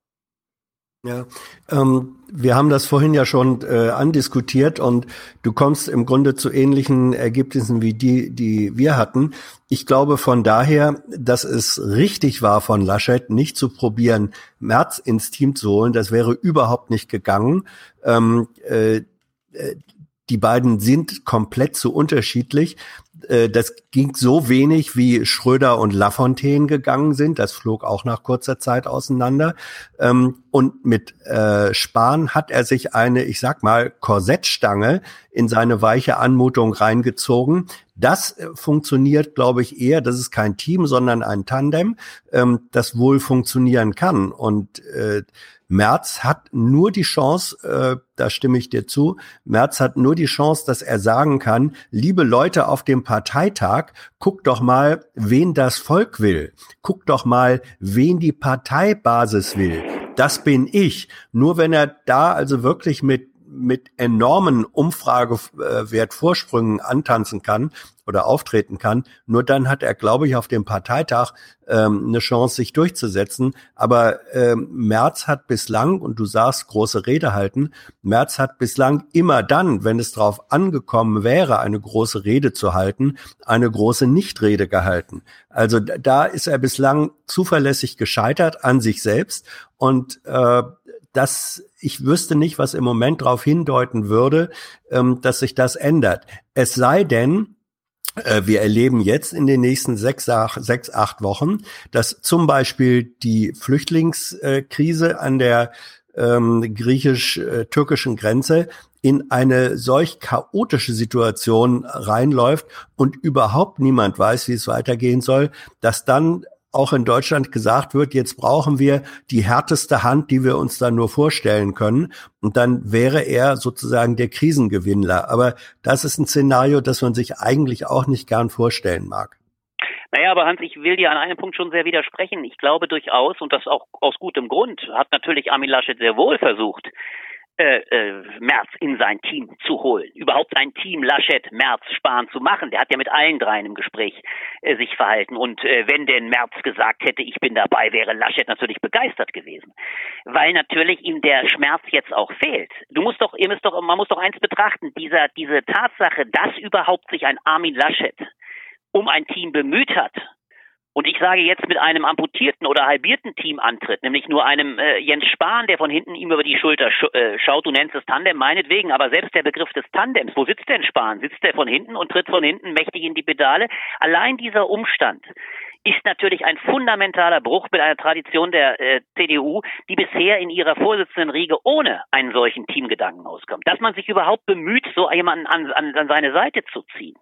Ja, ähm, wir haben das vorhin ja schon äh, andiskutiert und du kommst im Grunde zu ähnlichen Ergebnissen wie die, die wir hatten. Ich glaube von daher, dass es richtig war von Laschet, nicht zu probieren, Merz ins Team zu holen. Das wäre überhaupt nicht gegangen. Ähm, äh, äh die beiden sind komplett zu unterschiedlich. Äh, das ging so wenig, wie Schröder und Lafontaine gegangen sind. Das flog auch nach kurzer Zeit auseinander. Ähm, und mit äh, Spahn hat er sich eine, ich sag mal, Korsettstange in seine weiche Anmutung reingezogen. Das äh, funktioniert, glaube ich, eher, das ist kein Team, sondern ein Tandem, ähm, das wohl funktionieren kann. Und Merz hat nur die Chance, äh, da stimme ich dir zu, Merz hat nur die Chance, dass er sagen kann, liebe Leute auf dem Parteitag, guckt doch mal, wen das Volk will. Guckt doch mal, wen die Parteibasis will. Das bin ich. Nur wenn er da also wirklich mit mit enormen Umfragewertvorsprüngen antanzen kann oder auftreten kann, nur dann hat er, glaube ich, auf dem Parteitag ähm, eine Chance, sich durchzusetzen. Aber ähm, Merz hat bislang, und du sagst, große Rede halten, Merz hat bislang immer dann, wenn es darauf angekommen wäre, eine große Rede zu halten, eine große Nichtrede gehalten. Also da ist er bislang zuverlässig gescheitert an sich selbst und äh, das, ich wüsste nicht, was im Moment darauf hindeuten würde, ähm, dass sich das ändert. Es sei denn, äh, wir erleben jetzt in den nächsten sechs, sechs, acht Wochen, dass zum Beispiel die Flüchtlingskrise an der ähm, griechisch-türkischen Grenze in eine solch chaotische Situation reinläuft und überhaupt niemand weiß, wie es weitergehen soll, dass dann auch in Deutschland gesagt wird, jetzt brauchen wir die härteste Hand, die wir uns dann nur vorstellen können. Und dann wäre er sozusagen der Krisengewinnler. Aber das ist ein Szenario, das man sich eigentlich auch nicht gern vorstellen mag. Naja, aber Hans, ich will dir an einem Punkt schon sehr widersprechen. Ich glaube durchaus, und das auch aus gutem Grund, hat natürlich Armin Laschet sehr wohl versucht, äh, äh, Merz in sein Team zu holen. Überhaupt ein Team Laschet, Merz, Spahn zu machen. Der hat ja mit allen dreien im Gespräch äh, sich verhalten. Und äh, wenn denn Merz gesagt hätte, ich bin dabei, wäre Laschet natürlich begeistert gewesen. Weil natürlich ihm der Schmerz jetzt auch fehlt. Du musst doch, ihr müsst doch, man muss doch eins betrachten, dieser, diese Tatsache, dass überhaupt sich ein Armin Laschet um ein Team bemüht hat, und ich sage jetzt mit einem amputierten oder halbierten Team antritt, nämlich nur einem äh, Jens Spahn, der von hinten ihm über die Schulter sch äh, schaut, du nennst es Tandem, meinetwegen, aber selbst der Begriff des Tandems, wo sitzt denn Spahn? Sitzt der von hinten und tritt von hinten mächtig in die Pedale? Allein dieser Umstand ist natürlich ein fundamentaler Bruch mit einer Tradition der äh, CDU, die bisher in ihrer Vorsitzendenriege ohne einen solchen Teamgedanken auskommt. Dass man sich überhaupt bemüht, so jemanden an, an, an seine Seite zu ziehen,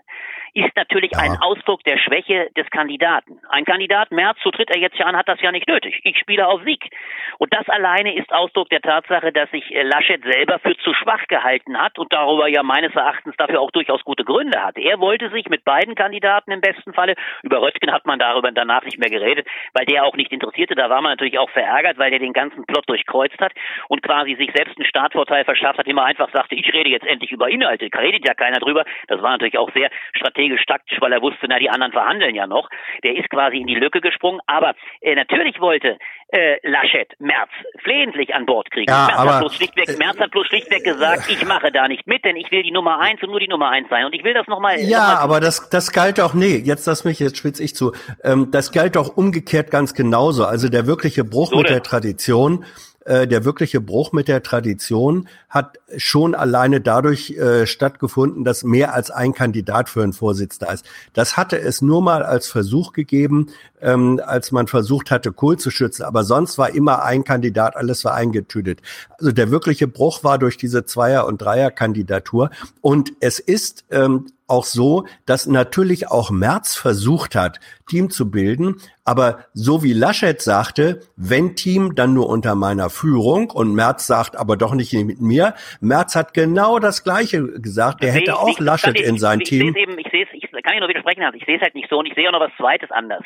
ist natürlich ja. ein Ausdruck der Schwäche des Kandidaten. Ein Kandidat Merz, so tritt er jetzt ja an, hat das ja nicht nötig. Ich spiele auf Sieg. Und das alleine ist Ausdruck der Tatsache, dass sich äh, Laschet selber für zu schwach gehalten hat und darüber ja meines Erachtens dafür auch durchaus gute Gründe hat. Er wollte sich mit beiden Kandidaten im besten Falle, über Röttgen hat man darüber danach nicht mehr geredet, weil der auch nicht interessierte. Da war man natürlich auch verärgert, weil der den ganzen Plot durchkreuzt hat und quasi sich selbst einen Startvorteil verschafft hat, immer einfach sagte, ich rede jetzt endlich über Inhalte. Da redet ja keiner drüber. Das war natürlich auch sehr strategisch taktisch, weil er wusste, na, die anderen verhandeln ja noch. Der ist quasi in die Lücke gesprungen. Aber äh, natürlich wollte äh, Laschet Merz flehentlich an Bord kriegen. Ja, Merz, aber, hat bloß schlichtweg, äh, Merz hat bloß schlichtweg gesagt, ich mache da nicht mit, denn ich will die Nummer eins und nur die Nummer eins sein. Und ich will das nochmal. Ja, noch mal aber das, das galt auch, nee, jetzt lass mich, jetzt spitz ich zu. Ähm, das galt auch umgekehrt ganz genauso. Also der wirkliche Bruch So mit denn. der Tradition äh, der wirkliche Bruch mit der Tradition hat schon alleine dadurch äh, stattgefunden, dass mehr als ein Kandidat für einen Vorsitz da ist. Das hatte es nur mal als Versuch gegeben, ähm, als man versucht hatte, Kohl zu schützen. Aber sonst war immer ein Kandidat, alles war eingetütet. Also der wirkliche Bruch war durch diese Zweier- und Dreier-Kandidatur. Und es ist ähm, auch so, dass natürlich auch Merz versucht hat, Team zu bilden. Aber so wie Laschet sagte, wenn Team, dann nur unter meiner Führung. Und Merz sagt aber doch nicht mit mir. Merz hat genau das Gleiche gesagt. Der hätte auch nicht. Laschet Ich- in sein ich, Team. Ich sehe es eben, ich sehe es, ich kann ich nur widersprechen, Hans. ich sehe es halt nicht so und ich sehe auch noch was Zweites anders.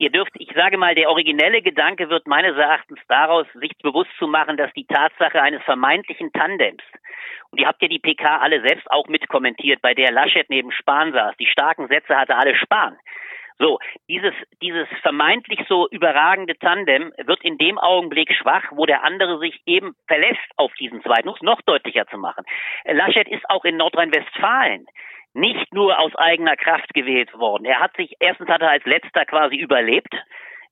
Ihr dürft, ich sage mal, der originelle Gedanke wird meines Erachtens daraus, sich bewusst zu machen, dass die Tatsache eines vermeintlichen Tandems, und ihr habt ja die PK alle selbst auch mitkommentiert, bei der Laschet neben Spahn saß, die starken Sätze hatte alle Spahn. So, dieses, dieses vermeintlich so überragende Tandem wird in dem Augenblick schwach, wo der andere sich eben verlässt auf diesen zweiten, um es noch deutlicher zu machen. Laschet ist auch in Nordrhein-Westfalen nicht nur aus eigener Kraft gewählt worden. Er hat sich, erstens hat er als letzter quasi überlebt.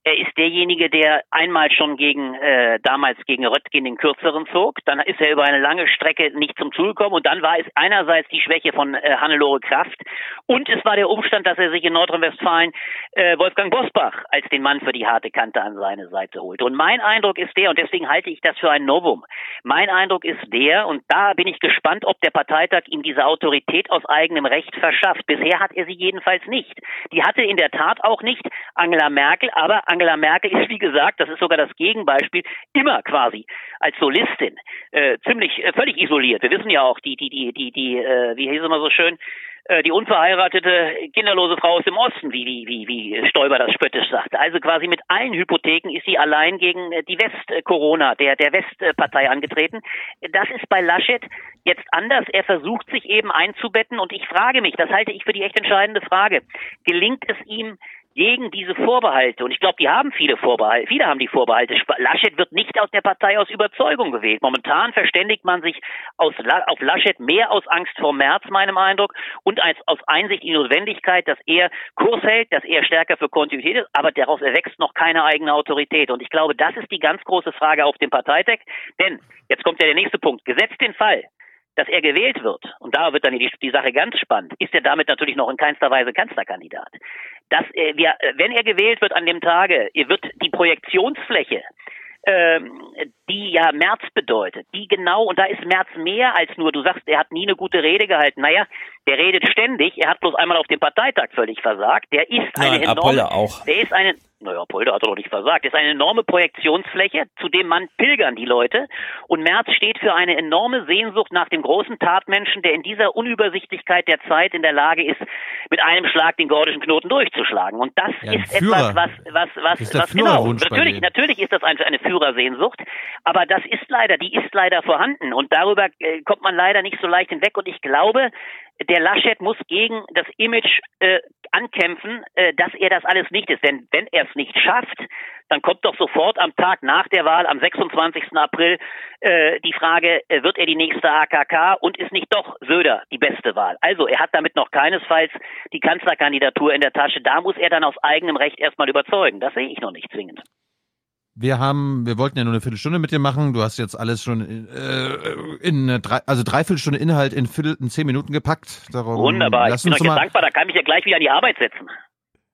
Er ist derjenige, der einmal schon gegen äh, damals gegen Röttgen den kürzeren zog. Dann ist er über eine lange Strecke nicht zum Zug gekommen und dann war es einerseits die Schwäche von äh, Hannelore Kraft und es war der Umstand, dass er sich in Nordrhein-Westfalen äh, Wolfgang Bosbach als den Mann für die harte Kante an seine Seite holte. Und mein Eindruck ist der, und deswegen halte ich das für ein Novum. Mein Eindruck ist der, und da bin ich gespannt, ob der Parteitag ihm diese Autorität aus eigenem Recht verschafft. Bisher hat er sie jedenfalls nicht. Die hatte in der Tat auch nicht Angela Merkel, aber Angela Merkel ist, wie gesagt, das ist sogar das Gegenbeispiel, immer quasi als Solistin äh, ziemlich äh, völlig isoliert. Wir wissen ja auch, die, die, die, die, die, äh, wie hieß es immer so schön, äh, die unverheiratete, kinderlose Frau aus dem Osten, wie, wie, wie, wie Stoiber das spöttisch sagte. Also quasi mit allen Hypotheken ist sie allein gegen äh, die West-Corona, der, der Westpartei angetreten. Das ist bei Laschet jetzt anders. Er versucht sich eben einzubetten und ich frage mich, das halte ich für die echt entscheidende Frage, gelingt es ihm, gegen diese Vorbehalte, und ich glaube, die haben viele Vorbehalte, viele haben die Vorbehalte. Laschet wird nicht aus der Partei aus Überzeugung gewählt. Momentan verständigt man sich aus, auf Laschet mehr aus Angst vor März, meinem Eindruck, und als aus Einsicht in die Notwendigkeit, dass er Kurs hält, dass er stärker für Kontinuität ist, aber daraus erwächst noch keine eigene Autorität. Und ich glaube, das ist die ganz große Frage auf dem Parteitag. Denn, jetzt kommt ja der nächste Punkt, gesetzt den Fall, dass er gewählt wird, und da wird dann die, die Sache ganz spannend, ist er damit natürlich noch in keinster Weise Kanzlerkandidat. Dass äh, wir, äh, wenn er gewählt wird an dem Tage, wird die Projektionsfläche, ähm, die ja März bedeutet, die genau, und da ist März mehr als nur, du sagst, er hat nie eine gute Rede gehalten. Naja, Der redet ständig, er hat bloß einmal auf dem Parteitag völlig versagt. Der ist eine Nein, enorme, auch. der ist eine, naja, Polder hat doch nicht versagt. Das ist eine enorme Projektionsfläche, zu dem Mann pilgern die Leute. Und Merz steht für eine enorme Sehnsucht nach dem großen Tatmenschen, der in dieser Unübersichtlichkeit der Zeit in der Lage ist, mit einem Schlag den gordischen Knoten durchzuschlagen. Und das Ja, ist Führer. etwas, was, was, was, Ist der was genau. Natürlich, natürlich ist das eine, eine Führersehnsucht, aber das ist leider, die ist leider vorhanden. Und darüber äh, kommt man leider nicht so leicht hinweg. Und ich glaube, der Laschet muss gegen das Image äh, ankämpfen, äh, dass er das alles nicht ist. Denn wenn er es nicht schafft, dann kommt doch sofort am Tag nach der Wahl, am 26. April, äh, die Frage, äh, wird er die nächste AKK und ist nicht doch Söder die beste Wahl? Also er hat damit noch keinesfalls die Kanzlerkandidatur in der Tasche. Da muss er dann aus eigenem Recht erstmal überzeugen. Das sehe ich noch nicht zwingend. Wir haben, wir wollten ja nur eine Viertelstunde mit dir machen. Du hast jetzt alles schon in, äh, in eine drei, also dreiviertel Inhalt in, Viertel, in zehn Minuten gepackt. Darum Wunderbar. Ich bin euch mal, dankbar, da kann ich ja gleich wieder an die Arbeit setzen.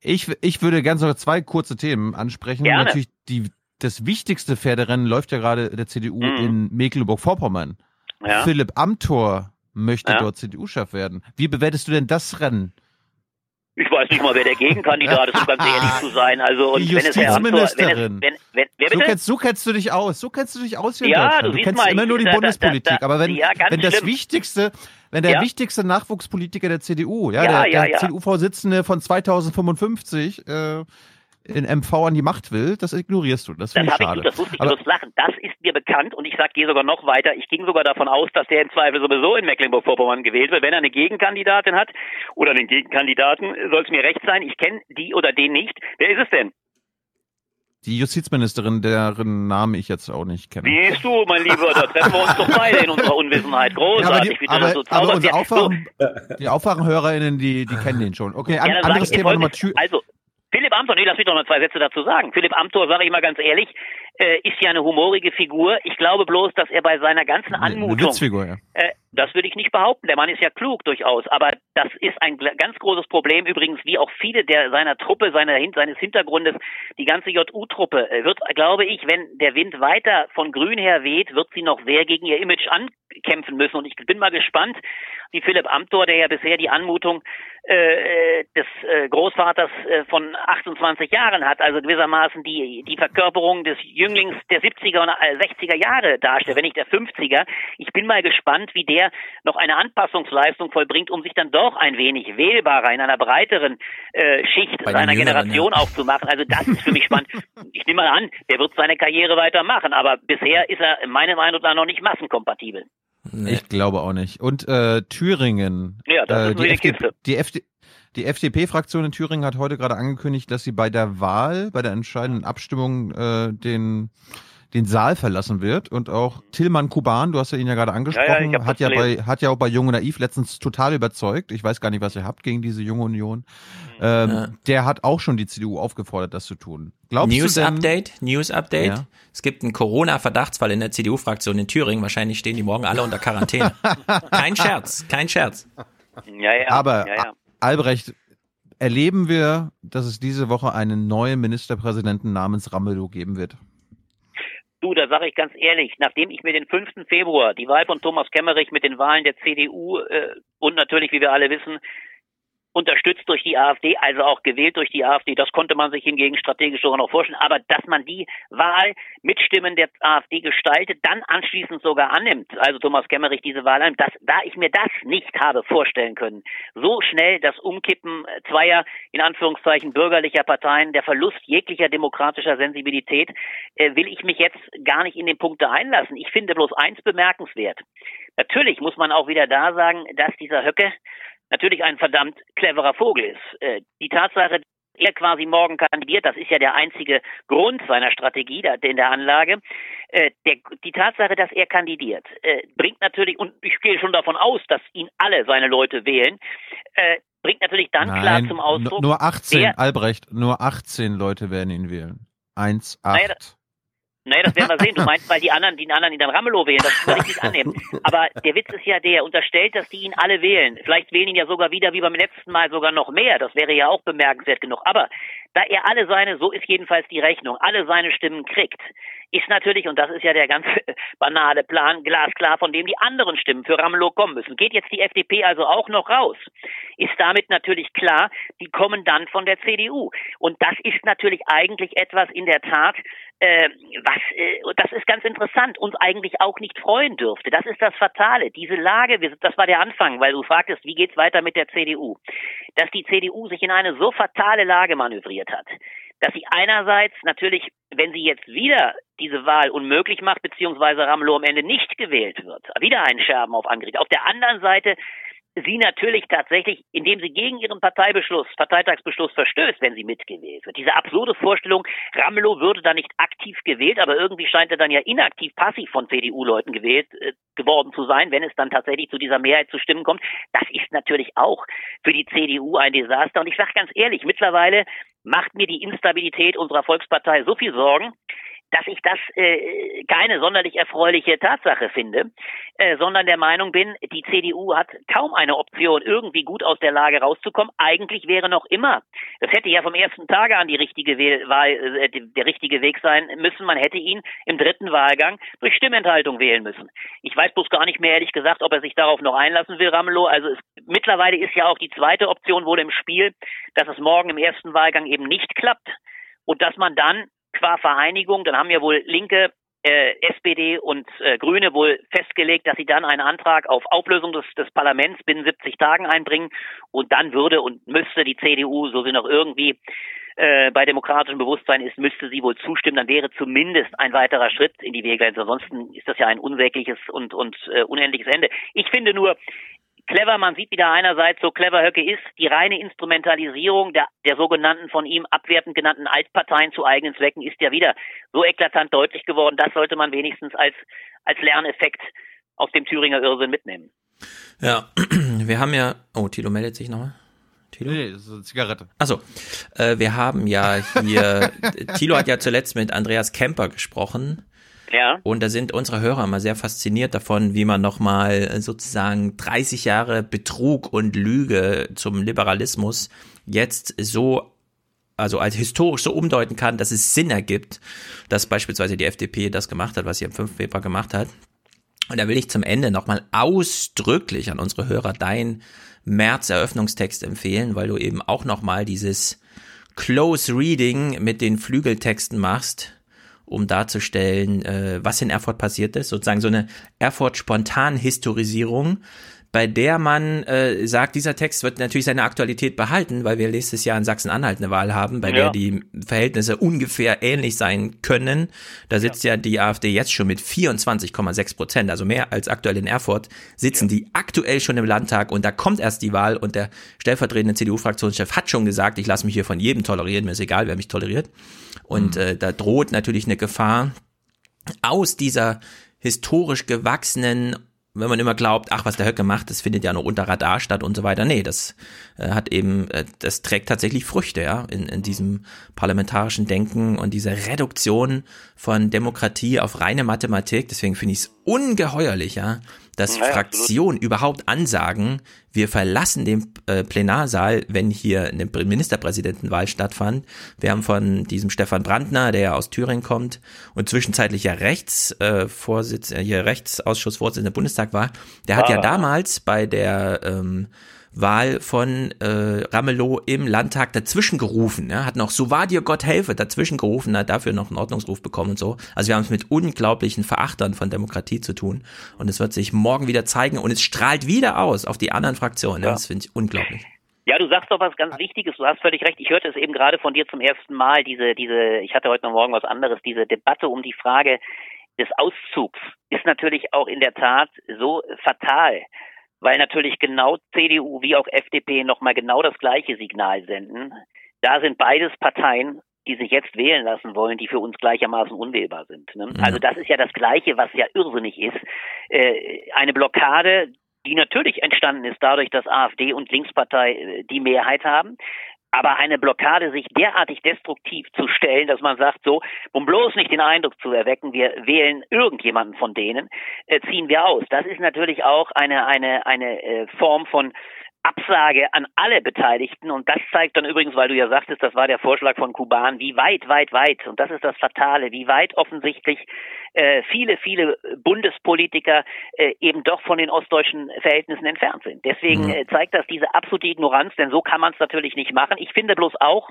ich, ich würde gerne noch zwei kurze Themen ansprechen. Gerne. Natürlich die, das wichtigste Pferderennen läuft ja gerade der CDU in Mecklenburg-Vorpommern. Mhm. Ja. Philipp Amthor möchte Ja. dort CDU-Chef werden. Wie bewertest du denn das Rennen? Ich weiß nicht mal, wer der Gegenkandidat ist, um ganz ehrlich zu sein. Also, und Die wenn es Herr Amthor, wenn es, Justizministerin. wenn, wenn, wer So kennst, so kennst du dich aus. So kennst du dich aus hier in Ja, Deutschland. du Du, kennst mal, immer nur die da- da- Bundespolitik. da- aber wenn, ja, wenn das schlimm. wichtigste, wenn der Ja. wichtigste Nachwuchspolitiker der CDU, ja, Ja, der, ja, der ja. CDU-Vorsitzende von 2055 äh, in MV an die Macht will, das ignorierst du. Das finde ich ich, schade. du, das wusste ich, aber, lachen. Das ist mir bekannt und ich sag, gehe sogar noch weiter. Ich ging sogar davon aus, dass der im Zweifel sowieso in Mecklenburg-Vorpommern gewählt wird. Wenn er eine Gegenkandidatin hat oder einen Gegenkandidaten, soll es mir recht sein. Ich kenne die oder den nicht. Wer ist es denn? die Justizministerin, deren Namen ich jetzt auch nicht kenne. Siehst du, mein Lieber, da treffen wir uns doch beide in unserer Unwissenheit. Ja, aber Großartig, die, wie du aber, das so aber unsere Aufwachen, die Aufwachenhörerinnen, die, die kennen den schon. Okay, Ja, anderes ich Thema nochmal. Also, Philipp Amthor, nee, lass mich doch mal zwei Sätze dazu sagen. Philipp Amthor, sage ich mal ganz ehrlich, äh, ist ja eine humorige Figur. Ich glaube bloß, dass er bei seiner ganzen Anmutung, Witzfigur, ja. äh, das würde ich nicht behaupten. Der Mann ist ja klug durchaus, aber das ist ein ganz großes Problem übrigens, wie auch viele der seiner Truppe, seiner, seines Hintergrundes, die ganze JU-Truppe äh, wird, glaube ich, wenn der Wind weiter von Grün her weht, wird sie noch sehr gegen ihr Image ankämpfen müssen. Und ich bin mal gespannt, wie Philipp Amthor, der ja bisher die Anmutung äh, des äh, Großvaters äh, von 28 Jahren hat, also gewissermaßen die, die Verkörperung des Jünglings der 70er und äh, 60er Jahre darstellt, wenn nicht der 50er. Ich bin mal gespannt, wie der noch eine Anpassungsleistung vollbringt, um sich dann doch ein wenig wählbarer in einer breiteren äh, Schicht Bei seiner Jüngeren, Generation ja. aufzumachen. Also das ist für mich spannend. Ich nehme mal an, der wird seine Karriere weitermachen, aber bisher ist er meiner Meinung nach noch nicht massenkompatibel. Ich glaube auch nicht. Und äh, Thüringen. Ja, das äh, ist die FD Kiste. die, FD die FDP-Fraktion in Thüringen hat heute gerade angekündigt, dass sie bei der Wahl, bei der entscheidenden Abstimmung äh, den den Saal verlassen wird und auch Tillmann Kuban, du hast ja ihn ja gerade angesprochen, ich hab hat ja bei hat ja auch bei Jung und Naiv letztens total überzeugt. Ich weiß gar nicht, was ihr habt gegen diese junge Union. Ähm, Ja. Der hat auch schon die CDU aufgefordert, das zu tun. Glaubst News du denn, Update, News Update. Ja. Es gibt einen Corona-Verdachtsfall in der CDU-Fraktion in Thüringen. Wahrscheinlich stehen die morgen alle unter Quarantäne. kein Scherz, kein Scherz. Ja, ja. Aber ja, ja. Albrecht, erleben wir, dass es diese Woche einen neuen Ministerpräsidenten namens Ramelow geben wird? Du, da sage ich ganz ehrlich, nachdem ich mir den 5. Februar die Wahl von Thomas Kemmerich mit den Wahlen der CDU äh, und natürlich, wie wir alle wissen, unterstützt durch die AfD, also auch gewählt durch die AfD. Das konnte man sich hingegen strategisch sogar noch vorstellen. Aber dass man die Wahl mit Stimmen der AfD gestaltet, dann anschließend sogar annimmt, also Thomas Kemmerich diese Wahl annimmt, das, da ich mir das nicht habe vorstellen können, so schnell das Umkippen zweier, in Anführungszeichen, bürgerlicher Parteien, der Verlust jeglicher demokratischer Sensibilität, äh, will ich mich jetzt gar nicht in den Punkte einlassen. Ich finde bloß eins bemerkenswert. Natürlich muss man auch wieder da sagen, dass dieser Höcke natürlich ein verdammt cleverer Vogel ist. Äh, die Tatsache, dass er quasi morgen kandidiert, das ist ja der einzige Grund seiner Strategie in der Anlage. Äh, der, die Tatsache, dass er kandidiert, äh, bringt natürlich, und ich gehe schon davon aus, dass ihn alle seine Leute wählen, äh, bringt natürlich dann klar Nein, zum nu- Ausdruck, nur 18, wer, Albrecht, nur 18 Leute werden ihn wählen. 1, 8. Naja, das werden wir sehen. Du meinst, weil die anderen, die anderen ihn dann Ramelow wählen, das würde ich nicht annehmen. Aber der Witz ist ja der, er unterstellt, dass die ihn alle wählen. Vielleicht wählen ihn ja sogar wieder wie beim letzten Mal sogar noch mehr. Das wäre ja auch bemerkenswert genug. Aber da er alle seine, so ist jedenfalls die Rechnung, alle seine Stimmen kriegt, ist natürlich, und das ist ja der ganz banale Plan, glasklar, von dem die anderen Stimmen für Ramelow kommen müssen. Geht jetzt die FDP also auch noch raus, ist damit natürlich klar, die kommen dann von der CDU. Und das ist natürlich eigentlich etwas in der Tat, äh, was, äh, das ist ganz interessant, uns eigentlich auch nicht freuen dürfte. Das ist das Fatale. Diese Lage, das war der Anfang, weil du fragtest, wie geht's weiter mit der CDU? Dass die CDU sich in eine so fatale Lage manövriert hat, dass sie einerseits natürlich, wenn sie jetzt wieder diese Wahl unmöglich macht, beziehungsweise Ramelow am Ende nicht gewählt wird, wieder einen Scherben auf angerichtet. Auf der anderen Seite sie natürlich tatsächlich, indem sie gegen ihren Parteibeschluss, Parteitagsbeschluss verstößt, wenn sie mitgewählt wird. Diese absurde Vorstellung, Ramelow würde da nicht aktiv gewählt, aber irgendwie scheint er dann ja inaktiv passiv von CDU-Leuten gewählt äh, geworden zu sein, wenn es dann tatsächlich zu dieser Mehrheit zu Stimmen kommt. Das ist natürlich auch für die CDU ein Desaster. Und ich sage ganz ehrlich, mittlerweile macht mir die Instabilität unserer Volkspartei so viel Sorgen, dass ich das äh, keine sonderlich erfreuliche Tatsache finde, äh, sondern der Meinung bin, die CDU hat kaum eine Option, irgendwie gut aus der Lage rauszukommen. Eigentlich wäre noch immer, das hätte ja vom ersten Tage an die richtige Wahl, äh, der richtige Weg sein müssen. Man hätte ihn im dritten Wahlgang durch Stimmenthaltung wählen müssen. Ich weiß bloß gar nicht mehr ehrlich gesagt, ob er sich darauf noch einlassen will, Ramelow. Also es, mittlerweile ist ja auch die zweite Option wohl im Spiel, dass es morgen im ersten Wahlgang eben nicht klappt und dass man dann qua Vereinigung, dann haben ja wohl Linke, äh, SPD und äh, Grüne wohl festgelegt, dass sie dann einen Antrag auf Auflösung des, des Parlaments binnen 70 Tagen einbringen und dann würde und müsste die CDU, so sie noch irgendwie äh, bei demokratischem Bewusstsein ist, müsste sie wohl zustimmen, dann wäre zumindest ein weiterer Schritt in die Wege. Ansonsten ist das ja ein unsägliches und, und äh, unendliches Ende. Ich finde nur, clever, man sieht wieder einerseits, so clever Höcke ist, die reine Instrumentalisierung der, der sogenannten von ihm abwertend genannten Altparteien zu eigenen Zwecken ist ja wieder so eklatant deutlich geworden. Das sollte man wenigstens als, als Lerneffekt aus dem Thüringer Irrsinn mitnehmen. Ja, wir haben ja, oh, Tilo meldet sich nochmal. Tilo? Nee, das ist eine Zigarette. Achso, äh, wir haben ja hier, Tilo hat ja zuletzt mit Andreas Kemper gesprochen ja. Und da sind unsere Hörer mal sehr fasziniert davon, wie man nochmal sozusagen 30 Jahre Betrug und Lüge zum Liberalismus jetzt so also als historisch so umdeuten kann, dass es Sinn ergibt, dass beispielsweise die FDP das gemacht hat, was sie am 5. Februar gemacht hat. Und da will ich zum Ende nochmal ausdrücklich an unsere Hörer dein März-Eröffnungstext empfehlen, weil du eben auch nochmal dieses Close Reading mit den Flügeltexten machst um darzustellen, äh, was in Erfurt passiert ist, sozusagen so eine Erfurt-Spontan-Historisierung, bei der man äh, sagt, dieser Text wird natürlich seine Aktualität behalten, weil wir nächstes Jahr in Sachsen-Anhalt eine Wahl haben, bei ja. der die Verhältnisse ungefähr ähnlich sein können. Da sitzt ja, ja die AfD jetzt schon mit 24,6 Prozent, also mehr als aktuell in Erfurt, sitzen ja. die aktuell schon im Landtag und da kommt erst die Wahl und der stellvertretende CDU-Fraktionschef hat schon gesagt, ich lasse mich hier von jedem tolerieren, mir ist egal, wer mich toleriert. Und mhm. äh, da droht natürlich eine Gefahr aus dieser historisch gewachsenen wenn man immer glaubt, ach, was der Höcke macht, das findet ja nur unter Radar statt und so weiter. Nee, das äh, hat eben, äh, das trägt tatsächlich Früchte, ja, in, in diesem parlamentarischen Denken und diese Reduktion von Demokratie auf reine Mathematik. Deswegen finde ich es ungeheuerlich, ja, dass ja, Fraktionen überhaupt ansagen, wir verlassen den äh, Plenarsaal, wenn hier eine Ministerpräsidentenwahl stattfand. Wir haben von diesem Stefan Brandner, der ja aus Thüringen kommt und zwischenzeitlich ja Rechts, äh, Vorsitz, äh, hier Rechtsausschussvorsitzender Bundestag war, der hat ah. ja damals bei der ähm, Wahl von äh, Ramelow im Landtag dazwischen gerufen. Ja, hat noch so war dir Gott helfe dazwischen gerufen, hat dafür noch einen Ordnungsruf bekommen und so. Also wir haben es mit unglaublichen Verachtern von Demokratie zu tun und es wird sich morgen wieder zeigen und es strahlt wieder aus auf die anderen Fraktionen. Ja. Das finde ich unglaublich. Ja, du sagst doch was ganz Wichtiges. Du hast völlig recht. Ich hörte es eben gerade von dir zum ersten Mal. Diese, diese, ich hatte heute noch Morgen was anderes. Diese Debatte um die Frage des Auszugs ist natürlich auch in der Tat so fatal weil natürlich genau CDU wie auch FDP nochmal genau das gleiche Signal senden. Da sind beides Parteien, die sich jetzt wählen lassen wollen, die für uns gleichermaßen unwählbar sind. Ne? Also das ist ja das Gleiche, was ja irrsinnig ist. Äh, eine Blockade, die natürlich entstanden ist dadurch, dass AfD und Linkspartei äh, die Mehrheit haben. Aber eine Blockade sich derartig destruktiv zu stellen, dass man sagt, so, um bloß nicht den Eindruck zu erwecken, wir wählen irgendjemanden von denen, äh, ziehen wir aus. Das ist natürlich auch eine, eine, eine äh, Form von Absage an alle Beteiligten. Und das zeigt dann übrigens, weil du ja sagtest, das war der Vorschlag von Kuban, wie weit, weit, weit, und das ist das Fatale, wie weit offensichtlich äh, viele, viele Bundespolitiker äh, eben doch von den ostdeutschen Verhältnissen entfernt sind. Deswegen äh, zeigt das diese absolute Ignoranz, denn so kann man es natürlich nicht machen. Ich finde bloß auch,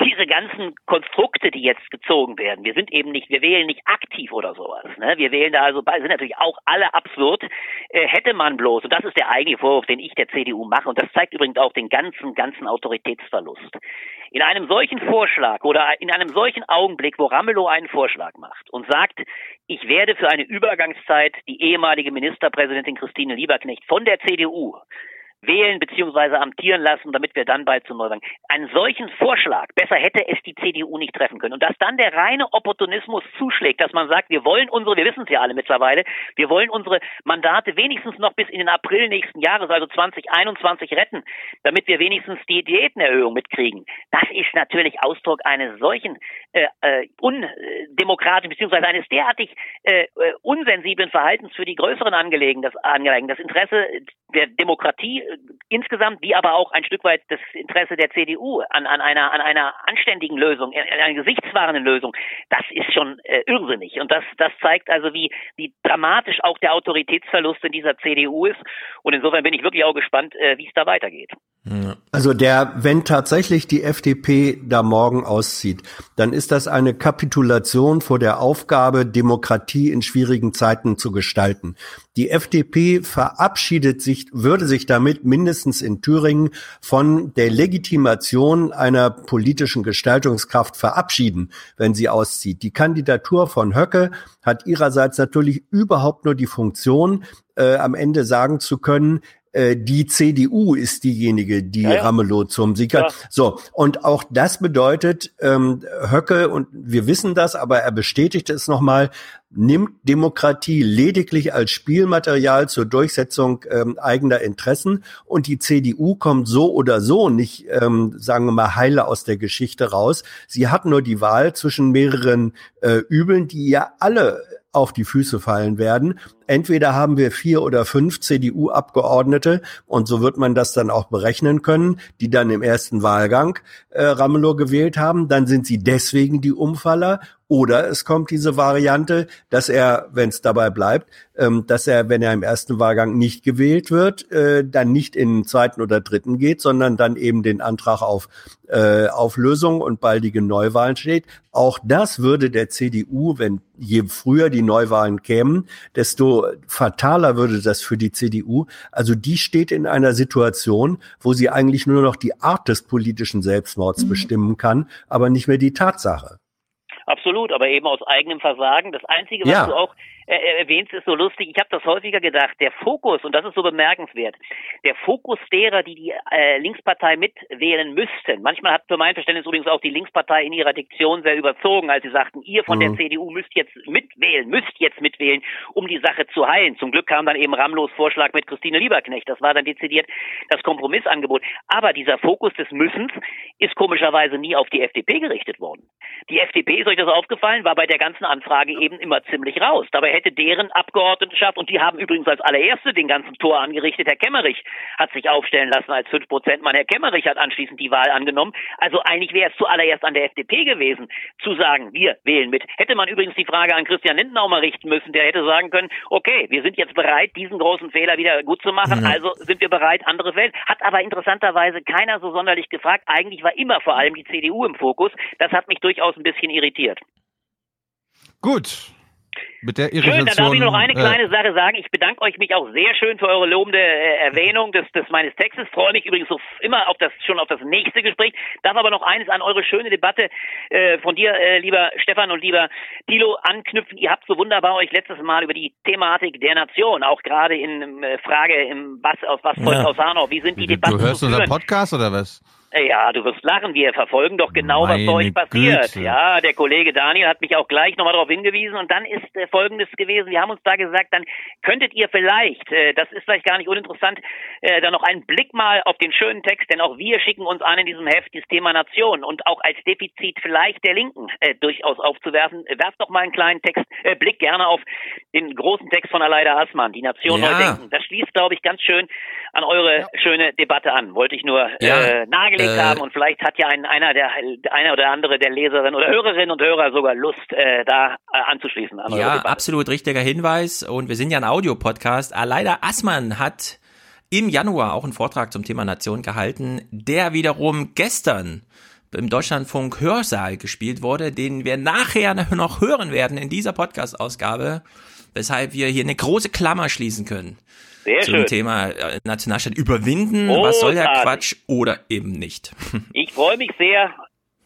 diese ganzen Konstrukte, die jetzt gezogen werden, wir sind eben nicht, wir wählen nicht aktiv oder sowas. Ne? Wir wählen da also, sind natürlich auch alle absurd. Äh, hätte man bloß, und das ist der eigentliche Vorwurf, den ich der CDU mache, und das zeigt übrigens auch den ganzen, ganzen Autoritätsverlust. In einem solchen Vorschlag oder in einem solchen Augenblick, wo Ramelow einen Vorschlag macht und sagt, ich werde für eine Übergangszeit die ehemalige Ministerpräsidentin Christine Lieberknecht von der CDU wählen bzw. amtieren lassen, damit wir dann bald zum Neuwahlen. Einen solchen Vorschlag, besser hätte es die CDU nicht treffen können. Und dass dann der reine Opportunismus zuschlägt, dass man sagt, wir wollen unsere, wir wissen es ja alle mittlerweile, wir wollen unsere Mandate wenigstens noch bis in den April nächsten Jahres, also 2021 retten, damit wir wenigstens die Diätenerhöhung mitkriegen. Das ist natürlich Ausdruck eines solchen äh, äh, undemokratischen beziehungsweise eines derartig äh, äh, unsensiblen Verhaltens für die größeren Angelegenheiten, das, Angelegenheiten, das Interesse der Demokratie insgesamt, wie aber auch ein Stück weit das Interesse der CDU an, an einer an einer anständigen Lösung, an einer gesichtswahrenden Lösung, das ist schon äh, irrsinnig. Und das das zeigt also, wie wie dramatisch auch der Autoritätsverlust in dieser CDU ist. Und insofern bin ich wirklich auch gespannt, äh, wie es da weitergeht. Also der, wenn tatsächlich die FDP da morgen auszieht, dann ist das eine Kapitulation vor der Aufgabe, Demokratie in schwierigen Zeiten zu gestalten. Die FDP verabschiedet sich, würde sich damit mindestens in Thüringen von der Legitimation einer politischen Gestaltungskraft verabschieden, wenn sie auszieht. Die Kandidatur von Höcke hat ihrerseits natürlich überhaupt nur die Funktion, äh, am Ende sagen zu können, die CDU ist diejenige, die Ja, ja. Ramelow zum Sieg hat. Ja. So, und auch das bedeutet, ähm, Höcke, und wir wissen das, aber er bestätigt es nochmal, nimmt Demokratie lediglich als Spielmaterial zur Durchsetzung ähm, eigener Interessen und die CDU kommt so oder so nicht, ähm, sagen wir mal, heile aus der Geschichte raus. Sie hat nur die Wahl zwischen mehreren äh, Übeln, die ihr alle auf die Füße fallen werden. Entweder haben wir vier oder fünf CDU-Abgeordnete und so wird man das dann auch berechnen können, die dann im ersten Wahlgang äh, Ramelow gewählt haben. Dann sind sie deswegen die Umfaller. Oder es kommt diese Variante, dass er, wenn es dabei bleibt, ähm, dass er, wenn er im ersten Wahlgang nicht gewählt wird, äh, dann nicht in den zweiten oder dritten geht, sondern dann eben den Antrag auf äh, Auflösung und baldige Neuwahlen steht. Auch das würde der CDU, wenn je früher die Neuwahlen kämen, desto fataler würde das für die CDU. Also die steht in einer Situation, wo sie eigentlich nur noch die Art des politischen Selbstmords bestimmen kann, aber nicht mehr die Tatsache. Absolut, aber eben aus eigenem Versagen. Das Einzige, was Ja. du auch äh, erwähnst, ist so lustig. Ich habe das häufiger gedacht. Der Fokus, und das ist so bemerkenswert, der Fokus derer, die die äh, Linkspartei mitwählen müssten. Manchmal hat für mein Verständnis übrigens auch die Linkspartei in ihrer Diktion sehr überzogen, als sie sagten, ihr von Mhm. der CDU müsst jetzt mitwählen, müsst jetzt mitwählen, um die Sache zu heilen. Zum Glück kam dann eben Ramlos Vorschlag mit Christine Lieberknecht. Das war dann dezidiert das Kompromissangebot. Aber dieser Fokus des Müssens ist komischerweise nie auf die FDP gerichtet worden. Die FDP, ist euch das aufgefallen, war bei der ganzen Anfrage eben immer ziemlich raus. Dabei hätte deren Abgeordnetenschaft, und die haben übrigens als allererste den ganzen Tor angerichtet, Herr Kemmerich hat sich aufstellen lassen als 5%. Mann, Herr Kemmerich hat anschließend die Wahl angenommen. Also eigentlich wäre es zuallererst an der FDP gewesen, zu sagen, wir wählen mit. Hätte man übrigens die Frage an Christian Lindner mal richten müssen, der hätte sagen können, okay, wir sind jetzt bereit, diesen großen Fehler wieder gut zu machen, Mhm. also sind wir bereit, andere Welt. Hat aber interessanterweise keiner so sonderlich gefragt. Eigentlich war immer vor allem die CDU im Fokus. Das hat mich durchaus ein bisschen irritiert. Gut. Mit der Schön, Irritation. dann darf ich noch eine äh, kleine Sache sagen. Ich bedanke euch mich auch sehr schön für eure lobende äh, Erwähnung des, des meines Textes. Freue mich übrigens so immer auf das schon auf das nächste Gespräch. Darf aber noch eines an eure schöne Debatte äh, von dir, äh, lieber Stefan und lieber Thilo, anknüpfen. Ihr habt so wunderbar euch letztes Mal über die Thematik der Nation, auch gerade in äh, Frage im was aus was folgt Ja. aus Hanau. Wie sind die Debatten du hörst zu unseren? Podcast oder was? Ja, du wirst lachen. Wir verfolgen doch genau, Meine was bei euch passiert. Güte. Ja, der Kollege Daniel hat mich auch gleich nochmal darauf hingewiesen. Und dann ist äh, Folgendes gewesen. Wir haben uns da gesagt, dann könntet ihr vielleicht, äh, das ist vielleicht gar nicht uninteressant, äh, dann noch einen Blick mal auf den schönen Text, denn auch wir schicken uns an in diesem Heft das Thema Nation und auch als Defizit vielleicht der Linken äh, durchaus aufzuwerfen. Äh, Werft doch mal einen kleinen Text, äh, Blick gerne auf den großen Text von Aleida Aßmann, die Nation Ja. neu denken. Das schließt, glaube ich, ganz schön an eure schöne Debatte an. Wollte ich nur Ja, äh, nahegelegt äh, haben und vielleicht hat ja ein, einer der einer oder andere der Leserinnen oder Hörerinnen und Hörer sogar Lust, äh, da äh, anzuschließen an Ja, absolut richtiger Hinweis. Und wir sind ja ein Audiopodcast. Aleida Assmann hat im Januar auch einen Vortrag zum Thema Nation gehalten, der wiederum gestern im Deutschlandfunk Hörsaal gespielt wurde, den wir nachher noch hören werden in dieser Podcast-Ausgabe, weshalb wir hier eine große Klammer schließen können. Sehr zum schön. Thema äh, Nationalstaat überwinden, was soll der Großartig. Quatsch oder eben nicht. Ich freue mich sehr.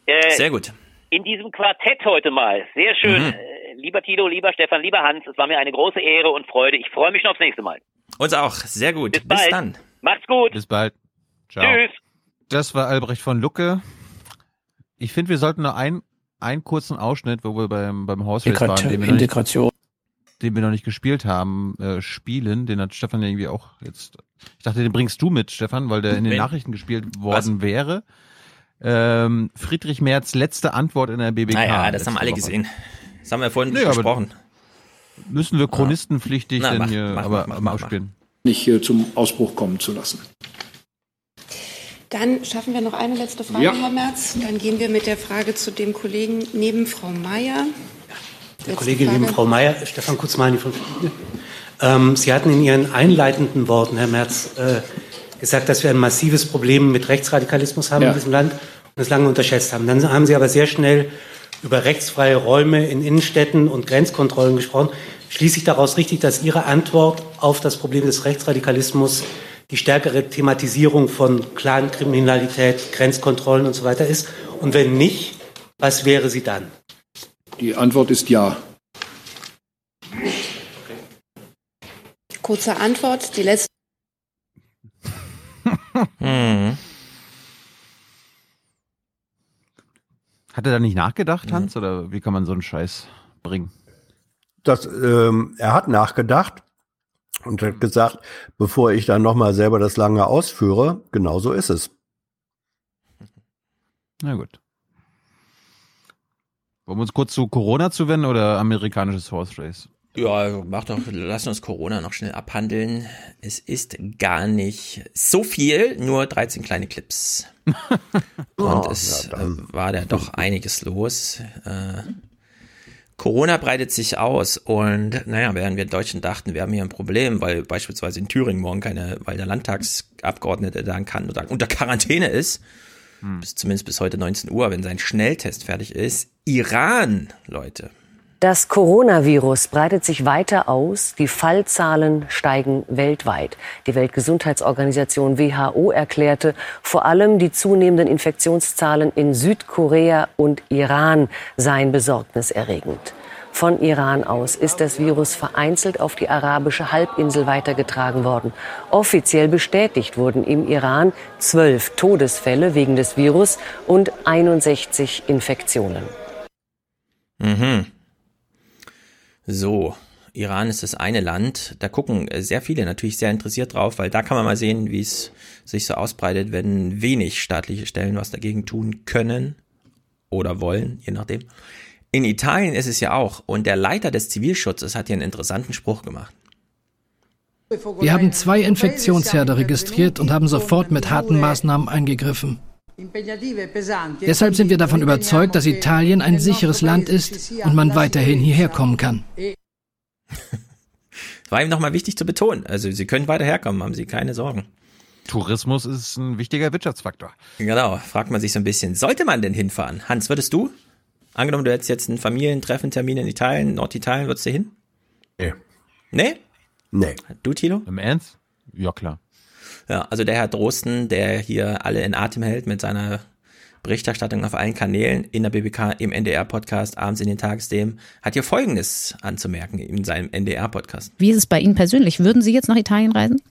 Äh, Sehr gut. In diesem Quartett heute mal. Sehr schön. Mhm. Äh, lieber Tito, lieber Stefan, lieber Hans, es war mir eine große Ehre und Freude. Ich freue mich schon aufs nächste Mal. Uns auch. Sehr gut. Bis, bald. dann. Macht's gut. Bis bald. Ciao. Tschüss. Das war Albrecht von Lucke. Ich finde, wir sollten nur einen, einen kurzen Ausschnitt, wo wir beim, beim Horse Race waren, Integration. Den wir noch nicht gespielt haben, äh, spielen. Den hat Stefan ja irgendwie auch jetzt. Ich dachte, den bringst du mit, Stefan, weil der in den? Nachrichten gespielt worden wäre. Ähm, Friedrich Merz letzte Antwort in der BBK. Naja, das haben alle Woche. gesehen. Das haben wir vorhin Nee, besprochen. Müssen wir chronistenpflichtig Na, denn mach, hier mach, aber mach, mal ausspielen. nicht hier zum Ausbruch kommen zu lassen. Dann schaffen wir noch eine letzte Frage, Ja. Herr Merz. Dann gehen wir mit der Frage zu dem Kollegen neben Frau Mayer. Der Letzte Kollegin, Frage. liebe Frau Mayer, Stefan Kutzmani von. Ähm, Sie hatten in Ihren einleitenden Worten, Herr Merz, äh, gesagt, dass wir ein massives Problem mit Rechtsradikalismus haben Ja. in diesem Land und das lange unterschätzt haben. Dann haben Sie aber sehr schnell über rechtsfreie Räume in Innenstädten und Grenzkontrollen gesprochen. Schließe ich daraus richtig, dass Ihre Antwort auf das Problem des Rechtsradikalismus die stärkere Thematisierung von Clankriminalität, Grenzkontrollen und so weiter ist? Und wenn nicht, was wäre sie dann? Die Antwort ist ja. Kurze Antwort. Die letzte Hm. Hat er da nicht nachgedacht, Hans? Oder wie kann man so einen Scheiß bringen? Das, ähm, er hat nachgedacht und hat gesagt, bevor ich dann nochmal selber das lange ausführe, genau so ist es. Na gut. Wollen wir uns kurz zu Corona zuwenden oder amerikanisches Horse Race? Ja, mach doch, lass uns Corona noch schnell abhandeln. Es ist gar nicht so viel, nur 13 kleine Clips. Und Oh, es ja, äh, war da doch einiges los. Äh, Corona breitet sich aus und naja, während wir Deutschen dachten, wir haben hier ein Problem, weil beispielsweise in Thüringen morgen keine, weil der Landtagsabgeordnete da kann oder unter Quarantäne ist, bis zumindest bis heute 19 Uhr, wenn sein Schnelltest fertig ist. Iran, Leute. Das Coronavirus breitet sich weiter aus. Die Fallzahlen steigen weltweit. Die Weltgesundheitsorganisation WHO erklärte, vor allem die zunehmenden Infektionszahlen in Südkorea und Iran seien besorgniserregend. Von Iran aus ist das Virus vereinzelt auf die arabische Halbinsel weitergetragen worden. Offiziell bestätigt wurden im Iran zwölf Todesfälle wegen des Virus und 61 Infektionen. Mhm. So, Iran ist das eine Land. Da gucken sehr viele natürlich sehr interessiert drauf, weil da kann man mal sehen, wie es sich so ausbreitet, wenn wenig staatliche Stellen was dagegen tun können oder wollen, je nachdem. In Italien ist es ja auch. Und der Leiter des Zivilschutzes hat hier einen interessanten Spruch gemacht. Wir haben zwei Infektionsherde registriert und haben sofort mit harten Maßnahmen eingegriffen. Deshalb sind wir davon überzeugt, dass Italien ein sicheres Land ist und man weiterhin hierher kommen kann. War ihm nochmal wichtig zu betonen. Also Sie können weiter herkommen, haben Sie keine Sorgen. Tourismus ist ein wichtiger Wirtschaftsfaktor. Genau, fragt man sich so ein bisschen, sollte man denn hinfahren? Hans, würdest du? Angenommen, du hättest jetzt einen Familientreffen-Termin in Italien, Norditalien, würdest du hin? Nee. Nee? Nee. Du, Tilo? Im Ernst? Ja, klar. Ja, also der Herr Drosten, der hier alle in Atem hält mit seiner Berichterstattung auf allen Kanälen, in der BBK, im NDR-Podcast, abends in den Tagesthemen, hat hier Folgendes anzumerken in seinem NDR-Podcast. Wie ist es bei Ihnen persönlich? Würden Sie jetzt nach Italien reisen?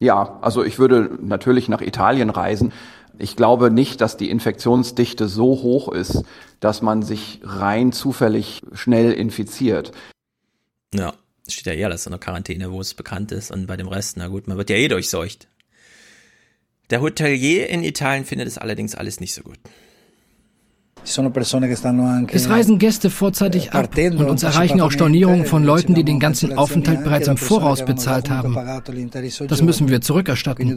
Ja, also ich würde natürlich nach Italien reisen. Ich glaube nicht, dass die Infektionsdichte so hoch ist, dass man sich rein zufällig schnell infiziert. Ja, steht ja eher alles in der Quarantäne, wo es bekannt ist und bei dem Rest, na gut, man wird ja eh durchseucht. Der Hotelier in Italien findet es allerdings alles nicht so gut. Es reisen Gäste vorzeitig ab und uns erreichen auch Stornierungen von Leuten, die den ganzen Aufenthalt bereits im Voraus bezahlt haben. Das müssen wir zurückerstatten.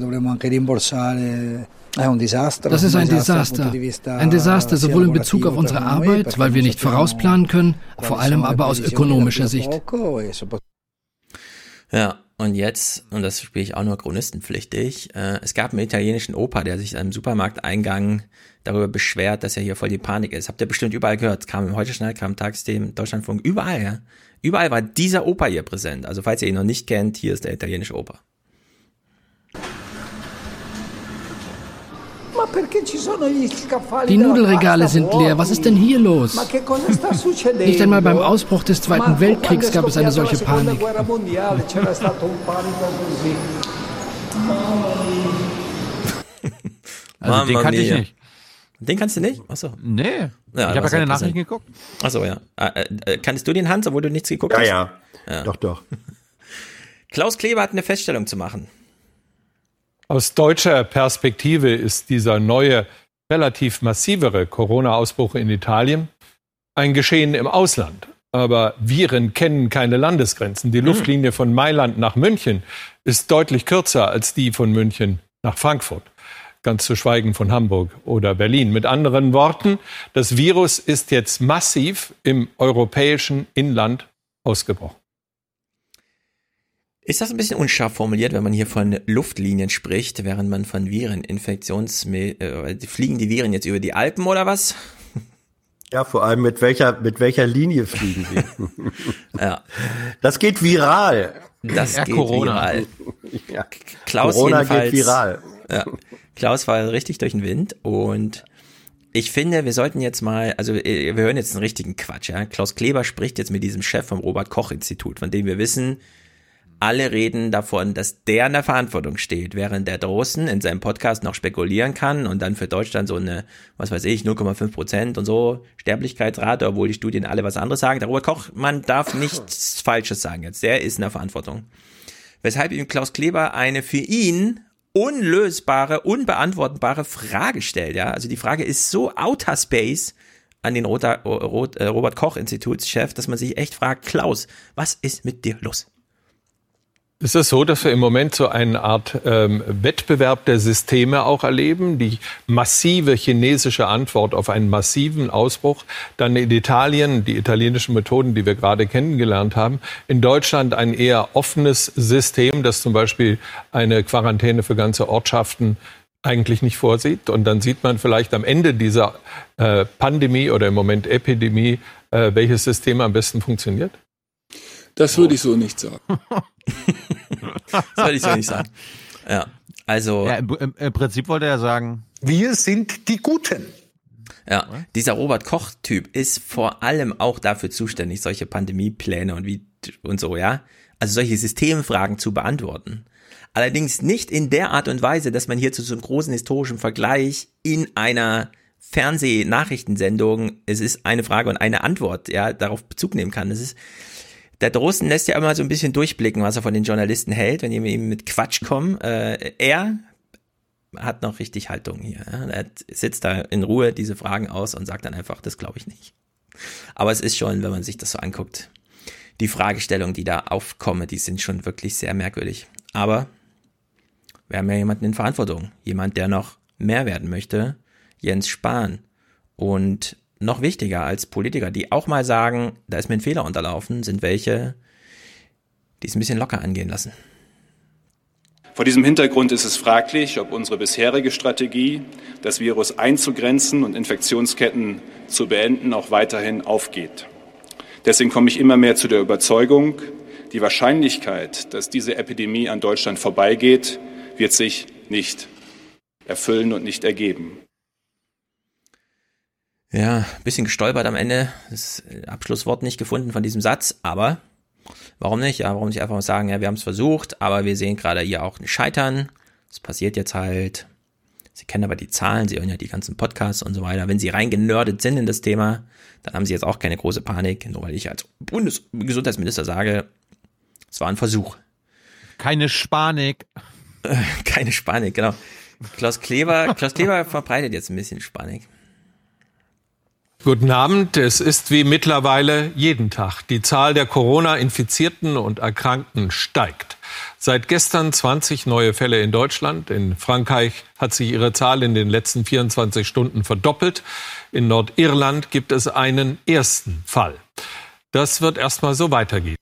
Das ist ein Desaster. Ein Desaster sowohl in Bezug auf unsere Arbeit, weil wir nicht vorausplanen können, vor allem aber aus ökonomischer Sicht. Ja, und jetzt, und das spiele ich auch nur chronistenpflichtig, äh, es gab einen italienischen Opa, der sich am Supermarkteingang darüber beschwert, dass ja hier voll die Panik ist. Habt ihr bestimmt überall gehört. Kam im Heute Schnell, kam im Tagesthemen, Deutschlandfunk, überall, ja. Überall war dieser Opa hier präsent. Also falls ihr ihn noch nicht kennt, hier ist der italienische Opa. Die Nudelregale sind leer. Was ist denn hier los? Nicht einmal beim Ausbruch des Zweiten Weltkriegs gab es eine solche Panik. Also den kannte ich nicht. Den kannst du nicht? Achso. Nee. Ja, ich habe ja keine Nachrichten geguckt. Achso, ja. Äh, äh, kannst du den Hans, obwohl du nichts geguckt Ja, hast? ja. ja. Doch, doch. Klaus Kleber hat eine Feststellung zu machen. Aus deutscher Perspektive ist dieser neue, relativ massivere Corona-Ausbruch in Italien ein Geschehen im Ausland. Aber Viren kennen keine Landesgrenzen. Die Luftlinie von Mailand nach München ist deutlich kürzer als die von München nach Frankfurt. Ganz zu schweigen von Hamburg oder Berlin. Mit anderen Worten, das Virus ist jetzt massiv im europäischen Inland ausgebrochen. Ist das ein bisschen unscharf formuliert, wenn man hier von Luftlinien spricht, während man von Viren, Infektions, äh, fliegen die Viren jetzt über die Alpen oder was? Ja, vor allem mit welcher, mit welcher Linie fliegen sie? ja. Das geht viral. Das Ja, geht Corona. viral. Ja. Klaus Corona jedenfalls, geht viral. Ja, Klaus war richtig durch den Wind und ich finde, wir sollten jetzt mal, also äh, wir hören jetzt einen richtigen Quatsch, ja. Klaus Kleber spricht jetzt mit diesem Chef vom Robert Koch Institut, von dem wir wissen, alle reden davon, dass der in der Verantwortung steht, während der draußen in seinem Podcast noch spekulieren kann und dann für Deutschland so eine, was weiß ich, 0,5 Prozent und so Sterblichkeitsrate, obwohl die Studien alle was anderes sagen. Der Robert Koch, man darf nichts Falsches sagen jetzt. Der ist in der Verantwortung. Weshalb ihm Klaus Kleber eine für ihn unlösbare, unbeantwortbare Frage stellt. Ja, also die Frage ist so outer space an den äh, Robert Koch Institutschef, dass man sich echt fragt, Klaus, was ist mit dir los? Ist es so, dass wir im Moment so eine Art ähm, Wettbewerb der Systeme auch erleben? Die massive chinesische Antwort auf einen massiven Ausbruch. Dann in Italien die italienischen Methoden, die wir gerade kennengelernt haben. In Deutschland ein eher offenes System, das zum Beispiel eine Quarantäne für ganze Ortschaften eigentlich nicht vorsieht. Und dann sieht man vielleicht am Ende dieser äh, Pandemie oder im Moment Epidemie, äh, welches System am besten funktioniert. Das würde ich so nicht sagen. Das würde ich so nicht sagen. Ja, also. Ja, im, im, Im Prinzip wollte er sagen, Wir sind die Guten. Ja, dieser Robert Koch-Typ ist vor allem auch dafür zuständig, solche Pandemiepläne und wie und so, ja. Also solche Systemfragen zu beantworten. Allerdings nicht in der Art und Weise, dass man hier zu so einem großen historischen Vergleich in einer Fernsehnachrichtensendung, es ist eine Frage und eine Antwort, ja, darauf Bezug nehmen kann. Das ist, der Drosten lässt ja immer so ein bisschen durchblicken, was er von den Journalisten hält, wenn die mit ihm mit Quatsch kommen. Äh, er hat noch richtig Haltung hier. Er sitzt da in Ruhe diese Fragen aus und sagt dann einfach, das glaube ich nicht. Aber es ist schon, wenn man sich das so anguckt, die Fragestellungen, die da aufkommen, die sind schon wirklich sehr merkwürdig. Aber wir haben ja jemanden in Verantwortung. Jemand, der noch mehr werden möchte. Jens Spahn. Und noch wichtiger als Politiker, die auch mal sagen, da ist mir ein Fehler unterlaufen, sind welche, die es ein bisschen locker angehen lassen. Vor diesem Hintergrund ist es fraglich, ob unsere bisherige Strategie, das Virus einzugrenzen und Infektionsketten zu beenden, auch weiterhin aufgeht. Deswegen komme ich immer mehr zu der Überzeugung, die Wahrscheinlichkeit, dass diese Epidemie an Deutschland vorbeigeht, wird sich nicht erfüllen und nicht ergeben. Ja, bisschen gestolpert am Ende, das Abschlusswort nicht gefunden von diesem Satz, aber warum nicht? Ja, warum nicht einfach mal sagen, ja, wir haben es versucht, aber wir sehen gerade hier auch ein Scheitern. Es passiert jetzt halt. Sie kennen aber die Zahlen, Sie hören ja die ganzen Podcasts und so weiter. Wenn Sie rein genördet sind in das Thema, dann haben Sie jetzt auch keine große Panik, nur weil ich als Bundesgesundheitsminister sage, es war ein Versuch. Keine Spanik. Keine Spanik, genau. Klaus Kleber, Klaus Kleber verbreitet jetzt ein bisschen Spanik. Guten Abend. Es ist wie mittlerweile jeden Tag. Die Zahl der Corona-Infizierten und Erkrankten steigt. Seit gestern 20 neue Fälle in Deutschland. In Frankreich hat sich ihre Zahl in den letzten 24 Stunden verdoppelt. In Nordirland gibt es einen ersten Fall. Das wird erstmal so weitergehen.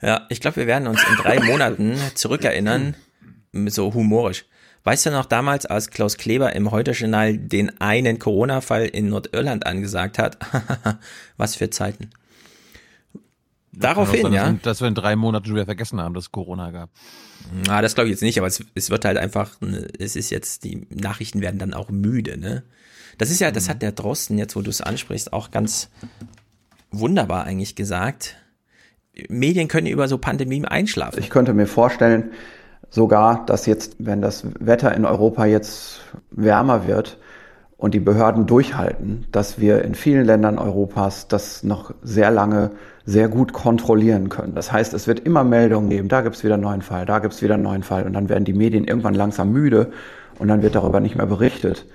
Ja, ich glaube, wir werden uns in drei Monaten zurückerinnern, so humorisch. Weißt du noch damals, als Klaus Kleber im Heute-Journal den einen Corona-Fall in Nordirland angesagt hat? Was für Zeiten. Daraufhin, ja. Dass wir, dass wir in drei Monaten schon wieder vergessen haben, dass es Corona gab. Ah, das glaube ich jetzt nicht, aber es, es wird halt einfach, ne, es ist jetzt, die Nachrichten werden dann auch müde, ne? Das ist ja, das hat der Drosten jetzt, wo du es ansprichst, auch ganz wunderbar eigentlich gesagt. Medien können über so Pandemien einschlafen. Ich könnte mir vorstellen, sogar, dass jetzt, wenn das Wetter in Europa jetzt wärmer wird und die Behörden durchhalten, dass wir in vielen Ländern Europas das noch sehr lange sehr gut kontrollieren können. Das heißt, es wird immer Meldungen geben, da gibt es wieder einen neuen Fall, da gibt es wieder einen neuen Fall und dann werden die Medien irgendwann langsam müde und dann wird darüber nicht mehr berichtet.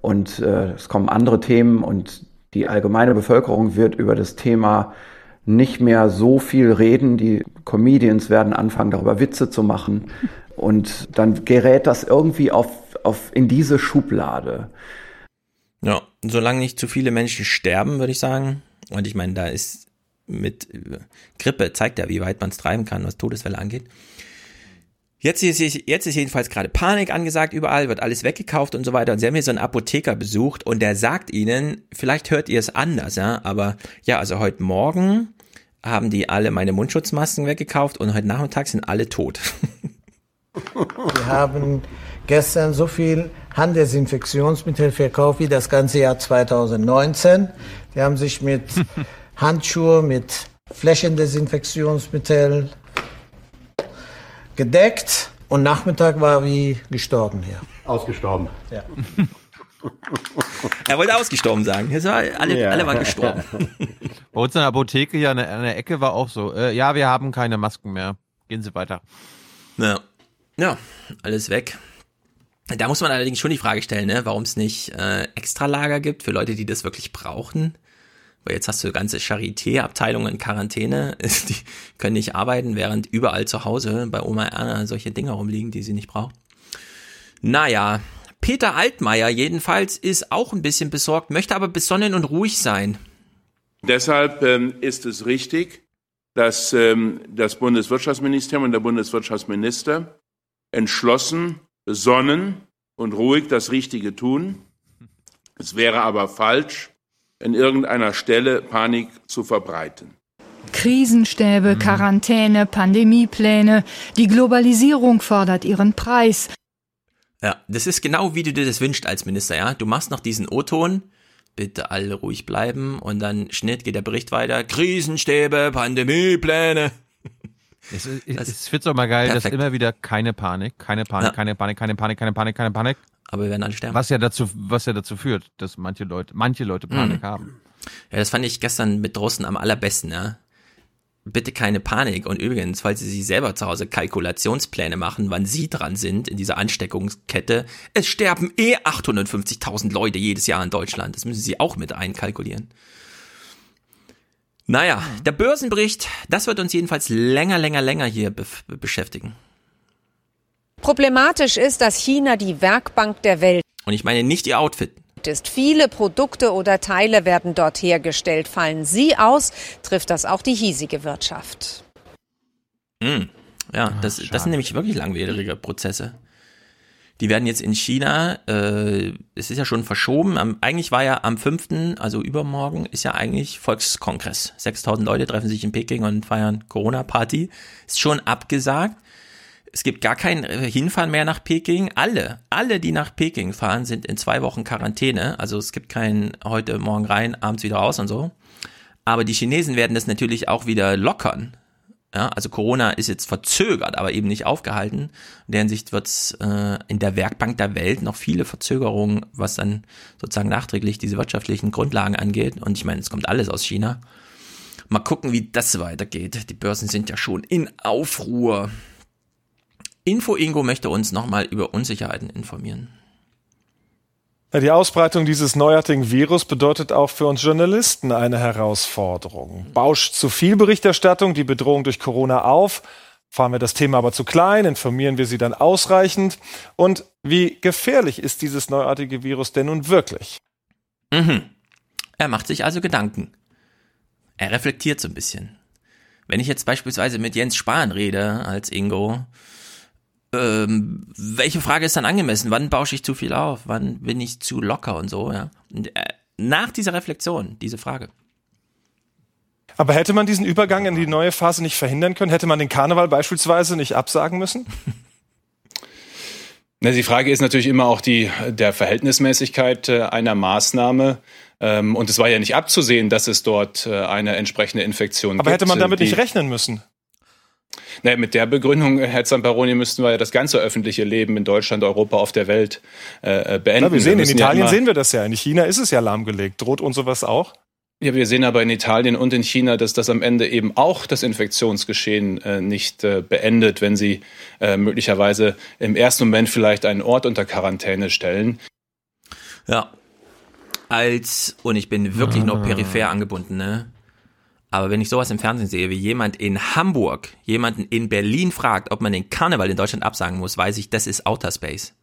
Und äh, es kommen andere Themen und die allgemeine Bevölkerung wird über das Thema nicht mehr so viel reden. Die Comedians werden anfangen, darüber Witze zu machen. Und dann gerät das irgendwie auf, auf in diese Schublade. Ja, solange nicht zu viele Menschen sterben, würde ich sagen. Und ich meine, da ist mit äh, Grippe zeigt ja, wie weit man es treiben kann, was Todesfälle angeht. Jetzt ist, jetzt ist jedenfalls gerade Panik angesagt, überall wird alles weggekauft und so weiter. Und sie haben hier so einen Apotheker besucht und der sagt ihnen, vielleicht hört ihr es anders, ja, aber ja, also heute Morgen haben die alle meine Mundschutzmasken weggekauft und heute Nachmittag sind alle tot. Wir haben gestern so viel Handdesinfektionsmittel verkauft wie das ganze Jahr 2019. Die haben sich mit Handschuhe, mit Flächendesinfektionsmittel gedeckt und Nachmittag war wie gestorben hier. Ausgestorben. Ja. er wollte ausgestorben sagen. Alle, Ja. alle waren gestorben. Bei uns in der Apotheke hier an der, an der Ecke war auch so, äh, ja, wir haben keine Masken mehr. Gehen Sie weiter. Ja. Ja, alles weg. Da muss man allerdings schon die Frage stellen, ne, warum es nicht äh, Extralager gibt für Leute, die das wirklich brauchen. Weil jetzt hast du ganze Charité-Abteilungen in Quarantäne, die können nicht arbeiten, während überall zu Hause bei Oma Erna solche Dinge rumliegen, die sie nicht braucht. Naja, Peter Altmaier jedenfalls ist auch ein bisschen besorgt, möchte aber besonnen und ruhig sein. Deshalb ähm, ist es richtig, dass ähm, das Bundeswirtschaftsministerium und der Bundeswirtschaftsminister entschlossen, besonnen und ruhig das Richtige tun. Es wäre aber falsch, an irgendeiner Stelle Panik zu verbreiten. Krisenstäbe, Quarantäne, Pandemiepläne. Die Globalisierung fordert ihren Preis. Ja, das ist genau wie du dir das wünschst als Minister, ja. Du machst noch diesen O-Ton, bitte alle ruhig bleiben und dann Schnitt geht der Bericht weiter. Krisenstäbe, Pandemiepläne. Es, es, es wird doch mal geil, dass perfekt. immer wieder keine Panik, keine Panik, Ja. keine Panik, keine Panik, keine Panik, keine Panik. Aber wir werden alle sterben. Was ja dazu, was ja dazu führt, dass manche Leute, manche Leute Panik Mhm. haben. Ja, das fand ich gestern mit Drosten am allerbesten, ja. Bitte keine Panik. Und übrigens, falls Sie sich selber zu Hause Kalkulationspläne machen, wann Sie dran sind in dieser Ansteckungskette, es sterben eh 850.000 Leute jedes Jahr in Deutschland. Das müssen Sie auch mit einkalkulieren. Naja, der Börsenbericht, das wird uns jedenfalls länger, länger, länger hier be beschäftigen. Problematisch ist, dass China die Werkbank der Welt Und ich meine nicht Ihr Outfit. ist. Viele Produkte oder Teile werden dort hergestellt. Fallen sie aus, trifft das auch die hiesige Wirtschaft. Hm. Ja, das, das sind nämlich wirklich langwierige Prozesse. Die werden jetzt in China, äh, es ist ja schon verschoben, am, eigentlich war ja am 5., also übermorgen, ist ja eigentlich Volkskongress. 6000 Leute treffen sich in Peking und feiern Corona-Party. Ist schon abgesagt. Es gibt gar kein äh, Hinfahren mehr nach Peking. Alle, alle, die nach Peking fahren, sind in zwei Wochen Quarantäne. Also es gibt kein heute, morgen rein, abends wieder raus und so. Aber die Chinesen werden das natürlich auch wieder lockern. Ja, also Corona ist jetzt verzögert, aber eben nicht aufgehalten. In der Hinsicht wird es äh, in der Werkbank der Welt noch viele Verzögerungen, was dann sozusagen nachträglich diese wirtschaftlichen Grundlagen angeht. Und ich meine, es kommt alles aus China. Mal gucken, wie das weitergeht. Die Börsen sind ja schon in Aufruhr. Info Ingo möchte uns nochmal über Unsicherheiten informieren. Die Ausbreitung dieses neuartigen Virus bedeutet auch für uns Journalisten eine Herausforderung. Bauscht zu viel Berichterstattung die Bedrohung durch Corona auf? Fahren wir das Thema aber zu klein? Informieren wir Sie dann ausreichend? Und wie gefährlich ist dieses neuartige Virus denn nun wirklich? Mhm. Er macht sich also Gedanken. Er reflektiert so ein bisschen. Wenn ich jetzt beispielsweise mit Jens Spahn rede als Ingo, ähm, welche Frage ist dann angemessen? Wann bausche ich zu viel auf? Wann bin ich zu locker und so, ja? Und, äh, nach dieser Reflexion, diese Frage. Aber hätte man diesen Übergang in die neue Phase nicht verhindern können? Hätte man den Karneval beispielsweise nicht absagen müssen? Na, die Frage ist natürlich immer auch die der Verhältnismäßigkeit äh, einer Maßnahme. Ähm, und es war ja nicht abzusehen, dass es dort äh, eine entsprechende Infektion Aber gibt. hätte man damit die, nicht rechnen müssen? Naja, mit der Begründung, Herr Zamperoni, müssten wir ja das ganze öffentliche Leben in Deutschland, Europa, auf der Welt äh, beenden. Na, wir sehen, in müssen ja Italien immer- sehen wir das ja. In China ist es ja lahmgelegt. Droht uns sowas auch? Ja, wir sehen aber in Italien und in China, dass das am Ende eben auch das Infektionsgeschehen äh, nicht äh, beendet, wenn sie äh, möglicherweise im ersten Moment vielleicht einen Ort unter Quarantäne stellen. Ja. Als, und ich bin wirklich nur peripher angebunden, ne? Aber wenn ich sowas im Fernsehen sehe, wie jemand in Hamburg jemanden in Berlin fragt, ob man den Karneval in Deutschland absagen muss, weiß ich, das ist Outer Space.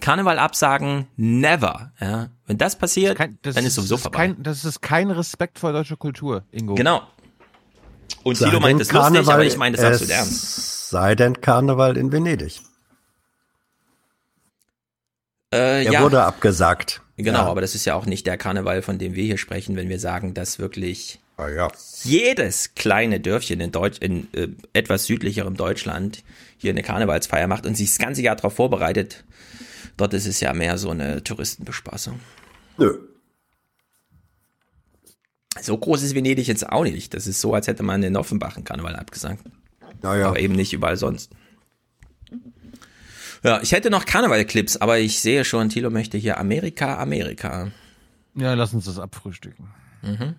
Karneval absagen, never. Ja? Wenn das passiert, Das dann ist sowieso das vorbei. Kein, das ist kein Respekt vor deutscher Kultur, Ingo. Genau. Und Sei Tilo meint das lustig, Karneval, aber ich meine das es absolut ernst. Sei denn Karneval in Venedig. Äh, Er ja. wurde abgesagt. Genau, Ja. aber das ist ja auch nicht der Karneval, von dem wir hier sprechen, wenn wir sagen, dass wirklich Ah, ja. jedes kleine Dörfchen in Deutsch, in äh, etwas südlicherem Deutschland hier eine Karnevalsfeier macht und sich das ganze Jahr darauf vorbereitet. Dort ist es ja mehr so eine Touristenbespaßung. Nö. So groß ist Venedig jetzt auch nicht. Das ist so, als hätte man in Offenbach einen Karneval abgesagt. Naja. Aber eben nicht überall sonst. Ja, ich hätte noch Karnevalclips, aber ich sehe schon, Thilo möchte hier Amerika, Amerika. Ja, lass uns das abfrühstücken. Mhm.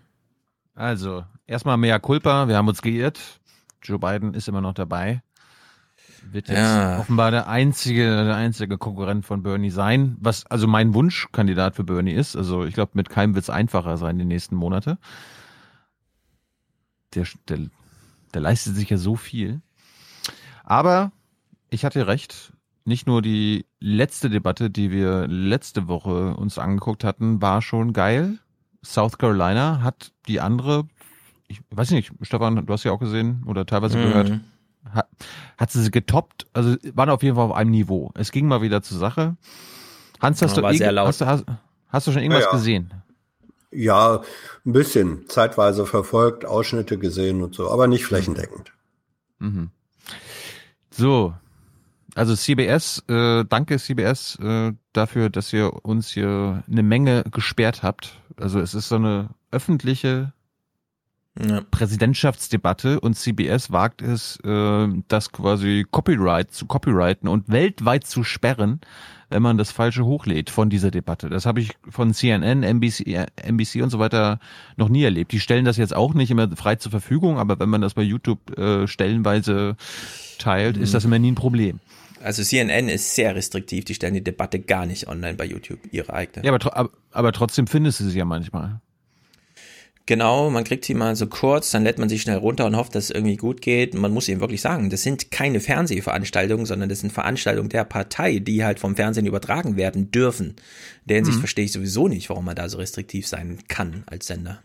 Also, erstmal mea culpa, wir haben uns geirrt. Joe Biden ist immer noch dabei. Wird jetzt Ja. offenbar der einzige, der einzige Konkurrent von Bernie sein, was also mein Wunschkandidat für Bernie ist. Also ich glaube, mit keinem wird es einfacher sein die nächsten Monate. Der, der, der leistet sich ja so viel. Aber ich hatte recht. Nicht nur die letzte Debatte, die wir letzte Woche uns angeguckt hatten, war schon geil. South Carolina hat die andere, ich weiß nicht, Stefan, du hast ja auch gesehen oder teilweise Mhm. gehört, hat, hat sie getoppt. Also waren auf jeden Fall auf einem Niveau. Es ging mal wieder zur Sache. Hans, hast, Ja, du, hast, du, hast, hast du schon irgendwas Ja, ja. gesehen? Ja, ein bisschen. Zeitweise verfolgt, Ausschnitte gesehen und so, aber nicht flächendeckend. Mhm. So, also CBS, äh, danke CBS äh, dafür, dass ihr uns hier eine Menge gesperrt habt. Also es ist so eine öffentliche Ja. Präsidentschaftsdebatte und CBS wagt es, äh, das quasi Copyright zu copyrighten und weltweit zu sperren, wenn man das Falsche hochlädt von dieser Debatte. Das habe ich von CNN, NBC, NBC und so weiter noch nie erlebt. Die stellen das jetzt auch nicht immer frei zur Verfügung, aber wenn man das bei YouTube äh, stellenweise teilt, ist das immer nie ein Problem. Also CNN ist sehr restriktiv, die stellen die Debatte gar nicht online bei YouTube, ihre eigene. Ja, aber, aber, trotzdem findest du sie ja manchmal. Genau, man kriegt sie mal so kurz, dann lädt man sie schnell runter und hofft, dass es irgendwie gut geht. Man muss eben wirklich sagen, das sind keine Fernsehveranstaltungen, sondern das sind Veranstaltungen der Partei, die halt vom Fernsehen übertragen werden dürfen. In der Hinsicht Mhm. verstehe ich sowieso nicht, warum man da so restriktiv sein kann als Sender.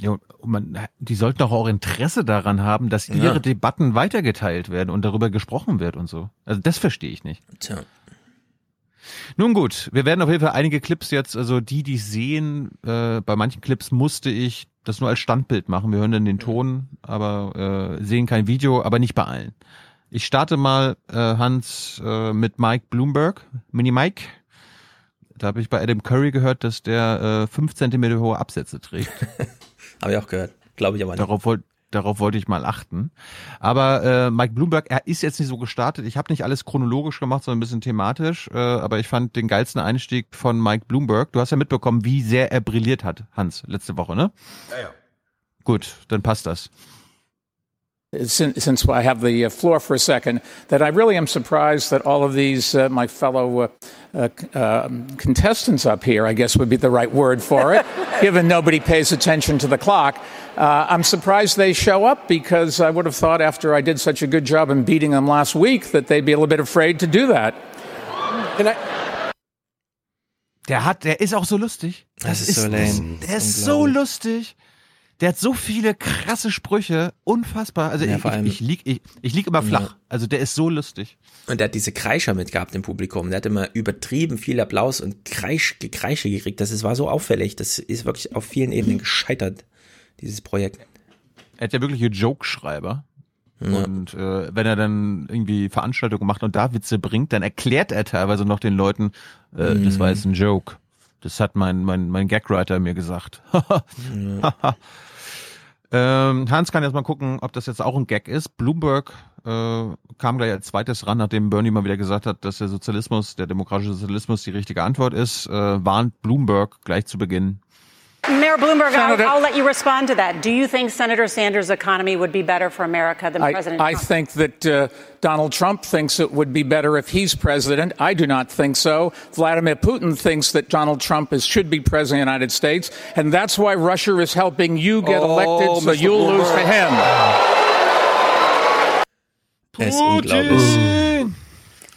Ja, und man, die sollten doch auch Interesse daran haben, dass Ja. ihre Debatten weitergeteilt werden und darüber gesprochen wird und so. Also das verstehe ich nicht. Tja. Nun gut, wir werden auf jeden Fall einige Clips jetzt, also die, die sehen, äh, bei manchen Clips musste ich das nur als Standbild machen. Wir hören dann den Ton, aber äh, sehen kein Video, aber nicht bei allen. Ich starte mal, äh, Hans, äh, mit Mike Bloomberg, Mini Mike. Da habe ich bei Adam Curry gehört, dass der äh, fünf Zentimeter hohe Absätze trägt. Habe ich auch gehört. Glaube ich aber nicht. Darauf wollte Darauf wollte ich mal achten. Aber äh, Mike Bloomberg, er ist jetzt nicht so gestartet. Ich habe nicht alles chronologisch gemacht, sondern ein bisschen thematisch. Äh, aber ich fand den geilsten Einstieg von Mike Bloomberg. Du hast ja mitbekommen, wie sehr er brilliert hat, Hans, letzte Woche, ne? Ja, ja. Gut, dann passt das. Since, since I have the uh, floor for a second, that I really am surprised that all of these, uh, my fellow uh, uh, um, contestants up here, I guess would be the right word for it, given nobody pays attention to the clock. Uh, I'm surprised they show up because I would have thought after I did such a good job in beating them last week that they'd be a little bit afraid to do that. Der hat, der ist auch so lustig. Das ist so lame. Der ist so lustig. Der hat so viele krasse Sprüche, unfassbar. Also Ja, ich, allem- ich, ich lieg, ich, ich lieg immer flach. Ja. Also der ist so lustig. Und der hat diese Kreischer mitgehabt im Publikum. Der hat immer übertrieben viel Applaus und Kreisch, Gekreische gekriegt. Das ist, war so auffällig. Das ist wirklich auf vielen Ebenen gescheitert, dieses Projekt. Er hat ja wirkliche Jokeschreiber. Ja. Und äh, wenn er dann irgendwie Veranstaltungen macht und da Witze bringt, dann erklärt er teilweise noch den Leuten, äh, das war jetzt ein Joke. Das hat mein, mein, mein Gagwriter mir gesagt. ähm, Hans kann jetzt mal gucken, ob das jetzt auch ein Gag ist. Bloomberg äh, kam gleich als zweites ran, nachdem Bernie mal wieder gesagt hat, dass der Sozialismus, der demokratische Sozialismus die richtige Antwort ist, äh, warnt Bloomberg gleich zu Beginn. Mayor Bloomberg, I'll, I'll let you respond to that. Do you think Senator Sanders' economy would be better for America than I, President I Trump? I think that uh, Donald Trump thinks it would be better if he's president. I do not think so. Vladimir Putin thinks that Donald Trump is, should be president of the United States, and that's why Russia is helping you get Oh, elected, so Mr. you'll lose to him. Es ist unglaublich.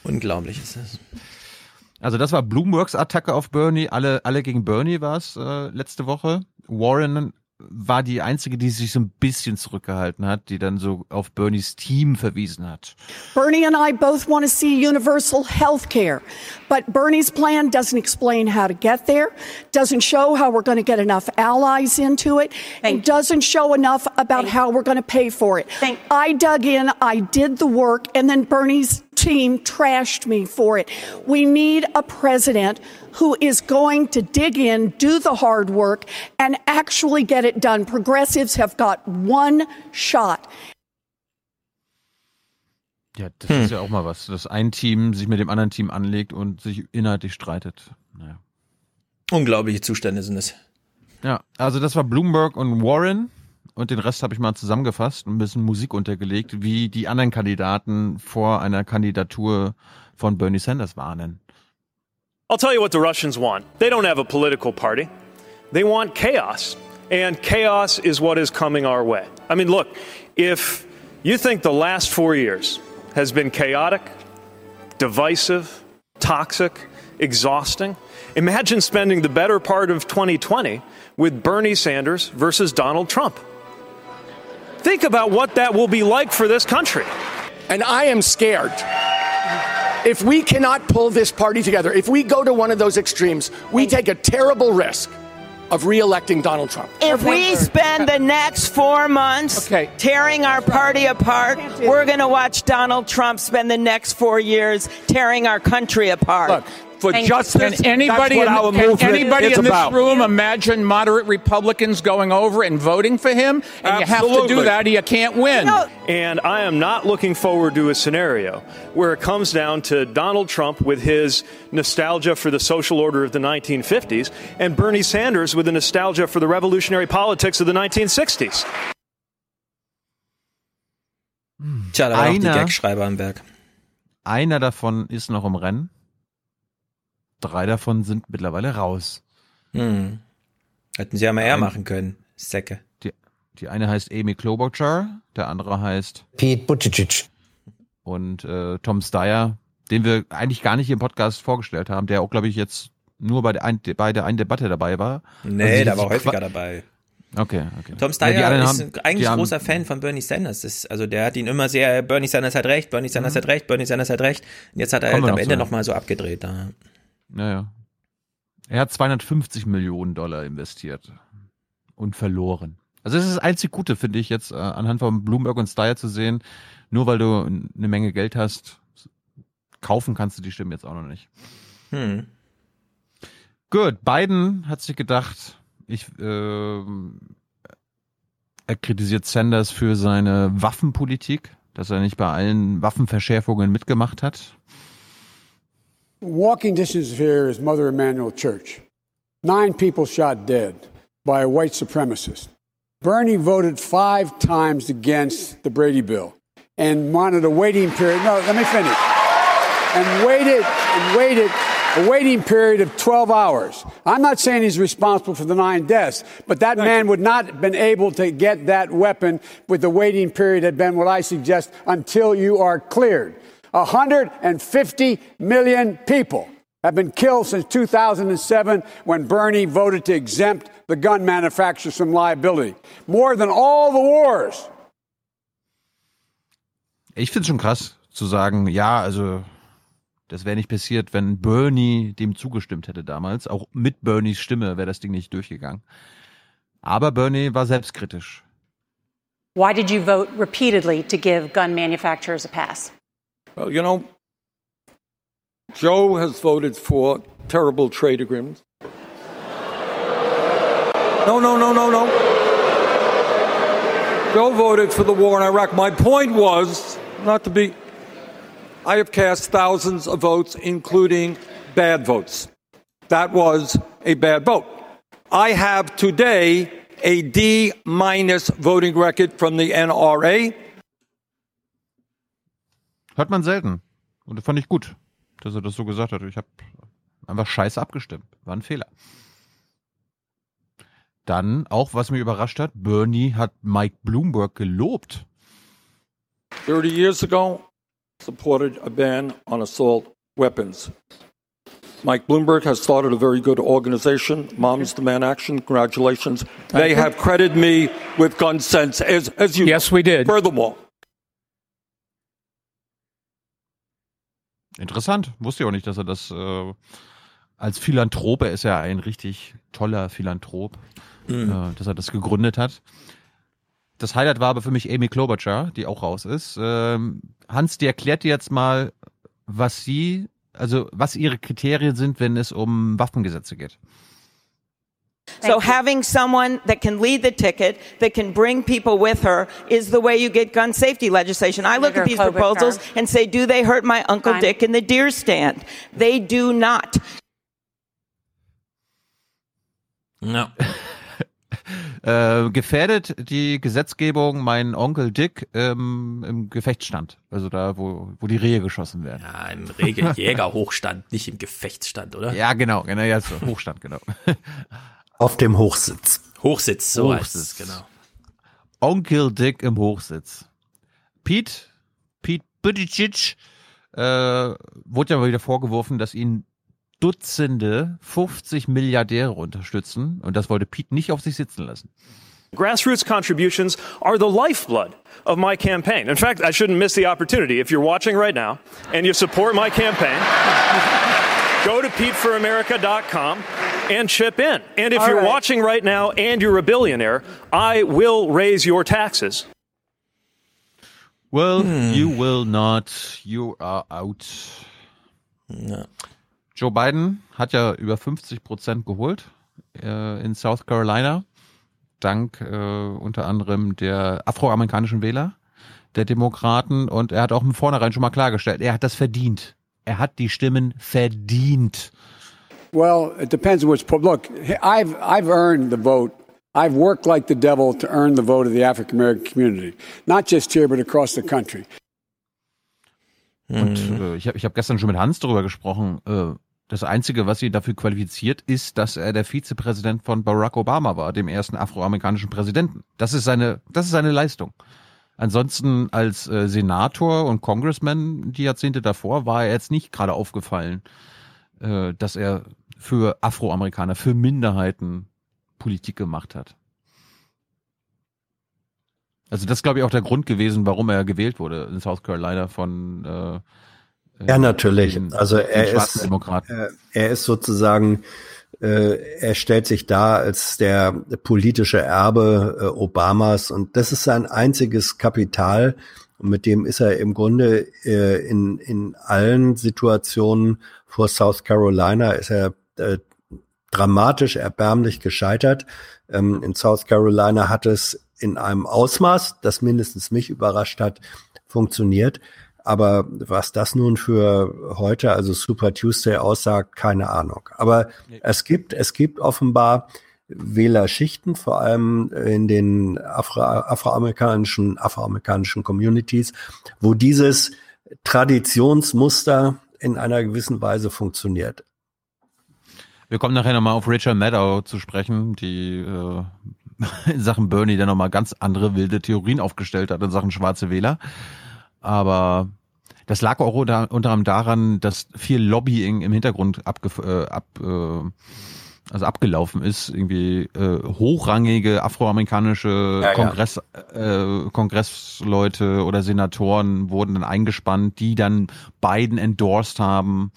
Unglaublich ist es. Also das war Bloombergs Attacke auf Bernie. Alle, alle gegen Bernie war es äh, letzte Woche. Warren war die einzige, die sich so ein bisschen zurückgehalten hat, die dann so auf Bernies Team verwiesen hat. Bernie and I both want to see universal health care, but Bernie's plan doesn't explain how to get there, doesn't show how we're going to get enough allies into it, and doesn't show enough about how we're going to pay for it. I dug in, I did the work, and then Bernie's team trashed me for it. We need a president who is going to dig in, do the hard work, and actually get it done. Progressives have got one shot. Ja, das ist ja auch mal was, dass ein Team sich mit dem anderen Team anlegt und sich inhaltlich streitet. Naja. Unglaubliche Zustände sind es. Ja, also das war Bloomberg und Warren und den Rest habe ich mal zusammengefasst und ein bisschen Musik untergelegt, wie die anderen Kandidaten vor einer Kandidatur von Bernie Sanders warnen. I'll tell you what the Russians want. They don't have a political party. They want chaos. And chaos is what is coming our way. I mean, look, if you think the last four years has been chaotic, divisive, toxic, exhausting, imagine spending the better part of 2020 with Bernie Sanders versus Donald Trump. Think about what that will be like for this country. And I am scared. If we cannot pull this party together, if we go to one of those extremes, we take a terrible risk of re-electing Donald Trump. If we spend the next four months tearing our party apart, we're going to watch Donald Trump spend the next four years tearing our country apart. Look, for Thank justice, Can anybody, that's what in, our can anybody is in this about. room imagine moderate Republicans going over and voting for him? And you have to do that or you can't win. And I am not looking forward to a scenario where it comes down to Donald Trump with his nostalgia for the social order of the 1950s and Bernie Sanders with the nostalgia for the revolutionary politics of the 1960s. Tja, da waren auch die Gagschreiber am Werk. Einer davon ist noch im Rennen. Drei davon sind mittlerweile raus. Hm. Hätten sie ja mal eher machen können. Säcke. Die, die eine heißt Amy Klobuchar, der andere heißt Pete Buttigieg. und äh, Tom Steyer, den wir eigentlich gar nicht im Podcast vorgestellt haben, der auch, glaube ich, jetzt nur bei der, ein, bei der einen Debatte dabei war. Nee, Also der war häufiger dabei. Okay, okay. Tom Ja, Steyer anderen ist haben- eigentlich haben- großer Fan von Bernie Sanders. Das, also der hat ihn immer sehr, Bernie Sanders hat recht, Bernie Sanders hat recht, Bernie Sanders hat recht. Und jetzt hat er halt am Ende nochmal so abgedreht. Da. Naja. Er hat 250 Millionen Dollar investiert und verloren. Also das ist das einzig Gute, finde ich, jetzt äh, anhand von Bloomberg und Steyer zu sehen. Nur weil du eine Menge Geld hast, kaufen kannst du die Stimmen jetzt auch noch nicht. Hm. Gut, Biden hat sich gedacht, ich, äh, Er kritisiert Sanders für seine Waffenpolitik, dass er nicht bei allen Waffenverschärfungen mitgemacht hat. Walking distance here is Mother Emanuel Church. Nine people shot dead by a white supremacist. Bernie voted five times against the Brady bill and wanted a waiting period. No, let me finish. And waited and waited a waiting period of 12 hours. I'm not saying he's responsible for the nine deaths, but that Thank man you. would not have been able to get that weapon with the waiting period had been what I suggest until you are cleared. 150 million people have been killed since 2007 when Bernie voted to exempt the gun manufacturers from liability. More than all the wars. Ich finde es schon krass zu sagen, ja, also das wäre nicht passiert, wenn Bernie dem zugestimmt hätte damals. Auch mit Bernies Stimme wäre das Ding nicht durchgegangen. Aber Bernie war selbstkritisch. Why did you vote repeatedly to give gun manufacturers a pass? Well, you know, Joe has voted for terrible trade agreements. No, no, no, no, no. Joe voted for the war in Iraq. My point was not to be. I have cast thousands of votes, including bad votes. That was a bad vote. I have today a D minus voting record from the NRA. Hört man selten. Und das fand ich gut, dass er das so gesagt hat. Ich habe einfach scheiße abgestimmt. War ein Fehler. Dann, auch was mich überrascht hat, Bernie hat Mike Bloomberg gelobt. 30 years ago, supported a ban on assault weapons. Mike Bloomberg has started a very good organization, Moms Demand Action. Congratulations. They have credited me with gun sense, as, as you. Yes, we did. Furthermore, Interessant. Wusste ich auch nicht, dass er das äh, als Philanthrop, er ist ja ein richtig toller Philanthrop, mhm. äh, dass er das gegründet hat. Das Highlight war aber für mich Amy Klobuchar, die auch raus ist. Ähm, Hans, die erklärt dir jetzt mal, was sie, also was ihre Kriterien sind, wenn es um Waffengesetze geht. So having someone that can lead the ticket, that can bring people with her, is the way you get gun safety legislation. I look at these proposals and say, do they hurt my Uncle Dick in the deer stand? They do not. No. äh, gefährdet die Gesetzgebung meinen Onkel Dick ähm, im Gefechtsstand. Also da, wo, wo die Rehe geschossen werden. Ja, im Regeljägerhochstand, nicht im Gefechtsstand, oder? Ja, genau, genau, ja, so, Hochstand, genau. Auf dem Hochsitz. Hochsitz, so Hochsitz. heißt es, genau. Onkel Dick im Hochsitz. Pete, Pete Buttigieg, äh, wurde ja mal wieder vorgeworfen, dass ihn Dutzende 50 Milliardäre unterstützen und das wollte Pete nicht auf sich sitzen lassen. Grassroots contributions are the lifeblood of my campaign. In fact, I shouldn't miss the opportunity. If you're watching right now and you support my campaign, go to PeteForAmerica.com and chip in. And if All you're right. watching right now and you're a billionaire, I will raise your taxes. Well, hmm. you will not. You are out. No. Joe Biden hat ja über 50 Prozent geholt äh, in South Carolina, dank äh, unter anderem der afroamerikanischen Wähler, der Demokraten. Und er hat auch im Vornherein schon mal klargestellt, er hat das verdient. Er hat die Stimmen verdient. Well, it depends on which. Look, I've I've earned the vote. I've worked like the devil to earn the vote of the African American community, not just here but across the country. Und mhm. äh, ich habe ich hab gestern schon mit Hans darüber gesprochen. Äh, das Einzige, was ihn dafür qualifiziert, ist, dass er der Vizepräsident von Barack Obama war, dem ersten afroamerikanischen Präsidenten. Das ist seine, das ist seine Leistung. Ansonsten als äh, Senator und Congressman die Jahrzehnte davor war er jetzt nicht gerade aufgefallen, äh, dass er für Afroamerikaner, für Minderheiten Politik gemacht hat. Also das ist, glaube ich, auch der Grund gewesen, warum er gewählt wurde in South Carolina von äh, ja, natürlich. Den, also er ist, äh, er ist sozusagen, äh, er stellt sich da als der politische Erbe äh, Obamas und das ist sein einziges Kapital. Und mit dem ist er im Grunde äh, in, in allen Situationen vor South Carolina ist er äh, dramatisch erbärmlich gescheitert. Ähm, in South Carolina hat es in einem Ausmaß, das mindestens mich überrascht hat, funktioniert. Aber was das nun für heute, also Super Tuesday aussagt, keine Ahnung. Aber es gibt, es gibt offenbar Wählerschichten, vor allem in den Afro, afroamerikanischen, afroamerikanischen Communities, wo dieses Traditionsmuster in einer gewissen Weise funktioniert. Wir kommen nachher nochmal auf Richard Maddow zu sprechen, die äh, in Sachen Bernie dann nochmal ganz andere wilde Theorien aufgestellt hat in Sachen schwarze Wähler. Aber das lag auch unter, unter anderem daran, dass viel Lobbying im Hintergrund abge, äh, ab, äh, also abgelaufen ist. Irgendwie äh, hochrangige afroamerikanische Ja, ja. Kongress, äh, Kongressleute oder Senatoren wurden dann eingespannt, die dann Biden endorsed haben.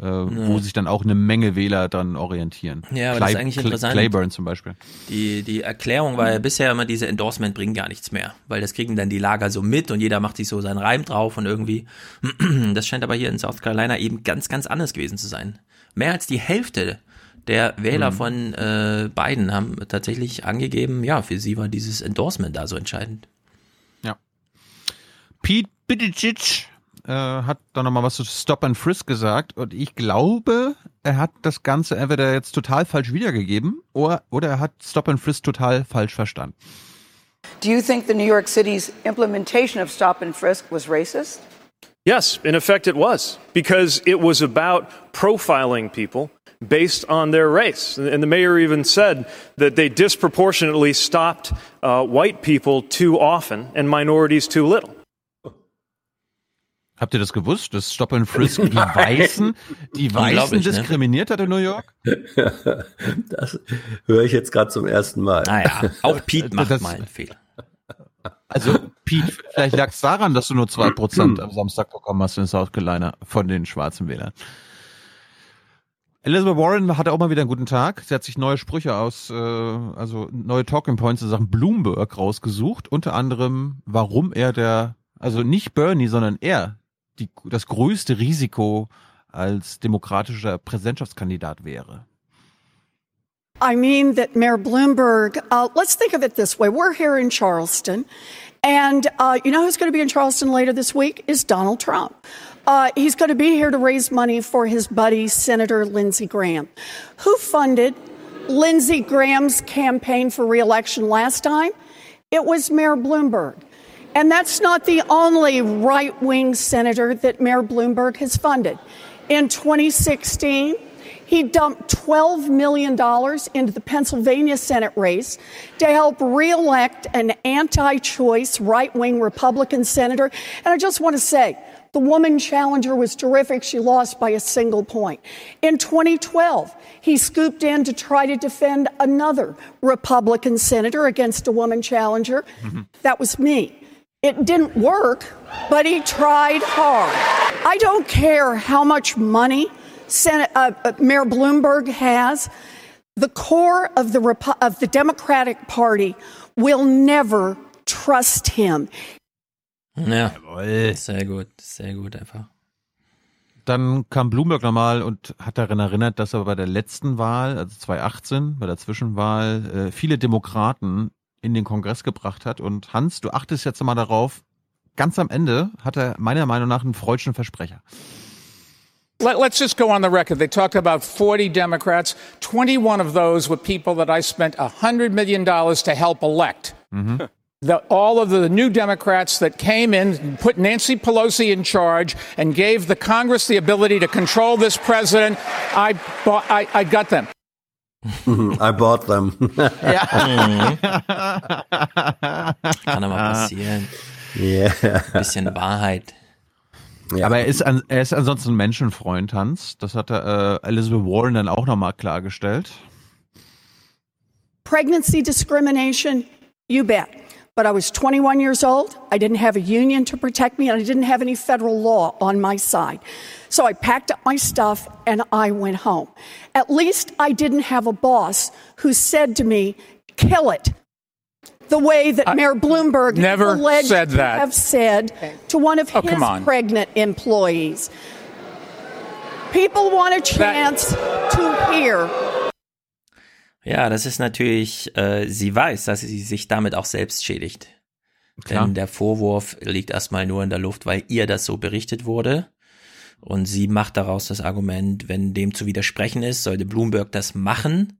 Äh, wo sich dann auch eine Menge Wähler dann orientieren. Ja, aber das ist eigentlich interessant. Claiborne zum Beispiel. Die, die Erklärung war ja bisher immer, diese Endorsement bringen gar nichts mehr, weil das kriegen dann die Lager so mit und jeder macht sich so seinen Reim drauf und irgendwie, das scheint aber hier in South Carolina eben ganz, ganz anders gewesen zu sein. Mehr als die Hälfte der Wähler Mhm. von äh, Biden haben tatsächlich angegeben, ja, für sie war dieses Endorsement da so entscheidend. Ja. Pete Buttigieg äh, hat da nochmal was zu Stop and Frisk gesagt und ich glaube, er hat das Ganze entweder jetzt total falsch wiedergegeben oder, oder er hat Stop and Frisk total falsch verstanden. Do you think the New York City's implementation of stop and frisk was racist? Yes, in effect, it was, because it was about profiling people based on their race. And the mayor even said that they disproportionately stopped uh, white people too often and minorities too little. Habt ihr das gewusst, dass Stop and Frisk die Weißen, die Weißen ne? diskriminiert hat in New York? Das höre ich jetzt gerade zum ersten Mal. Naja, auch Pete macht Das- mal einen Fehler. Also Pete, vielleicht lag es daran, dass du nur 2% am Samstag bekommen hast in South Carolina von den schwarzen Wählern. Elizabeth Warren hatte auch mal wieder einen guten Tag. Sie hat sich neue Sprüche aus, äh, also neue Talking Points in Sachen Bloomberg rausgesucht. Unter anderem, warum er der, also nicht Bernie, sondern er, die, das größte Risiko als demokratischer Präsidentschaftskandidat wäre. I mean that Mayor Bloomberg, uh, let's think of it this way. We're here in Charleston, and uh, you know who's going to be in Charleston later this week? Is Donald Trump. Uh, he's going to be here to raise money for his buddy, Senator Lindsey Graham. Who funded Lindsey Graham's campaign for reelection last time? It was Mayor Bloomberg. And that's not the only right wing senator that Mayor Bloomberg has funded. In 2016, he dumped $12 million into the Pennsylvania Senate race to help reelect an anti choice right wing Republican senator. And I just want to say, the woman challenger was terrific. She lost by a single point. In 2012, he scooped in to try to defend another Republican senator against a woman challenger. Mm-hmm. That was me. It didn't work, but he tried hard. I don't care how much money Senate, uh, uh, Mayor Bloomberg has. The core of the, Repu- of the Democratic Party will never trust him. Ja, sehr gut, sehr gut einfach. Dann kam Bloomberg nochmal und hat daran erinnert, dass er bei der letzten Wahl, also 2018, bei der Zwischenwahl, äh, viele Demokraten in den Kongress gebracht hat. Und Hans, du achtest jetzt mal darauf, ganz am Ende hat er meiner Meinung nach einen freudschen Versprecher. Let, us just go on the record. They talked about 40 Democrats. 21 of those were people that I spent $100 million to help elect. The, all of the new Democrats that came in, put Nancy Pelosi in charge, and gave the Congress the ability to control this president, I, bought, I, I got them. I bought them. Kann aber passieren. Yeah. Bisschen Wahrheit. Aber er ist, an, er ist ansonsten ein Menschenfreund, Hans. Das hat er, äh, Elizabeth Warren dann auch nochmal klargestellt. Pregnancy discrimination, you bet. But I was 21 years old. I didn't have a union to protect me, and I didn't have any federal law on my side. So I packed up my stuff and I went home. At least I didn't have a boss who said to me, kill it. The way that Mayor Bloomberg never alleged said to that. have said to one of Oh, his on. pregnant employees. People want a chance to hear Ja, das ist natürlich, äh, sie weiß, dass sie sich damit auch selbst schädigt. Klar. Denn der Vorwurf liegt erstmal nur in der Luft, weil ihr das so berichtet wurde. Und sie macht daraus das Argument, wenn dem zu widersprechen ist, sollte Bloomberg das machen.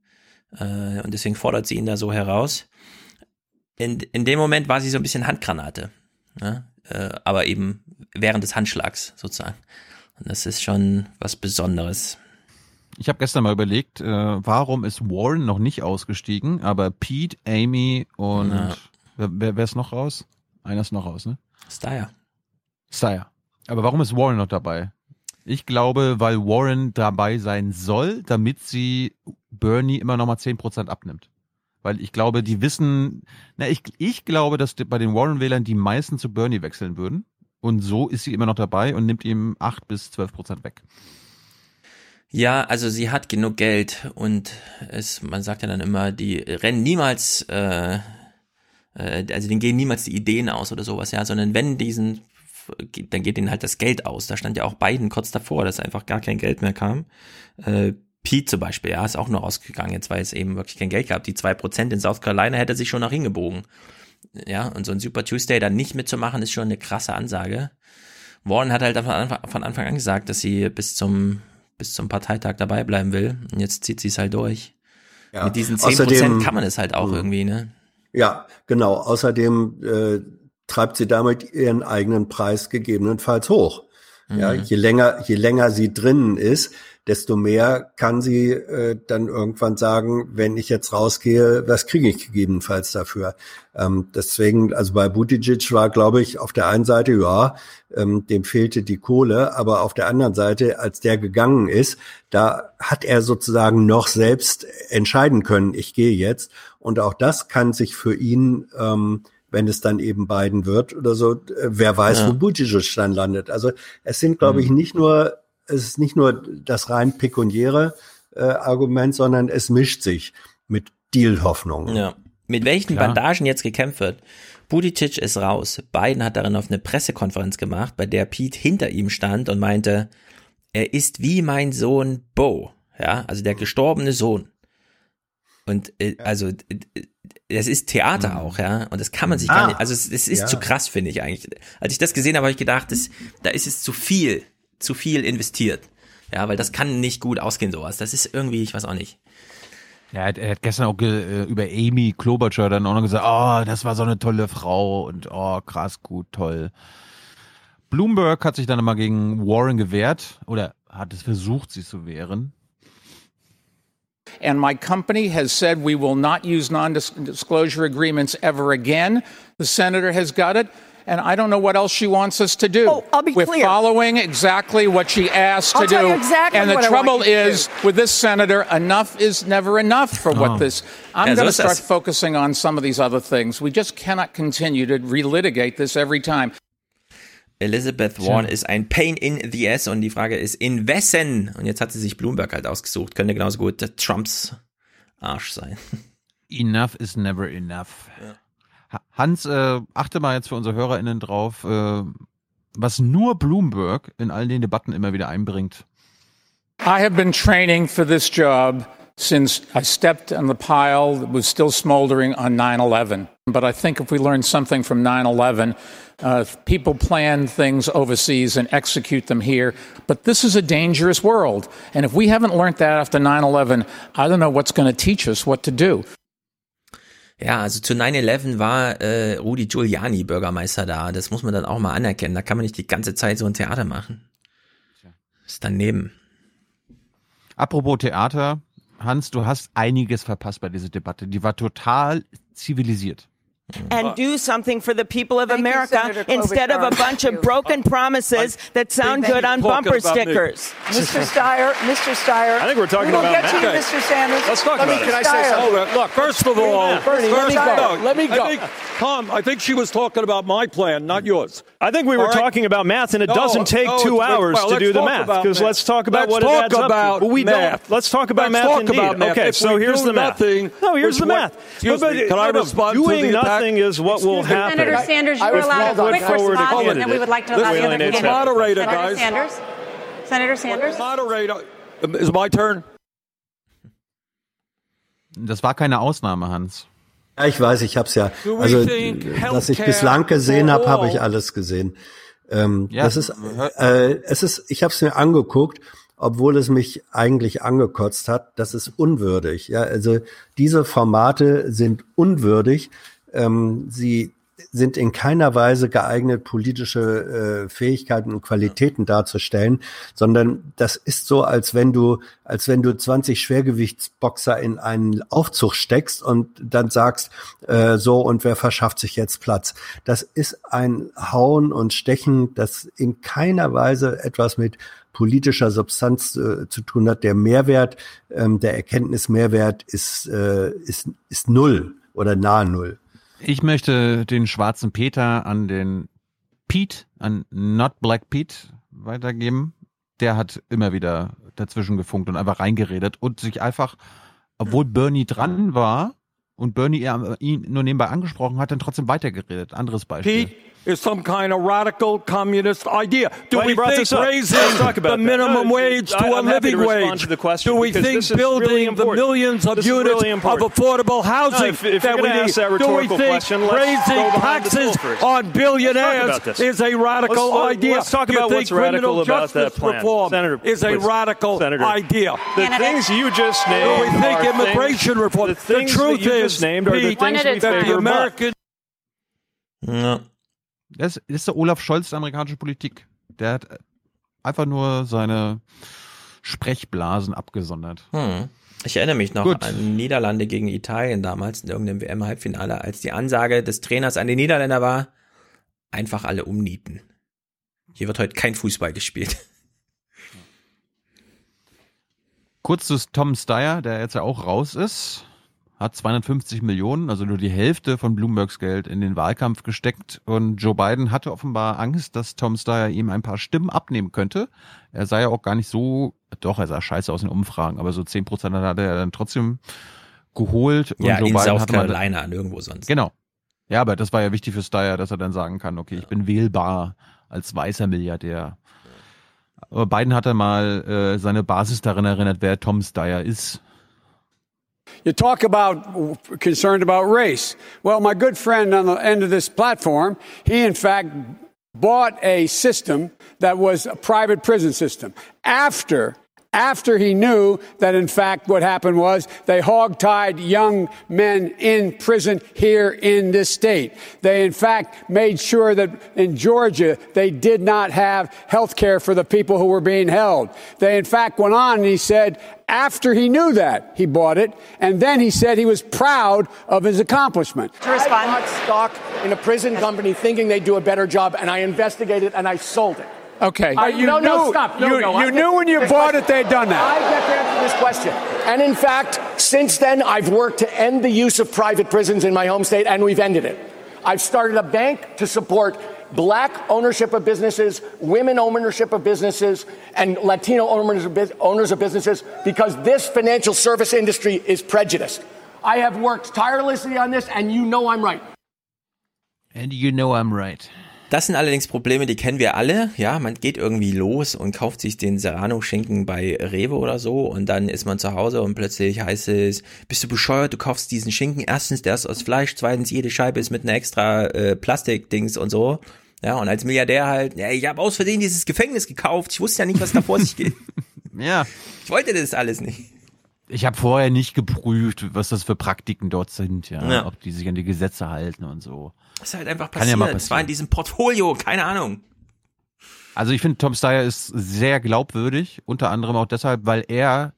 Äh, und deswegen fordert sie ihn da so heraus. In, in dem Moment war sie so ein bisschen Handgranate. Ne? Äh, aber eben während des Handschlags sozusagen. Und das ist schon was Besonderes. Ich habe gestern mal überlegt, äh, warum ist Warren noch nicht ausgestiegen, aber Pete, Amy und ja. wer, wer ist noch raus? Einer ist noch raus, ne? Steyer. Steyer. Aber warum ist Warren noch dabei? Ich glaube, weil Warren dabei sein soll, damit sie Bernie immer noch mal 10% abnimmt. Weil ich glaube, die wissen, na, ich, ich glaube, dass bei den Warren-Wählern die meisten zu Bernie wechseln würden. Und so ist sie immer noch dabei und nimmt ihm 8 bis 12 Prozent weg. Ja, also sie hat genug Geld und es, man sagt ja dann immer, die rennen niemals, äh, äh, also denen gehen niemals die Ideen aus oder sowas, ja, sondern wenn diesen, dann geht ihnen halt das Geld aus. Da stand ja auch beiden kurz davor, dass einfach gar kein Geld mehr kam. Äh, Pete zum Beispiel, ja, ist auch nur rausgegangen, jetzt weil es eben wirklich kein Geld gab. Die zwei Prozent in South Carolina hätte sich schon nach hingebogen. Ja, und so ein Super Tuesday dann nicht mitzumachen, ist schon eine krasse Ansage. Warren hat halt von Anfang, von Anfang an gesagt, dass sie bis zum, bis zum Parteitag dabei bleiben will. Und jetzt zieht sie es halt durch. Ja. Mit diesen 10% Außerdem, kann man es halt auch mh. irgendwie, ne? Ja, genau. Außerdem äh, treibt sie damit ihren eigenen Preis gegebenenfalls hoch. Mhm. Ja, je länger, je länger sie drinnen ist, desto mehr kann sie äh, dann irgendwann sagen, wenn ich jetzt rausgehe, was kriege ich gegebenenfalls dafür? Ähm, deswegen, also bei Buttigieg war, glaube ich, auf der einen Seite, ja, ähm, dem fehlte die Kohle, aber auf der anderen Seite, als der gegangen ist, da hat er sozusagen noch selbst entscheiden können, ich gehe jetzt. Und auch das kann sich für ihn ähm, wenn es dann eben Biden wird oder so, äh, wer weiß, ja. wo Buttigieg dann landet. Also es sind, glaube ich, mhm. nicht nur es ist nicht nur das rein pekuniäre äh, Argument, sondern es mischt sich mit Deal-Hoffnungen. Ja. Mit welchen Klar. Bandagen jetzt gekämpft wird. Buttigieg ist raus. Biden hat darin auf eine Pressekonferenz gemacht, bei der Pete hinter ihm stand und meinte, er ist wie mein Sohn Bo. Ja, also der gestorbene Sohn. Und äh, also das ist Theater mhm. auch, ja. Und das kann man sich ah, gar nicht. Also es, es ist ja. zu krass, finde ich eigentlich. Als ich das gesehen habe, habe ich gedacht, das, da ist es zu viel zu viel investiert. Ja, weil das kann nicht gut ausgehen, sowas. Das ist irgendwie, ich weiß auch nicht. Ja, er hat gestern auch äh, über Amy Klobuchar dann auch noch gesagt, oh, das war so eine tolle Frau und oh, krass, gut, toll. Bloomberg hat sich dann mal gegen Warren gewehrt oder hat es versucht, sich zu wehren. And my company has said we will not use non-disclosure agreements ever again. The senator has got it. and I don't know what else she wants us to do. Oh, I'll be We're clear. following exactly what she asked I'll to tell do. You exactly and the what trouble is, do. with this senator, enough is never enough for oh. what this. I'm going to start focusing on some of these other things. We just cannot continue to relitigate this every time. Elizabeth Warren ist ein Pain in the ass und die Frage ist, in wessen? Und jetzt hat sie sich Bloomberg halt ausgesucht. Könnte genauso gut Trumps Arsch sein. Enough is never enough. Ja. Hans, äh, achte mal jetzt für unsere HörerInnen drauf, äh, was nur Bloomberg in all den Debatten immer wieder einbringt. I have been training for this job since I stepped on the pile that was still smoldering on 9 11. But I think if we learn something from 9 11, uh, people plan things overseas and execute them here. But this is a dangerous world. And if we haven't learned that after 9 11, I don't know what's going to teach us what to do. Ja, also zu 9-11 war äh, Rudi Giuliani Bürgermeister da. Das muss man dann auch mal anerkennen. Da kann man nicht die ganze Zeit so ein Theater machen. Ist daneben. Apropos Theater, Hans, du hast einiges verpasst bei dieser Debatte. Die war total zivilisiert. Mm. and do something for the people of America instead of a bunch of broken promises that sound good on bumper stickers. Mr. Steyer, Mr. Steyer. I think we're talking we will about get to you, Mr. Sanders. Let's talk let about me, it. Can I say something? look, first of all, Bernie, first, let me go. No, let me go. I think, Tom, I think she was talking about my plan, not yours. I think we were right? talking about math, and it no, doesn't take no, two hours well, to do the math. Because let's talk about let's what talk it adds about up to. Well, we math. Don't, let's talk about let's math talk indeed. About math. Okay, so here's the math. Nothing, no, here's the math. Excuse but, me, can I respond doing to the nothing is what will happen. Senator Sanders, you're allowed a quick response, and then we would like to allow the other candidates. Moderator, Senator guys. Sanders. Senator Sanders. Moderator. Is my turn? Das war keine Ausnahme, Hans. Ja, ich weiß, ich habe es ja. Also, was ich bislang gesehen habe, habe ich alles gesehen. Ähm, ja, das ist, äh, es ist, ich habe es mir angeguckt, obwohl es mich eigentlich angekotzt hat. Das ist unwürdig. Ja, also diese Formate sind unwürdig. Ähm, sie sind in keiner Weise geeignet, politische äh, Fähigkeiten und Qualitäten darzustellen, sondern das ist so, als wenn du, als wenn du 20 Schwergewichtsboxer in einen Aufzug steckst und dann sagst, äh, so und wer verschafft sich jetzt Platz. Das ist ein Hauen und Stechen, das in keiner Weise etwas mit politischer Substanz äh, zu tun hat. Der Mehrwert, ähm, der Erkenntnismehrwert ist, äh, ist, ist null oder nahe null. Ich möchte den schwarzen Peter an den Pete, an Not Black Pete weitergeben. Der hat immer wieder dazwischen gefunkt und einfach reingeredet und sich einfach, obwohl Bernie dran war und Bernie ihn nur nebenbei angesprochen hat, dann trotzdem weitergeredet. Anderes Beispiel. Pete, is some kind of radical communist idea. Do we think raising the minimum wage to a living wage? Do we think building the millions of units of affordable housing that we need? Do we think raising taxes on billionaires is a radical idea? Let's talk about what's radical about that plan. Senator, is a radical idea. The things you just named. Do we think immigration reform? The truth is, named are the things we that the American. No. Das ist der Olaf Scholz der amerikanischen Politik. Der hat einfach nur seine Sprechblasen abgesondert. Hm. Ich erinnere mich noch Gut. an Niederlande gegen Italien damals in irgendeinem WM-Halbfinale, als die Ansage des Trainers an die Niederländer war, einfach alle umnieten. Hier wird heute kein Fußball gespielt. Kurz zu Tom Steyer, der jetzt ja auch raus ist hat 250 Millionen, also nur die Hälfte von Bloombergs Geld in den Wahlkampf gesteckt. Und Joe Biden hatte offenbar Angst, dass Tom Steyer ihm ein paar Stimmen abnehmen könnte. Er sei ja auch gar nicht so, doch, er sah scheiße aus in Umfragen, aber so 10 Prozent hat er dann trotzdem geholt. Und ja, Joe in Biden South Carolina an irgendwo sonst. Genau. Ja, aber das war ja wichtig für Steyer, dass er dann sagen kann, okay, ich bin wählbar als weißer Milliardär. Aber Biden hat dann mal äh, seine Basis darin erinnert, wer Tom Steyer ist. You talk about concerned about race. Well, my good friend on the end of this platform, he in fact bought a system that was a private prison system after after he knew that in fact what happened was they hogtied young men in prison here in this state. They in fact made sure that in Georgia they did not have health care for the people who were being held. They in fact went on and he said, after he knew that, he bought it, and then he said he was proud of his accomplishment. To respond. I bought stock in a prison company thinking they'd do a better job, and I investigated and I sold it. Okay. I, you no, knew, no, stop. No, you, no, you knew when you bought question. it they'd done that. I get to answer this question. And in fact, since then, I've worked to end the use of private prisons in my home state, and we've ended it. I've started a bank to support black ownership of businesses, women ownership of businesses, and Latino owners of businesses because this financial service industry is prejudiced. I have worked tirelessly on this, and you know I'm right. And you know I'm right. Das sind allerdings Probleme, die kennen wir alle. Ja, man geht irgendwie los und kauft sich den Serrano-Schinken bei Rewe oder so und dann ist man zu Hause und plötzlich heißt es, bist du bescheuert, du kaufst diesen Schinken. Erstens, der ist aus Fleisch, zweitens, jede Scheibe ist mit einer extra äh, Plastikdings und so. Ja, und als Milliardär halt, ja, ich habe aus Versehen dieses Gefängnis gekauft. Ich wusste ja nicht, was da vor sich geht. ja. Ich wollte das alles nicht. Ich habe vorher nicht geprüft, was das für Praktiken dort sind, ja, ja. ob die sich an die Gesetze halten und so. Das ist halt einfach passiert. Kann ja mal passieren. Das war in diesem Portfolio, keine Ahnung. Also ich finde, Tom Steyer ist sehr glaubwürdig, unter anderem auch deshalb, weil er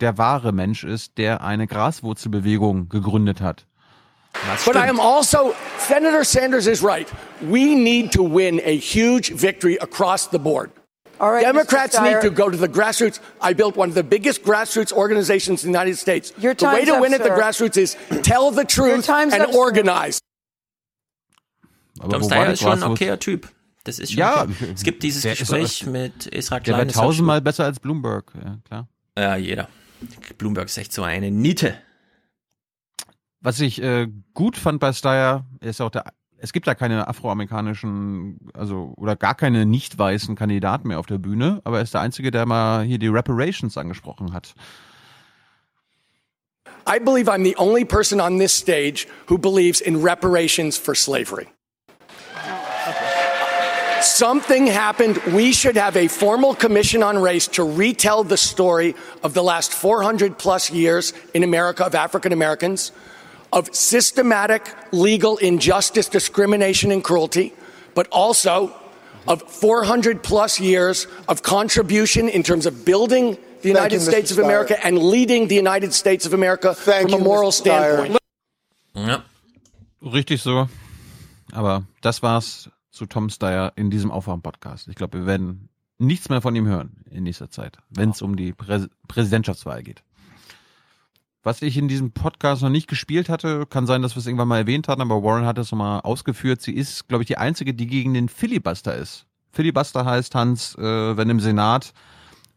der wahre Mensch ist, der eine Graswurzelbewegung gegründet hat. But I am also, Senator Sanders is right. We need to win a huge victory across the board. All right, Democrats need to go to the grassroots. I built one of the biggest grassroots organizations in the United States. Your the way to up, win sir. at the grassroots is tell the truth and up, organize. Aber Tom Steyer ist schon ein okayer Typ. Das ist schon ja, okay. Es gibt dieses Gespräch mit Israel Der wäre tausendmal besser als Bloomberg, ja, klar. Ja, jeder. Bloomberg ist echt so eine Niete. Was ich äh, gut fand bei Steyer, ist auch der, es gibt da keine afroamerikanischen, also oder gar keine nicht weißen Kandidaten mehr auf der Bühne, aber er ist der einzige, der mal hier die Reparations angesprochen hat. I believe I'm the only person on this stage who believes in reparations for slavery. Something happened. We should have a formal commission on race to retell the story of the last 400 plus years in America of African Americans, of systematic legal injustice, discrimination, and cruelty, but also of 400 plus years of contribution in terms of building the United you, States Mr. of America and leading the United States of America Thank from a moral Mr. Standpoint. Ja. Richtig so. Aber das war's zu Tom Steyer in diesem Aufwachen-Podcast. Ich glaube, wir werden nichts mehr von ihm hören in nächster Zeit, wenn es um die Prä Präsidentschaftswahl geht. Was ich in diesem Podcast noch nicht gespielt hatte, kann sein, dass wir es irgendwann mal erwähnt hatten, aber Warren hat es nochmal ausgeführt. Sie ist, glaube ich, die einzige, die gegen den Filibuster ist. Filibuster heißt, Hans, äh, wenn im Senat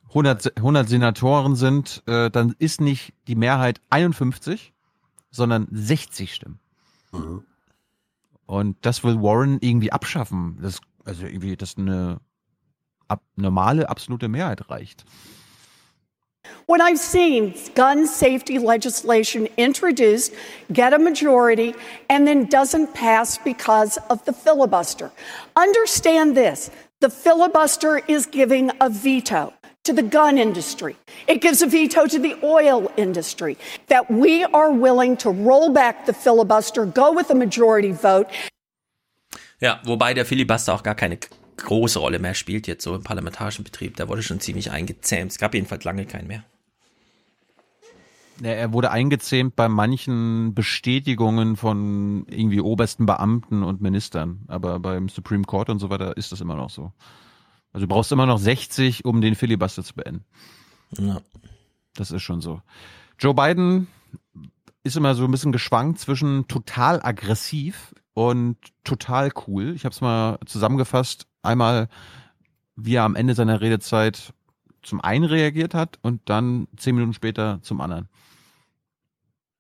100, 100 Senatoren sind, äh, dann ist nicht die Mehrheit 51, sondern 60 Stimmen. Und das will Warren irgendwie abschaffen. Das, also irgendwie, dass eine ab, normale, absolute Mehrheit reicht. When I've seen gun safety legislation introduced, get a majority, and then doesn't pass because of the filibuster. Understand this the filibuster is giving a veto to the gun industry. It gives a veto to the oil industry. That we are willing to roll back the filibuster, go with a majority vote. Ja, wobei der Filibuster auch gar keine große Rolle mehr spielt jetzt so im parlamentarischen Betrieb. Da wurde schon ziemlich eingezähmt. Es gab jedenfalls lange keinen mehr. Ja, er wurde eingezähmt bei manchen Bestätigungen von irgendwie obersten Beamten und Ministern. Aber beim Supreme Court und so weiter ist das immer noch so. Also du brauchst immer noch 60, um den Filibuster zu beenden. Ja. Das ist schon so. Joe Biden ist immer so ein bisschen geschwankt zwischen total aggressiv und total cool. Ich habe es mal zusammengefasst. Einmal, wie er am Ende seiner Redezeit zum einen reagiert hat und dann zehn Minuten später zum anderen.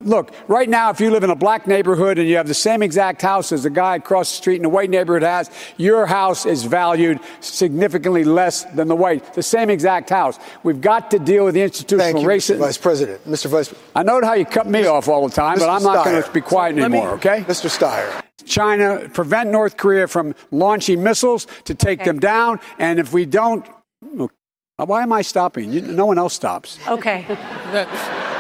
Look, right now, if you live in a black neighborhood and you have the same exact house as the guy across the street in the white neighborhood has, your house is valued significantly less than the white. The same exact house. We've got to deal with the institutional Thank you, racism. Mr. Vice President. Mr. Vice I know how you cut me off all the time, but I'm not going to be quiet Let me- anymore, okay? Mr. Steyer. China, prevent North Korea from launching missiles to take them down. And if we don't, why am I stopping? You, no one else stops. Okay.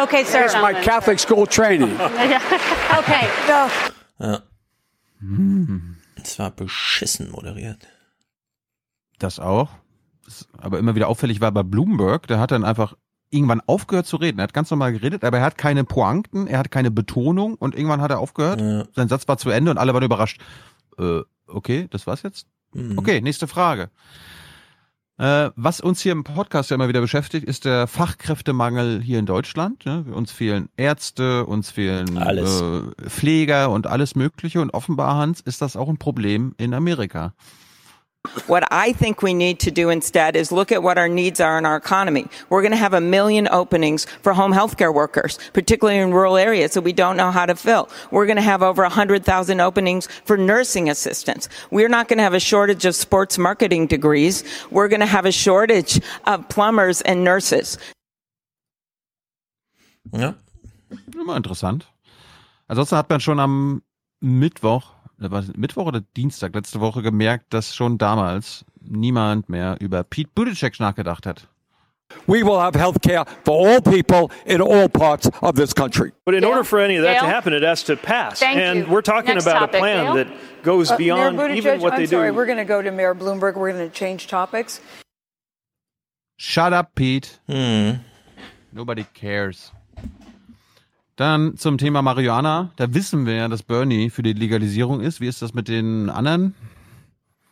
Okay, sir. That's my Catholic school training. okay, go. Ja. Es war beschissen moderiert. Das auch. Das aber immer wieder auffällig war bei Bloomberg, der hat dann einfach irgendwann aufgehört zu reden. Er hat ganz normal geredet, aber er hat keine Pointen, er hat keine Betonung und irgendwann hat er aufgehört. Sein Satz war zu Ende und alle waren überrascht. Äh, okay, das war's jetzt? Mhm. Okay, nächste Frage. Äh, was uns hier im Podcast ja immer wieder beschäftigt, ist der Fachkräftemangel hier in Deutschland. Ne? Uns fehlen Ärzte, uns fehlen. Äh, Pfleger und alles Mögliche. Und offenbar, Hans, ist das auch ein Problem in Amerika. What I think we need to do instead is look at what our needs are in our economy. We're going to have a million openings for home healthcare workers, particularly in rural areas that we don't know how to fill. We're going to have over 100,000 openings for nursing assistants. We're not going to have a shortage of sports marketing degrees. We're going to have a shortage of plumbers and nurses. Ja. Immer interessant. Ansonsten hat man schon am Mittwoch, war es Mittwoch oder Dienstag letzte Woche gemerkt, dass schon damals niemand mehr über Pete Buttigieg nachgedacht hat. We will have health care for all people in all parts of this country. But in order for any of that to Dale? happen, it has to pass. Thank and you. we're talking Next about topic, a plan Dale? that goes Uh, beyond even what they I'm sorry, do. we're going to go to Mayor Bloomberg. We're going to change topics. Shut up, Pete. Hm. Nobody cares. Dann zum Thema Marihuana. Da wissen wir ja, dass Bernie für die Legalisierung ist. Wie ist das mit den anderen?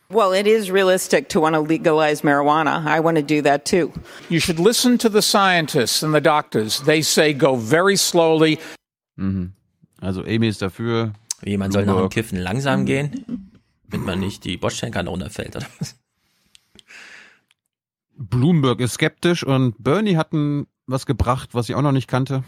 Well, it is realistic to want to legalize marijuana. I want to do that too. You should listen to the scientists and the doctors. They say go very slowly. Mhm. Also Amy ist dafür. Wie, man soll noch im Bloomberg. Kiffen langsam gehen, damit man nicht die Bordsteinkante runterfällt, oder was? Bloomberg ist skeptisch und Bernie hat ein, was gebracht, was ich auch noch nicht kannte.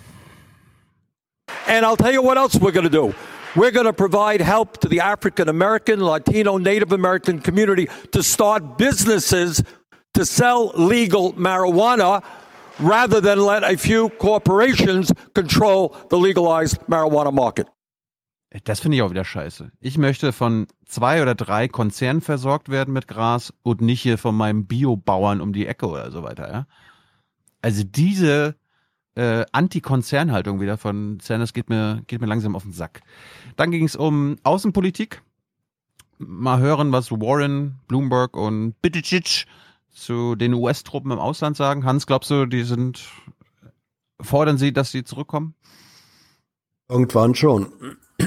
And I'll tell you what else we're going to do. We're going to provide help to the African American, Latino, Native American community to start businesses to sell legal marijuana rather than let a few corporations control the legalized marijuana market. Das finde ich auch wieder scheiße. Ich möchte von zwei oder drei Konzernen versorgt werden mit Gras und nicht hier von meinem Biobauern um die Ecke oder so weiter, ja. Also diese äh, Anti-Konzernhaltung wieder von Sanders geht mir, geht mir langsam auf den Sack. Dann ging es um Außenpolitik. Mal hören, was Warren, Bloomberg und Buttigieg zu den US-Truppen im Ausland sagen. Hans, glaubst du, die sind, fordern sie, dass sie zurückkommen? Irgendwann schon.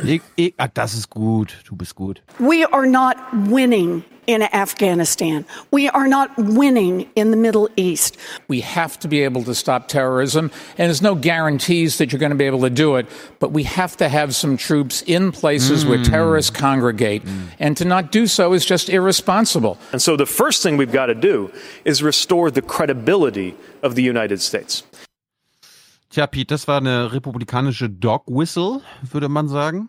Ich, ich, ah, das ist gut. Du bist gut. We are not winning in Afghanistan. We are not winning in the Middle East. We have to be able to stop terrorism, and there's no guarantees that you're going to be able to do it, but we have to have some troops in places mm. where terrorists congregate. Mm. And to not do so is just irresponsible. And so the first thing we've got to do is restore the credibility of the United States. Tja, Pete, das war eine republikanische Dog Whistle, würde man sagen.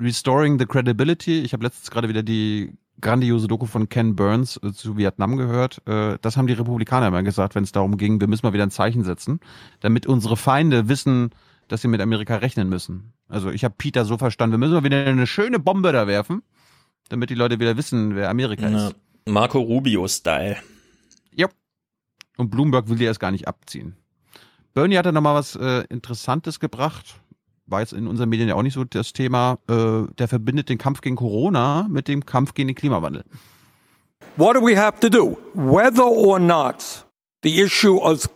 Restoring the Credibility. Ich habe letztens gerade wieder die grandiose Doku von Ken Burns äh, zu Vietnam gehört. Äh, das haben die Republikaner immer gesagt, wenn es darum ging, wir müssen mal wieder ein Zeichen setzen, damit unsere Feinde wissen, dass sie mit Amerika rechnen müssen. Also ich habe Peter so verstanden, wir müssen mal wieder eine schöne Bombe da werfen, damit die Leute wieder wissen, wer Amerika ist. Marco Rubio-Style. Ja. Und Bloomberg will die erst gar nicht abziehen. Bernie hat da nochmal was äh, Interessantes gebracht war jetzt in unseren Medien ja auch nicht so das Thema, äh, der verbindet den Kampf gegen Corona mit dem Kampf gegen den Klimawandel. What do we have to do? Whether or not the issue of,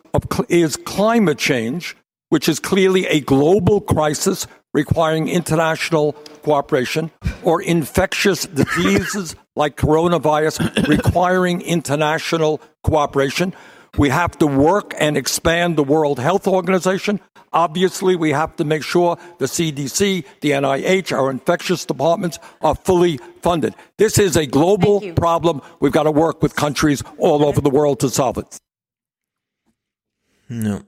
is climate change, which is clearly a global crisis requiring international cooperation, or infectious diseases like coronavirus requiring international cooperation. We have to work and expand the World Health Organization. Obviously, we have to make sure the CDC, the NIH, our infectious departments are fully funded. This is a global problem. We've got to work with countries all over the world to solve it. No.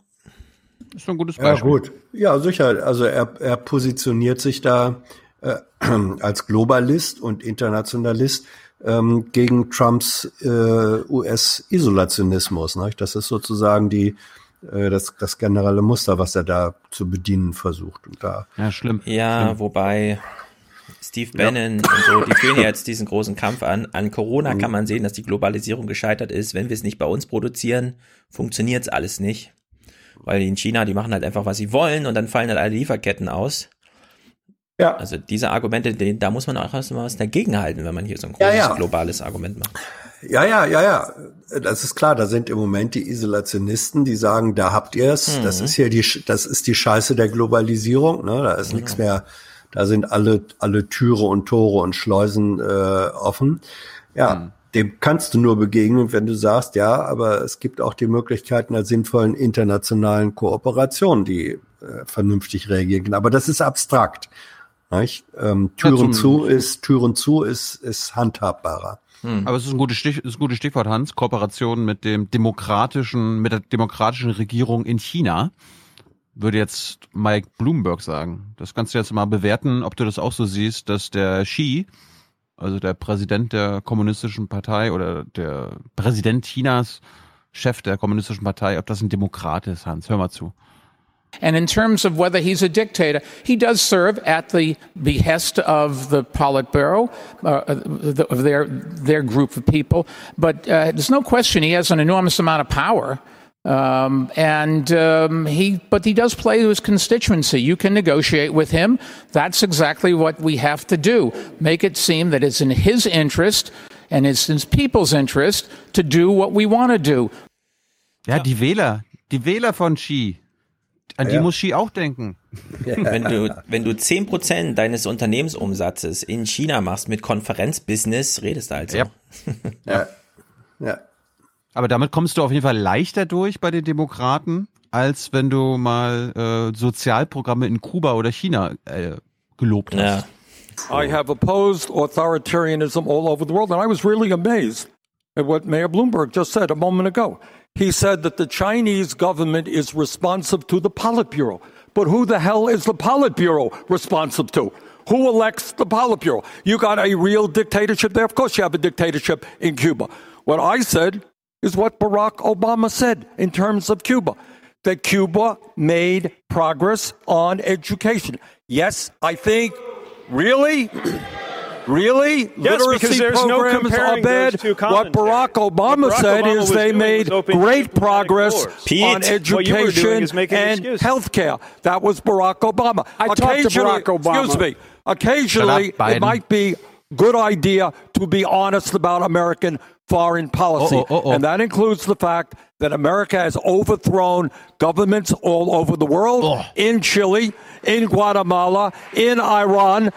Das ist ein gutes Beispiel. Ja, gut. Ja, sicher. Also er, er positioniert sich da äh, als Globalist und Internationalist ähm, gegen Trumps äh, US-Isolationismus. Ne? Das ist sozusagen die äh, das, das generelle Muster, was er da zu bedienen versucht. Und da, ja, schlimm. Ja, schlimm. wobei Steve Bannon ja. und so, die führen ja jetzt diesen großen Kampf an. An Corona mhm. kann man sehen, dass die Globalisierung gescheitert ist. Wenn wir es nicht bei uns produzieren, funktioniert es alles nicht. Weil in China, die machen halt einfach, was sie wollen und dann fallen halt alle Lieferketten aus. Ja. Also diese Argumente, da muss man auch erstmal was dagegen halten, wenn man hier so ein großes ja, ja. globales Argument macht. Ja, ja, ja, ja. Das ist klar. Da sind im Moment die Isolationisten, die sagen, da habt ihr es. Mhm. Das ist hier die, das ist die Scheiße der Globalisierung. Ne? Da ist mhm. nichts mehr. Da sind alle, alle Türe und Tore und Schleusen äh, offen. Ja. Mhm. Dem kannst du nur begegnen, wenn du sagst, ja, aber es gibt auch die Möglichkeiten einer sinnvollen internationalen Kooperation, die äh, vernünftig reagieren kann. Aber das ist abstrakt. Ähm, Türen zu ist, Türen zu ist, ist handhabbarer. Hm. Aber es ist ein gutes, Stich, ist ein gutes Stichwort, Hans. Kooperation mit dem demokratischen, mit der demokratischen Regierung in China. Würde jetzt Mike Bloomberg sagen. Das kannst du jetzt mal bewerten, ob du das auch so siehst, dass der Xi, also der Präsident der kommunistischen Partei oder der Präsident Chinas, Chef der kommunistischen Partei, ob das ein Demokrat ist, Hans. Hör mal zu. And in terms of whether he's a dictator, he does serve at the behest of the Politburo, uh, of their, their group of people. But uh, there's no question he has an enormous amount of power. Um, and um, he, but he does play to his constituency. You can negotiate with him. That's exactly what we have to do. Make it seem that it's in his interest and it's in people's interest to do what we want to do. Ja, die Wähler, die Wähler von Xi, An die muss Xi auch denken. Wenn du, wenn du 10% deines Unternehmensumsatzes in China machst mit Konferenzbusiness, redest du halt so. Ja. ja. ja. Aber damit kommst du auf jeden Fall leichter durch bei den Demokraten, als wenn du mal äh, Sozialprogramme in Kuba oder China äh, gelobt hast. Ja. I have opposed authoritarianism all over the world, and I was really amazed at what Mayor Bloomberg just said a moment ago. He said that the Chinese government is responsive to the Politburo. But who the hell is the Politburo responsive to? Who elects the Politburo? You got a real dictatorship there? Of course you have a dictatorship in Cuba. What I said is what Barack Obama said in terms of Cuba. that Cuba made progress on education. Yes, I think, really? Really? Yes, Literacy because there's no programs comparing are bad. those two What Barack Obama What Barack said Obama is they made great progress doors. on Pete, what you were doing education and excuses. health care. That was Barack Obama. I talked to Occasionally- Barack Obama. Excuse me. Occasionally, up, it might be good idea to be honest about American foreign policy. Uh-oh, uh-oh. And that includes the fact that America has overthrown governments all over the world, in Chile, in Guatemala, in Iran.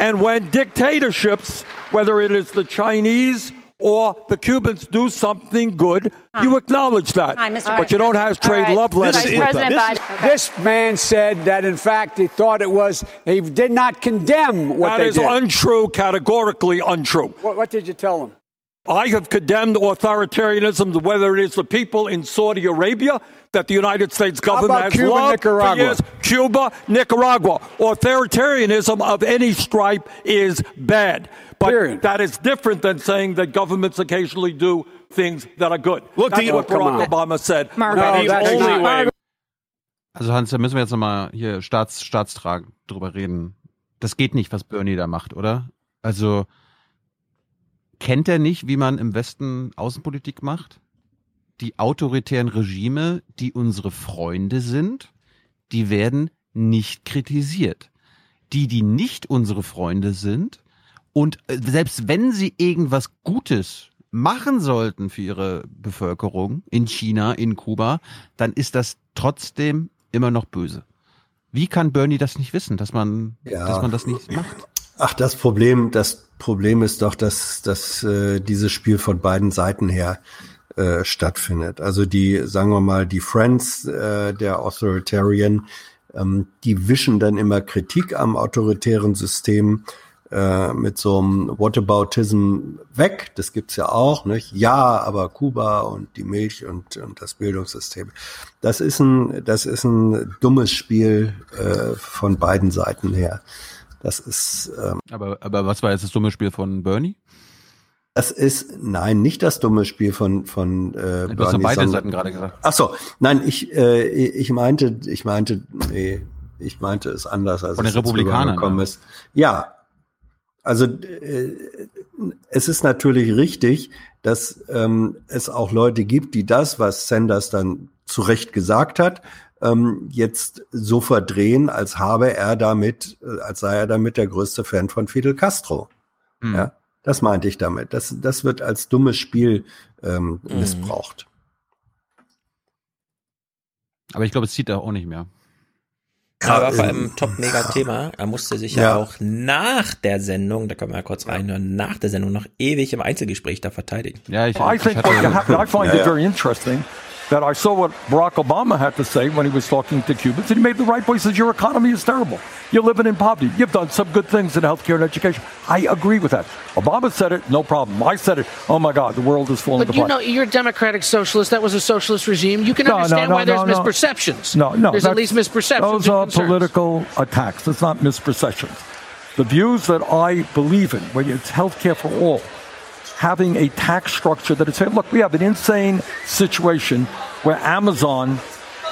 And when dictatorships, whether it is the Chinese or the Cubans, do something good, you acknowledge that. Hi, Mr. But you don't have trade All right. love letters Vice with President them. Biden. This man said that, in fact, he thought it was, he did not condemn what That they is did. untrue, categorically untrue. what, what did you tell him? I have condemned authoritarianism, whether it is the people in Saudi Arabia that the United States government has Cuba, loved Nicaragua? for years, Cuba, Nicaragua. Authoritarianism of any stripe is bad. But that is different than saying that governments occasionally do things that are good. Look, That's the- what oh, Barack. Obama said. Mark, about the education. only way- Also Hans, da müssen wir jetzt nochmal hier Staats, Staatstrag drüber reden. Das geht nicht, was Bernie da macht, oder? Also kennt er nicht, wie man im Westen Außenpolitik macht? Die autoritären Regime, die unsere Freunde sind, die werden nicht kritisiert. Die, die nicht unsere Freunde sind und äh, selbst wenn sie irgendwas Gutes machen sollten für ihre Bevölkerung in China, in Kuba, dann ist das trotzdem immer noch böse. Wie kann Bernie das nicht wissen, dass man, Ja. dass man das nicht macht? Ach, das Problem, das Problem ist doch, dass, dass äh, dieses Spiel von beiden Seiten her äh, stattfindet. Also die, sagen wir mal, die Friends äh, der Authoritarian, ähm, die wischen dann immer Kritik am autoritären System äh, mit so einem Whataboutism weg. Das gibt's ja auch, nicht? Ja, aber Kuba und die Milch und, und das Bildungssystem. Das ist ein, das ist ein dummes Spiel äh, von beiden Seiten her. Das ist, ähm, Aber, aber was war jetzt das dumme Spiel von Bernie? das ist, nein, nicht das dumme Spiel von, von, äh, Du hast ja beide sondern- Seiten gerade gesagt. Ach so, nein, ich, äh, ich meinte, ich meinte, nee, ich meinte es anders, als Von den es jetzt Republikanern, rübergekommen ja. ist. Ja, also äh, es ist natürlich richtig, dass ähm, es auch Leute gibt, die das, was Sanders dann zu Recht gesagt hat, ähm, jetzt so verdrehen, als habe er damit, äh, als sei er damit der größte Fan von Fidel Castro. Hm. Ja, das meinte ich damit. Das, das wird als dummes Spiel ähm, Mhm. missbraucht. Aber ich glaube, es zieht er auch nicht mehr. Ja, aber vor ähm, allem Top-Mega-Thema. Er musste sich ja. Ja. auch nach der Sendung, da können wir ja kurz reinhören, nach der Sendung noch ewig im Einzelgespräch da verteidigen. Ja, ich, I think what you have, I find Yeah, it yeah. very interesting that I saw what Barack Obama had to say when he was talking to Cubans, and he made the right says, Your economy is terrible. You're living in poverty. You've done some good things in healthcare and education. I agree with that. Obama said it, no problem. I said it, oh my God, the world is falling But you apart. know, you're a democratic socialist. That was a socialist regime. You can No, no, understand no, why there's no, no. misperceptions. No, no. There's at least misperceptions. Those are concerns. political attacks. It's not misperceptions. The views that I believe in, when it's healthcare for all, having a tax structure that is saying, look, we have an insane situation where Amazon,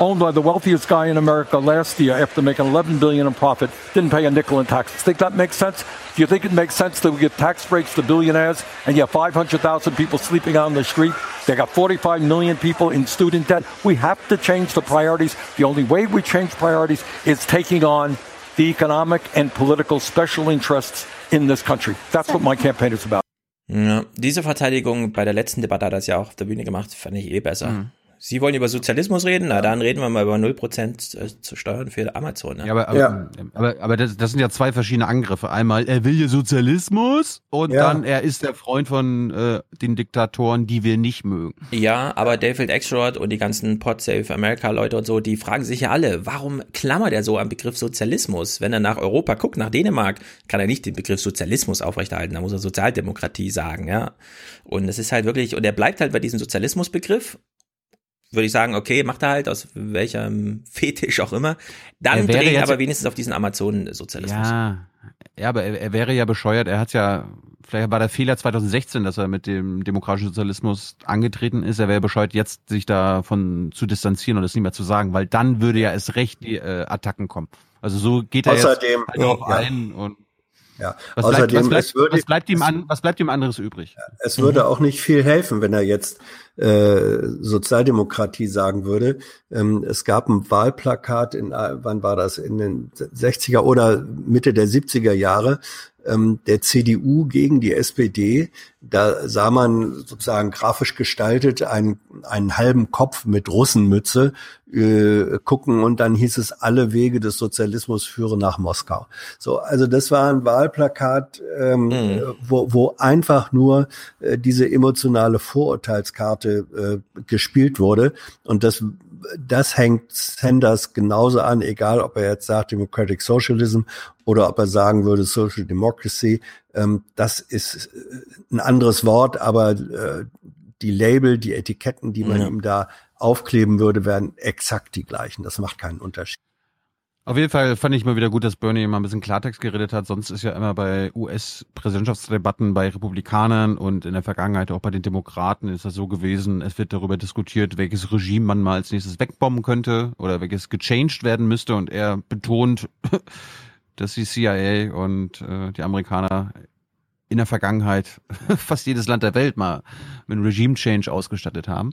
owned by the wealthiest guy in America last year, after making 11 billion in profit, didn't pay a nickel in taxes. Think that makes sense? Do you think it makes sense that we give tax breaks to billionaires and you have 500,000 people sleeping on the street? They got 45 million people in student debt. We have to change the priorities. The only way we change priorities is taking on the economic and political special interests in this country. That's what my campaign is about. Ja, diese Verteidigung bei der letzten Debatte hat er das ja auch auf der Bühne gemacht, fand ich eh besser. Mhm. Sie wollen über Sozialismus reden? Na, dann reden wir mal über 0% äh, zu Steuern für Amazon. Ne? Ja, aber, aber, aber, aber das, das sind ja zwei verschiedene Angriffe. Einmal, er will hier Sozialismus und Ja. dann, er ist der Freund von äh, den Diktatoren, die wir nicht mögen. Ja, aber David Axelrod und die ganzen Pod Save America Leute und so, die fragen sich ja alle, warum klammert er so am Begriff Sozialismus? Wenn er nach Europa guckt, nach Dänemark, kann er nicht den Begriff Sozialismus aufrechterhalten, da muss er Sozialdemokratie sagen, ja. Und es ist halt wirklich, und er bleibt halt bei diesem Sozialismusbegriff. Würde ich sagen, okay, macht er halt aus welchem Fetisch auch immer. Dann Er wäre drehen jetzt- aber wenigstens auf diesen Amazon-Sozialismus. Ja, Ja, aber er, er wäre ja bescheuert. Er hat ja, vielleicht war der Fehler 2016, dass er mit dem demokratischen Sozialismus angetreten ist. Er wäre bescheuert, jetzt sich davon zu distanzieren und das nicht mehr zu sagen, weil dann würde ja erst recht die äh, Attacken kommen. Also so geht er Außerdem, jetzt halt auch ja. ein und Ja, was, außerdem, bleibt, was, bleibt, es würde, was bleibt ihm an, was bleibt ihm anderes übrig? es würde auch nicht viel helfen, wenn er jetzt äh, Sozialdemokratie sagen würde. Ähm, es gab ein Wahlplakat in, äh, wann war das, in den 60er oder Mitte der 70er Jahre, ähm, der CDU gegen die SPD. Da sah man sozusagen grafisch gestaltet einen, einen halben Kopf mit Russenmütze äh, gucken und dann hieß es, alle Wege des Sozialismus führen nach Moskau. So, also das war ein Wahlplakat, ähm, wo, wo einfach nur äh, diese emotionale Vorurteilskarte äh, gespielt wurde und das das hängt Sanders genauso an, egal ob er jetzt sagt Democratic Socialism oder ob er sagen würde Social Democracy. Ähm, das ist äh, ein anderes Wort, aber äh, die Label, die Etiketten, die man Ja. ihm da aufkleben würde, wären exakt die gleichen. Das macht keinen Unterschied. Auf jeden Fall fand ich mal wieder gut, dass Bernie mal ein bisschen Klartext geredet hat. Sonst ist ja immer bei US-Präsidentschaftsdebatten bei Republikanern und in der Vergangenheit auch bei den Demokraten ist das so gewesen, es wird darüber diskutiert, welches Regime man mal als nächstes wegbomben könnte oder welches gechanged werden müsste und er betont, dass die CIA und äh, die Amerikaner in der Vergangenheit fast jedes Land der Welt mal mit einem Regime Change ausgestattet haben.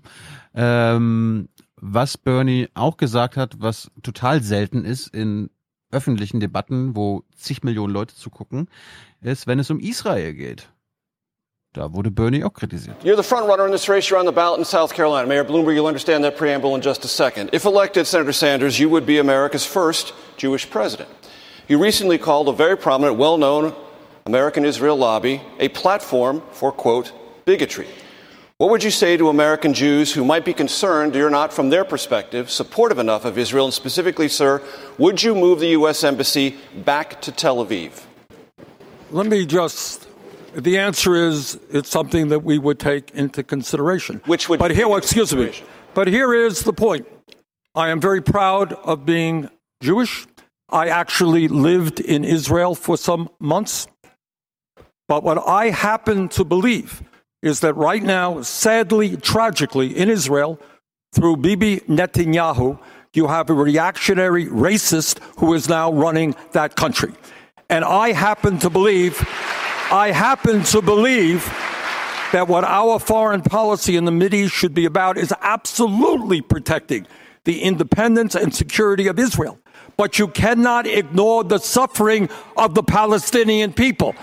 Ähm, was Bernie auch gesagt hat, was total selten ist in öffentlichen Debatten, wo zig Millionen Leute zugucken, ist, wenn es um Israel geht. Da wurde Bernie auch kritisiert. You're the front runner in this race. You're on the ballot in South Carolina. Mayor Bloomberg, you'll understand that preamble in just a second. If elected, Senator Sanders, you would be America's first Jewish president. You recently called a very prominent, well known American Israel lobby a platform for, quote, bigotry. What would you say to American Jews who might be concerned you're not, from their perspective, supportive enough of Israel? And specifically, sir, would you move the U.S. Embassy back to Tel Aviv? Let me just. The answer is it's something that we would take into consideration. Which would But here, excuse me. But here is the point. I am very proud of being Jewish. I actually lived in Israel for some months. But what I happen to believe is that right now, sadly, tragically, in Israel, through Bibi Netanyahu, you have a reactionary racist who is now running that country. And I happen to believe, I happen to believe that what our foreign policy in the Mideast should be about is absolutely protecting the independence and security of Israel. But you cannot ignore the suffering of the Palestinian people.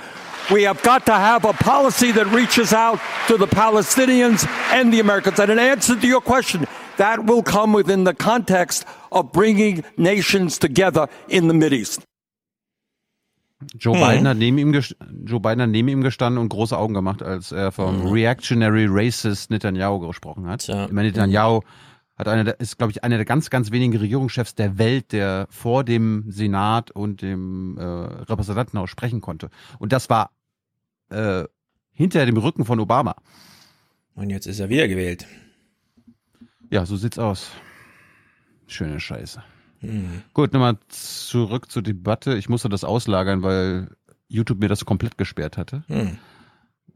We have got to have a policy that reaches out to the Palestinians and the Americans. And in answer to your question, that will come within the context of bringing nations together in the Mideast. Joe Mhm. Biden hat neben ihm Joe Biden hat neben ihm gestanden und große Augen gemacht, als er vom Reactionary Racist Netanyahu gesprochen hat. Ich meine, Netanyahu hat eine, der- ist, glaube ich, einer der ganz, ganz wenigen Regierungschefs der Welt, der vor dem Senat und dem äh, Repräsentantenhaus sprechen konnte. Und das war äh, hinter dem Rücken von Obama. Und jetzt ist er wiedergewählt. Ja, so sieht's aus. Schöne Scheiße. Mhm. Gut, nochmal zurück zur Debatte. Ich musste das auslagern, weil YouTube mir das komplett gesperrt hatte.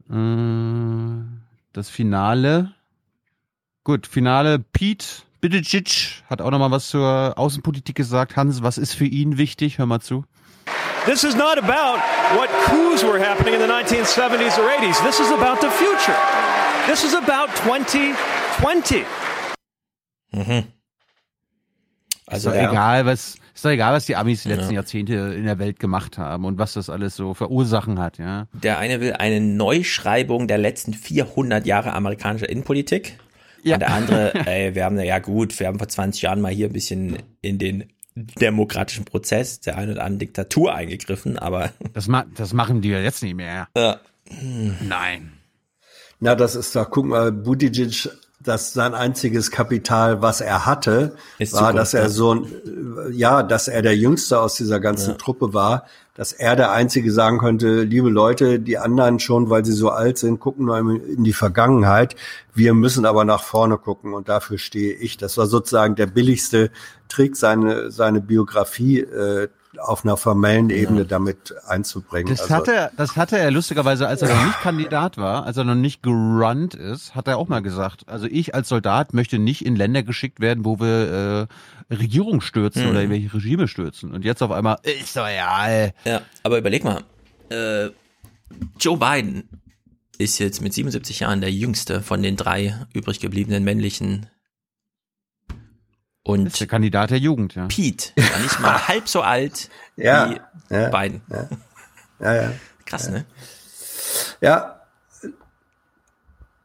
Äh, Das Finale. Gut, Finale. Pete Buttigieg hat auch nochmal was zur Außenpolitik gesagt. Hans, was ist für ihn wichtig? Hör mal zu. This is not about what coups were happening in the 1970s or 80s. This is about the future. This is about 2020. Mhm. Also ist doch ja. egal, was ist doch egal, was die Amis die letzten Ja. Jahrzehnte in der Welt gemacht haben und was das alles so für Ursachen hat, ja. Der eine will eine Neuschreibung der letzten 400 Jahre amerikanischer Innenpolitik. Ja. Und der andere, ey, wir haben, ja gut, wir haben vor 20 Jahren mal hier ein bisschen in den demokratischen Prozess der ein oder anderen Diktatur eingegriffen, aber. Das, ma das machen die ja jetzt nicht mehr. Ja. Nein. Na, das ist doch, guck mal, Buttigieg, das sein einziges Kapital, was er hatte, Ist war, Zukunft, dass er so ein, ja, dass er der Jüngste aus dieser ganzen Ja. Truppe war, dass er der Einzige sagen könnte, liebe Leute, die anderen schon, weil sie so alt sind, gucken nur in die Vergangenheit. Wir müssen aber nach vorne gucken und dafür stehe ich. Das war sozusagen der billigste Trick, seine, seine Biografie äh, auf einer formellen Ebene ja. damit einzubringen. Das, also, hatte er, das hatte er lustigerweise, als er noch nicht Kandidat war, als er noch nicht gerunnt ist, hat er auch mal gesagt, also ich als Soldat möchte nicht in Länder geschickt werden, wo wir äh, Regierung stürzen mhm. oder irgendwelche Regime stürzen. Und jetzt auf einmal, ist doch ja. Ja, aber überleg mal, äh, Joe Biden ist jetzt mit 77 Jahren der jüngste von den drei übrig gebliebenen männlichen und ist der Kandidat der Jugend, ja. Pete war nicht mal halb so alt ja, wie ja, Biden. Ja, ja. ja. Krass, ja. ne? Ja.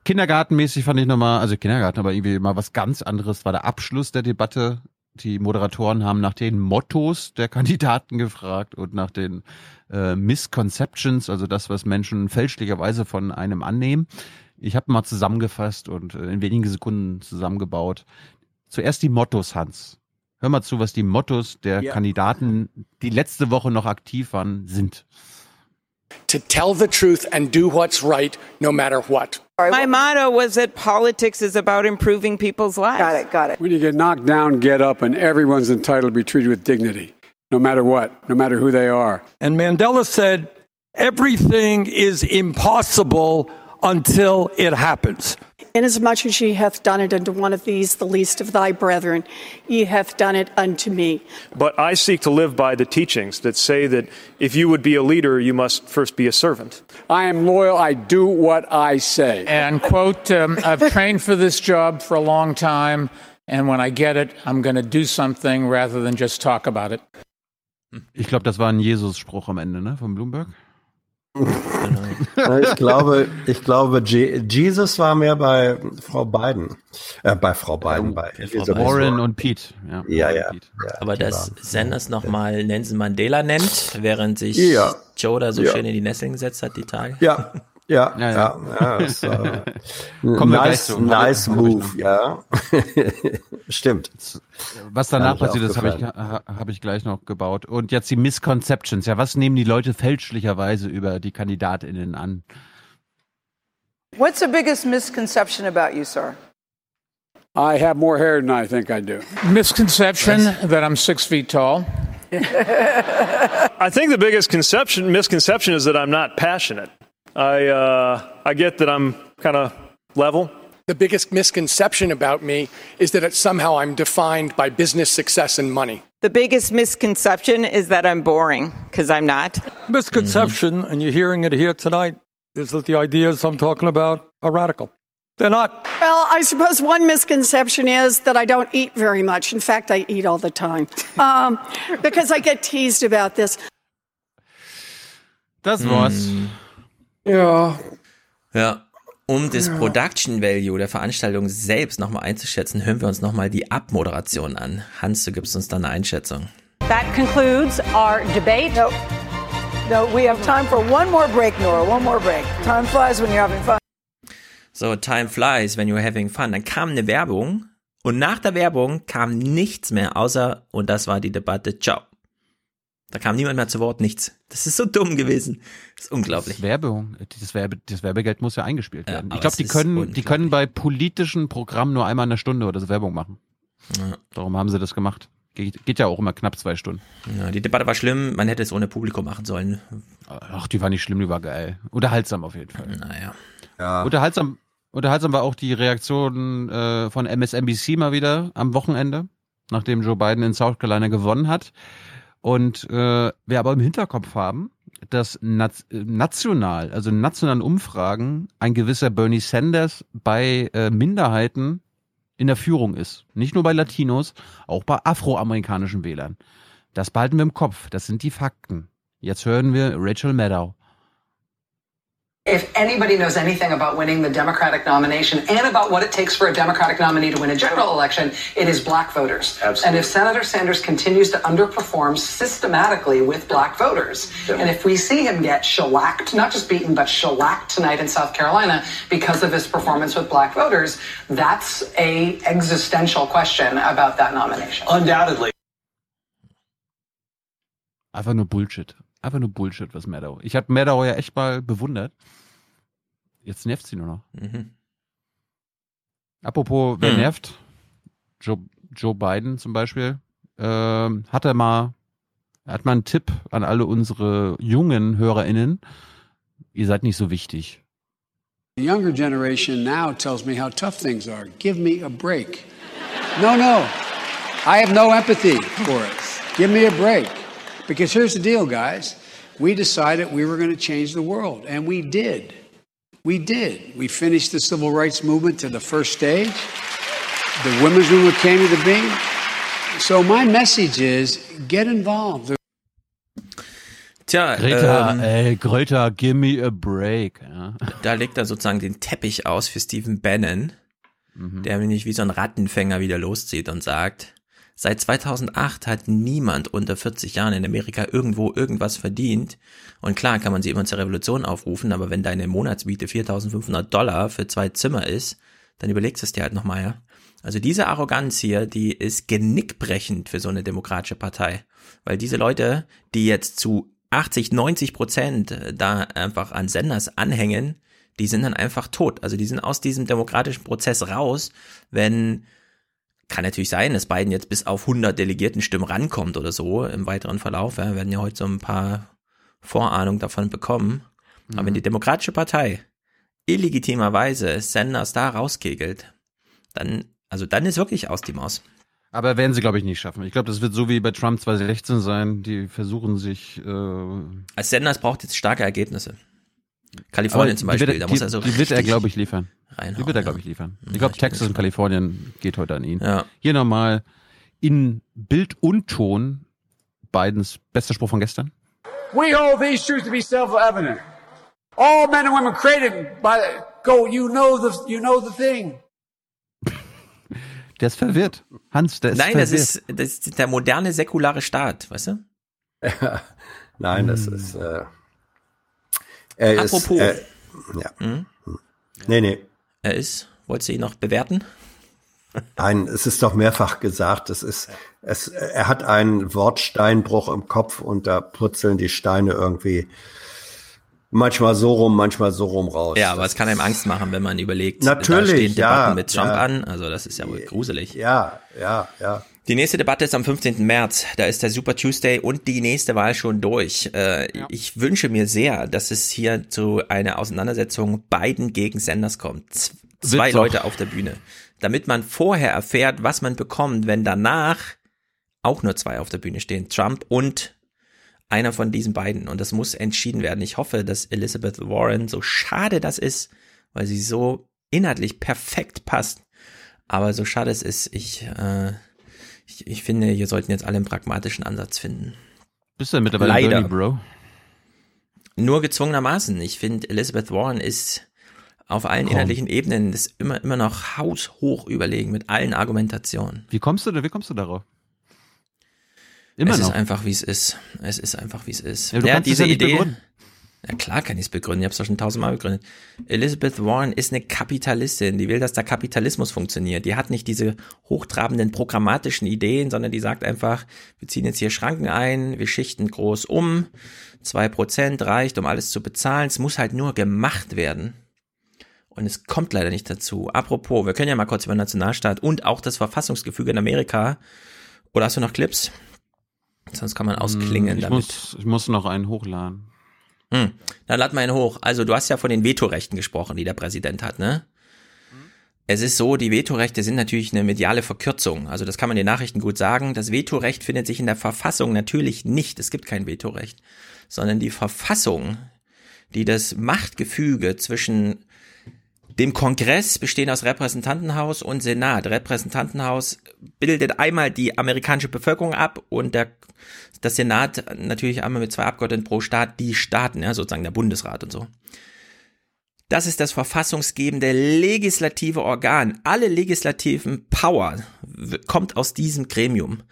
Kindergartenmäßig fand ich nochmal, also Kindergarten, aber irgendwie mal was ganz anderes war der Abschluss der Debatte. Die Moderatoren haben nach den Mottos der Kandidaten gefragt und nach den äh, Misconceptions, also das, was Menschen fälschlicherweise von einem annehmen. Ich habe mal zusammengefasst und äh, in wenigen Sekunden zusammengebaut. Zuerst die Mottos, Hans. Hör mal zu, was die Mottos der ja. Kandidaten, die letzte Woche noch aktiv waren, sind. To tell the truth and do what's right, no matter what. My motto was that politics is about improving people's lives. Got it, got it. When you get knocked down, get up, and everyone's entitled to be treated with dignity, no matter what, no matter who they are. And Mandela said, everything is impossible until it happens. Inasmuch as ye hath done it unto one of these, the least of thy brethren, ye hath done it unto me. But I seek to live by the teachings that say that if you would be a leader, you must first be a servant. I am loyal. I do what I say. And, quote, um, I've trained for this job for a long time, and when I get it, I'm going to do something rather than just talk about it. Ich glaube, das war ein Jesus-Spruch am Ende, ne, von Bloomberg. Ich glaube, ich glaube, Jesus war mehr bei Frau Biden, äh, bei Frau Biden, bei Frau Warren und Pete. Ja, ja, ja, Pete. ja Aber dass Sanders nochmal Nelson Mandela nennt, während sich ja. Joe da so schön in die Nesseln gesetzt hat, die Tage. Ja, ja, ja, ja. ja das, äh, nice, nice move, ja. Stimmt. Was danach passiert ist, habe ich, hab ich gleich noch gebaut. Und jetzt die Misconceptions. Ja, was nehmen die Leute fälschlicherweise über die KandidatInnen an? What's the biggest misconception about you, sir? I have more hair than I think I do. Misconception that I'm six feet tall. I think the biggest conception misconception is that I'm not passionate. I uh, I get that I'm kind of level. The biggest misconception about me is that it's somehow I'm defined by business success and money. The biggest misconception is that I'm boring because I'm not. Misconception, mm-hmm. and you're hearing it here tonight, is that the ideas I'm talking about are radical. They're not. Well, I suppose one misconception is that I don't eat very much. In fact, I eat all the time um, because I get teased about this. Das war's. Mm. Ja. Ja. Um das Production Value der Veranstaltung selbst nochmal einzuschätzen, hören wir uns nochmal die Abmoderation an. Hans, du gibst uns dann eine Einschätzung. That concludes our debate. No, no we have time for one more break, Nora. One more break. Time flies when you're having fun. So, time flies when you're having fun. Dann kam eine Werbung und nach der Werbung kam nichts mehr, außer, und das war die Debatte, ciao. Da kam niemand mehr zu Wort, nichts. Das ist so dumm gewesen. Das ist unglaublich. Das Werbung, das, Werbe, das Werbegeld muss ja eingespielt werden. Ja, ich glaube, die können, die können bei politischen Programmen nur einmal eine Stunde oder so Werbung machen. Ja. Darum haben sie das gemacht. Geht, geht ja auch immer knapp zwei Stunden. Ja, die Debatte war schlimm, man hätte es ohne Publikum machen sollen. Ach, die war nicht schlimm, die war geil. Unterhaltsam auf jeden Fall. Naja. Ja. Unterhaltsam, unterhaltsam war auch die Reaktion äh, von MSNBC mal wieder am Wochenende, nachdem Joe Biden in South Carolina gewonnen hat. Und äh, wir aber im Hinterkopf haben, dass national, also in nationalen Umfragen, ein gewisser Bernie Sanders bei äh, Minderheiten in der Führung ist. Nicht nur bei Latinos, auch bei afroamerikanischen Wählern. Das behalten wir im Kopf. Das sind die Fakten. Jetzt hören wir Rachel Maddow. If anybody knows anything about winning the Democratic nomination and about what it takes for a Democratic nominee to win a general election, it is black voters. Absolutely. And if Senator Sanders continues to underperform systematically with black voters, and if we see him get shellacked, not just beaten, but shellacked tonight in South Carolina because of his performance with black voters, that's a existential question about that nomination. Undoubtedly. Einfach nur Bullshit. Einfach nur Bullshit, was Meadow. Ich habe Meadow ja echt mal bewundert. Jetzt nervt sie nur noch. Mhm. Apropos, wer mhm. nervt? Joe, Joe Biden zum Beispiel. Ähm, hat er mal hat mal einen Tipp an alle unsere jungen HörerInnen. Ihr seid nicht so wichtig. The younger generation now tells me how tough things are. Give me a break. No, no. I have no empathy for it. Give me a break. Because here's the deal, guys. We decided we were going to change the world, and we did. We did. We finished the civil rights movement to the first stage. The women's movement came to the being. So my message is get involved. Tja, Greta, ähm, ey, Greta, give me a break. Ja. da legt er sozusagen den Teppich aus für Stephen Bannon, der nämlich wie so ein Rattenfänger wieder loszieht und sagt, seit 2008 hat niemand unter 40 Jahren in Amerika irgendwo irgendwas verdient. Und klar kann man sie immer zur Revolution aufrufen, aber wenn deine Monatsmiete 4.500 Dollar für zwei Zimmer ist, dann überlegst du es dir halt nochmal, ja. Also diese Arroganz hier, die ist genickbrechend für so eine demokratische Partei. Weil diese Leute, die jetzt zu 80, 90 Prozent da einfach an Senders anhängen, die sind dann einfach tot. Also die sind aus diesem demokratischen Prozess raus, wenn kann natürlich sein, dass Biden jetzt bis auf 100 Delegiertenstimmen rankommt oder so im weiteren Verlauf. Ja, wir werden ja heute so ein paar Vorahnungen davon bekommen. Aber wenn die Demokratische Partei illegitimerweise Sanders da rauskegelt, dann, also dann ist wirklich aus die Maus. Aber werden sie, glaube ich, nicht schaffen. Ich glaube, das wird so wie bei Trump 2016 sein. Die versuchen sich. Äh Als Sanders braucht jetzt starke Ergebnisse. Kalifornien zum Beispiel, wird, da die, muss er so die wird er, glaube ich, liefern. reinhauen, Die wird er, ja. glaube ich, liefern. Ich glaube, Texas und Kalifornien geht heute an ihn. Ja. Hier nochmal in Bild und Ton Bidens bester Spruch von gestern. We hold these truths to be self-evident. All men and women created by go. You know the you know the thing. Der ist verwirrt. Hans, der ist Nein, das verwirrt. ist, das ist der moderne säkulare Staat, weißt du? Nein, das ist. Äh, er Apropos. Ist, äh, ja. Hm? Nee, nee. Er ist, wolltest du ihn noch bewerten? Nein, es ist doch mehrfach gesagt, es ist, es, er hat einen Wortsteinbruch im Kopf und da purzeln die Steine irgendwie manchmal so rum, manchmal so rum raus. Ja, aber es kann einem Angst machen, wenn man überlegt, Natürlich, da stehen ja, Debatten mit Trump ja. an. Also das ist ja wohl gruselig. Ja, ja, ja. Die nächste Debatte ist am 15. März. Da ist der Super Tuesday und die nächste Wahl schon durch. Äh, Ich wünsche mir sehr, dass es hier zu einer Auseinandersetzung Biden gegen Sanders kommt. Z zwei auch. Leute auf der Bühne. Damit man vorher erfährt, was man bekommt, wenn danach auch nur zwei auf der Bühne stehen. Trump und einer von diesen beiden. Und das muss entschieden werden. Ich hoffe, dass Elizabeth Warren, so schade das ist, weil sie so inhaltlich perfekt passt, aber so schade es ist, ich, äh, ich, ich finde, wir sollten jetzt alle einen pragmatischen Ansatz finden. Bist du denn mittlerweile Leider. Bernie, Bro? Nur gezwungenermaßen. Ich finde, Elizabeth Warren ist auf allen Komm. inhaltlichen Ebenen ist immer, immer noch haushoch überlegen mit allen Argumentationen. Wie kommst du da, wie kommst du darauf? Immer es noch. ist einfach, wie es ist. Es ist einfach, wie es ist. Ja, du kannst es diese ja Idee. begründen. Ja klar kann ich es begründen, ich habe es doch schon tausendmal begründet. Elizabeth Warren ist eine Kapitalistin, die will, dass der Kapitalismus funktioniert. Die hat nicht diese hochtrabenden programmatischen Ideen, sondern die sagt einfach, wir ziehen jetzt hier Schranken ein, wir schichten groß um, zwei Prozent reicht, um alles zu bezahlen. Es muss halt nur gemacht werden. Und es kommt leider nicht dazu. Apropos, wir können ja mal kurz über den Nationalstaat und auch das Verfassungsgefüge in Amerika. Oder hast du noch Clips? Sonst kann man ausklingen Hm, ich damit. muss, ich muss noch einen hochladen. Hm. Dann lad mal einen hoch. Also du hast ja von den Vetorechten gesprochen, die der Präsident hat, ne? Es ist so, die Vetorechte sind natürlich eine mediale Verkürzung. Also das kann man den Nachrichten gut sagen. Das Vetorecht findet sich in der Verfassung natürlich nicht. Es gibt kein Vetorecht, sondern die Verfassung, die das Machtgefüge zwischen dem Kongress bestehend aus Repräsentantenhaus und Senat. Repräsentantenhaus bildet einmal die amerikanische Bevölkerung ab und der, das Senat natürlich einmal mit zwei Abgeordneten pro Staat, die Staaten, ja, sozusagen der Bundesrat und so. Das ist das verfassungsgebende legislative Organ. Alle legislativen Power kommt aus diesem Gremium.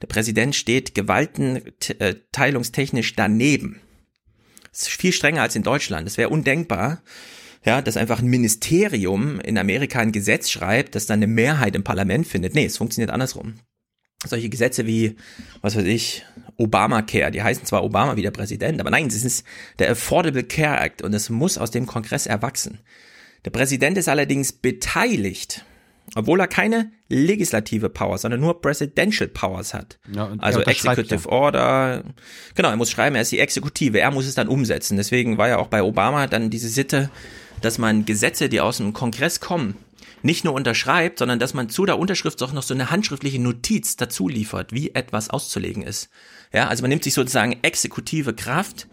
Der Präsident steht gewaltenteilungstechnisch daneben. Das ist viel strenger als in Deutschland. Es wäre undenkbar, ja, dass einfach ein Ministerium in Amerika ein Gesetz schreibt, das dann eine Mehrheit im Parlament findet. Nee, es funktioniert andersrum. Solche Gesetze wie, was weiß ich, Obamacare, die heißen zwar Obama wie der Präsident, aber nein, es ist der Affordable Care Act und es muss aus dem Kongress erwachsen. Der Präsident ist allerdings beteiligt obwohl er keine legislative Power, sondern nur Presidential Powers hat. Ja, also Executive ja. Order. Genau, er muss schreiben, er ist die Exekutive, er muss es dann umsetzen. Deswegen war ja auch bei Obama dann diese Sitte, dass man Gesetze, die aus dem Kongress kommen, nicht nur unterschreibt, sondern dass man zu der Unterschrift auch noch so eine handschriftliche Notiz dazu liefert, wie etwas auszulegen ist. Ja, also man nimmt sich sozusagen exekutive Kraft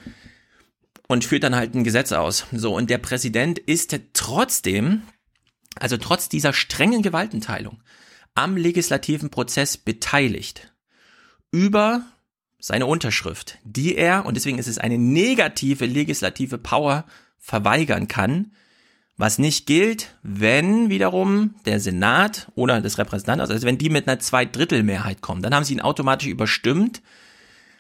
und führt dann halt ein Gesetz aus. So, und der Präsident ist trotzdem, also trotz dieser strengen Gewaltenteilung, am legislativen Prozess beteiligt. Über seine Unterschrift, die er, und deswegen ist es eine negative legislative Power, verweigern kann, was nicht gilt, wenn wiederum der Senat oder das Repräsentantenhaus, also wenn die mit einer Zweidrittelmehrheit kommen, dann haben sie ihn automatisch überstimmt.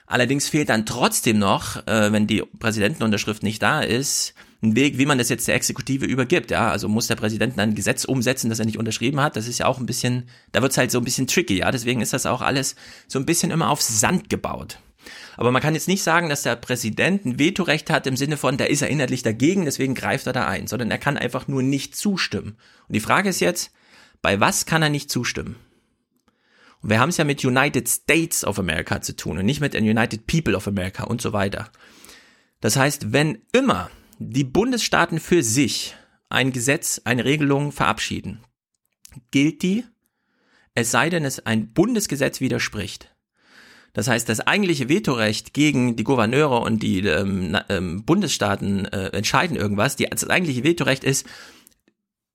Allerdings fehlt dann trotzdem noch, äh, wenn die Präsidentenunterschrift nicht da ist, ein Weg, wie man das jetzt der Exekutive übergibt. Ja, also muss der Präsident ein Gesetz umsetzen, das er nicht unterschrieben hat. Das ist ja auch ein bisschen, da wird's halt so ein bisschen tricky. Ja, deswegen ist das auch alles so ein bisschen immer auf Sand gebaut. Aber man kann jetzt nicht sagen, dass der Präsident ein Vetorecht hat im Sinne von, da ist er inhaltlich dagegen, deswegen greift er da ein, sondern er kann einfach nur nicht zustimmen. Und die Frage ist jetzt, bei was kann er nicht zustimmen? Und wir haben es ja mit United States of America zu tun und nicht mit den United People of America und so weiter. Das heißt, wenn immer die Bundesstaaten für sich ein Gesetz, eine Regelung verabschieden, gilt die, es sei denn, es ein Bundesgesetz widerspricht. Das heißt, das eigentliche Vetorecht gegen die Gouverneure und die ähm, ähm, Bundesstaaten äh, entscheiden irgendwas. Die, das eigentliche Vetorecht ist,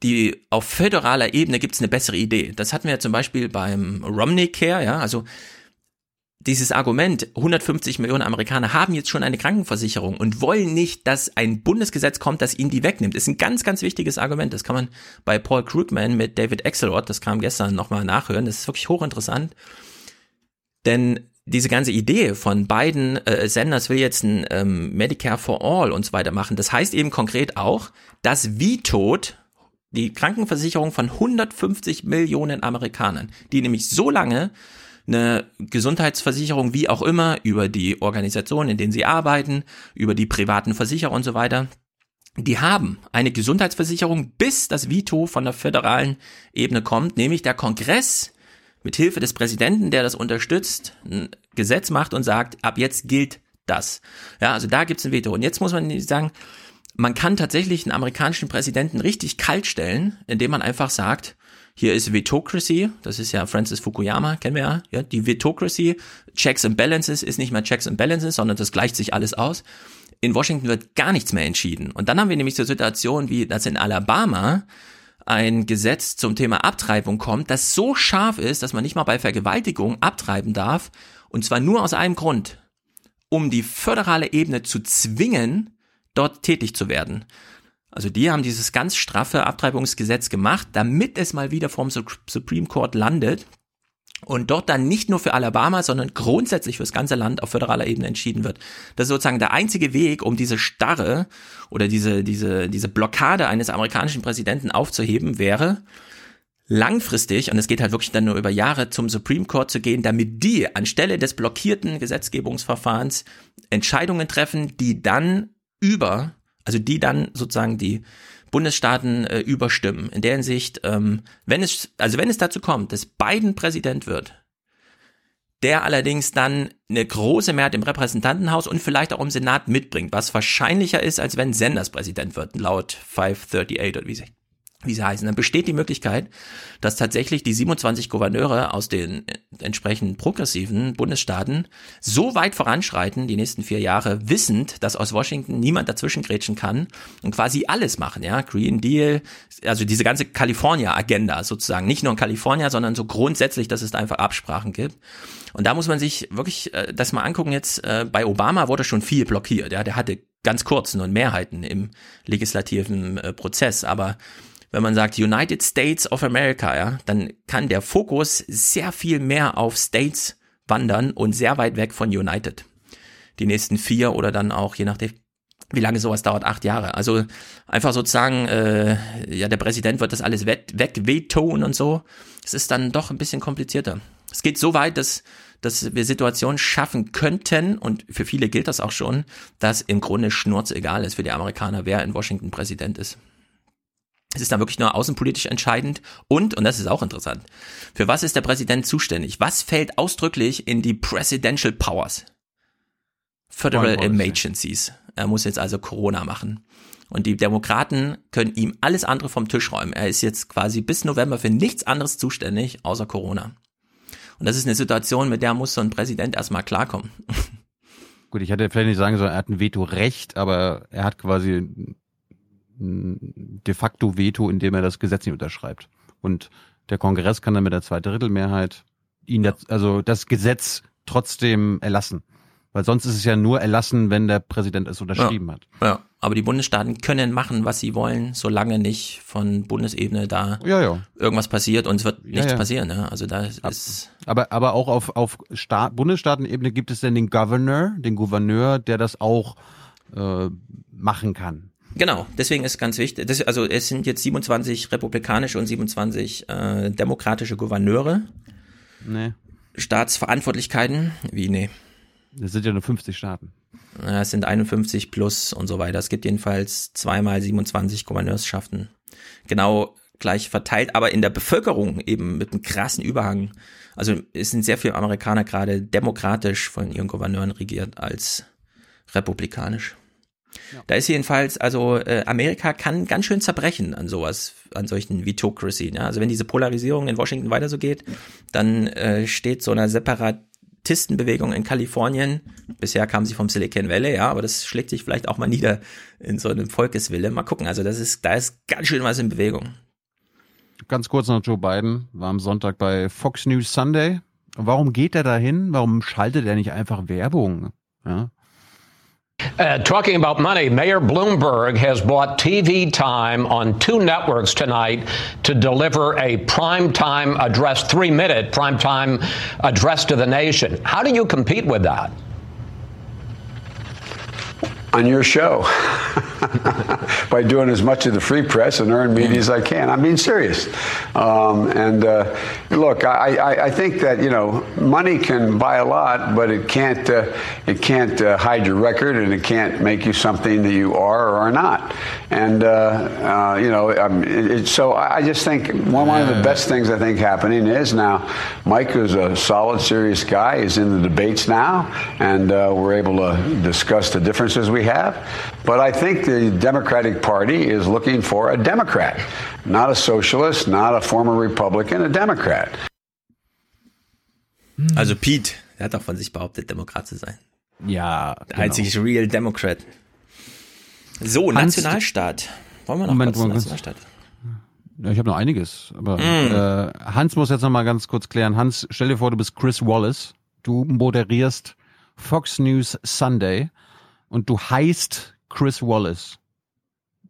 die auf föderaler Ebene gibt es eine bessere Idee. Das hatten wir ja zum Beispiel beim Romney Care, ja, also dieses Argument, 150 Millionen Amerikaner haben jetzt schon eine Krankenversicherung und wollen nicht, dass ein Bundesgesetz kommt, das ihnen die wegnimmt, ist ein ganz, ganz wichtiges Argument. Das kann man bei Paul Krugman mit David Axelrod, das kam gestern nochmal nachhören, das ist wirklich hochinteressant. Denn diese ganze Idee von beiden äh, Senders will jetzt ein ähm, Medicare for All und so weiter machen. Das heißt eben konkret auch, dass wie tot die Krankenversicherung von 150 Millionen Amerikanern, die nämlich so lange eine Gesundheitsversicherung wie auch immer über die Organisation, in denen sie arbeiten, über die privaten Versicherer und so weiter, die haben eine Gesundheitsversicherung, bis das Veto von der föderalen Ebene kommt, nämlich der Kongress mit Hilfe des Präsidenten, der das unterstützt, ein Gesetz macht und sagt, ab jetzt gilt das. Ja, also da gibt's ein Veto. Und jetzt muss man sagen, man kann tatsächlich einen amerikanischen Präsidenten richtig kalt stellen, indem man einfach sagt, hier ist Vetocracy, das ist ja Francis Fukuyama, kennen wir ja, ja, die Vetocracy, Checks and Balances ist nicht mehr Checks and Balances, sondern das gleicht sich alles aus. In Washington wird gar nichts mehr entschieden. Und dann haben wir nämlich so Situation wie, dass in Alabama ein Gesetz zum Thema Abtreibung kommt, das so scharf ist, dass man nicht mal bei Vergewaltigung abtreiben darf, und zwar nur aus einem Grund, um die föderale Ebene zu zwingen, dort tätig zu werden. Also die haben dieses ganz straffe Abtreibungsgesetz gemacht, damit es mal wieder vom Supreme Court landet und dort dann nicht nur für Alabama, sondern grundsätzlich für das ganze Land auf föderaler Ebene entschieden wird. Das ist sozusagen der einzige Weg, um diese Starre oder diese, diese, diese Blockade eines amerikanischen Präsidenten aufzuheben, wäre langfristig, und es geht halt wirklich dann nur über Jahre, zum Supreme Court zu gehen, damit die anstelle des blockierten Gesetzgebungsverfahrens Entscheidungen treffen, die dann über, also die dann sozusagen die Bundesstaaten äh, überstimmen. In der Hinsicht, ähm, wenn es, also wenn es dazu kommt, dass Biden Präsident wird, der allerdings dann eine große Mehrheit im Repräsentantenhaus und vielleicht auch im Senat mitbringt, was wahrscheinlicher ist, als wenn Sanders Präsident wird, laut 538 oder wie sie wie sie heißen, dann besteht die Möglichkeit, dass tatsächlich die 27 Gouverneure aus den entsprechenden progressiven Bundesstaaten so weit voranschreiten, die nächsten vier Jahre, wissend, dass aus Washington niemand dazwischengrätschen kann und quasi alles machen, ja, Green Deal, also diese ganze California-Agenda sozusagen, nicht nur in Kalifornien, sondern so grundsätzlich, dass es da einfach Absprachen gibt. Und da muss man sich wirklich äh, das mal angucken jetzt, äh, bei Obama wurde schon viel blockiert, ja, der hatte ganz kurz nur Mehrheiten im legislativen äh, Prozess, aber wenn man sagt United States of America, ja, dann kann der Fokus sehr viel mehr auf States wandern und sehr weit weg von United. Die nächsten vier oder dann auch, je nachdem, wie lange sowas dauert, acht Jahre. Also einfach sozusagen, äh, ja, der Präsident wird das alles weg, wegvetoen und so. Es ist dann doch ein bisschen komplizierter. Es geht so weit, dass, dass wir Situationen schaffen könnten, und für viele gilt das auch schon, dass im Grunde schnurz egal ist für die Amerikaner, wer in Washington Präsident ist. Es ist dann wirklich nur außenpolitisch entscheidend und, und das ist auch interessant, für was ist der Präsident zuständig? Was fällt ausdrücklich in die Presidential Powers? Federal Emergencies. Er muss jetzt also Corona machen. Und die Demokraten können ihm alles andere vom Tisch räumen. Er ist jetzt quasi bis November für nichts anderes zuständig, außer Corona. Und das ist eine Situation, mit der muss so ein Präsident erstmal klarkommen. Gut, ich hätte vielleicht nicht sagen sollen, er hat ein Veto-Recht, aber er hat quasi de facto Veto, indem er das Gesetz nicht unterschreibt. Und der Kongress kann dann mit der Zweidrittelmehrheit ihn das, also das Gesetz trotzdem erlassen. Weil sonst ist es ja nur erlassen, wenn der Präsident es unterschrieben ja. hat. Ja, aber die Bundesstaaten können machen, was sie wollen, solange nicht von Bundesebene da ja, ja. irgendwas passiert und es wird nichts passieren. Ne? Also da ist Aber, aber auch auf, auf Staat, Bundesstaatenebene gibt es dann den Governor, den Gouverneur, der das auch äh, machen kann. Genau, deswegen ist ganz wichtig. Das, also es sind jetzt 27 republikanische und 27 äh, demokratische Gouverneure. Nee. Staatsverantwortlichkeiten, wie nee. Das sind ja nur 50 Staaten. Ja, Es sind 51 plus und so weiter. Es gibt jedenfalls zweimal 27 Gouverneursschaften. Genau gleich verteilt, aber in der Bevölkerung eben mit einem krassen Überhang. Also es sind sehr viele Amerikaner gerade demokratisch von ihren Gouverneuren regiert als republikanisch. Da ist jedenfalls, also äh, Amerika kann ganz schön zerbrechen an sowas, an solchen Vitocracy. Ja? Also wenn diese Polarisierung in Washington weiter so geht, dann äh, steht so einer Separatistenbewegung in Kalifornien. Bisher kam sie vom Silicon Valley, ja, aber das schlägt sich vielleicht auch mal nieder in so einem Volkeswille. Mal gucken. Also das ist, da ist ganz schön was in Bewegung. Ganz kurz noch Joe Biden war am Sonntag bei Fox News Sunday. Warum geht er dahin? Warum schaltet er nicht einfach Werbung? Ja. Uh, talking about money, Mayor Bloomberg has bought TV time on two networks tonight to deliver a primetime address, three minute primetime address to the nation. How do you compete with that? On your show by doing as much of the free press and earned media as I can. I'm being serious. Um, and uh, look, I, I, I think that you know money can buy a lot, but it can't uh, it can't uh, hide your record, and it can't make you something that you are or are not. And uh, uh, you know, it, it, so I I just think one, one of the best things I think happening is now Mike is a solid, serious guy. He's in the debates now, and uh, we're able to discuss the differences we have. But I think the Democratic Party is looking for a Democrat, not a socialist, not a former Republican, a Democrat. Also Pete, der hat auch von sich behauptet, Demokrat zu sein. Ja. Der genau. einzige Real Democrat. So, Hans- Nationalstaat. Wollen wir noch Moment, kurz Moment. Nationalstaat? Ja, ich habe noch einiges, aber Mm. äh, Hans muss jetzt noch mal ganz kurz klären. Hans, stell dir vor, du bist Chris Wallace, du moderierst Fox News Sunday und du heißt Chris Wallace.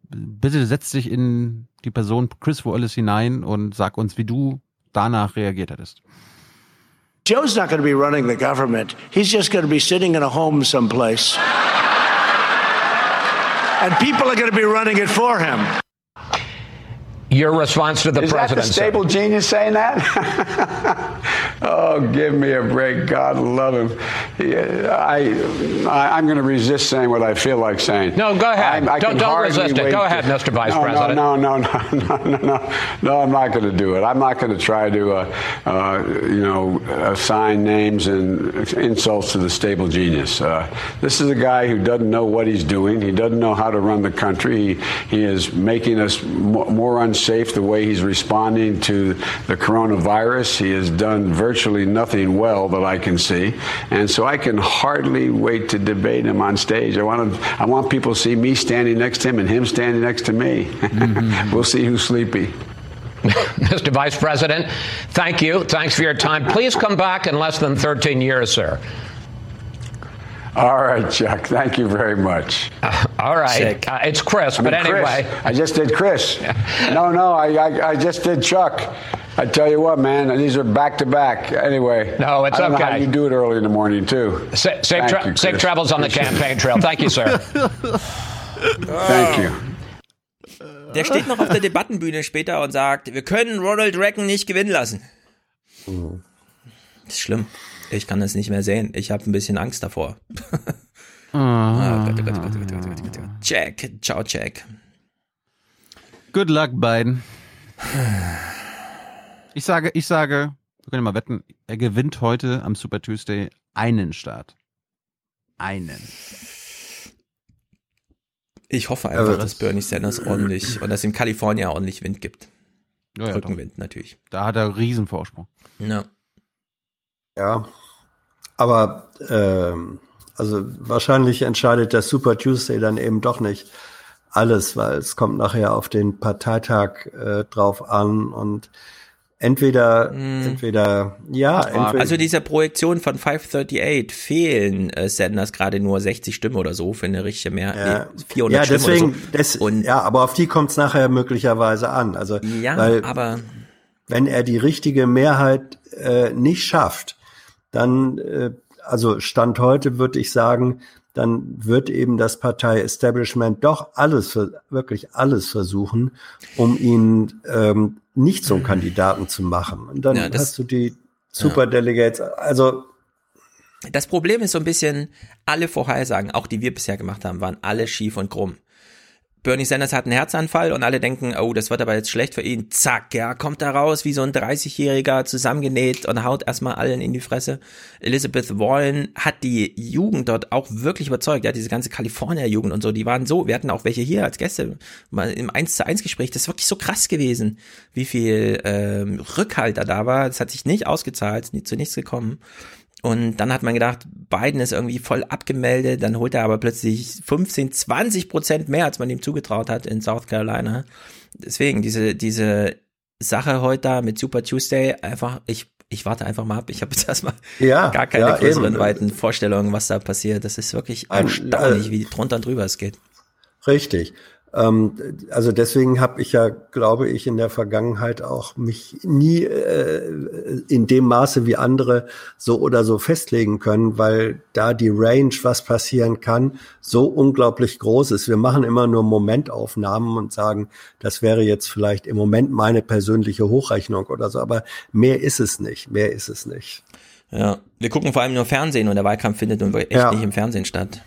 Bitte setz dich in die Person Chris Wallace hinein und sag uns, wie du danach reagiert hättest. Joe's not going to be running the government. He's just going to be sitting in a home someplace. and people are going to be running it for him. Your response to the president. Is that the president. sir. stable genius saying that? oh, give me a break. God love him. I, I, I'm going to resist saying what I feel like saying. No, go ahead. I, I Don't- don't resist it. Go ahead, Mr. Vice no, President. No, no, no, no, no, no, no. I'm not going to do it. I'm not going to try to, uh, uh, you know, assign names and insults to the stable genius. Uh, this is a guy who doesn't know what he's doing. He doesn't know how to run the country. He, he is making us mo- more unsafe the way he's responding to the coronavirus. He has done virtually nothing well that I can see, and so I can hardly wait to debate him on stage. I want to, I want people to see me standing next to him and him standing next to me. Mm-hmm. we'll see who's sleepy. Mr. Vice President, thank you. Thanks for your time. Please come back in less than 13 years, sir. All right, Chuck. Thank you very much. all right. Uh, it's Chris, I mean, but Chris. anyway. I just did Chris. no, no, I, I, I just did Chuck. I tell you what, man, these are back to back. Anyway, No, it's I don't Know how okay. you do it early in the morning too. Sa- safe, tra- you, safe travels on the Appreciate it. campaign trail. Thank you, sir. Thank you. Der steht noch auf der Debattenbühne später und sagt, wir können Ronald Reagan nicht gewinnen lassen. Das ist schlimm. Ich kann das nicht mehr sehen. Ich habe ein bisschen Angst davor. Ah, Gott, oh Gott, oh Gott, oh Gott, oh Gott, oh Gott, oh Gott. Jack, ciao Jack. Good luck, Biden. Ich sage, ich sage, wir können mal wetten, er gewinnt heute am Super Tuesday einen Staat. Einen. Ich hoffe einfach, dass Bernie Sanders ordentlich und dass in Kalifornien ordentlich Wind gibt. Ja, ja, Rückenwind natürlich. Da hat er einen Riesenvorsprung. Ja. Ja, aber ähm, also wahrscheinlich entscheidet der Super Tuesday dann eben doch nicht alles, weil es kommt nachher auf den Parteitag äh, drauf an und entweder, entweder, ja, entweder, Also dieser Projektion von 538 fehlen äh, Sanders gerade nur 60 Stimmen oder so für eine richtige mehr ja, nee, 400 ja, Stimmen deswegen, oder so. des, ja, aber auf die kommt es nachher möglicherweise an. Also, Ja, weil, aber wenn er die richtige Mehrheit äh, nicht schafft, dann, äh, also Stand heute würde ich sagen, dann wird eben das Partei-Establishment doch alles, wirklich alles versuchen, um ihn ähm, nicht zum Kandidaten zu machen. Und dann Ja, das- hast du die Superdelegates, also Das Problem ist so ein bisschen, alle Vorhersagen, auch die wir bisher gemacht haben, waren alle schief und krumm. Bernie Sanders hat einen Herzanfall und alle denken, oh, das wird aber jetzt schlecht für ihn. Zack, ja, kommt da raus wie so ein 30-Jähriger zusammengenäht und haut erstmal allen in die Fresse. Elizabeth Warren hat die Jugend dort auch wirklich überzeugt. Ja, diese ganze California-Jugend und so, die waren so, wir hatten auch welche hier als Gäste mal im 1 zu 1 Gespräch. Das ist wirklich so krass gewesen, wie viel ähm, Rückhalt da da war. Das hat sich nicht ausgezahlt, nie, zu nichts gekommen. Und dann hat man gedacht, Biden ist irgendwie voll abgemeldet, dann holt er aber plötzlich 15, 20 Prozent mehr, als man ihm zugetraut hat in South Carolina. Deswegen, diese, diese Sache heute da mit Super Tuesday, einfach, ich, ich warte einfach mal ab. Ich habe jetzt erstmal Ja, gar keine ja, größeren, eben. weiten Vorstellungen, was da passiert. Das ist wirklich erstaunlich, äh, wie drunter und drüber es geht. Richtig. Ähm, also deswegen habe ich ja, glaube ich, in der Vergangenheit auch mich nie äh, in dem Maße wie andere so oder so festlegen können, weil da die Range, was passieren kann, so unglaublich groß ist. Wir machen immer nur Momentaufnahmen und sagen, das wäre jetzt vielleicht im Moment meine persönliche Hochrechnung oder so, aber mehr ist es nicht. Mehr ist es nicht. Ja, wir gucken vor allem nur Fernsehen und der Wahlkampf findet nun echt Ja. nicht im Fernsehen statt.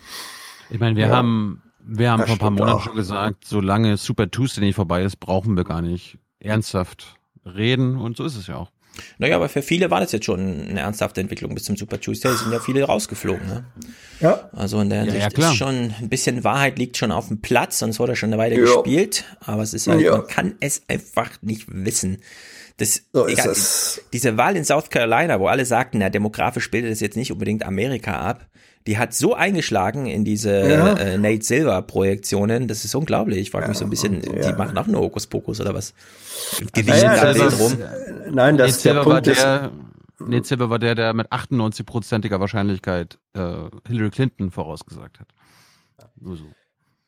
Ich meine, wir Ja. haben, wir haben Das vor ein paar Monaten auch. schon gesagt, solange Super Tuesday nicht vorbei ist, brauchen wir gar nicht ernsthaft reden und so ist es ja auch. Naja, aber für viele war das jetzt schon eine ernsthafte Entwicklung bis zum Super Tuesday. Es sind ja viele rausgeflogen. Ne? Ja. Also in der Ja, Hinsicht ja, klar. ist schon ein bisschen Wahrheit liegt schon auf dem Platz, sonst wurde schon eine Weile Ja. gespielt. Aber es ist halt, Ja. man kann es einfach nicht wissen. Das, So ist egal, es. Diese Wahl in South Carolina, wo alle sagten, na, demografisch bildet es jetzt nicht unbedingt Amerika ab, die hat so eingeschlagen in diese Ja. äh, Nate Silver-Projektionen, das ist unglaublich. Ich frage mich so ein bisschen, die machen auch nur Hokuspokus oder was? Gewichen Ja, da das wild ist- rum. Nein, das Nate ist der Silver war Punkt. Ist, der, Nate Silver war der, der mit 98-prozentiger Wahrscheinlichkeit äh, Hillary Clinton vorausgesagt hat. Nur so.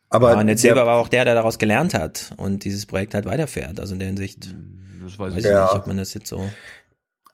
aber Aber Ned Silver war auch der, der daraus gelernt hat und dieses Projekt halt weiterfährt. Also in der Hinsicht Das weiß weiß ich ich Ja. nicht, ob man das jetzt so.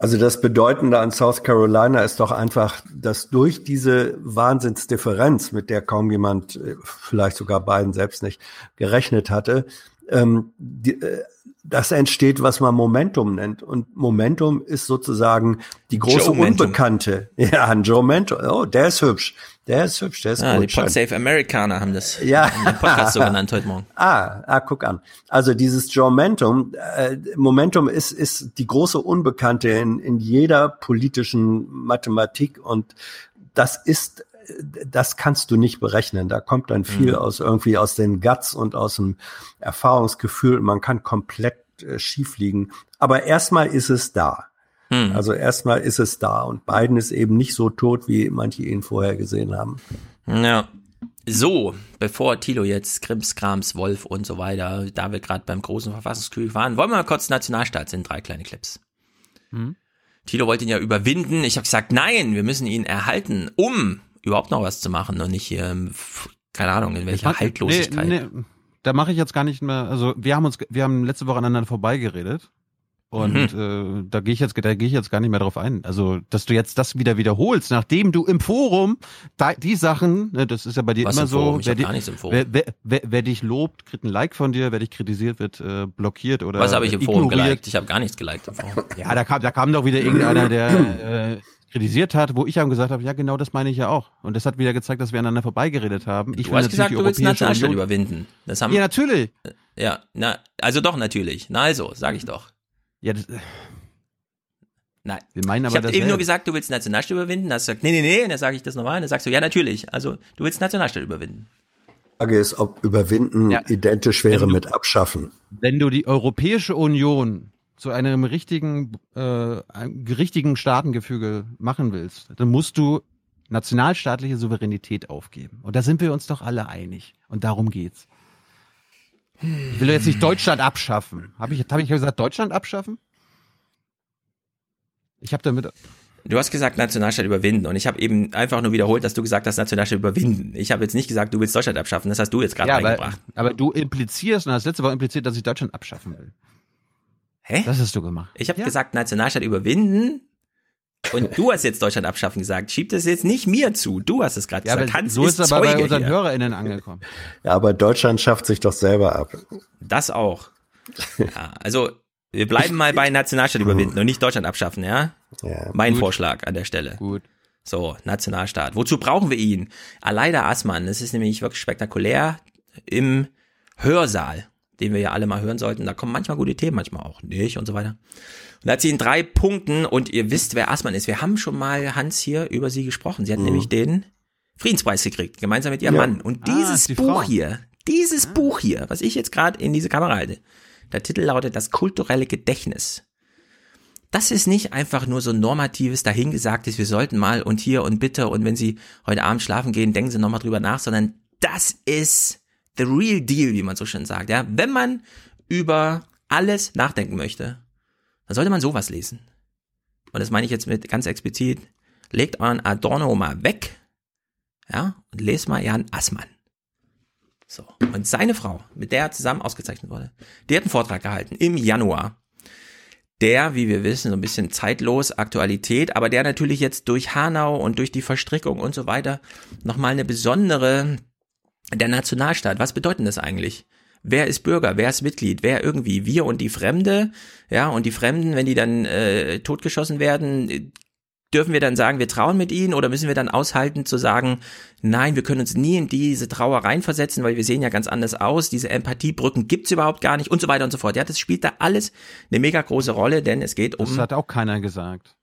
Also das Bedeutende an South Carolina ist doch einfach, dass durch diese Wahnsinnsdifferenz, mit der kaum jemand, äh, vielleicht sogar Biden selbst nicht, gerechnet hatte, ähm, die, äh, das entsteht, was man Momentum nennt. Und Momentum ist sozusagen die große. Unbekannte. Ja, ein Joe Mentum. Oh, der ist hübsch. Der ist hübsch, der ist Ah, die gut. Schön. Podsafe Amerikaner haben das Ja. dem Podcast so genannt heute Morgen. Ah, ah, guck an. Also dieses Momentum, äh, Momentum ist, ist die große Unbekannte in, in jeder politischen Mathematik und das ist, das kannst du nicht berechnen. Da kommt dann viel Mhm. aus irgendwie aus den Guts und aus dem Erfahrungsgefühl. Man kann komplett äh, schief liegen. Aber erstmal ist es da. Hm. Also erstmal ist es da und Biden ist eben nicht so tot, wie manche ihn vorher gesehen haben. Ja. So, bevor Thilo jetzt Krimskrams, Wolf und so weiter, da wir gerade beim großen Verfassungskrieg waren, wollen wir mal kurz Nationalstaat sind, drei kleine Clips. Hm? Thilo wollte ihn ja überwinden. Ich habe gesagt, nein, wir müssen ihn erhalten, um überhaupt noch was zu machen und nicht ähm, keine Ahnung, in welcher Haltlosigkeit. Nee, nee, da mache ich jetzt gar nicht mehr. Also wir haben uns, wir haben letzte Woche aneinander vorbeigeredet. Und äh, da gehe ich jetzt, da gehe ich jetzt gar nicht mehr drauf ein. Also, dass du jetzt das wieder wiederholst, nachdem du im Forum da, die Sachen, ne, das ist ja bei dir Was immer im Forum? so, Ich wer, hab di- gar nichts im Forum. wer, wer, wer, wer dich lobt, kriegt ein Like von dir, wer dich kritisiert, wird äh, blockiert oder Was habe ich im Forum ignoriert. geliked? Ich habe gar nichts geliked im Forum. Ja, da kam, da kam doch wieder irgendeiner, der äh, kritisiert hat, wo ich dann gesagt habe, ja genau das meine ich ja auch. Und das hat wieder gezeigt, dass wir aneinander vorbeigeredet haben. Ich du hast gesagt, du willst Nationalstaat überwinden. Das haben, ja, natürlich. Ja, na, also doch, natürlich. Na also, sage ich doch. Ja, das, Nein. Wir meinen aber ich habe eben nur gesagt, du willst Nationalstaat überwinden. Dann hast du gesagt, nee, nee, nee. Und dann sage ich das nochmal. Und dann sagst du, ja, natürlich. Also, du willst Nationalstaat überwinden. Die Frage ist, ob überwinden ja. identisch wäre du, mit abschaffen. Wenn du die Europäische Union zu einem richtigen, äh, richtigen Staatengefüge machen willst, dann musst du nationalstaatliche Souveränität aufgeben. Und da sind wir uns doch alle einig. Und darum geht's. Ich will jetzt nicht Deutschland abschaffen. Habe ich, hab ich gesagt, Deutschland abschaffen? Ich habe damit. Du hast gesagt Nationalstaat überwinden und ich habe eben einfach nur wiederholt, dass du gesagt hast Nationalstaat überwinden. Ich habe jetzt nicht gesagt, du willst Deutschland abschaffen. Das hast du jetzt gerade ja, eingebracht. Aber, aber du implizierst und hast letzte Woche impliziert, dass ich Deutschland abschaffen will. Hä? Das hast du gemacht. Ich habe ja. gesagt Nationalstaat überwinden und du hast jetzt Deutschland abschaffen gesagt. Schieb das jetzt nicht mir zu. Du hast es gerade ja, gesagt. Hans so ist es aber Zeuge bei unseren hier. HörerInnen angekommen. Ja, aber Deutschland schafft sich doch selber ab. Das auch. Ja, also wir bleiben mal bei Nationalstaat überwinden und nicht Deutschland abschaffen, ja? ja mein gut. Vorschlag an der Stelle. Gut. So, Nationalstaat. Wozu brauchen wir ihn? Aleida Assmann, das ist nämlich wirklich spektakulär im Hörsaal, den wir ja alle mal hören sollten. Da kommen manchmal gute Themen, manchmal auch nicht und so weiter. Und da hat sie in drei Punkten, und ihr wisst, wer Assmann ist. Wir haben schon mal, Hans, hier über sie gesprochen. Sie hat mhm. nämlich den Friedenspreis gekriegt, gemeinsam mit ihrem ja. Mann. Und ah, dieses ah, Buch Frau. hier, dieses ah. Buch hier, was ich jetzt gerade in diese Kamera halte, der Titel lautet Das kulturelle Gedächtnis. Das ist nicht einfach nur so normatives, dahingesagtes, wir sollten mal und hier und bitte und wenn Sie heute Abend schlafen gehen, denken Sie nochmal drüber nach, sondern das ist the real deal, wie man so schön sagt. Ja? Wenn man über alles nachdenken möchte, dann sollte man sowas lesen. Und das meine ich jetzt mit ganz explizit. Legt euren Adorno mal weg, ja, und lest mal Jan Assmann. So. Und seine Frau, mit der er zusammen ausgezeichnet wurde, die hat einen Vortrag gehalten im Januar. Der, wie wir wissen, so ein bisschen zeitlos, Aktualität, aber der natürlich jetzt durch Hanau und durch die Verstrickung und so weiter nochmal eine besondere, der Nationalstaat, was bedeutet das eigentlich? Wer ist Bürger? Wer ist Mitglied? Wer irgendwie? Wir und die Fremde? Ja, und die Fremden, wenn die dann äh, totgeschossen werden, dürfen wir dann sagen, wir trauen mit ihnen oder müssen wir dann aushalten zu sagen, nein, wir können uns nie in diese Trauer reinversetzen, weil wir sehen ja ganz anders aus, diese Empathiebrücken gibt's überhaupt gar nicht und so weiter und so fort. Ja, das spielt da alles eine mega große Rolle, denn es geht um... Das hat auch keiner gesagt.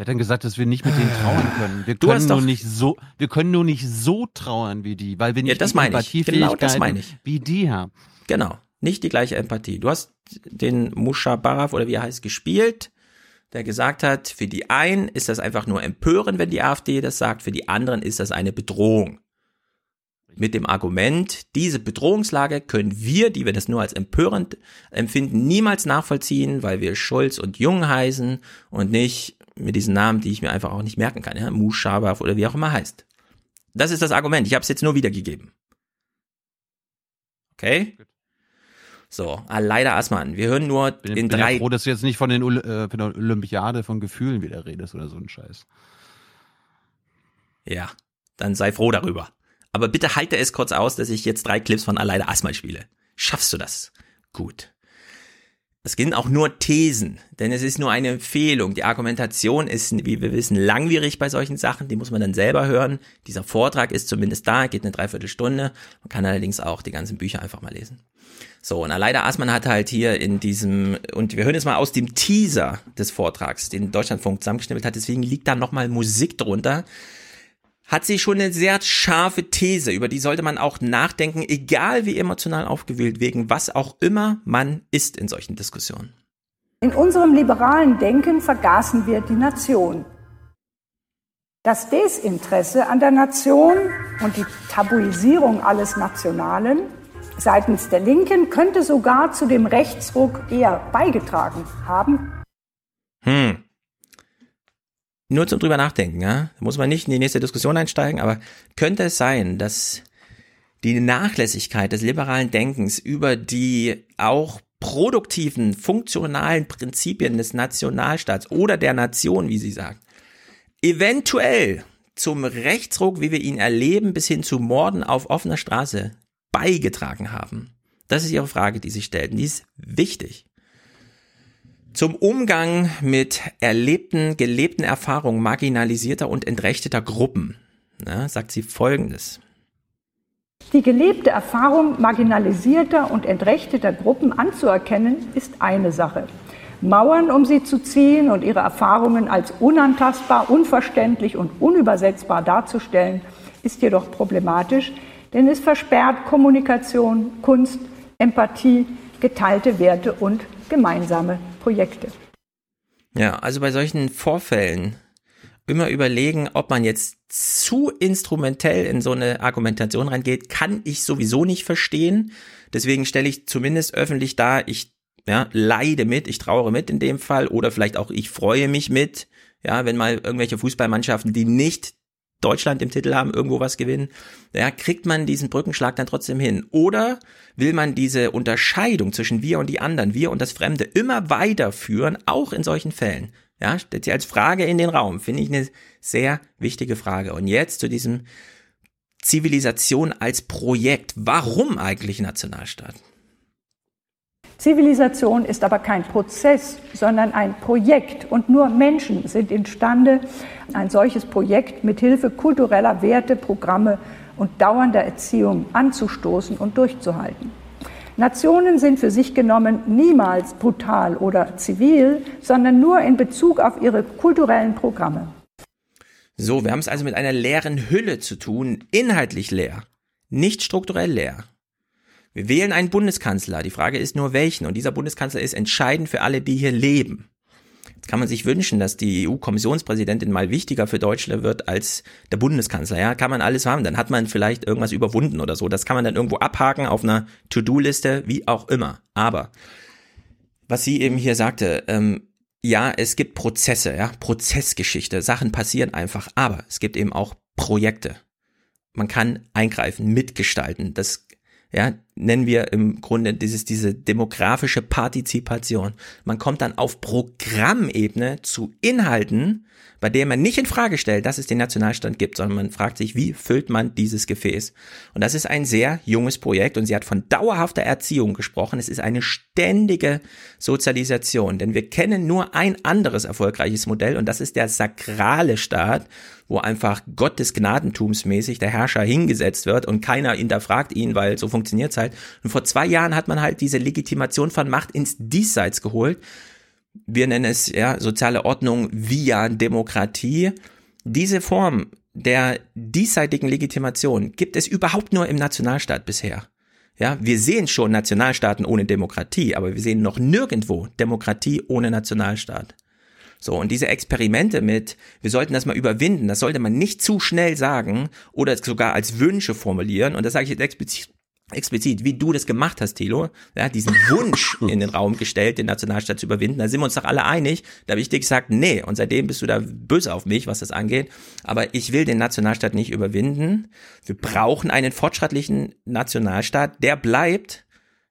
Er hat dann gesagt, dass wir nicht mit denen trauern können. Wir können nur nicht so, wir können nur nicht so trauern wie die, weil wir nicht ja, das die Empathiefähigkeiten genau das meine ich. wie die haben. Genau, nicht die gleiche Empathie. Du hast den Musha Baraf oder wie er heißt gespielt der gesagt hat, für die einen ist das einfach nur empörend, wenn die AfD das sagt, für die anderen ist das eine Bedrohung. Mit dem Argument, diese Bedrohungslage können wir, die wir das nur als empörend empfinden, niemals nachvollziehen, weil wir Schulz und Jung heißen und nicht mit diesen Namen, die ich mir einfach auch nicht merken kann, ja, Mushabaf oder wie auch immer heißt. Das ist das Argument. Ich habe es jetzt nur wiedergegeben. Okay? So, ah, leider Asman. Wir hören nur bin, in bin drei. Ja froh, dass du jetzt nicht von, den, äh, von der Olympiade von Gefühlen wieder redest oder so ein Scheiß. Ja, dann sei froh darüber. Aber bitte halte es kurz aus, dass ich jetzt drei Clips von Aleida Asmal spiele. Schaffst du das? Gut. Es sind auch nur Thesen, denn es ist nur eine Empfehlung. Die Argumentation ist, wie wir wissen, langwierig bei solchen Sachen. Die muss man dann selber hören. Dieser Vortrag ist zumindest da, geht eine Dreiviertelstunde. Man kann allerdings auch die ganzen Bücher einfach mal lesen. So, und leider Aßmann hat halt hier in diesem, und wir hören jetzt mal aus dem Teaser des Vortrags, den Deutschlandfunk zusammengeschnippelt hat, deswegen liegt da nochmal Musik drunter hat sie schon eine sehr scharfe These, über die sollte man auch nachdenken, egal wie emotional aufgewühlt, wegen was auch immer man ist in solchen Diskussionen. In unserem liberalen Denken vergaßen wir die Nation. Das Desinteresse an der Nation und die Tabuisierung alles Nationalen seitens der Linken könnte sogar zu dem Rechtsruck eher beigetragen haben. Hm, nur zum drüber nachdenken, ja. Da muss man nicht in die nächste Diskussion einsteigen, aber könnte es sein, dass die Nachlässigkeit des liberalen Denkens über die auch produktiven, funktionalen Prinzipien des Nationalstaats oder der Nation, wie Sie sagen, eventuell zum Rechtsruck, wie wir ihn erleben, bis hin zu Morden auf offener Straße beigetragen haben? Das ist Ihre Frage, die Sie stellten. Die ist wichtig. Zum Umgang mit erlebten, gelebten Erfahrungen marginalisierter und entrechteter Gruppen na, sagt sie Folgendes. Die gelebte Erfahrung marginalisierter und entrechteter Gruppen anzuerkennen, ist eine Sache. Mauern um sie zu ziehen und ihre Erfahrungen als unantastbar, unverständlich und unübersetzbar darzustellen, ist jedoch problematisch, denn es versperrt Kommunikation, Kunst, Empathie, geteilte Werte und gemeinsame Projekte. Ja, also bei solchen Vorfällen immer überlegen, ob man jetzt zu instrumentell in so eine Argumentation reingeht, kann ich sowieso nicht verstehen. Deswegen stelle ich zumindest öffentlich dar, ich ja, leide mit, ich trauere mit in dem Fall oder vielleicht auch ich freue mich mit, ja, wenn mal irgendwelche Fußballmannschaften, die nicht Deutschland im Titel haben, irgendwo was gewinnen, ja, kriegt man diesen Brückenschlag dann trotzdem hin? Oder will man diese Unterscheidung zwischen wir und die anderen, wir und das Fremde immer weiterführen, auch in solchen Fällen? Ja, stellt sie als Frage in den Raum, finde ich eine sehr wichtige Frage. Und jetzt zu diesem Zivilisation als Projekt. Warum eigentlich Nationalstaat? Zivilisation ist aber kein Prozess, sondern ein Projekt. Und nur Menschen sind imstande, ein solches Projekt mit Hilfe kultureller Werte, Programme und dauernder Erziehung anzustoßen und durchzuhalten. Nationen sind für sich genommen niemals brutal oder zivil, sondern nur in Bezug auf ihre kulturellen Programme. So, wir haben es also mit einer leeren Hülle zu tun, inhaltlich leer, nicht strukturell leer. Wir wählen einen Bundeskanzler. Die Frage ist nur welchen. Und dieser Bundeskanzler ist entscheidend für alle, die hier leben. Jetzt kann man sich wünschen, dass die EU-Kommissionspräsidentin mal wichtiger für Deutschland wird als der Bundeskanzler. Ja, kann man alles haben. Dann hat man vielleicht irgendwas überwunden oder so. Das kann man dann irgendwo abhaken auf einer To-Do-Liste, wie auch immer. Aber was sie eben hier sagte, ähm, ja, es gibt Prozesse, ja, Prozessgeschichte. Sachen passieren einfach. Aber es gibt eben auch Projekte. Man kann eingreifen, mitgestalten. Das ja, nennen wir im Grunde dieses, diese demografische Partizipation. Man kommt dann auf Programmebene zu Inhalten, bei der man nicht in Frage stellt, dass es den Nationalstand gibt, sondern man fragt sich, wie füllt man dieses Gefäß? Und das ist ein sehr junges Projekt und sie hat von dauerhafter Erziehung gesprochen. Es ist eine ständige Sozialisation, denn wir kennen nur ein anderes erfolgreiches Modell und das ist der sakrale Staat, wo einfach Gottes Gnadentums der Herrscher hingesetzt wird und keiner hinterfragt ihn, weil so funktioniert's halt. Und vor zwei Jahren hat man halt diese Legitimation von Macht ins Diesseits geholt wir nennen es ja soziale Ordnung via Demokratie. Diese Form der diesseitigen Legitimation gibt es überhaupt nur im Nationalstaat bisher. Ja, wir sehen schon Nationalstaaten ohne Demokratie, aber wir sehen noch nirgendwo Demokratie ohne Nationalstaat. So, und diese Experimente mit, wir sollten das mal überwinden, das sollte man nicht zu schnell sagen oder sogar als Wünsche formulieren. Und das sage ich jetzt explizit, explizit, wie du das gemacht hast, Thilo, ja, diesen Wunsch in den Raum gestellt, den Nationalstaat zu überwinden. Da sind wir uns doch alle einig. Da habe ich dir gesagt, nee, und seitdem bist du da böse auf mich, was das angeht. Aber ich will den Nationalstaat nicht überwinden. Wir brauchen einen fortschrittlichen Nationalstaat, der bleibt,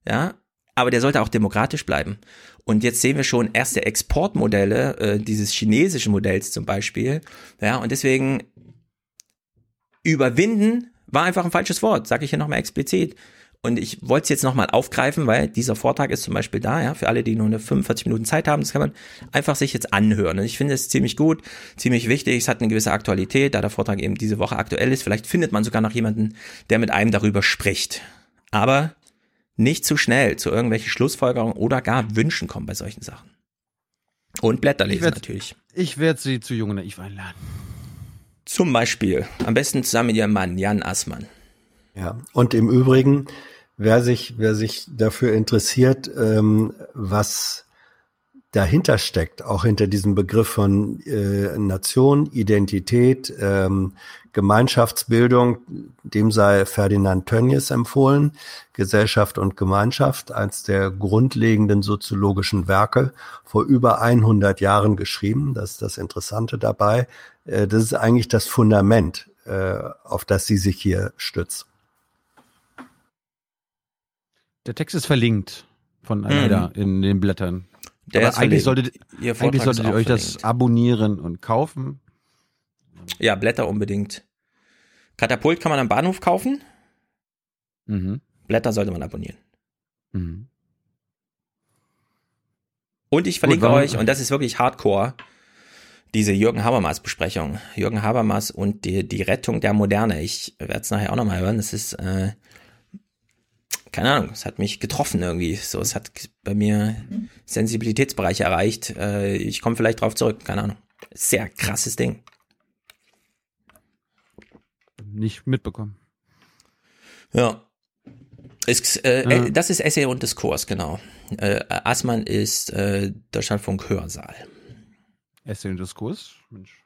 ja, aber der sollte auch demokratisch bleiben. Und jetzt sehen wir schon erste Exportmodelle äh, dieses chinesischen Modells zum Beispiel. Ja, und deswegen überwinden war einfach ein falsches Wort, sage ich hier nochmal explizit. Und ich wollte es jetzt nochmal aufgreifen, weil dieser Vortrag ist zum Beispiel da, ja, für alle, die nur eine 45 Minuten Zeit haben, das kann man einfach sich jetzt anhören. Und ich finde es ziemlich gut, ziemlich wichtig, es hat eine gewisse Aktualität, da der Vortrag eben diese Woche aktuell ist. Vielleicht findet man sogar noch jemanden, der mit einem darüber spricht. Aber nicht zu schnell zu irgendwelchen Schlussfolgerungen oder gar Wünschen kommen bei solchen Sachen. Und Blätter lesen werd, natürlich. Ich werde sie zu Jung Naiv einladen. Zum Beispiel, am besten zusammen mit ihrem Mann, Jan Assmann. Ja, und im Übrigen, wer sich, wer sich dafür interessiert, ähm, was dahinter steckt, auch hinter diesem Begriff von äh, Nation, Identität, ähm, Gemeinschaftsbildung, dem sei Ferdinand Tönnies empfohlen, Gesellschaft und Gemeinschaft, eins der grundlegenden soziologischen Werke, vor über 100 Jahren geschrieben. Das ist das Interessante dabei. Äh, das ist eigentlich das Fundament, äh, auf das sie sich hier stützt. Der Text ist verlinkt von Almeida mhm. in den Blättern. Der Aber eigentlich solltet, eigentlich solltet ihr euch verlinkt. das abonnieren und kaufen. Ja, Blätter unbedingt. Katapult kann man am Bahnhof kaufen. Mhm. Blätter sollte man abonnieren. Mhm. Und ich verlinke Gut, euch, und das ist wirklich Hardcore, diese Jürgen Habermas Besprechung. Jürgen Habermas und die, die Rettung der Moderne. Ich werde es nachher auch nochmal hören. Das ist, äh, keine Ahnung, es hat mich getroffen irgendwie. So, es hat bei mir Sensibilitätsbereiche erreicht. Äh, ich komme vielleicht drauf zurück, keine Ahnung. Sehr krasses Ding. Nicht mitbekommen. Ja. Ist, äh, äh. Das ist Essay und Diskurs, genau. Äh, Assmann ist äh, Deutschlandfunk Hörsaal. Essay und Diskurs? Mensch.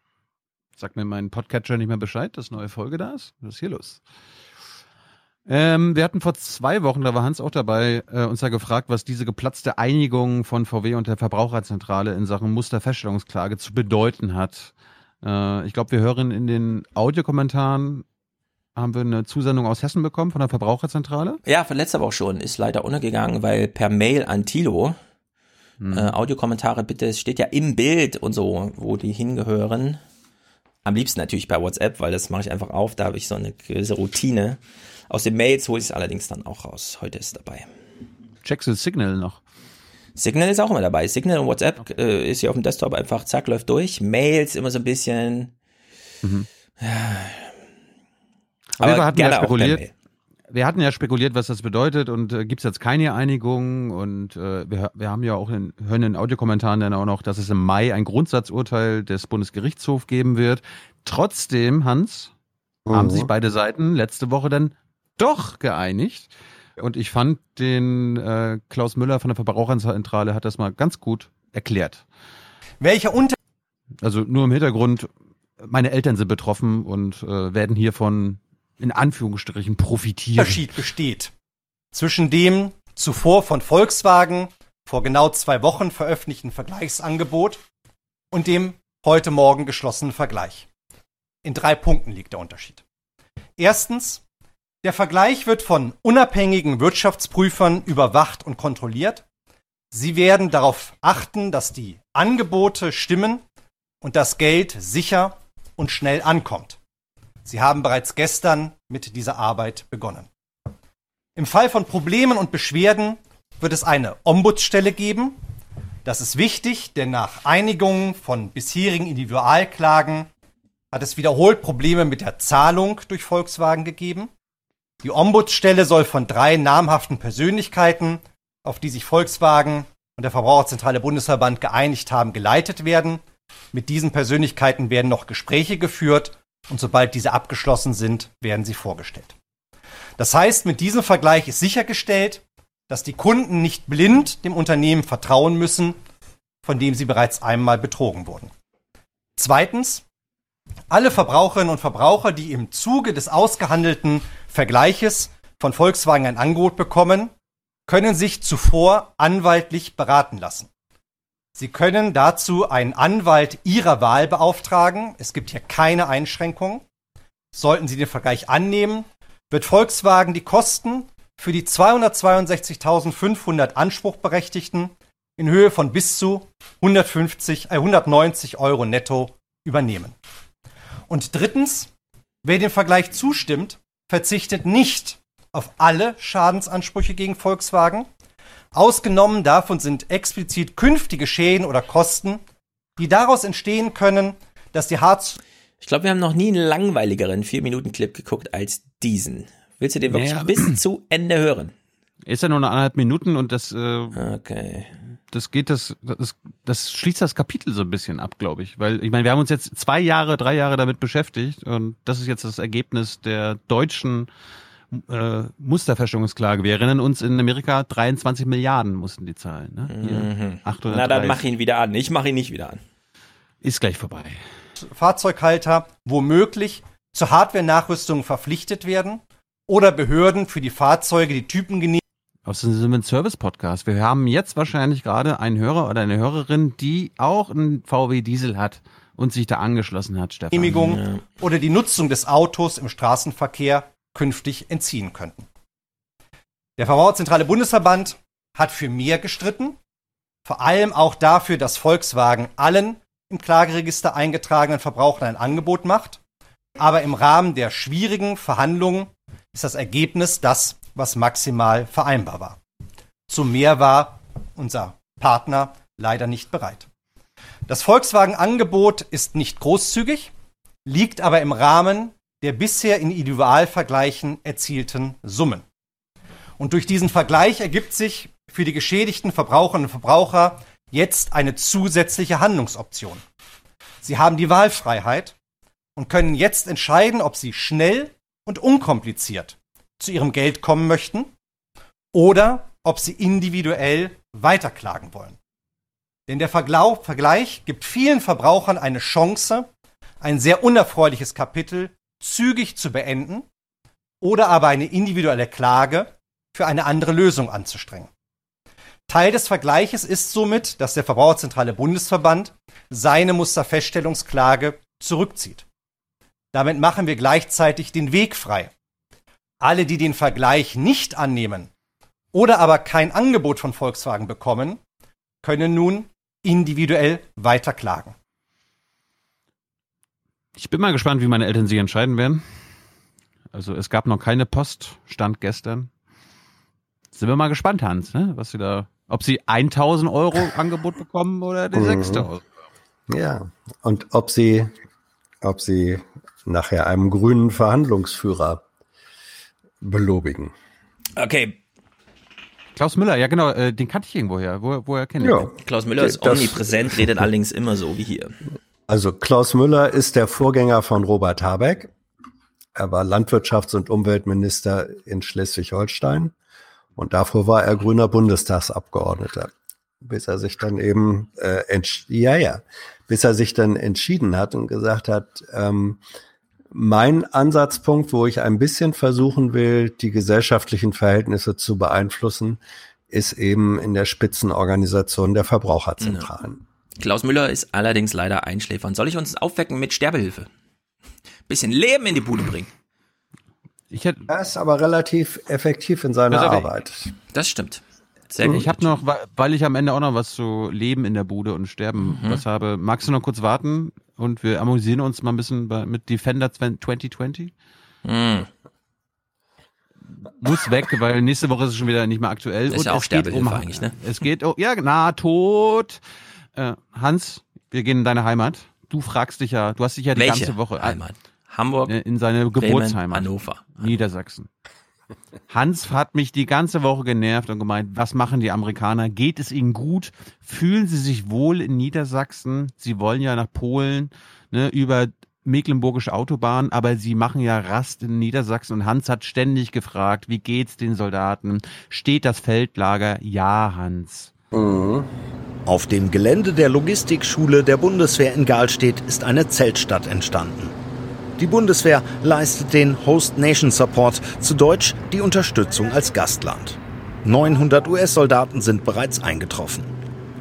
Sagt mir mein Podcatcher nicht mehr Bescheid, dass neue Folge da ist? Was ist hier los? Ähm, wir hatten vor zwei Wochen, da war Hans auch dabei, äh, uns ja gefragt, was diese geplatzte Einigung von VW und der Verbraucherzentrale in Sachen Musterfeststellungsklage zu bedeuten hat. Äh, ich glaube, wir hören in den Audiokommentaren, haben wir eine Zusendung aus Hessen bekommen von der Verbraucherzentrale. Ja, von letzter Woche schon. Ist leider untergegangen, weil per Mail an Tilo, hm. äh, Audiokommentare bitte, es steht ja im Bild und so, wo die hingehören. Am liebsten natürlich per WhatsApp, weil das mache ich einfach auf, da habe ich so eine gewisse Routine. Aus den Mails hole ich es allerdings dann auch raus. Heute ist es dabei. Checkst du Signal noch? Signal ist auch immer dabei. Signal und WhatsApp okay. äh, ist hier auf dem Desktop einfach, zack, läuft durch. Mails immer so ein bisschen. Mhm. Aber wir hatten ja spekuliert. Wir hatten ja spekuliert, was das bedeutet und äh, gibt es jetzt keine Einigung und äh, wir, wir haben ja auch in, hören in Audiokommentaren dann auch noch, dass es im Mai ein Grundsatzurteil des Bundesgerichtshofs geben wird. Trotzdem, Hans, mhm. haben sich beide Seiten letzte Woche dann doch geeinigt. Und ich fand den äh, Klaus Müller von der Verbraucherzentrale hat das mal ganz gut erklärt. Welcher Unter Also nur im Hintergrund, meine Eltern sind betroffen und äh, werden hiervon in Anführungsstrichen profitieren. Unterschied besteht zwischen dem zuvor von Volkswagen vor genau zwei Wochen veröffentlichten Vergleichsangebot und dem heute Morgen geschlossenen Vergleich. In drei Punkten liegt der Unterschied. Erstens, der Vergleich wird von unabhängigen Wirtschaftsprüfern überwacht und kontrolliert. Sie werden darauf achten, dass die Angebote stimmen und das Geld sicher und schnell ankommt. Sie haben bereits gestern mit dieser Arbeit begonnen. Im Fall von Problemen und Beschwerden wird es eine Ombudsstelle geben. Das ist wichtig, denn nach Einigung von bisherigen Individualklagen hat es wiederholt Probleme mit der Zahlung durch Volkswagen gegeben. Die Ombudsstelle soll von drei namhaften Persönlichkeiten, auf die sich Volkswagen und der Verbraucherzentrale Bundesverband geeinigt haben, geleitet werden. Mit diesen Persönlichkeiten werden noch Gespräche geführt und sobald diese abgeschlossen sind, werden sie vorgestellt. Das heißt, mit diesem Vergleich ist sichergestellt, dass die Kunden nicht blind dem Unternehmen vertrauen müssen, von dem sie bereits einmal betrogen wurden. Zweitens, alle Verbraucherinnen und Verbraucher, die im Zuge des ausgehandelten Vergleiches von Volkswagen ein Angebot bekommen, können sich zuvor anwaltlich beraten lassen. Sie können dazu einen Anwalt Ihrer Wahl beauftragen. Es gibt hier keine Einschränkungen. Sollten Sie den Vergleich annehmen, wird Volkswagen die Kosten für die 262.500 Anspruchberechtigten in Höhe von bis zu 150, äh, 190 Euro netto übernehmen. Und drittens, wer dem Vergleich zustimmt, verzichtet nicht auf alle Schadensansprüche gegen Volkswagen. Ausgenommen davon sind explizit künftige Schäden oder Kosten, die daraus entstehen können, dass die Harz. Ich glaube, wir haben noch nie einen langweiligeren 4-Minuten-Clip geguckt als diesen. Willst du den wirklich naja. bis zu Ende hören? Ist ja nur eine anderthalb Minuten und das. Äh, okay das geht das, das, das schließt das Kapitel so ein bisschen ab, glaube ich. Weil, ich meine, wir haben uns jetzt zwei Jahre, drei Jahre damit beschäftigt und das ist jetzt das Ergebnis der deutschen äh, Musterfeststellungsklage. Wir erinnern uns, in Amerika 23 Milliarden mussten die zahlen. Ne? Hier, mhm. Na, dann mach ihn wieder an. Ich mache ihn nicht wieder an. Ist gleich vorbei. Fahrzeughalter womöglich zur Hardware-Nachrüstung verpflichtet werden oder Behörden für die Fahrzeuge die Typengenehmigung Außerdem sind wir ein Service-Podcast. Wir haben jetzt wahrscheinlich gerade einen Hörer oder eine Hörerin, die auch einen VW Diesel hat und sich da angeschlossen hat, Stefan. Genehmigung ja. oder die Nutzung des Autos im Straßenverkehr künftig entziehen könnten. Der Verbraucherzentrale Bundesverband hat für mehr gestritten, vor allem auch dafür, dass Volkswagen allen im Klageregister eingetragenen Verbrauchern ein Angebot macht. Aber im Rahmen der schwierigen Verhandlungen ist das Ergebnis das, was maximal vereinbar war. Zum Mehr war unser Partner leider nicht bereit. Das Volkswagen-Angebot ist nicht großzügig, liegt aber im Rahmen der bisher in Individualvergleichen erzielten Summen. Und durch diesen Vergleich ergibt sich für die geschädigten Verbraucherinnen und Verbraucher jetzt eine zusätzliche Handlungsoption. Sie haben die Wahlfreiheit und können jetzt entscheiden, ob sie schnell und unkompliziert zu ihrem Geld kommen möchten oder ob sie individuell weiterklagen wollen. Denn der Vergleich gibt vielen Verbrauchern eine Chance, ein sehr unerfreuliches Kapitel zügig zu beenden oder aber eine individuelle Klage für eine andere Lösung anzustrengen. Teil des Vergleiches ist somit, dass der Verbraucherzentrale Bundesverband seine Musterfeststellungsklage zurückzieht. Damit machen wir gleichzeitig den Weg frei. Alle, die den Vergleich nicht annehmen oder aber kein Angebot von Volkswagen bekommen, können nun individuell weiterklagen. Ich bin mal gespannt, wie meine Eltern sich entscheiden werden. Also es gab noch keine Post, stand gestern. Sind wir mal gespannt, Hans, ne? was sie da, ob sie 1000 Euro Angebot bekommen oder die mhm. 6000. Ja, und ob sie, ob sie nachher einem grünen Verhandlungsführer belobigen. Okay. Klaus Müller, ja genau, äh, den kannte ich irgendwoher. Wo, woher kenne ich ja. den? Klaus Müller ist das, omnipräsent, redet allerdings immer so wie hier. Also Klaus Müller ist der Vorgänger von Robert Habeck. Er war Landwirtschafts- und Umweltminister in Schleswig-Holstein und davor war er grüner Bundestagsabgeordneter, bis er sich dann eben äh, ja ja, bis er sich dann entschieden hat und gesagt hat, ähm, mein Ansatzpunkt, wo ich ein bisschen versuchen will, die gesellschaftlichen Verhältnisse zu beeinflussen, ist eben in der Spitzenorganisation der Verbraucherzentralen. Klaus Müller ist allerdings leider einschläfern. Soll ich uns aufwecken mit Sterbehilfe? Bisschen Leben in die Bude bringen. Ich hätte er ist aber relativ effektiv in seiner Arbeit. Das stimmt. Sehr gut. Ich habe noch, weil ich am Ende auch noch was zu Leben in der Bude und Sterben mhm. was habe. Magst du noch kurz warten und wir amüsieren uns mal ein bisschen bei, mit Defender 2020? Mhm. Muss weg, weil nächste Woche ist es schon wieder nicht mehr aktuell. Das ist ja auch Sterbehilfe um, eigentlich, ne? Es geht, oh, ja, na, tot. Äh, Hans, wir gehen in deine Heimat. Du fragst dich ja, du hast dich ja die Welche ganze Woche Heimat. Hamburg, in seine Geburtsheimat, Hannover, Niedersachsen. Hans hat mich die ganze Woche genervt und gemeint, was machen die Amerikaner? Geht es ihnen gut? Fühlen sie sich wohl in Niedersachsen? Sie wollen ja nach Polen ne, über Mecklenburgische Autobahn, aber sie machen ja Rast in Niedersachsen und Hans hat ständig gefragt, wie geht's den Soldaten? Steht das Feldlager? Ja, Hans. Mhm. Auf dem Gelände der Logistikschule der Bundeswehr in Galstedt ist eine Zeltstadt entstanden. Die Bundeswehr leistet den Host Nation Support, zu Deutsch die Unterstützung als Gastland. 900 US-Soldaten sind bereits eingetroffen.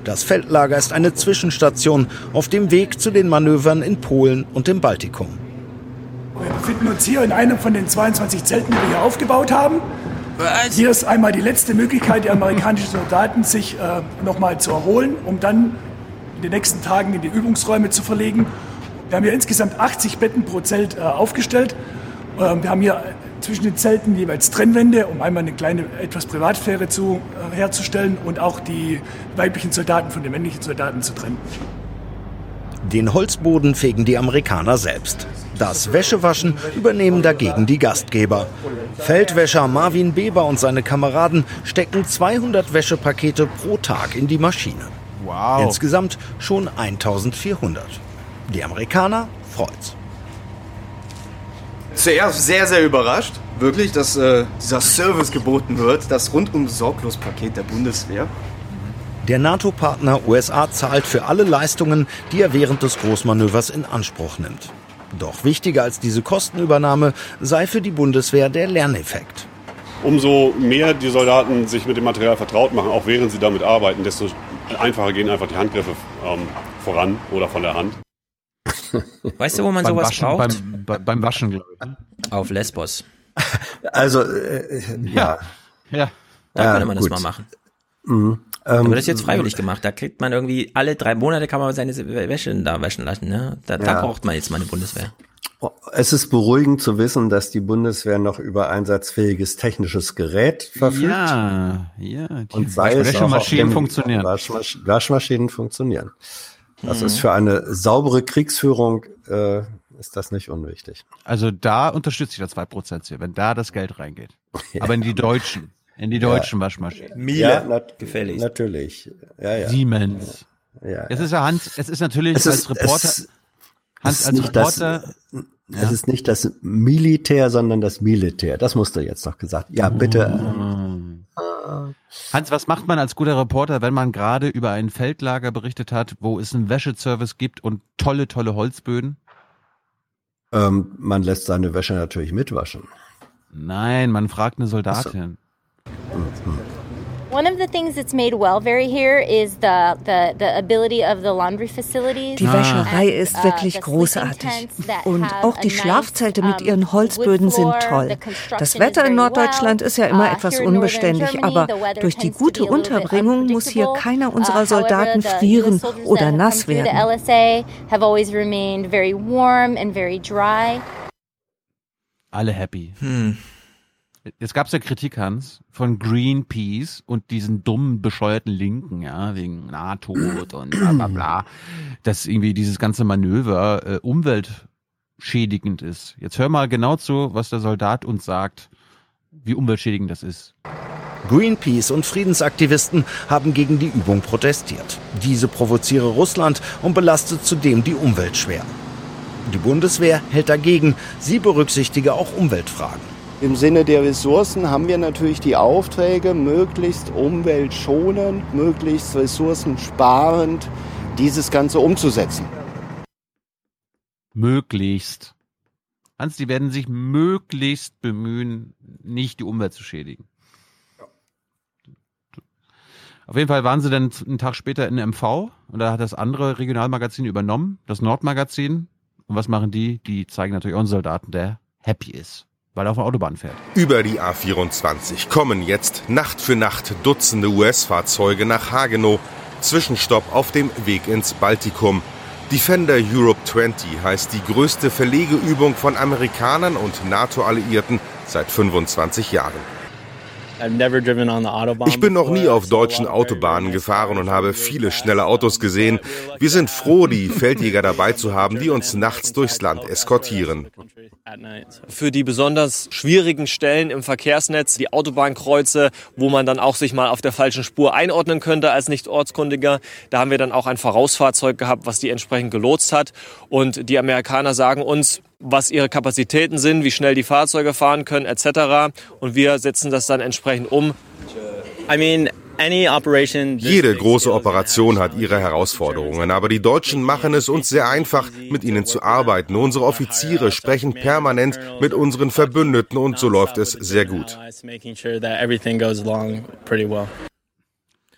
Das Feldlager ist eine Zwischenstation auf dem Weg zu den Manövern in Polen und dem Baltikum. Wir befinden uns hier in einem von den 22 Zelten, die wir hier aufgebaut haben. Hier ist einmal die letzte Möglichkeit der amerikanischen Soldaten, sich äh, nochmal zu erholen, um dann in den nächsten Tagen in die Übungsräume zu verlegen wir haben hier insgesamt 80 Betten pro Zelt äh, aufgestellt. Ähm, wir haben hier zwischen den Zelten jeweils Trennwände, um einmal eine kleine etwas Privatsphäre zu, äh, herzustellen und auch die weiblichen Soldaten von den männlichen Soldaten zu trennen. Den Holzboden fegen die Amerikaner selbst. Das Wäschewaschen übernehmen dagegen die Gastgeber. Feldwäscher Marvin Beber und seine Kameraden stecken 200 Wäschepakete pro Tag in die Maschine. Wow. Insgesamt schon 1400. Die Amerikaner freut's. Zuerst sehr, sehr überrascht, wirklich, dass äh, dieser Service geboten wird, das rundum sorglos Paket der Bundeswehr. Der NATO-Partner USA zahlt für alle Leistungen, die er während des Großmanövers in Anspruch nimmt. Doch wichtiger als diese Kostenübernahme sei für die Bundeswehr der Lerneffekt. Umso mehr die Soldaten sich mit dem Material vertraut machen, auch während sie damit arbeiten, desto einfacher gehen einfach die Handgriffe ähm, voran oder von der Hand. Weißt du, wo man sowas Waschen, braucht? Beim, beim Waschen, glaube ich. Auf Lesbos. Also, äh, ja. Ja. Da ja, könnte man gut. das mal machen. Mhm. Aber Ähm, das ist jetzt freiwillig gemacht. Da kriegt man irgendwie, alle drei Monate kann man seine Wäsche da waschen lassen. Ne? Da, da Ja. braucht man jetzt mal eine Bundeswehr. Es ist beruhigend zu wissen, dass die Bundeswehr noch über einsatzfähiges technisches Gerät verfügt. Ja, ja. Die und sei es auch Waschmaschinen funktionieren. Waschmasch Waschmaschinen funktionieren. Das Mhm. ist für eine saubere Kriegsführung äh, ist das nicht unwichtig. Also da unterstütze ich das 2% hier, wenn da das Geld reingeht. Aber in die deutschen, in die deutschen Waschmaschinen. ja, nat Natürlich. Ja, ja. Siemens. Ja, Es ist ja Hans, es ist natürlich Es ist- als Reporter, es- Hans es als nicht das- Reporter, Es ist nicht das Militär, sondern das Militär. Das musst du jetzt noch gesagt. Ja, bitte. Hans, was macht man als guter Reporter, wenn man gerade über ein Feldlager berichtet hat, wo es einen Wäscheservice gibt und tolle, tolle Holzböden? Ähm, man lässt seine Wäsche natürlich mitwaschen. Nein, man fragt eine Soldatin. One of the things that's made well very here is the, the, the ability of the laundry facilities. Die Wäscherei and, ist uh, wirklich the großartig. sleeping tents that Und have auch die Schlafzelte mit ihren Holzböden wood sind toll. The construction Das Wetter in Norddeutschland ist ja immer Uh, etwas unbeständig, Germany, aber durch die gute Unterbringung muss hier keiner Uh, unserer Soldaten frieren oder nass werden. The LSA have always remained very warm and very dry. Alle happy. Hm. Jetzt gab es ja Kritik, Hans, von Greenpeace und diesen dummen, bescheuerten Linken, ja, wegen Nahtod und bla bla bla, dass irgendwie dieses ganze Manöver äh, umweltschädigend ist. Jetzt hör mal genau zu, was der Soldat uns sagt, wie umweltschädigend das ist. Greenpeace und Friedensaktivisten haben gegen die Übung protestiert. Diese provoziere Russland und belastet zudem die Umwelt schwer. Die Bundeswehr hält dagegen, sie berücksichtige auch Umweltfragen. Im Sinne der Ressourcen haben wir natürlich die Aufträge, möglichst umweltschonend, möglichst ressourcensparend dieses Ganze umzusetzen. Möglichst. Hans, die werden sich möglichst bemühen, nicht die Umwelt zu schädigen. Auf jeden Fall waren sie dann einen Tag später in MV und da hat das andere Regionalmagazin übernommen, das Nordmagazin. Und was machen die? Die zeigen natürlich einen Soldaten, der happy ist, weil er auf der Autobahn fährt. Über die A24 kommen jetzt Nacht für Nacht Dutzende US-Fahrzeuge nach Hagenow. Zwischenstopp auf dem Weg ins Baltikum. Defender Europe 20 heißt die größte Verlegeübung von Amerikanern und NATO-Alliierten seit 25 Jahren. Ich bin noch nie auf deutschen Autobahnen gefahren und habe viele schnelle Autos gesehen. Wir sind froh, die Feldjäger dabei zu haben, die uns nachts durchs Land eskortieren. Für die besonders schwierigen Stellen im Verkehrsnetz, die Autobahnkreuze, wo man dann auch sich mal auf der falschen Spur einordnen könnte als Nicht-Ortskundiger, da haben wir dann auch ein Vorausfahrzeug gehabt, was die entsprechend gelotst hat. Und die Amerikaner sagen uns, was ihre Kapazitäten sind, wie schnell die Fahrzeuge fahren können, etc. Und wir setzen das dann entsprechend um. I mean, any operation Jede große Operation hat ihre Herausforderungen, aber die Deutschen machen es uns sehr einfach, mit ihnen zu arbeiten. Unsere Offiziere sprechen permanent mit unseren Verbündeten und so läuft es sehr gut. Ich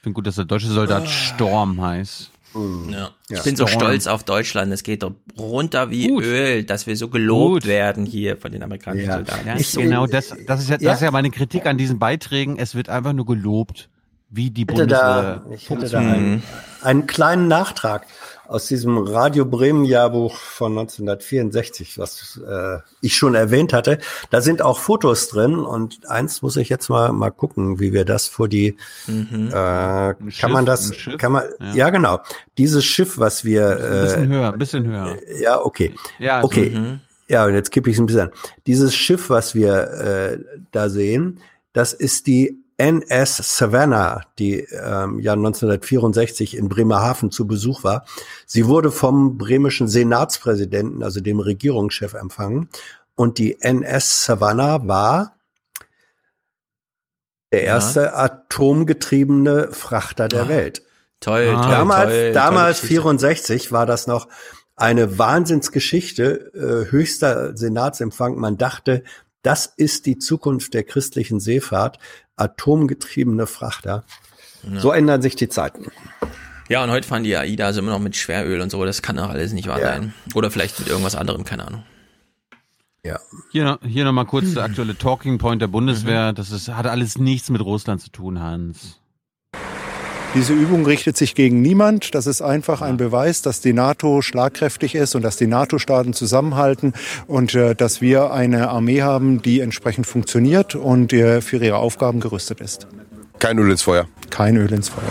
finde gut, dass der deutsche Soldat Storm heißt. Ja. Ich bin so stolz auf Deutschland. Es geht doch runter wie Öl, dass wir so gelobt Gut. werden hier von den amerikanischen Ja, Soldaten. ja genau, das, das, ist ja, das ist ja meine Kritik an diesen Beiträgen. Es wird einfach nur gelobt, wie die Ich hätte da, Bundeswehr ich hätte da einen, einen kleinen Nachtrag aus diesem Radio Bremen Jahrbuch von 1964, was äh, ich schon erwähnt hatte. Da sind auch Fotos drin und eins muss ich jetzt mal mal gucken, wie wir das vor die Mhm. äh, kann Schiff, man das kann man Ja. ja. genau dieses Schiff, was wir Ein bisschen äh, höher, ein bisschen höher. ja okay Ja, also, okay mhm. ja und jetzt kippe ich es ein bisschen an. Dieses Schiff, was wir äh, da sehen, das ist die NS Savannah, die ähm, ja 1964 in Bremerhaven zu Besuch war. Sie wurde vom bremischen Senatspräsidenten, also dem Regierungschef, empfangen. Und die NS Savannah war der Ja. erste atomgetriebene Frachter der Ah, Welt. Toll, toll, damals, toll, damals Geschichte. 64 war das noch eine Wahnsinnsgeschichte, äh, höchster Senatsempfang. Man dachte, das ist die Zukunft der christlichen Seefahrt, atomgetriebene Frachter. Ja. So ändern sich die Zeiten. Ja, und heute fahren die AIDA also immer noch mit Schweröl und so. Das kann doch alles nicht wahr Ja. sein. Oder vielleicht mit irgendwas anderem, keine Ahnung. Ja. Hier, hier nochmal kurz der aktuelle Talking Point der Bundeswehr. Mhm. Das ist, hat alles nichts mit Russland zu tun, Hans. Diese Übung richtet sich gegen niemand. Das ist einfach ein Beweis, dass die NATO schlagkräftig ist und dass die NATO-Staaten zusammenhalten und äh, dass wir eine Armee haben, die entsprechend funktioniert und äh, für ihre Aufgaben gerüstet ist. Kein Öl ins Feuer. Kein Öl ins Feuer.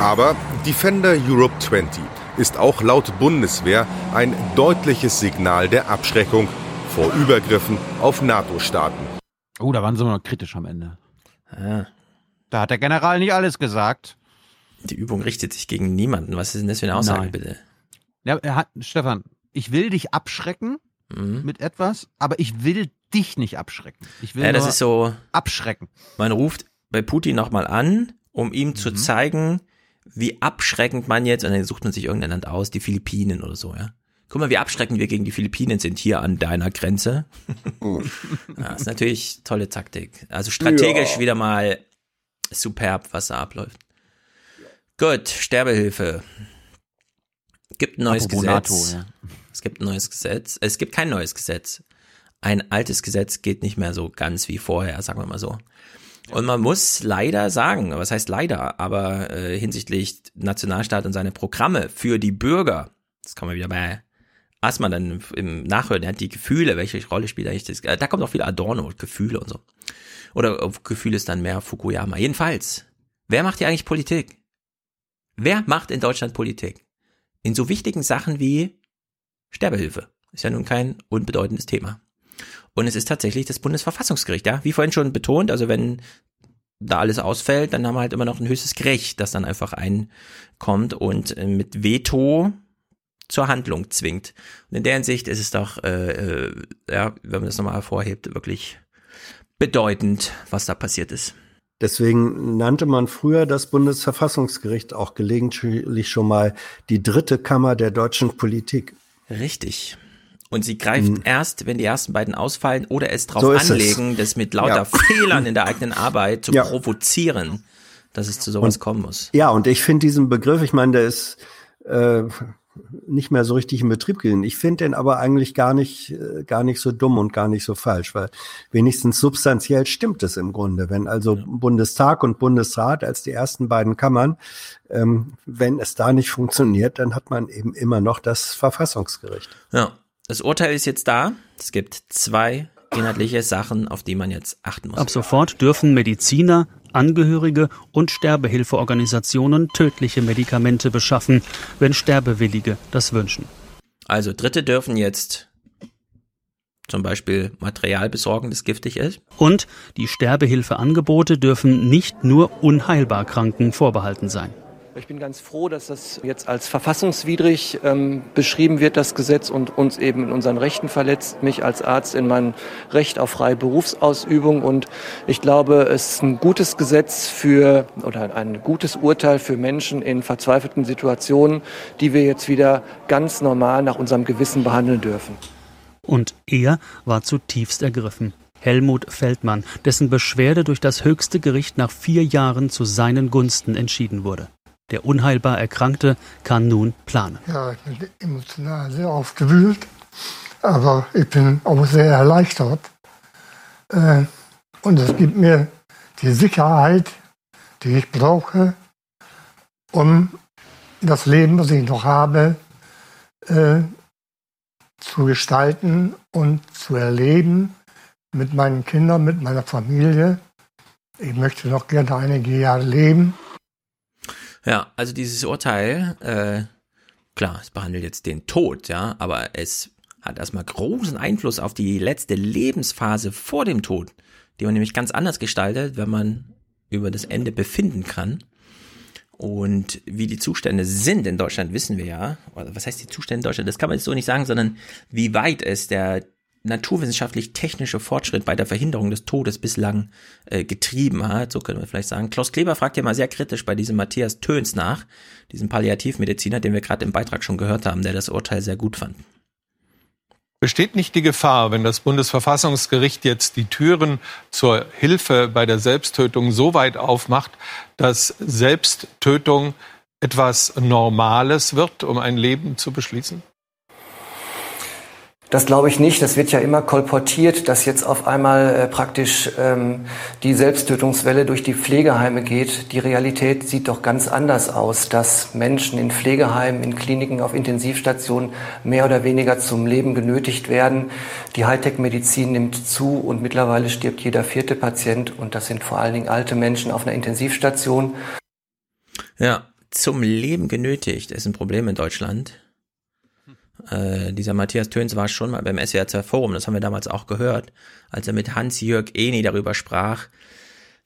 Aber Defender Europe 20 ist auch laut Bundeswehr ein deutliches Signal der Abschreckung vor Übergriffen auf NATO-Staaten. Oh, da waren sie noch kritisch am Ende. Ah. Da hat der General nicht alles gesagt. Die Übung richtet sich gegen niemanden. Was ist denn das für eine Aussage, Nein. bitte? Ja, hat, Stefan, ich will dich abschrecken Mhm. mit etwas, aber ich will dich nicht abschrecken. Ich will Ja, das nur ist so. abschrecken. Man ruft bei Putin nochmal an, um ihm Mhm. zu zeigen, wie abschreckend man jetzt, und dann sucht man sich irgendein Land aus, die Philippinen oder so, ja. Guck mal, wie abschreckend wir gegen die Philippinen sind hier an deiner Grenze. ja, ist natürlich tolle Taktik. Also strategisch Ja. wieder mal superb, was da abläuft. Gut, Sterbehilfe. Gibt ein neues Apropos Gesetz. NATO, ja. Es gibt ein neues Gesetz. Es gibt kein neues Gesetz. Ein altes Gesetz geht nicht mehr so ganz wie vorher, sagen wir mal so. Und man muss leider sagen, was heißt leider, aber äh, hinsichtlich Nationalstaat und seine Programme für die Bürger, das kann man wieder bei Asma dann im Nachhören, ja, die Gefühle, welche Rolle spielt eigentlich das? äh, Da kommt auch viel Adorno, Gefühle und so. Oder auf Gefühle ist dann mehr Fukuyama. Jedenfalls, wer macht hier eigentlich Politik? Wer macht in Deutschland Politik? In so wichtigen Sachen wie Sterbehilfe. Ist ja nun kein unbedeutendes Thema. Und es ist tatsächlich das Bundesverfassungsgericht, ja. Wie vorhin schon betont, also wenn da alles ausfällt, dann haben wir halt immer noch ein höchstes Gericht, das dann einfach einkommt und äh, mit Veto zur Handlung zwingt. Und in der Hinsicht ist es doch, äh, äh, ja, wenn man das nochmal hervorhebt, wirklich bedeutend, was da passiert ist. Deswegen nannte man früher das Bundesverfassungsgericht auch gelegentlich schon mal die dritte Kammer der deutschen Politik. Richtig. Und sie greift Hm. erst, wenn die ersten beiden ausfallen oder es drauf So ist es. anlegen, das mit lauter Ja. Fehlern in der eigenen Arbeit zu Ja. provozieren, dass es zu sowas Und- kommen muss. Ja, und ich finde diesen Begriff, ich meine, der ist äh, nicht mehr so richtig in Betrieb gewesen. Ich finde den aber eigentlich gar nicht, äh, gar nicht so dumm und gar nicht so falsch, weil wenigstens substanziell stimmt es im Grunde. Wenn also Bundestag und Bundesrat als die ersten beiden Kammern, ähm, wenn es da nicht funktioniert, dann hat man eben immer noch das Verfassungsgericht. Ja. Das Urteil ist jetzt da. Es gibt zwei inhaltliche Sachen, auf die man jetzt achten muss. Ab sofort dürfen Mediziner, Angehörige und Sterbehilfeorganisationen tödliche Medikamente beschaffen, wenn Sterbewillige das wünschen. Also Dritte dürfen jetzt zum Beispiel Material besorgen, das giftig ist. Und die Sterbehilfeangebote dürfen nicht nur unheilbar Kranken vorbehalten sein. Ich bin ganz froh, dass das jetzt als verfassungswidrig ähm, beschrieben wird, das Gesetz, und uns eben in unseren Rechten verletzt, mich als Arzt in mein Recht auf freie Berufsausübung. Und ich glaube, es ist ein gutes Gesetz für oder ein gutes Urteil für Menschen in verzweifelten Situationen, die wir jetzt wieder ganz normal nach unserem Gewissen behandeln dürfen. Und er war zutiefst ergriffen. Helmut Feldmann, dessen Beschwerde durch das höchste Gericht nach vier Jahren zu seinen Gunsten entschieden wurde. Der unheilbar Erkrankte kann nun planen. Ja, ich bin emotional sehr aufgewühlt, aber ich bin auch sehr erleichtert. Äh, Und es gibt mir die Sicherheit, die ich brauche, um das Leben, was ich noch habe, äh, zu gestalten und zu erleben mit meinen Kindern, mit meiner Familie. Ich möchte noch gerne einige Jahre leben. Ja, also dieses Urteil, äh, klar, es behandelt jetzt den Tod, ja, aber es hat erstmal großen Einfluss auf die letzte Lebensphase vor dem Tod, die man nämlich ganz anders gestaltet, wenn man über das Ende befinden kann. Und wie die Zustände sind in Deutschland, wissen wir ja. Was heißt die Zustände in Deutschland? Das kann man jetzt so nicht sagen, sondern wie weit es der naturwissenschaftlich-technische Fortschritt bei der Verhinderung des Todes bislang äh, getrieben hat, so können wir vielleicht sagen. Klaus Kleber fragt ja mal sehr kritisch bei diesem Matthias Töns nach, diesem Palliativmediziner, den wir gerade im Beitrag schon gehört haben, der das Urteil sehr gut fand. Besteht nicht die Gefahr, wenn das Bundesverfassungsgericht jetzt die Türen zur Hilfe bei der Selbsttötung so weit aufmacht, dass Selbsttötung etwas Normales wird, um ein Leben zu beschließen? Das glaube ich nicht. Das wird ja immer kolportiert, dass jetzt auf einmal äh, praktisch ähm, die Selbsttötungswelle durch die Pflegeheime geht. Die Realität sieht doch ganz anders aus, dass Menschen in Pflegeheimen, in Kliniken, auf Intensivstationen mehr oder weniger zum Leben genötigt werden. Die Hightech-Medizin nimmt zu und mittlerweile stirbt jeder vierte Patient und das sind vor allen Dingen alte Menschen auf einer Intensivstation. Ja, zum Leben genötigt ist ein Problem in Deutschland. Äh, dieser Matthias Töns war schon mal beim SWR 2 Forum, das haben wir damals auch gehört, als er mit Hans-Jörg Eni darüber sprach,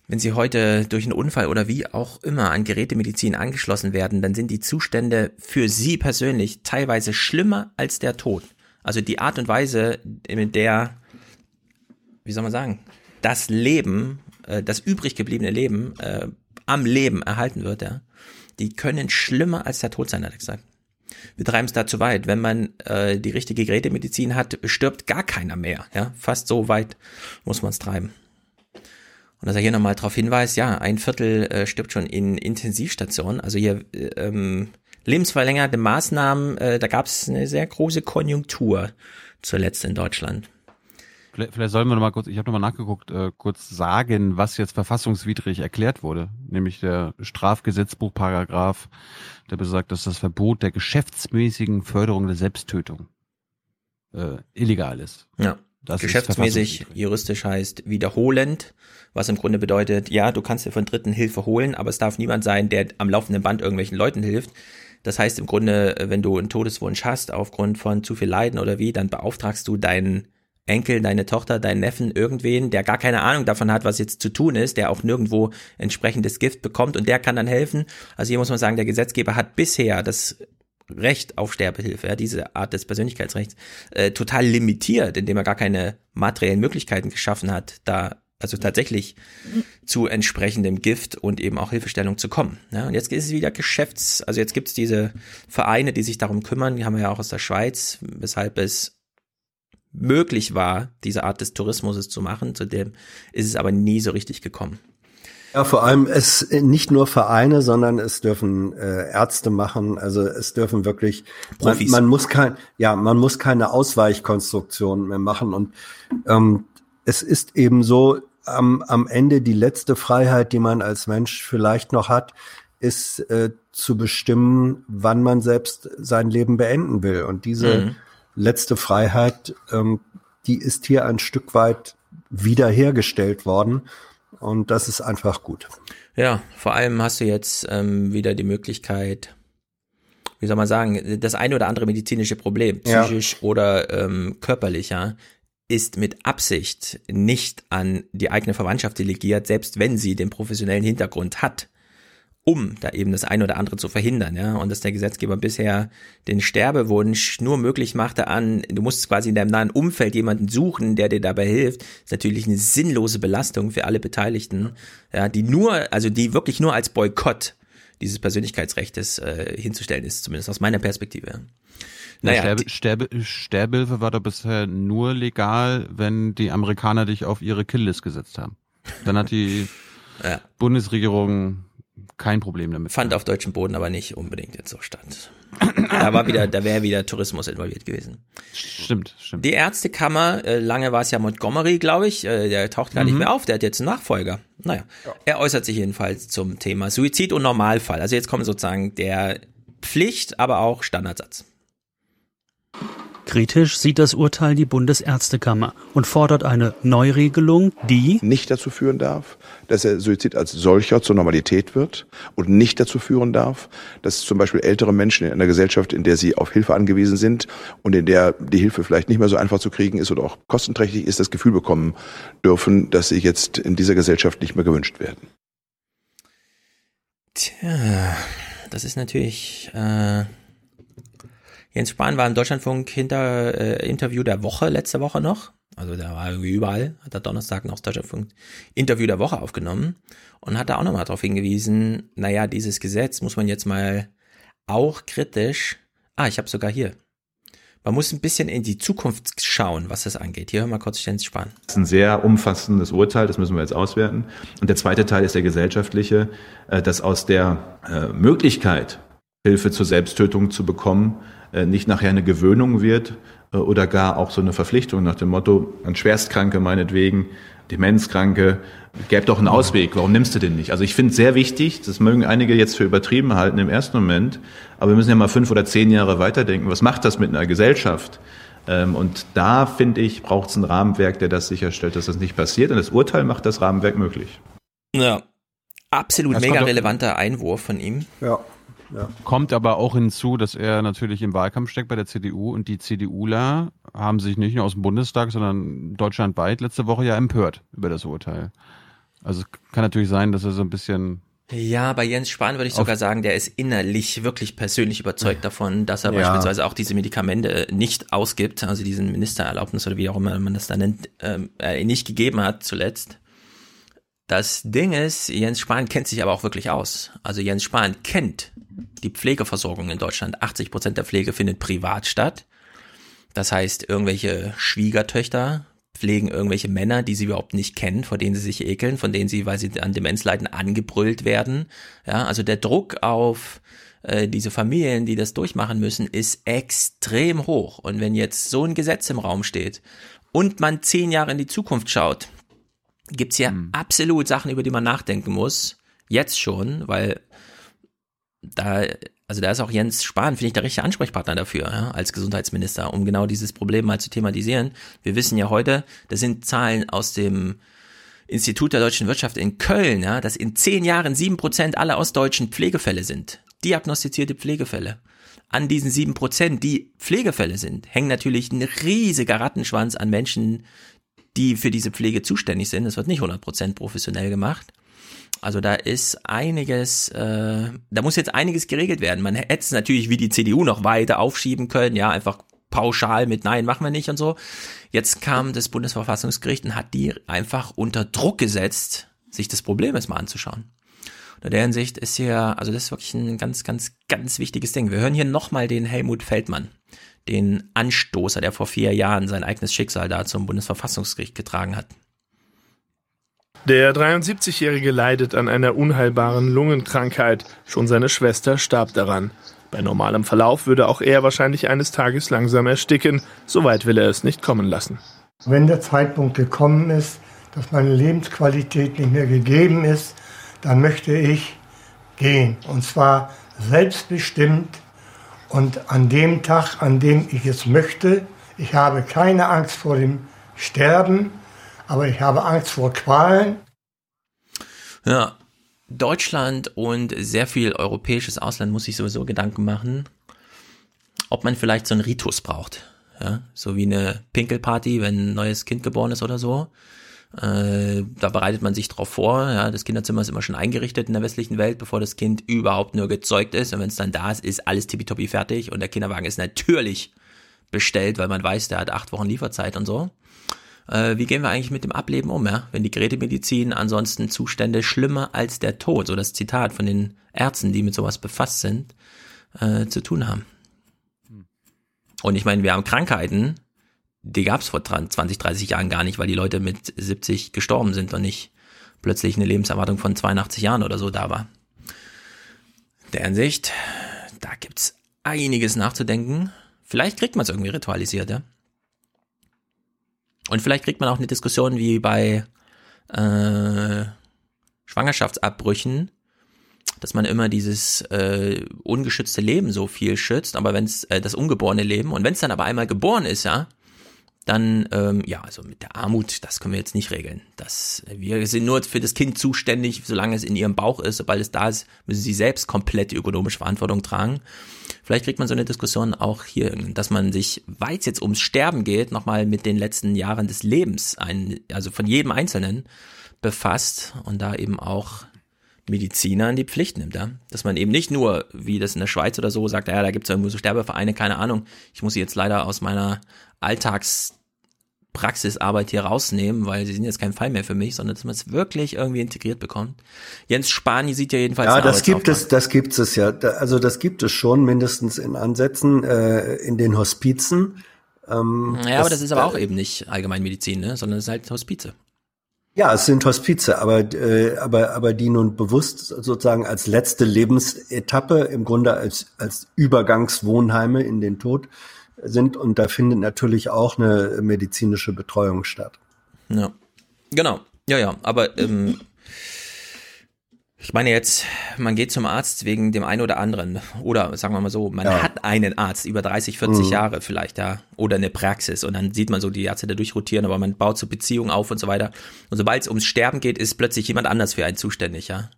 wenn Sie heute durch einen Unfall oder wie auch immer an Gerätemedizin angeschlossen werden, dann sind die Zustände für Sie persönlich teilweise schlimmer als der Tod. Also die Art und Weise, mit der, wie soll man sagen, das Leben, äh, das übrig gebliebene Leben äh, am Leben erhalten wird, ja, die können schlimmer als der Tod sein, hat er gesagt wir treiben es da zu weit. Wenn man äh, die richtige Gerätemedizin hat, stirbt gar keiner mehr. Ja, fast so weit muss man es treiben. Und dass er hier nochmal darauf hinweist, ja, ein Viertel äh, stirbt schon in Intensivstationen. Also hier äh, ähm, lebensverlängerte Maßnahmen, äh, da gab es eine sehr große Konjunktur zuletzt in Deutschland. Vielleicht, vielleicht sollen wir noch mal kurz, ich habe noch mal nachgeguckt, äh, kurz sagen, was jetzt verfassungswidrig erklärt wurde, nämlich der Strafgesetzbuchparagraph, der besagt, dass das Verbot der geschäftsmäßigen Förderung der Selbsttötung äh, illegal ist. Ja. Das Geschäftsmäßig juristisch heißt wiederholend, was im Grunde bedeutet, ja, du kannst dir von Dritten Hilfe holen, aber es darf niemand sein, der am laufenden Band irgendwelchen Leuten hilft. Das heißt im Grunde, wenn du einen Todeswunsch hast aufgrund von zu viel Leiden oder wie, dann beauftragst du deinen Enkel, deine Tochter, deinen Neffen, irgendwen, der gar keine Ahnung davon hat, was jetzt zu tun ist, der auch nirgendwo entsprechendes Gift bekommt und der kann dann helfen. Also hier muss man sagen, der Gesetzgeber hat bisher das Recht auf Sterbehilfe, ja, diese Art des Persönlichkeitsrechts, äh, total limitiert, indem er gar keine materiellen Möglichkeiten geschaffen hat, da also tatsächlich zu entsprechendem Gift und eben auch Hilfestellung zu kommen. Ja, und jetzt ist es wieder Geschäfts, also jetzt gibt es diese Vereine, die sich darum kümmern, die haben wir ja auch aus der Schweiz, weshalb es möglich war, diese Art des Tourismus zu machen. Zu dem ist es aber nie so richtig gekommen. Ja, vor allem es nicht nur Vereine, sondern es dürfen äh, Ärzte machen. Also es dürfen wirklich man, man, muss kein ja man muss keine Ausweichkonstruktion mehr machen und ähm, es ist eben so am, am Ende die letzte Freiheit, die man als Mensch vielleicht noch hat, ist äh, zu bestimmen, wann man selbst sein Leben beenden will und diese mhm letzte Freiheit, ähm, die ist hier ein Stück weit wiederhergestellt worden. Und das ist einfach gut. Ja, vor allem hast du jetzt ähm, wieder die Möglichkeit, wie soll man sagen, das eine oder andere medizinische Problem, psychisch ja. oder ähm, körperlich, ja, ist mit Absicht nicht an die eigene Verwandtschaft delegiert, selbst wenn sie den professionellen Hintergrund hat um da eben das eine oder andere zu verhindern, ja. Und dass der Gesetzgeber bisher den Sterbewunsch nur möglich machte an, du musst quasi in deinem nahen Umfeld jemanden suchen, der dir dabei hilft, ist natürlich eine sinnlose Belastung für alle Beteiligten, ja, die nur, also die wirklich nur als Boykott dieses Persönlichkeitsrechtes äh, hinzustellen ist, zumindest aus meiner Perspektive. Naja, Sterbe, Sterbe, Sterbehilfe war da bisher nur legal, wenn die Amerikaner dich auf ihre Killlist gesetzt haben. Dann hat die ja. Bundesregierung kein Problem damit. Fand auf deutschem Boden aber nicht unbedingt jetzt so statt. da war wieder, da wäre wieder Tourismus involviert gewesen. Stimmt, stimmt. Die Ärztekammer, äh, lange war es ja Montgomery, glaube ich, äh, der taucht gar mhm. nicht mehr auf, der hat jetzt einen Nachfolger. Naja, ja. er äußert sich jedenfalls zum Thema Suizid und Normalfall. Also jetzt kommt sozusagen der Pflicht, aber auch Standardsatz. Kritisch sieht das Urteil die Bundesärztekammer und fordert eine Neuregelung, die nicht dazu führen darf, dass der Suizid als solcher zur Normalität wird und nicht dazu führen darf, dass zum Beispiel ältere Menschen in einer Gesellschaft, in der sie auf Hilfe angewiesen sind und in der die Hilfe vielleicht nicht mehr so einfach zu kriegen ist oder auch kostenträchtig ist, das Gefühl bekommen dürfen, dass sie jetzt in dieser Gesellschaft nicht mehr gewünscht werden. Tja, das ist natürlich äh Jens Spahn war im Deutschlandfunk hinter äh, Interview der Woche letzte Woche noch. Also der war irgendwie überall, hat er Donnerstag noch das Deutschlandfunk Interview der Woche aufgenommen und hat da auch nochmal darauf hingewiesen, naja, dieses Gesetz muss man jetzt mal auch kritisch, ah, ich habe sogar hier, man muss ein bisschen in die Zukunft schauen, was das angeht. Hier hören wir kurz Jens Spahn. Das ist ein sehr umfassendes Urteil, das müssen wir jetzt auswerten. Und der zweite Teil ist der gesellschaftliche, äh, dass aus der äh, Möglichkeit, Hilfe zur Selbsttötung zu bekommen, nicht nachher eine Gewöhnung wird äh, oder gar auch so eine Verpflichtung nach dem Motto, an Schwerstkranke meinetwegen, Demenzkranke, gäbe doch einen Ausweg, warum nimmst du den nicht? Also ich finde es sehr wichtig, das mögen einige jetzt für übertrieben halten im ersten Moment, aber wir müssen ja mal fünf oder zehn Jahre weiterdenken. Was macht das mit einer Gesellschaft? Ähm, und da, finde ich, braucht es ein Rahmenwerk, der das sicherstellt, dass das nicht passiert. Und das Urteil macht das Rahmenwerk möglich. Ja, absolut Das mega relevanter Einwurf von ihm. Ja. Kommt aber auch hinzu, dass er natürlich im Wahlkampf steckt bei der CDU und die CDUler haben sich nicht nur aus dem Bundestag, sondern deutschlandweit letzte Woche ja empört über das Urteil. Also es kann natürlich sein, dass er so ein bisschen Ja, bei Jens Spahn würde ich sogar sagen, der ist innerlich wirklich persönlich überzeugt davon, dass er Ja. beispielsweise auch diese Medikamente nicht ausgibt, also diesen Ministererlaubnis oder wie auch immer man das da nennt, ähm, äh, nicht gegeben hat zuletzt. Das Ding ist, Jens Spahn kennt sich aber auch wirklich aus. Also Jens Spahn kennt die Pflegeversorgung in Deutschland. 80 Prozent der Pflege findet privat statt. Das heißt, irgendwelche Schwiegertöchter pflegen irgendwelche Männer, die sie überhaupt nicht kennen, vor denen sie sich ekeln, von denen sie, weil sie an Demenz leiden, angebrüllt werden. Ja, also der Druck auf äh, diese Familien, die das durchmachen müssen, ist extrem hoch. Und wenn jetzt so ein Gesetz im Raum steht und man zehn Jahre in die Zukunft schaut, gibt's hier absolut Sachen, über die man nachdenken muss. Jetzt schon, weil da, also da ist auch Jens Spahn, finde ich, der richtige Ansprechpartner dafür, ja, als Gesundheitsminister, um genau dieses Problem mal zu thematisieren. Wir wissen ja heute, das sind Zahlen aus dem Institut der deutschen Wirtschaft in Köln, ja, dass in zehn Jahren sieben Prozent aller ostdeutschen Pflegefälle sind. Diagnostizierte Pflegefälle. An diesen sieben Prozent, die Pflegefälle sind, hängen natürlich ein riesiger Rattenschwanz an Menschen, die für diese Pflege zuständig sind. Das wird nicht 100% professionell gemacht. Also da ist einiges, äh, da muss jetzt einiges geregelt werden. Man hätte es natürlich wie die CDU noch weiter aufschieben können, ja, einfach pauschal mit Nein, machen wir nicht und so. Jetzt kam das Bundesverfassungsgericht und hat die einfach unter Druck gesetzt, sich das Problem jetzt mal anzuschauen. Und in der Hinsicht ist hier, also das ist wirklich ein ganz, ganz, ganz wichtiges Ding. Wir hören hier nochmal den Helmut Feldmann, den Anstoßer, der vor vier Jahren sein eigenes Schicksal da zum Bundesverfassungsgericht getragen hat. Der 73-Jährige leidet an einer unheilbaren Lungenkrankheit. Schon seine Schwester starb daran. Bei normalem Verlauf würde auch er wahrscheinlich eines Tages langsam ersticken. Soweit will er es nicht kommen lassen. Wenn der Zeitpunkt gekommen ist, dass meine Lebensqualität nicht mehr gegeben ist, dann möchte ich gehen. Und zwar selbstbestimmt und an dem Tag, an dem ich es möchte. Ich habe keine Angst vor dem Sterben, aber ich habe Angst vor Qualen. Ja, Deutschland und sehr viel europäisches Ausland muss sich sowieso Gedanken machen, ob man vielleicht so einen Ritus braucht. Ja, so wie eine Pinkelparty, wenn ein neues Kind geboren ist oder so. Äh, da bereitet man sich drauf vor. Ja, das Kinderzimmer ist immer schon eingerichtet in der westlichen Welt, bevor das Kind überhaupt nur gezeugt ist. Und wenn es dann da ist, ist alles tippitoppi fertig. Und der Kinderwagen ist natürlich bestellt, weil man weiß, der hat acht Wochen Lieferzeit und so. Äh, wie gehen wir eigentlich mit dem Ableben um, ja? Wenn die Gerätemedizin ansonsten Zustände schlimmer als der Tod, so das Zitat von den Ärzten, die mit sowas befasst sind, äh, zu tun haben. Und ich meine, wir haben Krankheiten, die gab es vor 20, 30 Jahren gar nicht, weil die Leute mit 70 gestorben sind und nicht plötzlich eine Lebenserwartung von 82 Jahren oder so da war. Der Hinsicht, da gibt's einiges nachzudenken. Vielleicht kriegt man es irgendwie ritualisiert, ja. Und vielleicht kriegt man auch eine Diskussion wie bei äh, Schwangerschaftsabbrüchen, dass man immer dieses äh, ungeschützte Leben so viel schützt, aber wenn es äh, das ungeborene Leben. Und wenn es dann aber einmal geboren ist, ja, dann ähm, ja, also mit der Armut, das können wir jetzt nicht regeln. Das wir sind nur für das Kind zuständig, solange es in ihrem Bauch ist. Sobald es da ist, müssen sie selbst komplett die ökonomische Verantwortung tragen. Vielleicht kriegt man so eine Diskussion auch hier, dass man sich, weil es jetzt ums Sterben geht, nochmal mit den letzten Jahren des Lebens, ein, also von jedem Einzelnen befasst und da eben auch Mediziner in die Pflicht nimmt, ja? dass man eben nicht nur, wie das in der Schweiz oder so sagt, ja, da gibt es irgendwo so Sterbevereine, keine Ahnung, ich muss sie jetzt leider aus meiner Alltagspraxisarbeit hier rausnehmen, weil sie sind jetzt kein Fall mehr für mich, sondern dass man es wirklich irgendwie integriert bekommt. Jens Spahn sieht ja jedenfalls Ja, das gibt es, das gibt es ja. Also das gibt es schon mindestens in Ansätzen äh, in den Hospizen. Ähm, Ja, aber das ist aber auch eben nicht Allgemeinmedizin, ne? sondern es ist halt Hospize. Ja, es sind Hospize, aber, äh, aber, aber die nun bewusst sozusagen als letzte Lebensetappe, im Grunde als, als Übergangswohnheime in den Tod sind. Und da findet natürlich auch eine medizinische Betreuung statt. Ja, genau. Ja, ja, aber ähm, ich meine jetzt, man geht zum Arzt wegen dem einen oder anderen. Oder sagen wir mal so, man ja. hat einen Arzt über 30, 40 mhm. Jahre vielleicht, ja. Oder eine Praxis. Und dann sieht man so die Ärzte da durchrotieren, aber man baut so Beziehungen auf und so weiter. Und sobald es ums Sterben geht, ist plötzlich jemand anders für einen zuständig, ja.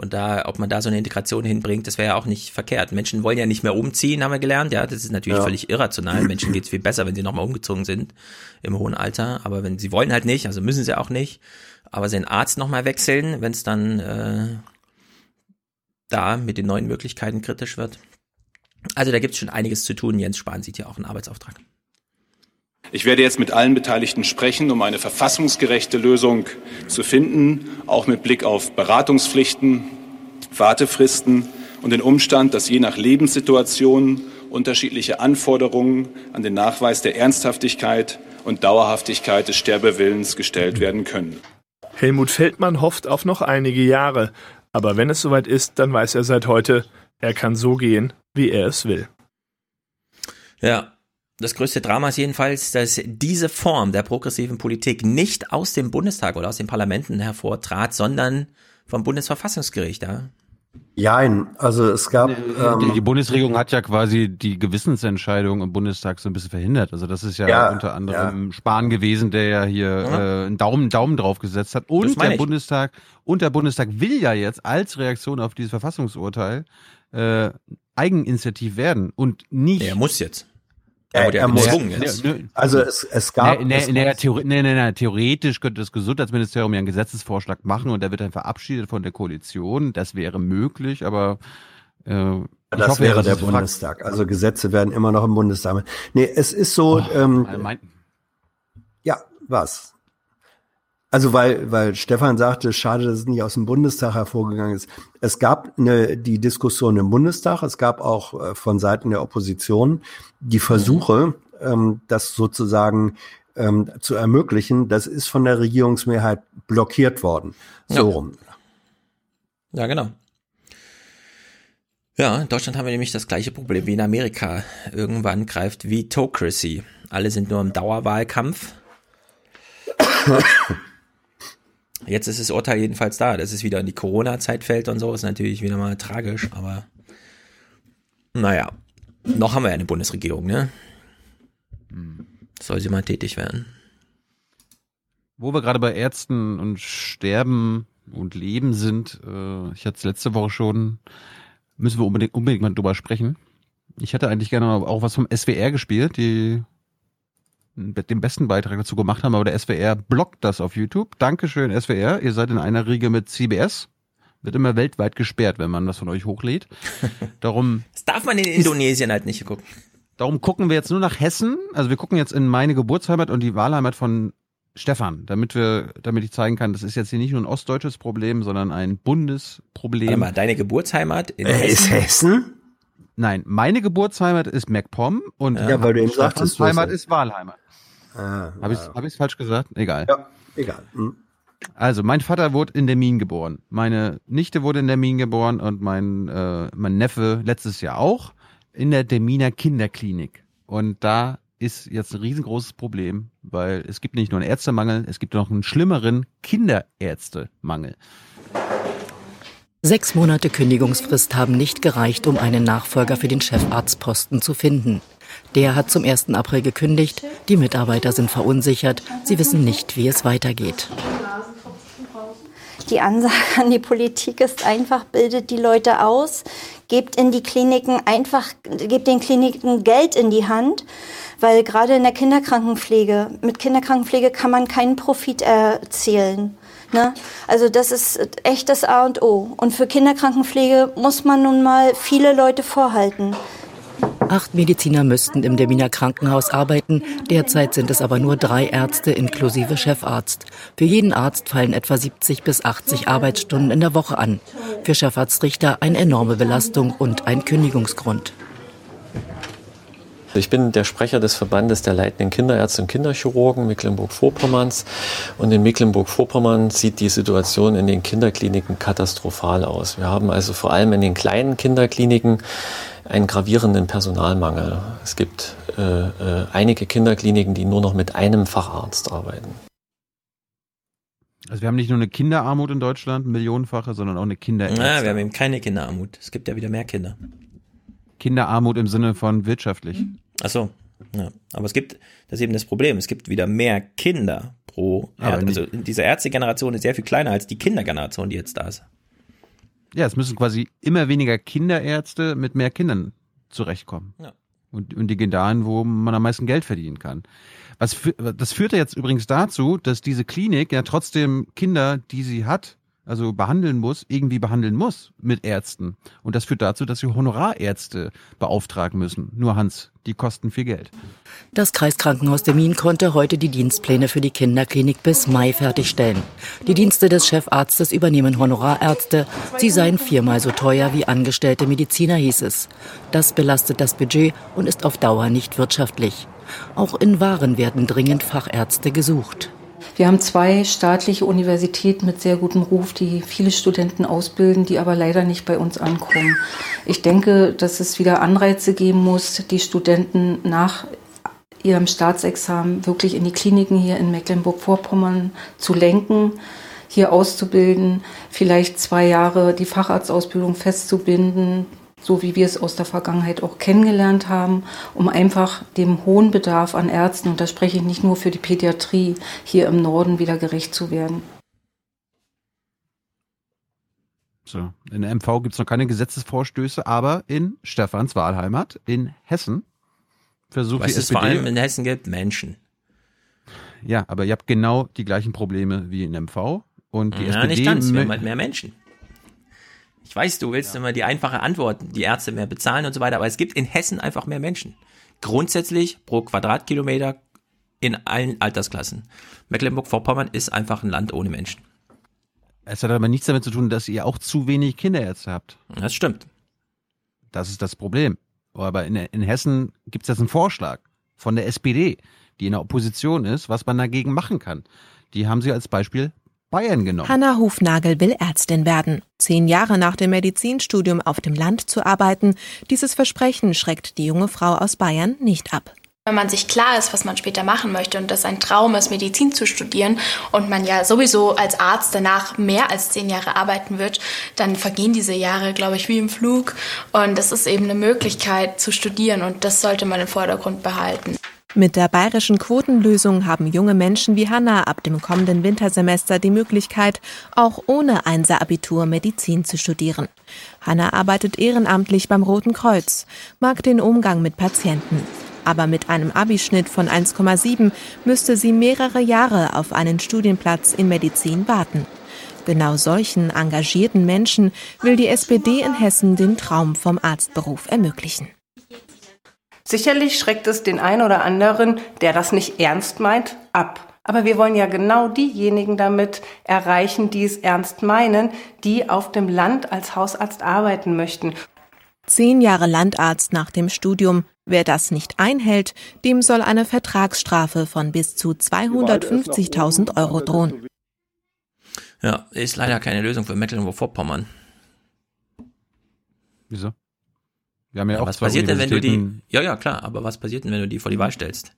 Und da, ob man da so eine Integration hinbringt, das wäre ja auch nicht verkehrt. Menschen wollen ja nicht mehr umziehen, haben wir gelernt. Ja, das ist natürlich ja. völlig irrational. Menschen geht es viel besser, wenn sie nochmal umgezogen sind im hohen Alter. Aber wenn sie wollen halt nicht, also müssen sie auch nicht. Aber den Arzt nochmal wechseln, wenn es dann äh, da mit den neuen Möglichkeiten kritisch wird. Also da gibt es schon einiges zu tun. Jens Spahn sieht ja auch einen Arbeitsauftrag. Ich werde jetzt mit allen Beteiligten sprechen, um eine verfassungsgerechte Lösung zu finden, auch mit Blick auf Beratungspflichten, Wartefristen und den Umstand, dass je nach Lebenssituation unterschiedliche Anforderungen an den Nachweis der Ernsthaftigkeit und Dauerhaftigkeit des Sterbewillens gestellt werden können. Helmut Feldmann hofft auf noch einige Jahre. Aber wenn es soweit ist, dann weiß er seit heute, er kann so gehen, wie er es will. Ja, das größte Drama ist jedenfalls, dass diese Form der progressiven Politik nicht aus dem Bundestag oder aus den Parlamenten hervortrat, sondern vom Bundesverfassungsgericht. Ja? Jein, also es gab. Ähm, die Bundesregierung hat ja quasi die Gewissensentscheidung im Bundestag so ein bisschen verhindert. Also das ist ja, ja unter anderem ja. Spahn gewesen, der ja hier ja. Äh, einen Daumen, Daumen drauf gesetzt hat. Und der ich. Bundestag, und der Bundestag will ja jetzt als Reaktion auf dieses Verfassungsurteil äh, Eigeninitiativ werden und nicht. Er muss jetzt. Er wurde ja gezwungen jetzt. Also es, es gab. Nee, nee, nee, Theori nee, nee, nee, theoretisch könnte das Gesundheitsministerium ja einen Gesetzesvorschlag machen und der wird dann verabschiedet von der Koalition. Das wäre möglich, aber äh, das hoffe, wäre der Bundestag. Also Gesetze werden immer noch im Bundestag. Nee, es ist so. Oh, ähm, ja, was? Also weil, weil Stefan sagte, schade, dass es nicht aus dem Bundestag hervorgegangen ist. Es gab eine, die Diskussion im Bundestag, es gab auch äh, von Seiten der Opposition die Versuche, ähm, das sozusagen ähm, zu ermöglichen. Das ist von der Regierungsmehrheit blockiert worden. So ja. rum. Ja, genau. Ja, in Deutschland haben wir nämlich das gleiche Problem wie in Amerika. Irgendwann greift Vitocracy. Alle sind nur im Dauerwahlkampf. Jetzt ist das Urteil jedenfalls da, dass es wieder in die Corona-Zeit fällt und so, ist natürlich wieder mal tragisch, aber naja, noch haben wir ja eine Bundesregierung, ne? Soll sie mal tätig werden. Wo wir gerade bei Ärzten und Sterben und Leben sind, äh, ich hatte es letzte Woche schon, müssen wir unbedingt, unbedingt mal drüber sprechen. Ich hätte eigentlich gerne auch was vom SWR gespielt, die den besten Beitrag dazu gemacht haben, aber der SWR blockt das auf YouTube. Dankeschön, SWR. Ihr seid in einer Riege mit CBS. Wird immer weltweit gesperrt, wenn man was von euch hochlädt. Darum. Das darf man in Indonesien halt nicht gucken. Darum gucken wir jetzt nur nach Hessen. Also wir gucken jetzt in meine Geburtsheimat und die Wahlheimat von Stefan, damit wir, damit ich zeigen kann, das ist jetzt hier nicht nur ein ostdeutsches Problem, sondern ein Bundesproblem. Warte mal, deine Geburtsheimat in äh, Hessen? Ist Hessen? Nein, meine Geburtsheimat ist MacPom und ja, weil du eben Stefans Heimat ist Wahlheimat. Ah, Habe ich es hab falsch gesagt? Egal. Ja, egal. Hm. Also, mein Vater wurde in der Mine geboren. Meine Nichte wurde in der Mine geboren und mein, äh, mein Neffe letztes Jahr auch in der Deminer Kinderklinik. Und da ist jetzt ein riesengroßes Problem, weil es gibt nicht nur einen Ärztemangel, es gibt noch einen schlimmeren Kinderärztemangel. Sechs Monate Kündigungsfrist haben nicht gereicht, um einen Nachfolger für den Chefarztposten zu finden. Der hat zum 1. April gekündigt. Die Mitarbeiter sind verunsichert. Sie wissen nicht, wie es weitergeht. Die Ansage an die Politik ist einfach, bildet die Leute aus, gebt in die Kliniken einfach, gebt den Kliniken Geld in die Hand, weil gerade in der Kinderkrankenpflege, mit Kinderkrankenpflege kann man keinen Profit erzielen. Ne? Also das ist echt das A und O. Und für Kinderkrankenpflege muss man nun mal viele Leute vorhalten. Acht Mediziner müssten im Deminer Krankenhaus arbeiten. Derzeit sind es aber nur drei Ärzte inklusive Chefarzt. Für jeden Arzt fallen etwa 70 bis 80 Arbeitsstunden in der Woche an. Für Chefarztrichter eine enorme Belastung und ein Kündigungsgrund. Ich bin der Sprecher des Verbandes der leitenden Kinderärzte und Kinderchirurgen Mecklenburg-Vorpommerns. Und in Mecklenburg-Vorpommern sieht die Situation in den Kinderkliniken katastrophal aus. Wir haben also vor allem in den kleinen Kinderkliniken einen gravierenden Personalmangel. Es gibt äh, äh, einige Kinderkliniken, die nur noch mit einem Facharzt arbeiten. Also wir haben nicht nur eine Kinderarmut in Deutschland, millionenfache, sondern auch eine Kinderärzte. Ja, wir haben eben keine Kinderarmut. Es gibt ja wieder mehr Kinder. Kinderarmut im Sinne von wirtschaftlich. Ach so. Ja. Aber es gibt, das ist eben das Problem, es gibt wieder mehr Kinder pro Ärzte. Also diese Ärztegeneration ist sehr viel kleiner als die Kindergeneration, die jetzt da ist. Ja, es müssen quasi immer weniger Kinderärzte mit mehr Kindern zurechtkommen. Ja. Und, und die gehen dahin, wo man am meisten Geld verdienen kann. Was fü das führte jetzt übrigens dazu, dass diese Klinik ja trotzdem Kinder, die sie hat, also behandeln muss, irgendwie behandeln muss mit Ärzten. Und das führt dazu, dass sie Honorarärzte beauftragen müssen. Nur Hans, die kosten viel Geld. Das Kreiskrankenhaus Demmin konnte heute die Dienstpläne für die Kinderklinik bis Mai fertigstellen. Die Dienste des Chefarztes übernehmen Honorarärzte. Sie seien viermal so teuer wie angestellte Mediziner, hieß es. Das belastet das Budget und ist auf Dauer nicht wirtschaftlich. Auch in Waren werden dringend Fachärzte gesucht. Wir haben zwei staatliche Universitäten mit sehr gutem Ruf, die viele Studenten ausbilden, die aber leider nicht bei uns ankommen. Ich denke, dass es wieder Anreize geben muss, die Studenten nach ihrem Staatsexamen wirklich in die Kliniken hier in Mecklenburg-Vorpommern zu lenken, hier auszubilden, vielleicht zwei Jahre die Facharztausbildung festzubinden, so wie wir es aus der Vergangenheit auch kennengelernt haben, um einfach dem hohen Bedarf an Ärzten, und da spreche ich nicht nur für die Pädiatrie, hier im Norden wieder gerecht zu werden. So, in der MV gibt es noch keine Gesetzesvorstöße, aber in Stefans Wahlheimat in Hessen versucht Was die es SPD. vor allem in Hessen gibt? Menschen. ja, aber ihr habt genau die gleichen Probleme wie in MV und die ja, SPD. nicht ganz. Wir haben halt mehr Menschen. Ich weiß, du willst immer die einfache Antwort, die Ärzte mehr bezahlen und so weiter, aber es gibt in Hessen einfach mehr Menschen. Grundsätzlich pro Quadratkilometer in allen Altersklassen. Mecklenburg-Vorpommern ist einfach ein Land ohne Menschen. Es hat aber nichts damit zu tun, dass ihr auch zu wenig Kinderärzte habt. Das stimmt. Das ist das Problem. Aber in, in Hessen gibt es jetzt einen Vorschlag von der SPD, die in der Opposition ist, was man dagegen machen kann. Die haben sie als Beispiel Bayern genommen. Hanna Hufnagel will Ärztin werden. Zehn Jahre nach dem Medizinstudium auf dem Land zu arbeiten, dieses Versprechen schreckt die junge Frau aus Bayern nicht ab. Wenn man sich klar ist, was man später machen möchte und dass ein Traum ist, Medizin zu studieren und man ja sowieso als Arzt danach mehr als zehn Jahre arbeiten wird, dann vergehen diese Jahre, glaube ich, wie im Flug. Und das ist eben eine Möglichkeit zu studieren und das sollte man im Vordergrund behalten. Mit der bayerischen Quotenlösung haben junge Menschen wie Hanna ab dem kommenden Wintersemester die Möglichkeit, auch ohne Einser-Abitur Medizin zu studieren. Hanna arbeitet ehrenamtlich beim Roten Kreuz, mag den Umgang mit Patienten. Aber mit einem Abischnitt von 1,7 müsste sie mehrere Jahre auf einen Studienplatz in Medizin warten. Genau solchen engagierten Menschen will die SPD in Hessen den Traum vom Arztberuf ermöglichen. Sicherlich schreckt es den einen oder anderen, der das nicht ernst meint, ab. Aber wir wollen ja genau diejenigen damit erreichen, die es ernst meinen, die auf dem Land als Hausarzt arbeiten möchten. Zehn Jahre Landarzt nach dem Studium. Wer das nicht einhält, dem soll eine Vertragsstrafe von bis zu 250.000 Euro drohen. Ja, ist leider keine Lösung für Mecklenburg-Vorpommern. Wieso? Wir haben ja, Ja, auch was zwei passiert denn, wenn du die, ja, ja, klar, aber was passiert denn, wenn du die vor die Wahl stellst?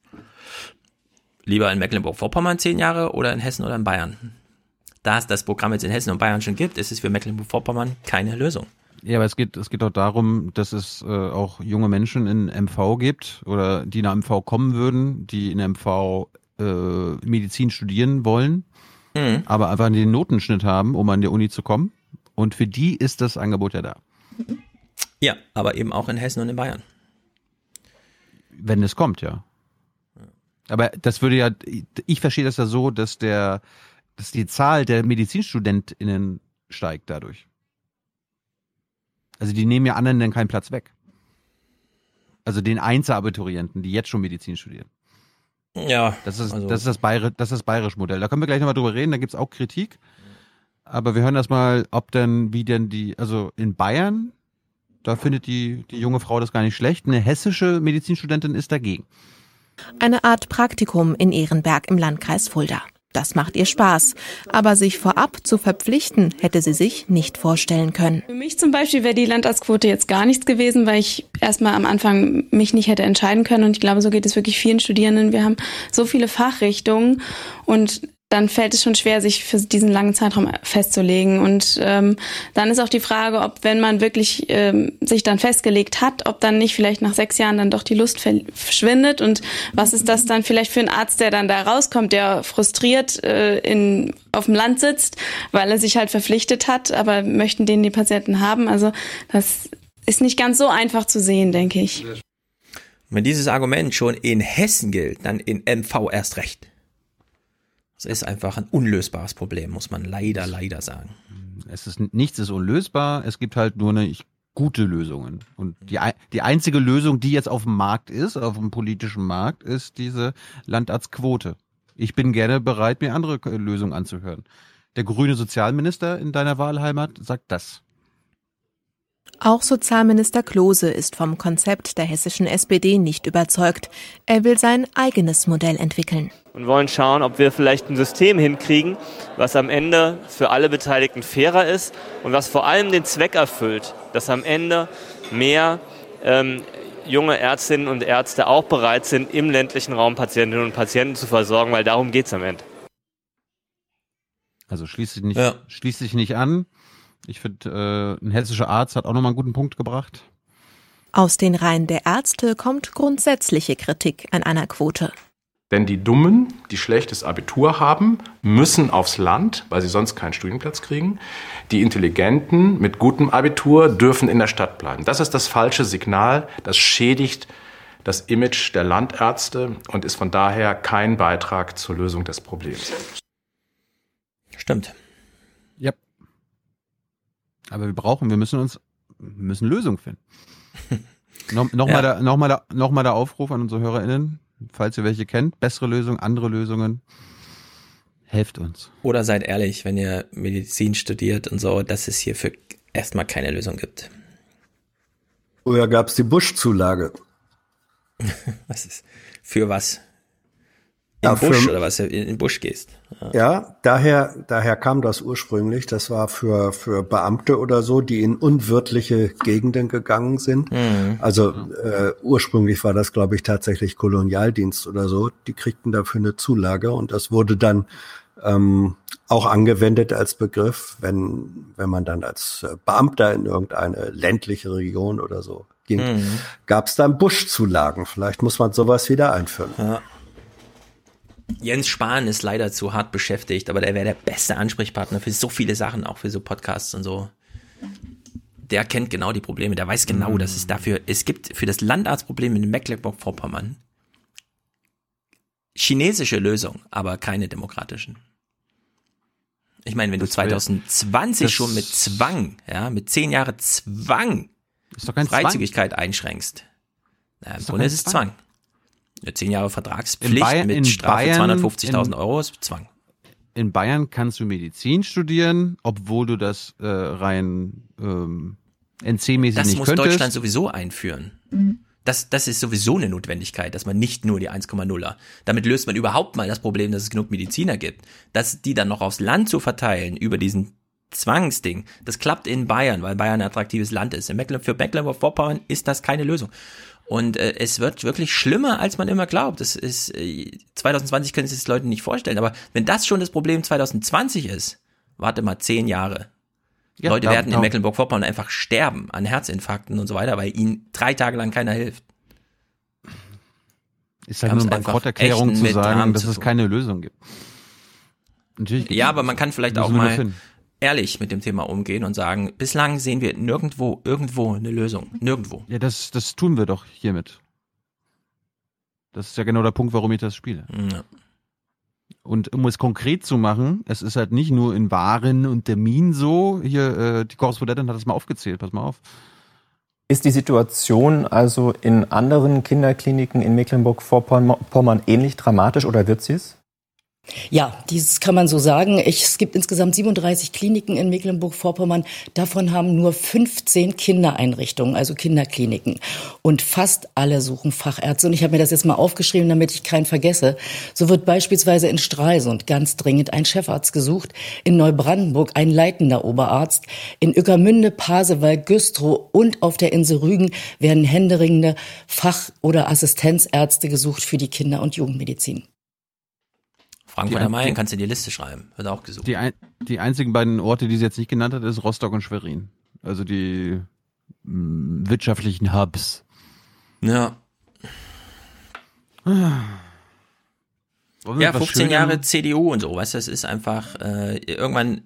Lieber in Mecklenburg-Vorpommern zehn Jahre oder in Hessen oder in Bayern? Da es das Programm jetzt in Hessen und Bayern schon gibt, ist es für Mecklenburg-Vorpommern keine Lösung. Ja, aber es geht, es geht auch darum, dass es äh, auch junge Menschen in MV gibt oder die nach MV kommen würden, die in MV äh, Medizin studieren wollen, Mhm. aber einfach den Notenschnitt haben, um an die Uni zu kommen. Und für die ist das Angebot ja da. Ja, aber eben auch in Hessen und in Bayern. Wenn es kommt, ja. Aber das würde ja, ich verstehe das ja so, dass der, dass die Zahl der MedizinstudentInnen steigt dadurch. Also die nehmen ja anderen dann keinen Platz weg. Also den Einzelabiturienten, die jetzt schon Medizin studieren. Ja. Das ist, also- das ist das, Bayer, das ist das bayerische Modell. Da können wir gleich nochmal drüber reden, da gibt's auch Kritik. Aber wir hören erstmal, ob denn, wie denn die, also in Bayern Da findet die, die junge Frau das gar nicht schlecht. Eine hessische Medizinstudentin ist dagegen. Eine Art Praktikum in Ehrenberg im Landkreis Fulda. Das macht ihr Spaß. Aber sich vorab zu verpflichten, hätte sie sich nicht vorstellen können. Für mich zum Beispiel wäre die Landarztquote jetzt gar nichts gewesen, weil ich erstmal am Anfang mich nicht hätte entscheiden können. Und ich glaube, so geht es wirklich vielen Studierenden. Wir haben so viele Fachrichtungen und dann fällt es schon schwer, sich für diesen langen Zeitraum festzulegen. Und ähm, dann ist auch die Frage, ob wenn man wirklich ähm, sich dann festgelegt hat, ob dann nicht vielleicht nach sechs Jahren dann doch die Lust verschwindet. Und was ist das dann vielleicht für ein Arzt, der dann da rauskommt, der frustriert äh, in, auf dem Land sitzt, weil er sich halt verpflichtet hat, aber möchten den die Patienten haben. Also das ist nicht ganz so einfach zu sehen, denke ich. Wenn dieses Argument schon in Hessen gilt, dann in MV erst recht. Es ist einfach ein unlösbares Problem, muss man leider, leider sagen. Es ist nichts ist unlösbar. Es gibt halt nur eine gute Lösungen. Und die, die einzige Lösung, die jetzt auf dem Markt ist, auf dem politischen Markt, ist diese Landarztquote. Ich bin gerne bereit, mir andere Lösungen anzuhören. Der grüne Sozialminister in deiner Wahlheimat sagt das. Auch Sozialminister Klose ist vom Konzept der hessischen SPD nicht überzeugt. Er will sein eigenes Modell entwickeln. Und wollen schauen, ob wir vielleicht ein System hinkriegen, was am Ende für alle Beteiligten fairer ist und was vor allem den Zweck erfüllt, dass am Ende mehr ähm, junge Ärztinnen und Ärzte auch bereit sind, im ländlichen Raum Patientinnen und Patienten zu versorgen, weil darum geht es am Ende. Also schließt sich nicht, ja. schließt sich nicht an. Ich finde, äh, ein hessischer Arzt hat auch nochmal einen guten Punkt gebracht. Aus den Reihen der Ärzte kommt grundsätzliche Kritik an einer Quote. Denn die Dummen, die schlechtes Abitur haben, müssen aufs Land, weil sie sonst keinen Studienplatz kriegen. Die Intelligenten mit gutem Abitur dürfen in der Stadt bleiben. Das ist das falsche Signal. Das schädigt das Image der Landärzte und ist von daher kein Beitrag zur Lösung des Problems. Stimmt. Ja. Aber wir brauchen, wir müssen uns, wir müssen Lösungen finden. no, Nochmal ja. der, noch mal der, noch mal der Aufruf an unsere HörerInnen, falls ihr welche kennt, bessere Lösungen, andere Lösungen. Helft uns. Oder seid ehrlich, wenn ihr Medizin studiert und so, dass es hierfür erstmal keine Lösung gibt. Oder gab es die Busch-Zulage? was ist? Für was? Ja, Busch für, oder was? In den Busch gehst. Ja. ja, daher, daher kam das ursprünglich. Das war für, für Beamte oder so, die in unwirtliche Gegenden gegangen sind. Mhm. Also äh, ursprünglich war das, glaube ich, tatsächlich Kolonialdienst oder so. Die kriegten dafür eine Zulage und das wurde dann ähm, auch angewendet als Begriff, wenn, wenn man dann als Beamter in irgendeine ländliche Region oder so ging, mhm. gab es dann Buschzulagen. Vielleicht muss man sowas wieder einführen. Ja. Jens Spahn ist leider zu hart beschäftigt, aber der wäre der beste Ansprechpartner für so viele Sachen, auch für so Podcasts und so. Der kennt genau die Probleme, der weiß genau, dass es dafür, es gibt für das Landarztproblem in Mecklenburg-Vorpommern chinesische Lösungen, aber keine demokratischen. Ich meine, wenn das du 2020 schon mit Zwang, ja, mit zehn Jahre Zwang Freizügigkeit Zwang. einschränkst, na, im Grunde ist es Zwang. Eine zehn Jahre Vertragspflicht Bayern, mit Strafe 250.000 Euro ist Zwang. In Bayern kannst du Medizin studieren, obwohl du das äh, rein ähm, NC-mäßig nicht könntest. Das muss Deutschland sowieso einführen. Mhm. Das, das ist sowieso eine Notwendigkeit, dass man nicht nur die 1,0er. Damit löst man überhaupt mal das Problem, dass es genug Mediziner gibt. Dass die dann noch aufs Land zu verteilen über diesen Zwangsding, das klappt in Bayern, weil Bayern ein attraktives Land ist. In Mecklenburg-Vorpommern ist das keine Lösung. Und äh, es wird wirklich schlimmer, als man immer glaubt. Das ist äh, 2020 können sich das Leute nicht vorstellen. Aber wenn das schon das Problem 2020 ist, warte mal zehn Jahre. Ja, Leute werden in Mecklenburg-Vorpommern einfach sterben an Herzinfarkten und so weiter, weil ihnen drei Tage lang keiner hilft. Ist halt nur eine Bankrotterklärung zu sagen, dass es keine Lösung gibt. Natürlich ja, aber man kann vielleicht auch mal ehrlich mit dem Thema umgehen und sagen, bislang sehen wir nirgendwo irgendwo eine Lösung. Nirgendwo. Ja, das, das tun wir doch hiermit. Das ist ja genau der Punkt, warum ich das spiele. Ja. Und um es konkret zu machen, es ist halt nicht nur in Waren und Terminen so. Hier, äh, die Korrespondentin hat das mal aufgezählt, pass mal auf. Ist die Situation also in anderen Kinderkliniken in Mecklenburg-Vorpommern ähnlich dramatisch oder wird sie es? Ja, dieses kann man so sagen. Ich, es gibt insgesamt 37 Kliniken in Mecklenburg-Vorpommern. Davon haben nur 15 Kindereinrichtungen, also Kinderkliniken. Und fast alle suchen Fachärzte. Und ich habe mir das jetzt mal aufgeschrieben, damit ich keinen vergesse. So wird beispielsweise in Stralsund ganz dringend ein Chefarzt gesucht, in Neubrandenburg ein leitender Oberarzt, in Ueckermünde, Pasewalk, Güstrow und auf der Insel Rügen werden händeringende Fach- oder Assistenzärzte gesucht für die Kinder- und Jugendmedizin. Frankfurt am Main kannst du in die Liste schreiben. Wird auch gesucht. Die, ein, die einzigen beiden Orte, die sie jetzt nicht genannt hat, ist Rostock und Schwerin. Also die mh, wirtschaftlichen Hubs. Ja. Ja, was 15 Schönem- Jahre CDU und so, weißt du, das ist einfach äh, irgendwann,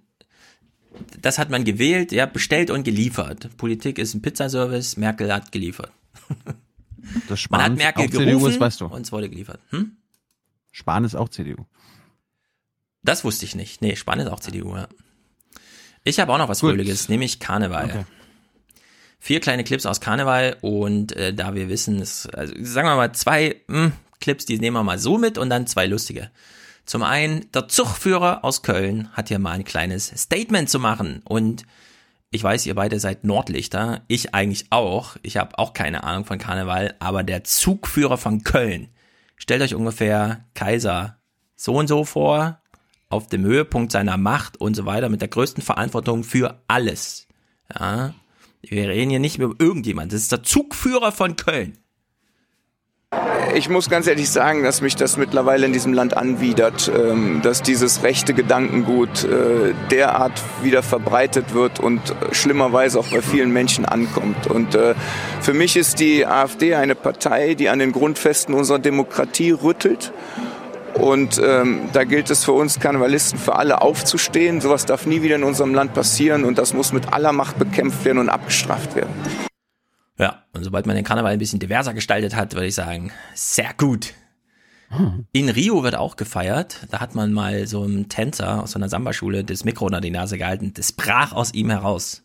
das hat man gewählt, ja, bestellt und geliefert. Politik ist ein Pizzaservice, Merkel hat geliefert. Das Man hat Spahn Merkel auch CDU ist, gerufen weißt du. und es wurde geliefert. Hm? Spahn ist auch CDU. Das wusste ich nicht. Nee, Spahn ist auch CDU, ja. Ich habe auch noch was Gut. Fröhliches, nämlich Karneval. Okay. Vier kleine Clips aus Karneval und äh, da wir wissen, es, also sagen wir mal zwei mh, Clips, die nehmen wir mal so mit und dann zwei lustige. Zum einen, der Zugführer aus Köln hat hier mal ein kleines Statement zu machen und ich weiß, ihr beide seid Nordlichter, ich eigentlich auch. Ich habe auch keine Ahnung von Karneval, aber der Zugführer von Köln, stellt euch ungefähr Kaiser so und so vor, auf dem Höhepunkt seiner Macht und so weiter, mit der größten Verantwortung für alles. Ja, wir reden hier nicht über irgendjemand, das ist der Zugführer von Köln. Ich muss ganz ehrlich sagen, dass mich das mittlerweile in diesem Land anwidert, ähm, dass dieses rechte Gedankengut äh, derart wieder verbreitet wird und schlimmerweise auch bei vielen Menschen ankommt. Und äh, für mich ist die AfD eine Partei, die an den Grundfesten unserer Demokratie rüttelt. Und ähm, da gilt es für uns Karnevalisten, für alle aufzustehen. Sowas darf nie wieder in unserem Land passieren und das muss mit aller Macht bekämpft werden und abgestraft werden. Ja, und sobald man den Karneval ein bisschen diverser gestaltet hat, würde ich sagen, sehr gut. In Rio wird auch gefeiert. Da hat man mal so einem Tänzer aus so einer Samba-Schule das Mikro unter die Nase gehalten. Das brach aus ihm heraus.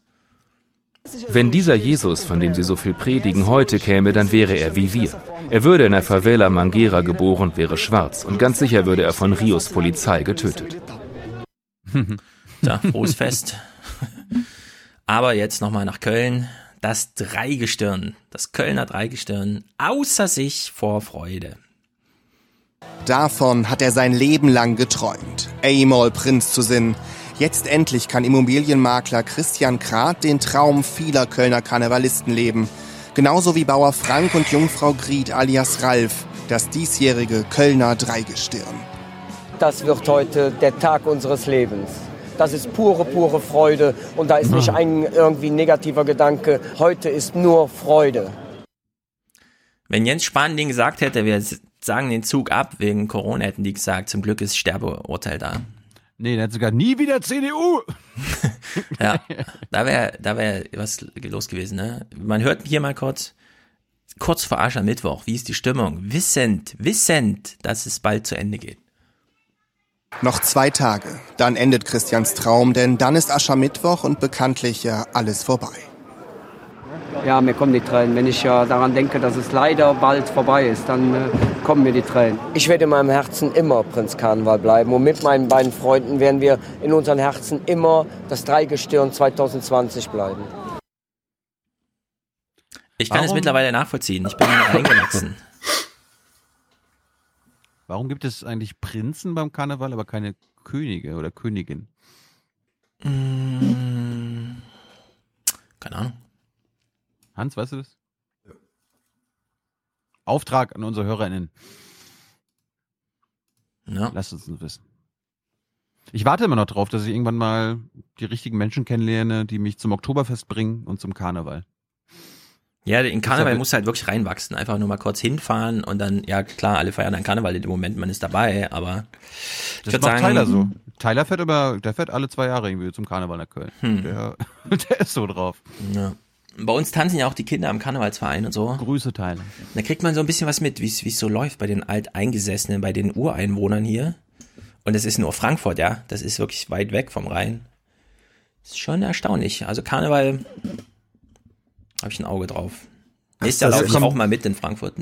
Wenn dieser Jesus, von dem Sie so viel predigen, heute käme, dann wäre er wie wir. Er würde in der Favela Manguera geboren, wäre schwarz und ganz sicher würde er von Rios Polizei getötet. So, frohes Fest. Aber jetzt nochmal nach Köln. Das Dreigestirn, das Kölner Dreigestirn, außer sich vor Freude. Davon hat er sein Leben lang geträumt, einmal Prinz zu sein. Jetzt endlich kann Immobilienmakler Christian Krath den Traum vieler Kölner Karnevalisten leben. Genauso wie Bauer Frank und Jungfrau Gried alias Ralf, das diesjährige Kölner Dreigestirn. Das wird heute der Tag unseres Lebens. Das ist pure, pure Freude und da ist nicht ein irgendwie negativer Gedanke. Heute ist nur Freude. Wenn Jens Spahn den gesagt hätte, wir sagen den Zug ab wegen Corona, hätten die gesagt, zum Glück ist Sterbeurteil da. Nee, der hat sogar nie wieder CDU. Ja, da wäre da wär was los gewesen. Ne? Man hört hier mal kurz, kurz vor Aschermittwoch, wie ist die Stimmung? Wissend, wissend, dass es bald zu Ende geht. Noch zwei Tage, dann endet Christians Traum, denn dann ist Aschermittwoch und bekanntlich ja alles vorbei. Ja, mir kommen die Tränen. Wenn ich ja daran denke, dass es leider bald vorbei ist, dann äh, kommen mir die Tränen. Ich werde in meinem Herzen immer Prinz Karneval bleiben. Und mit meinen beiden Freunden werden wir in unseren Herzen immer das Dreigestirn 2020 bleiben. Ich kann es Warum- mittlerweile nachvollziehen. Ich bin reingewachsen. Warum gibt es eigentlich Prinzen beim Karneval, aber keine Könige oder Königin? Mm, Keine Ahnung. Hans, weißt du das? Auftrag an unsere HörerInnen. Ja. Lasst uns das wissen. Ich warte immer noch drauf, dass ich irgendwann mal die richtigen Menschen kennenlerne, die mich zum Oktoberfest bringen und zum Karneval. Ja, in Karneval muss halt wirklich reinwachsen. Einfach nur mal kurz hinfahren und dann, ja klar, alle feiern dann Karneval in dem Moment, man ist dabei, aber ich Das würd macht sagen, Tyler so. Tyler fährt aber, der fährt alle zwei Jahre irgendwie zum Karneval nach Köln. Hm. Der, der ist so drauf. Ja. Bei uns tanzen ja auch die Kinder am Karnevalsverein und so. Grüße, Tyler. Da kriegt man so ein bisschen was mit, wie es so läuft bei den Alteingesessenen, bei den Ureinwohnern hier. Und es ist nur Frankfurt, ja. Das ist wirklich weit weg vom Rhein. Das ist schon erstaunlich. Also Karneval habe ich ein Auge drauf. Nächstes Jahr das laufe ich kommt- auch mal mit in Frankfurt.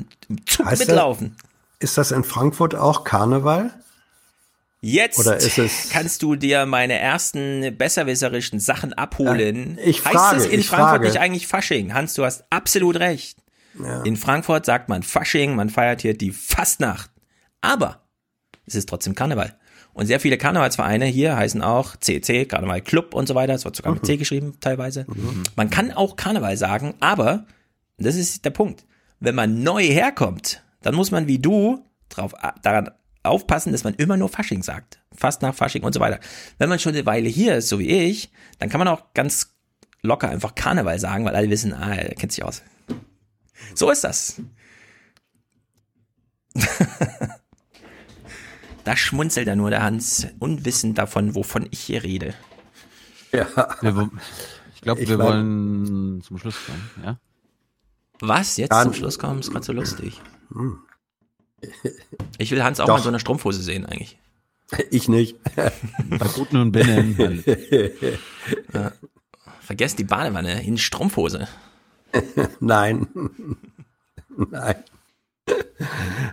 Zug Heißt das- mitlaufen. Ist das in Frankfurt auch Karneval? Jetzt kannst du dir meine ersten besserwisserischen Sachen abholen. Ja, ich heißt frage, es in Frankfurt frage. nicht eigentlich Fasching? Hans, du hast absolut recht. In Frankfurt sagt man Fasching, man feiert hier die Fastnacht. Aber es ist trotzdem Karneval. Und sehr viele Karnevalsvereine hier heißen auch CC, Karneval Club und so weiter. Es wird sogar mit C geschrieben teilweise. Man kann auch Karneval sagen, aber das ist der Punkt. Wenn man neu herkommt, dann muss man wie du drauf, daran aufpassen, dass man immer nur Fasching sagt. Fast nach Fasching und so weiter. Wenn man schon eine Weile hier ist, so wie ich, dann kann man auch ganz locker einfach Karneval sagen, weil alle wissen, ah, er kennt sich aus. So ist das. da schmunzelt er nur der Hans, unwissend davon, wovon ich hier rede. Ja. Ich glaube, wir mein- wollen zum Schluss kommen, ja? Was? Jetzt zum Schluss kommen, ist gerade so lustig. Hm. Ich will Hans auch Doch. mal in so einer Strumpfhose sehen, eigentlich. Ich nicht. Bei guten und Binnen. Ja. Vergesst die Badewanne in Strumpfhose. Nein. Nein.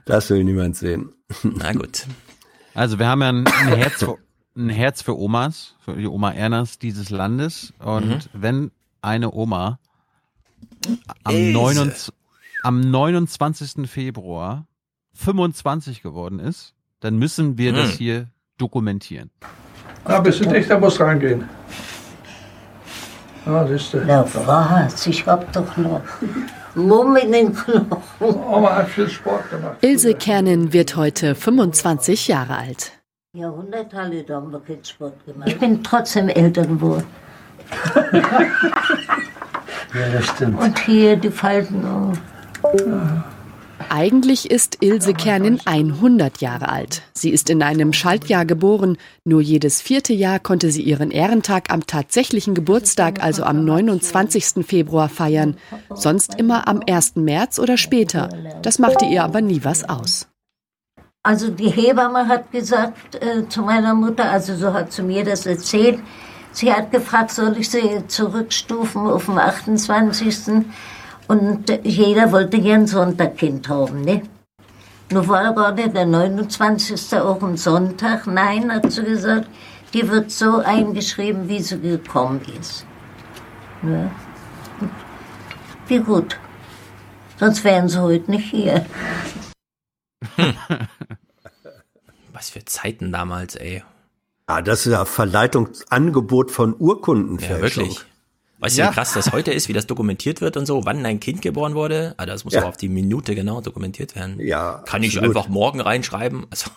Das will niemand sehen. Na gut. Also wir haben ja ein, ein, Herz, für, ein Herz für Omas, für die Oma Ernas dieses Landes. Und Mhm. wenn eine Oma am, Ilse. 29, am 29. Februar 25 geworden ist, dann müssen wir das Mhm. hier dokumentieren. Ah, bist du dicht, da musst reingehen. Ah, siehst du. Na was, ich hab doch noch Mumm in den Knochen. Oma hat viel Sport gemacht. Ilse Kernin wird heute 25 Jahre alt. Jahrhunderthalle, da haben wir keinen Sport gemacht. Ich bin trotzdem älter geworden. Ja, das stimmt. Und hier die Falten. Oh. Eigentlich ist Ilse Kernin 100 Jahre alt. Sie ist in einem Schaltjahr geboren. Nur jedes vierte Jahr konnte sie ihren Ehrentag am tatsächlichen Geburtstag, also am 29. Februar, feiern. Sonst immer am 1. März oder später. Das machte ihr aber nie was aus. Also die Hebamme hat gesagt äh, zu meiner Mutter, also so hat sie mir das erzählt, sie hat gefragt, soll ich sie zurückstufen auf den 28. Und jeder wollte gern Sonntagkind haben, ne? Nur war gerade der 29. auch ein Sonntag. Nein, hat sie gesagt, die wird so eingeschrieben, wie sie gekommen ist. Ja. Wie gut. Sonst wären sie heute nicht hier. Was für Zeiten damals, ey. Ah, das ist ja Verleitungsangebot von Urkundenfälschung. Ja, wirklich. Weißt du, Ja. wie krass das heute ist, wie das dokumentiert wird und so, wann dein Kind geboren wurde? Ah, das muss Ja. aber auf die Minute genau dokumentiert werden. Ja, Kann ich absolut. einfach morgen reinschreiben? Also,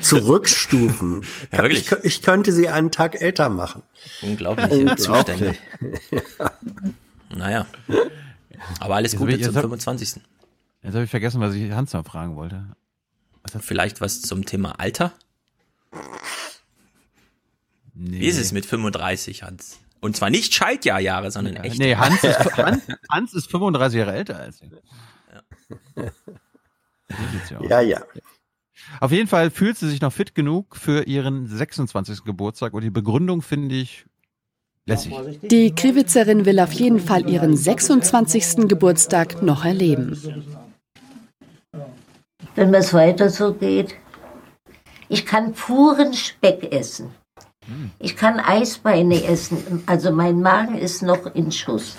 Zurückstufen. Ja, wirklich. ich, ich könnte sie einen Tag älter machen. unglaubliche Zustände. Naja. Aber alles Jetzt Gute ich- zum hab- 25. Jetzt habe ich vergessen, was ich Hans noch fragen wollte. Vielleicht was zum Thema Alter? Nee. Wie ist es mit 35, Hans? Und zwar nicht Schaltjahrjahre, sondern echt. Nee, Hans ist, Hans, Hans ist 35 Jahre älter als ich. So aus. Ja, ja. Auf jeden Fall fühlt sie sich noch fit genug für ihren 26. Geburtstag und die Begründung finde ich lässig. Die Kriwitzerin will auf jeden Fall ihren 26. Geburtstag noch erleben. wenn es weiter so geht. Ich kann puren Speck essen. Ich kann Eisbeine essen. Also mein Magen ist noch in Schuss.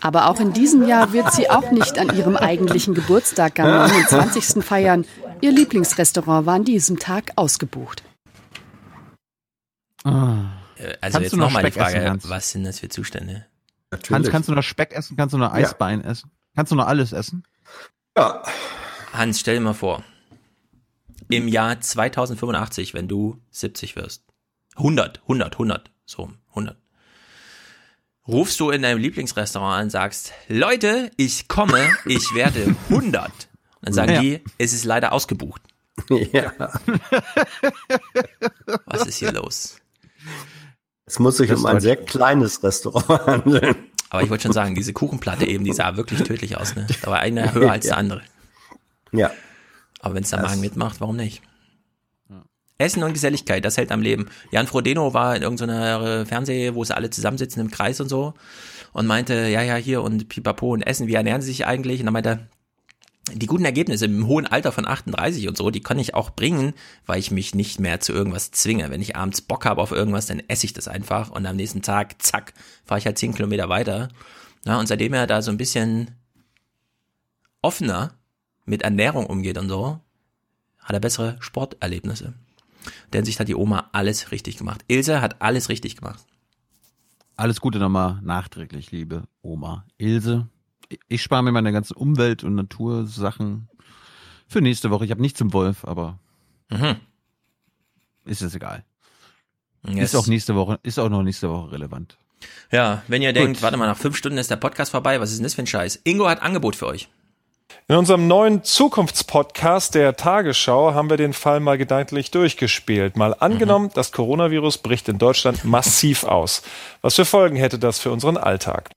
Aber auch in diesem Jahr wird sie auch nicht an ihrem eigentlichen Geburtstag am 29. feiern. Ihr Lieblingsrestaurant war an diesem Tag ausgebucht. Äh, Also Kannst jetzt du noch nochmal die Speck Frage, essen, Hans? was sind das für Zustände? Hans, kannst du noch Speck essen? Kannst du noch Ja. Eisbein essen? Kannst du noch alles essen? Ja. Hans, stell dir mal vor, im Jahr 2085, wenn du 70 wirst, 100, 100, 100, so 100, rufst du in deinem Lieblingsrestaurant an und sagst, Leute, ich komme, ich werde 100. Und dann sagen Ja. die, es ist leider ausgebucht. Ja. Was ist hier los? Es muss sich Das um ein sehr kleines Restaurant handeln. Aber ich wollte schon sagen, diese Kuchenplatte eben, die sah wirklich tödlich aus. Ne? Da war eine höher als der andere. Ja. Aber wenn es der Magen mitmacht, warum nicht? Essen und Geselligkeit, das hält am Leben. Jan Frodeno war in irgendeiner äh, Fernseh, wo sie alle zusammensitzen im Kreis und so und meinte, ja, ja, hier und pipapo und Essen, wie ernähren sie sich eigentlich? Und dann meinte er, die guten Ergebnisse im hohen Alter von 38 und so, die kann ich auch bringen, weil ich mich nicht mehr zu irgendwas zwinge. Wenn ich abends Bock habe auf irgendwas, dann esse ich das einfach und am nächsten Tag, zack, fahre ich halt 10 Kilometer weiter. Ja, und seitdem er da so ein bisschen offener mit Ernährung umgeht und so, hat er bessere Sporterlebnisse. Denn sich hat die Oma alles richtig gemacht. Ilse hat alles richtig gemacht. Alles Gute nochmal nachträglich, liebe Oma Ilse. Ich spare mir meine ganzen Umwelt- und Natursachen für nächste Woche. Ich habe nichts im Wolf, aber Mhm. ist es egal. Yes. Ist auch nächste Woche, ist auch noch nächste Woche relevant. Ja, wenn ihr denkt, warte mal, nach fünf Stunden ist der Podcast vorbei, was ist denn das für ein Scheiß? Ingo hat Angebot für euch. In unserem neuen Zukunftspodcast der Tagesschau haben wir den Fall mal gedanklich durchgespielt. Mal angenommen, das Coronavirus bricht in Deutschland massiv aus. Was für Folgen hätte das für unseren Alltag?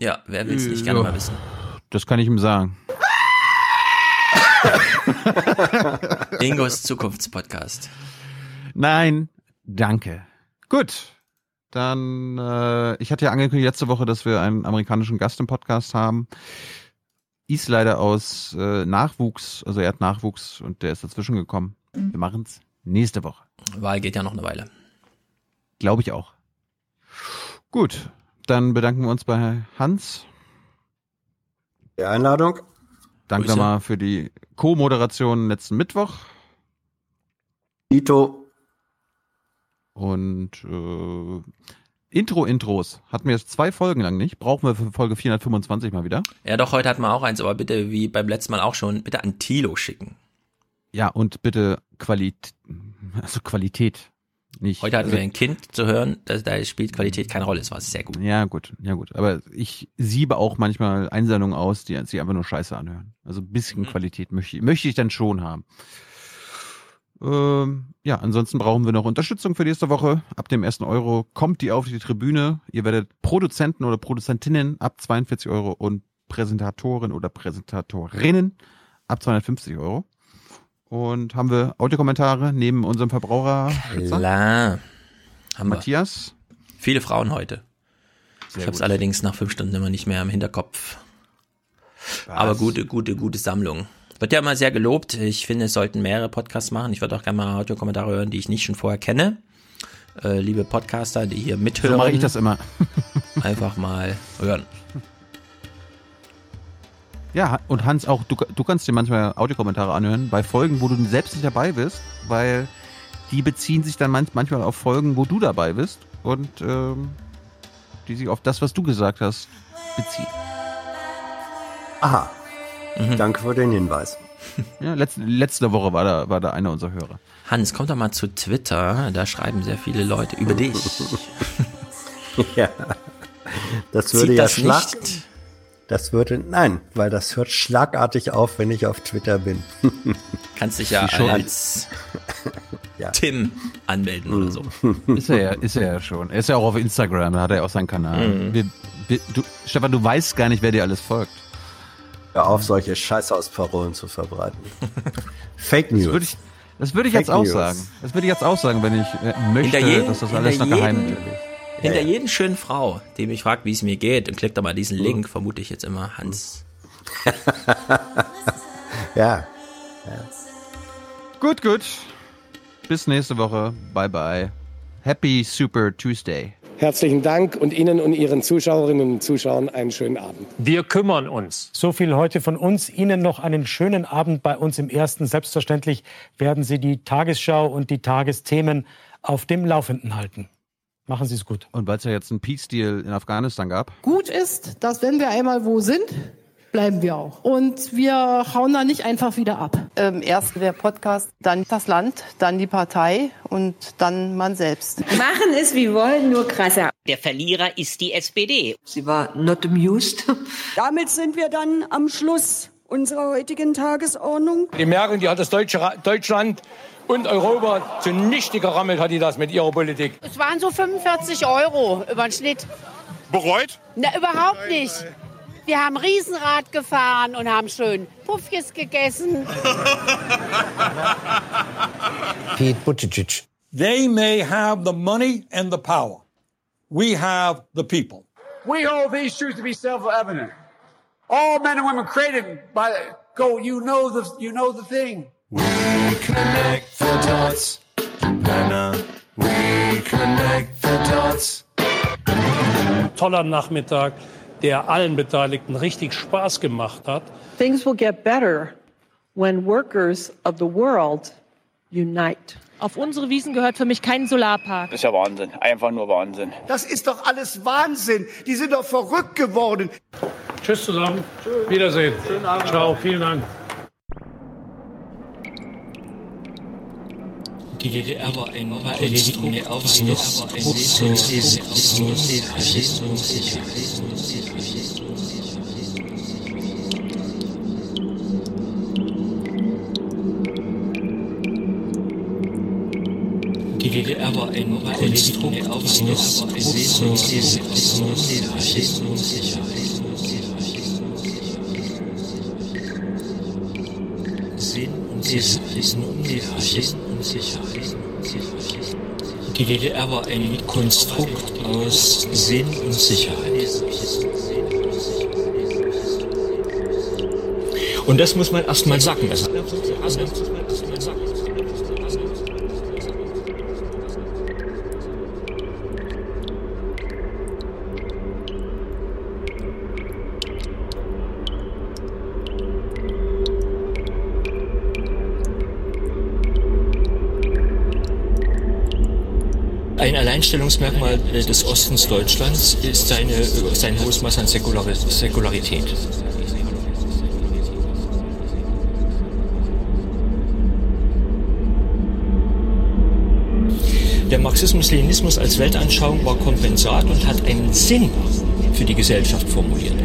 Ja, wer will's nicht gerne mal wissen? Das kann ich ihm sagen. Ingos Zukunftspodcast. Nein, danke. Gut. Dann, äh, ich hatte ja angekündigt letzte Woche, dass wir einen amerikanischen Gast im Podcast haben. Ist leider aus äh, Nachwuchs, also er hat Nachwuchs und der ist dazwischen gekommen. Wir machen's nächste Woche. Wahl geht ja noch eine Weile. Glaube ich auch. Gut, dann bedanken wir uns bei Hans. Die Einladung. Danke nochmal für die Co-Moderation letzten Mittwoch. Ito. Und äh, Intro-Intros hatten wir jetzt zwei Folgen lang nicht. Brauchen wir für Folge 425 mal wieder. Ja, doch, heute hatten wir auch eins, aber bitte, wie beim letzten Mal auch schon, bitte an Tilo schicken. Ja, und bitte Qualität, also Qualität. Nicht, Heute hatten also, wir ein Kind zu hören, da, da spielt Qualität keine Rolle, das war sehr gut. Ja, gut, ja gut. Aber ich siebe auch manchmal Einsendungen aus, die sich einfach nur scheiße anhören. Also ein bisschen Mhm. Qualität möchte, möchte ich dann schon haben. Ähm, ja, ansonsten brauchen wir noch Unterstützung für nächste Woche. Ab dem ersten Euro kommt die auf die Tribüne. Ihr werdet Produzenten oder Produzentinnen ab 42 Euro und Präsentatoren oder Präsentatorinnen ab 250 Euro. Und haben wir Audiokommentare neben unserem Verbraucher Klar. Haben wir. Matthias. Viele Frauen heute. ich habe es allerdings nach fünf Stunden immer nicht mehr im Hinterkopf. Aber gute, gute, gute Sammlung. Wird ja immer sehr gelobt. Ich finde, es sollten mehrere Podcasts machen. Ich würde auch gerne mal Audiokommentare hören, die ich nicht schon vorher kenne. Äh, liebe Podcaster, die hier mithören. So mache ich das immer. einfach mal hören. Ja, und Hans, auch du, du kannst dir manchmal Audiokommentare anhören bei Folgen, wo du selbst nicht dabei bist, weil die beziehen sich dann manch, manchmal auf Folgen, wo du dabei bist und ähm, die sich auf das, was du gesagt hast, beziehen. Aha. Mhm. Danke für den Hinweis. Ja, letzte, letzte Woche war da, war da einer unserer Hörer. Hans, komm doch mal zu Twitter. Da schreiben sehr viele Leute über dich. ja. Das Zieht würde ja das schlag. nicht? Das würde, nein, weil das hört schlagartig auf, wenn ich auf Twitter bin. Kannst dich ja schon. als Ja. Tim anmelden oder so. Ist er ja, ist er ja schon. Er ist ja auch auf Instagram, da hat er auch seinen Kanal. Mhm. Wir, wir, du, Stefan, du weißt gar nicht, wer dir alles folgt. Hör auf, solche Scheißhausparolen zu verbreiten. Fake News. Das würde ich, das würde ich jetzt auch News. sagen. Das würde ich jetzt auch sagen, wenn ich äh, möchte, Hinter jedem- dass das hinter alles noch geheim jedem- bleibt. Hinter jeden schönen Frau, die mich fragt, wie es mir geht, und klickt da mal diesen Link, vermute ich jetzt immer Hans. Ja. Gut, gut. Bis nächste Woche. Bye, bye. Happy Super Tuesday. Herzlichen Dank und Ihnen und Ihren Zuschauerinnen und Zuschauern einen schönen Abend. Wir kümmern uns. So viel heute von uns. Ihnen noch einen schönen Abend bei uns im Ersten. Selbstverständlich werden Sie die Tagesschau und die Tagesthemen auf dem Laufenden halten. Machen Sie es gut. Und weil es ja jetzt einen Peace-Deal in Afghanistan gab, Gut ist, dass wenn wir einmal wo sind, bleiben wir auch. Und wir hauen da nicht einfach wieder ab. Ähm, erst der Podcast, dann das Land, dann die Partei und dann man selbst. Machen es wie wollen, nur krasser. Der Verlierer ist die SPD. Sie war not amused. Damit sind wir dann am Schluss unserer heutigen Tagesordnung. Die Merkel, die hat das Deutsche, Ra- Deutschland und Europa zunichte gerammelt, hat die das mit ihrer Politik. Es waren so 45 Euro über den Schnitt. Bereut? Na, überhaupt nicht. Wir haben Riesenrad gefahren und haben schön Puffjes gegessen. Pete Buttigieg. They may have the money and the power. We have the people. We hold these truths to be self-evident. All men and women created by Go, you know the, you know the thing. We connect the dots. Männer. We connect the dots. Toller Nachmittag, der allen Beteiligten richtig Spaß gemacht hat. Things will get better when workers of the world unite. Auf unsere Wiesen gehört für mich kein Solarpark. Das ist ja Wahnsinn. Einfach nur Wahnsinn. Das ist doch alles Wahnsinn. Die sind doch verrückt geworden. Tschüss zusammen. Wiedersehen. Schönen Abend. Ciao. Vielen Dank. Die DDR war ein des Faschismus. Die DDR war ein des Faschismus. Sinn und Sicherheit um die Faschisten. Die DDR war ein Konstrukt aus Sinn und Sicherheit. Und das muss man erstmal sagen. Also, Ein Alleinstellungsmerkmal des Ostens Deutschlands ist seine, sein hohes Maß an Säkulari Säkularität. Der Marxismus-Leninismus als Weltanschauung war Kompensat und hat einen Sinn für die Gesellschaft formuliert.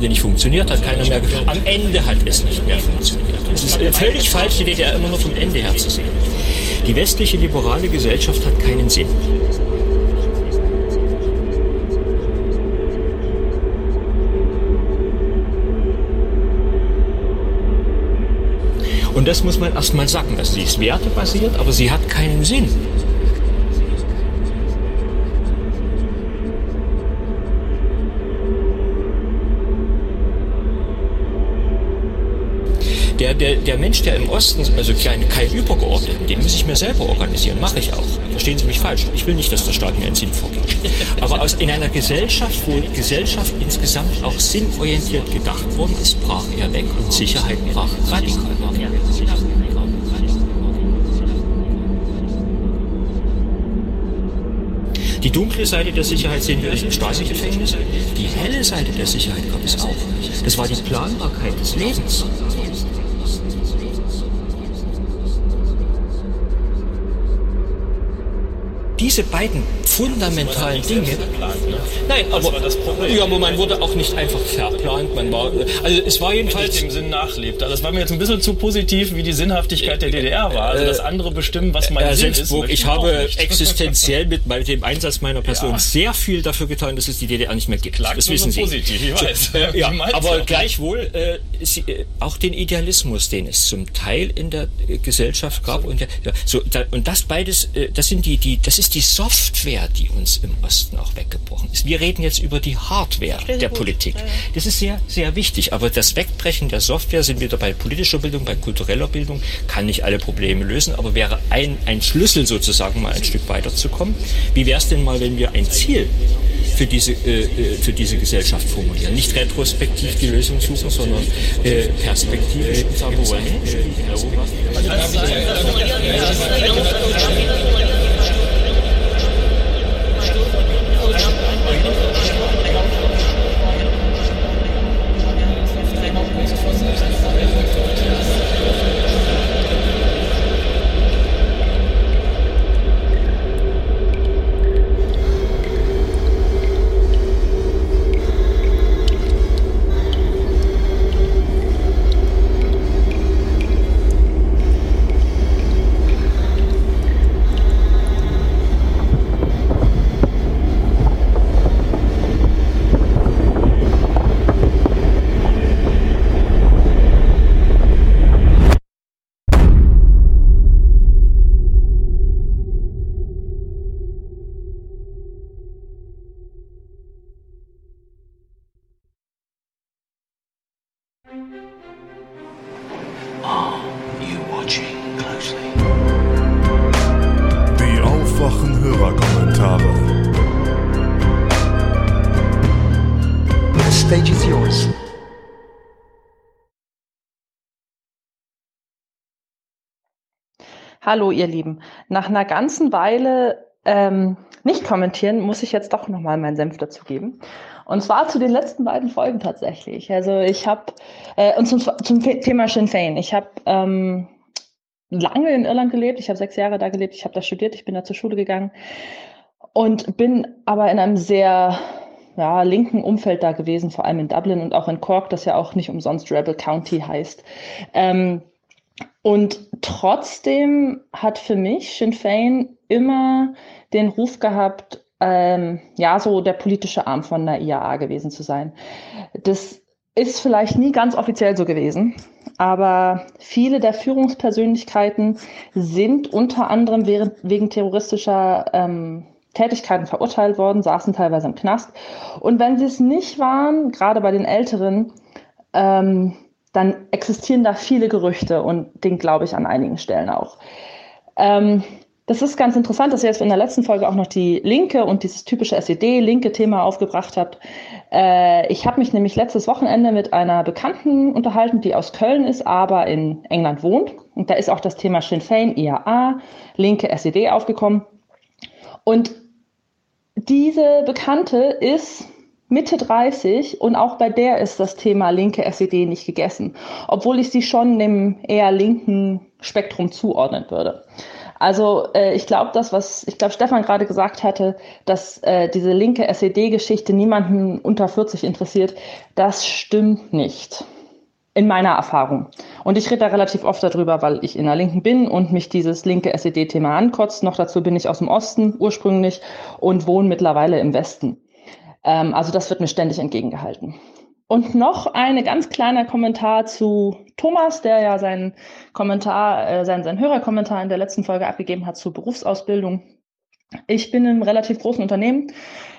Ende nicht funktioniert, hat keiner mehr. Am Ende hat es nicht mehr funktioniert. Es ist völlig falsch, die DDR immer nur vom Ende her zu sehen. Die westliche liberale Gesellschaft hat keinen Sinn. Und das muss man erstmal sagen. Also sie ist wertebasiert, aber sie hat keinen Sinn. Der, Mensch, der im Osten, also kein, kein Übergeordneten, den muss ich mir selber organisieren, mache ich auch. Verstehen Sie mich falsch. Ich will nicht, dass der Staat mir einen Sinn vorgibt. Aber aus, in einer Gesellschaft, wo Gesellschaft insgesamt auch sinnorientiert gedacht worden ist, brach er weg und Sicherheit brach radikal weg. Die dunkle Seite der Sicherheit sehen wir im Stasi-Gefängnis. Die helle Seite der Sicherheit gab es auch. Das war die Planbarkeit des Lebens. Diese beiden fundamentalen Dinge. Nein, aber, ja, aber man wurde auch nicht einfach verplant. Man war, also es war jedenfalls dem Sinn nachlebt. Also das war mir jetzt ein bisschen zu positiv, wie die Sinnhaftigkeit der DDR war. Also das andere bestimmen, was mein Herr Sinn Sensburg, ist. ich habe existenziell mit bei dem Einsatz meiner Person sehr viel dafür getan, dass es die DDR nicht mehr gibt. Klagt das wissen so Sie. positiv, ich weiß. Äh, ja, aber gleichwohl äh, Sie, äh, auch den Idealismus, den es zum Teil in der äh, Gesellschaft gab und der, so da, und das beides, äh, das sind die die das ist die Software, die uns im Osten auch weggebrochen ist. Wir reden jetzt über die Hardware der Politik. Das ist sehr, sehr wichtig. Aber das Wegbrechen der Software sind wieder bei politischer Bildung, bei kultureller Bildung, kann nicht alle Probleme lösen, aber wäre ein, ein Schlüssel sozusagen mal ein Stück weiterzukommen. Wie wäre es denn mal, wenn wir ein Ziel für diese, äh, äh, für diese Gesellschaft formulieren? Nicht retrospektiv die Lösung suchen, sondern äh, perspektivisch sagen, wo wir hin? Hallo, ihr Lieben. Nach einer ganzen Weile ähm, nicht kommentieren, muss ich jetzt doch nochmal meinen Senf dazu geben. Und zwar zu den letzten beiden Folgen tatsächlich. Also ich habe, äh, und zum, zum Thema Sinn Fein. Ich habe ähm, lange in Irland gelebt. Ich habe sechs Jahre da gelebt. Ich habe da studiert. Ich bin da zur Schule gegangen. Und bin aber in einem sehr ja, linken Umfeld da gewesen, vor allem in Dublin und auch in Cork, das ja auch nicht umsonst Rebel County heißt. Ähm, und trotzdem hat für mich Sinn Fein immer den Ruf gehabt, ähm, ja, so der politische Arm von der IAA gewesen zu sein. Das ist vielleicht nie ganz offiziell so gewesen, aber viele der Führungspersönlichkeiten sind unter anderem während, wegen terroristischer ähm, Tätigkeiten verurteilt worden, saßen teilweise im Knast. Und wenn sie es nicht waren, gerade bei den Älteren, ähm, dann existieren da viele Gerüchte und den glaube ich an einigen Stellen auch. Ähm, das ist ganz interessant, dass ihr jetzt in der letzten Folge auch noch die Linke und dieses typische SED-Linke-Thema aufgebracht habt. Äh, ich habe mich nämlich letztes Wochenende mit einer Bekannten unterhalten, die aus Köln ist, aber in England wohnt. Und da ist auch das Thema Sinn Fein, IAA, linke SED aufgekommen. Und diese Bekannte ist Mitte 30 und auch bei der ist das Thema linke SED nicht gegessen, obwohl ich sie schon dem eher linken Spektrum zuordnen würde. Also äh, ich glaube, das, was ich glaube, Stefan gerade gesagt hatte, dass äh, diese linke SED-Geschichte niemanden unter 40 interessiert, das stimmt nicht. In meiner Erfahrung. Und ich rede da relativ oft darüber, weil ich in der Linken bin und mich dieses linke SED-Thema ankotzt. Noch dazu bin ich aus dem Osten ursprünglich und wohne mittlerweile im Westen. Ähm, also das wird mir ständig entgegengehalten. Und noch ein ganz kleiner Kommentar zu Thomas, der ja seinen Kommentar, äh, seinen, seinen Hörerkommentar in der letzten Folge abgegeben hat zur Berufsausbildung. Ich bin im relativ großen Unternehmen.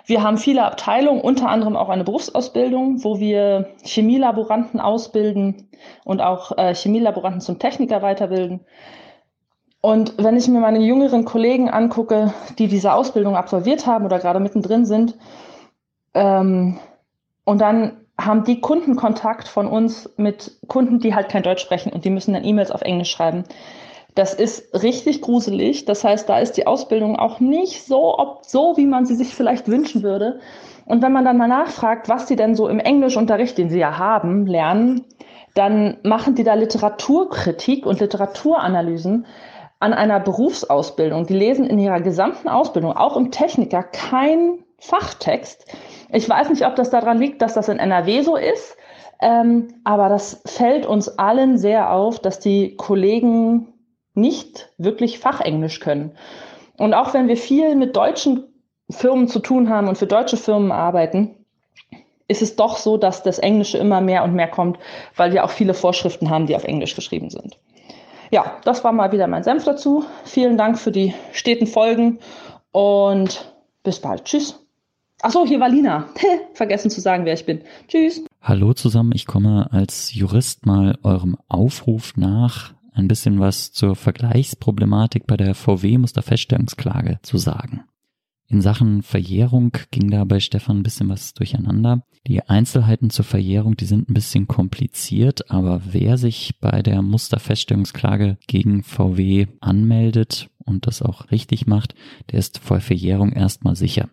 Wir haben viele Abteilungen, unter anderem auch eine Berufsausbildung, wo wir Chemielaboranten ausbilden und auch äh, Chemielaboranten zum Techniker weiterbilden. Und wenn ich mir meine jüngeren Kollegen angucke, die diese Ausbildung absolviert haben oder gerade mittendrin sind, ähm, und dann haben die Kundenkontakt von uns mit Kunden, die halt kein Deutsch sprechen und die müssen dann E-Mails auf Englisch schreiben. Das ist richtig gruselig. Das heißt, da ist die Ausbildung auch nicht so, ob, so, wie man sie sich vielleicht wünschen würde. Und wenn man dann mal nachfragt, was sie denn so im Englischunterricht, den sie ja haben, lernen, dann machen die da Literaturkritik und Literaturanalysen an einer Berufsausbildung. Die lesen in ihrer gesamten Ausbildung, auch im Techniker, kein Fachtext, ich weiß nicht, ob das daran liegt, dass das in NRW so ist, ähm, aber das fällt uns allen sehr auf, dass die Kollegen nicht wirklich Fachenglisch können. Und auch wenn wir viel mit deutschen Firmen zu tun haben und für deutsche Firmen arbeiten, ist es doch so, dass das Englische immer mehr und mehr kommt, weil wir auch viele Vorschriften haben, die auf Englisch geschrieben sind. Ja, das war mal wieder mein Senf dazu. Vielen Dank für die steten Folgen und bis bald. Tschüss. Achso, hier war Lina. Vergessen zu sagen, wer ich bin. Tschüss. Hallo zusammen, ich komme als Jurist mal eurem Aufruf nach, ein bisschen was zur Vergleichsproblematik bei der VW-Musterfeststellungsklage zu sagen. In Sachen Verjährung ging da bei Stefan ein bisschen was durcheinander. Die Einzelheiten zur Verjährung, die sind ein bisschen kompliziert, aber wer sich bei der Musterfeststellungsklage gegen VW anmeldet und das auch richtig macht, der ist vor Verjährung erstmal sicher.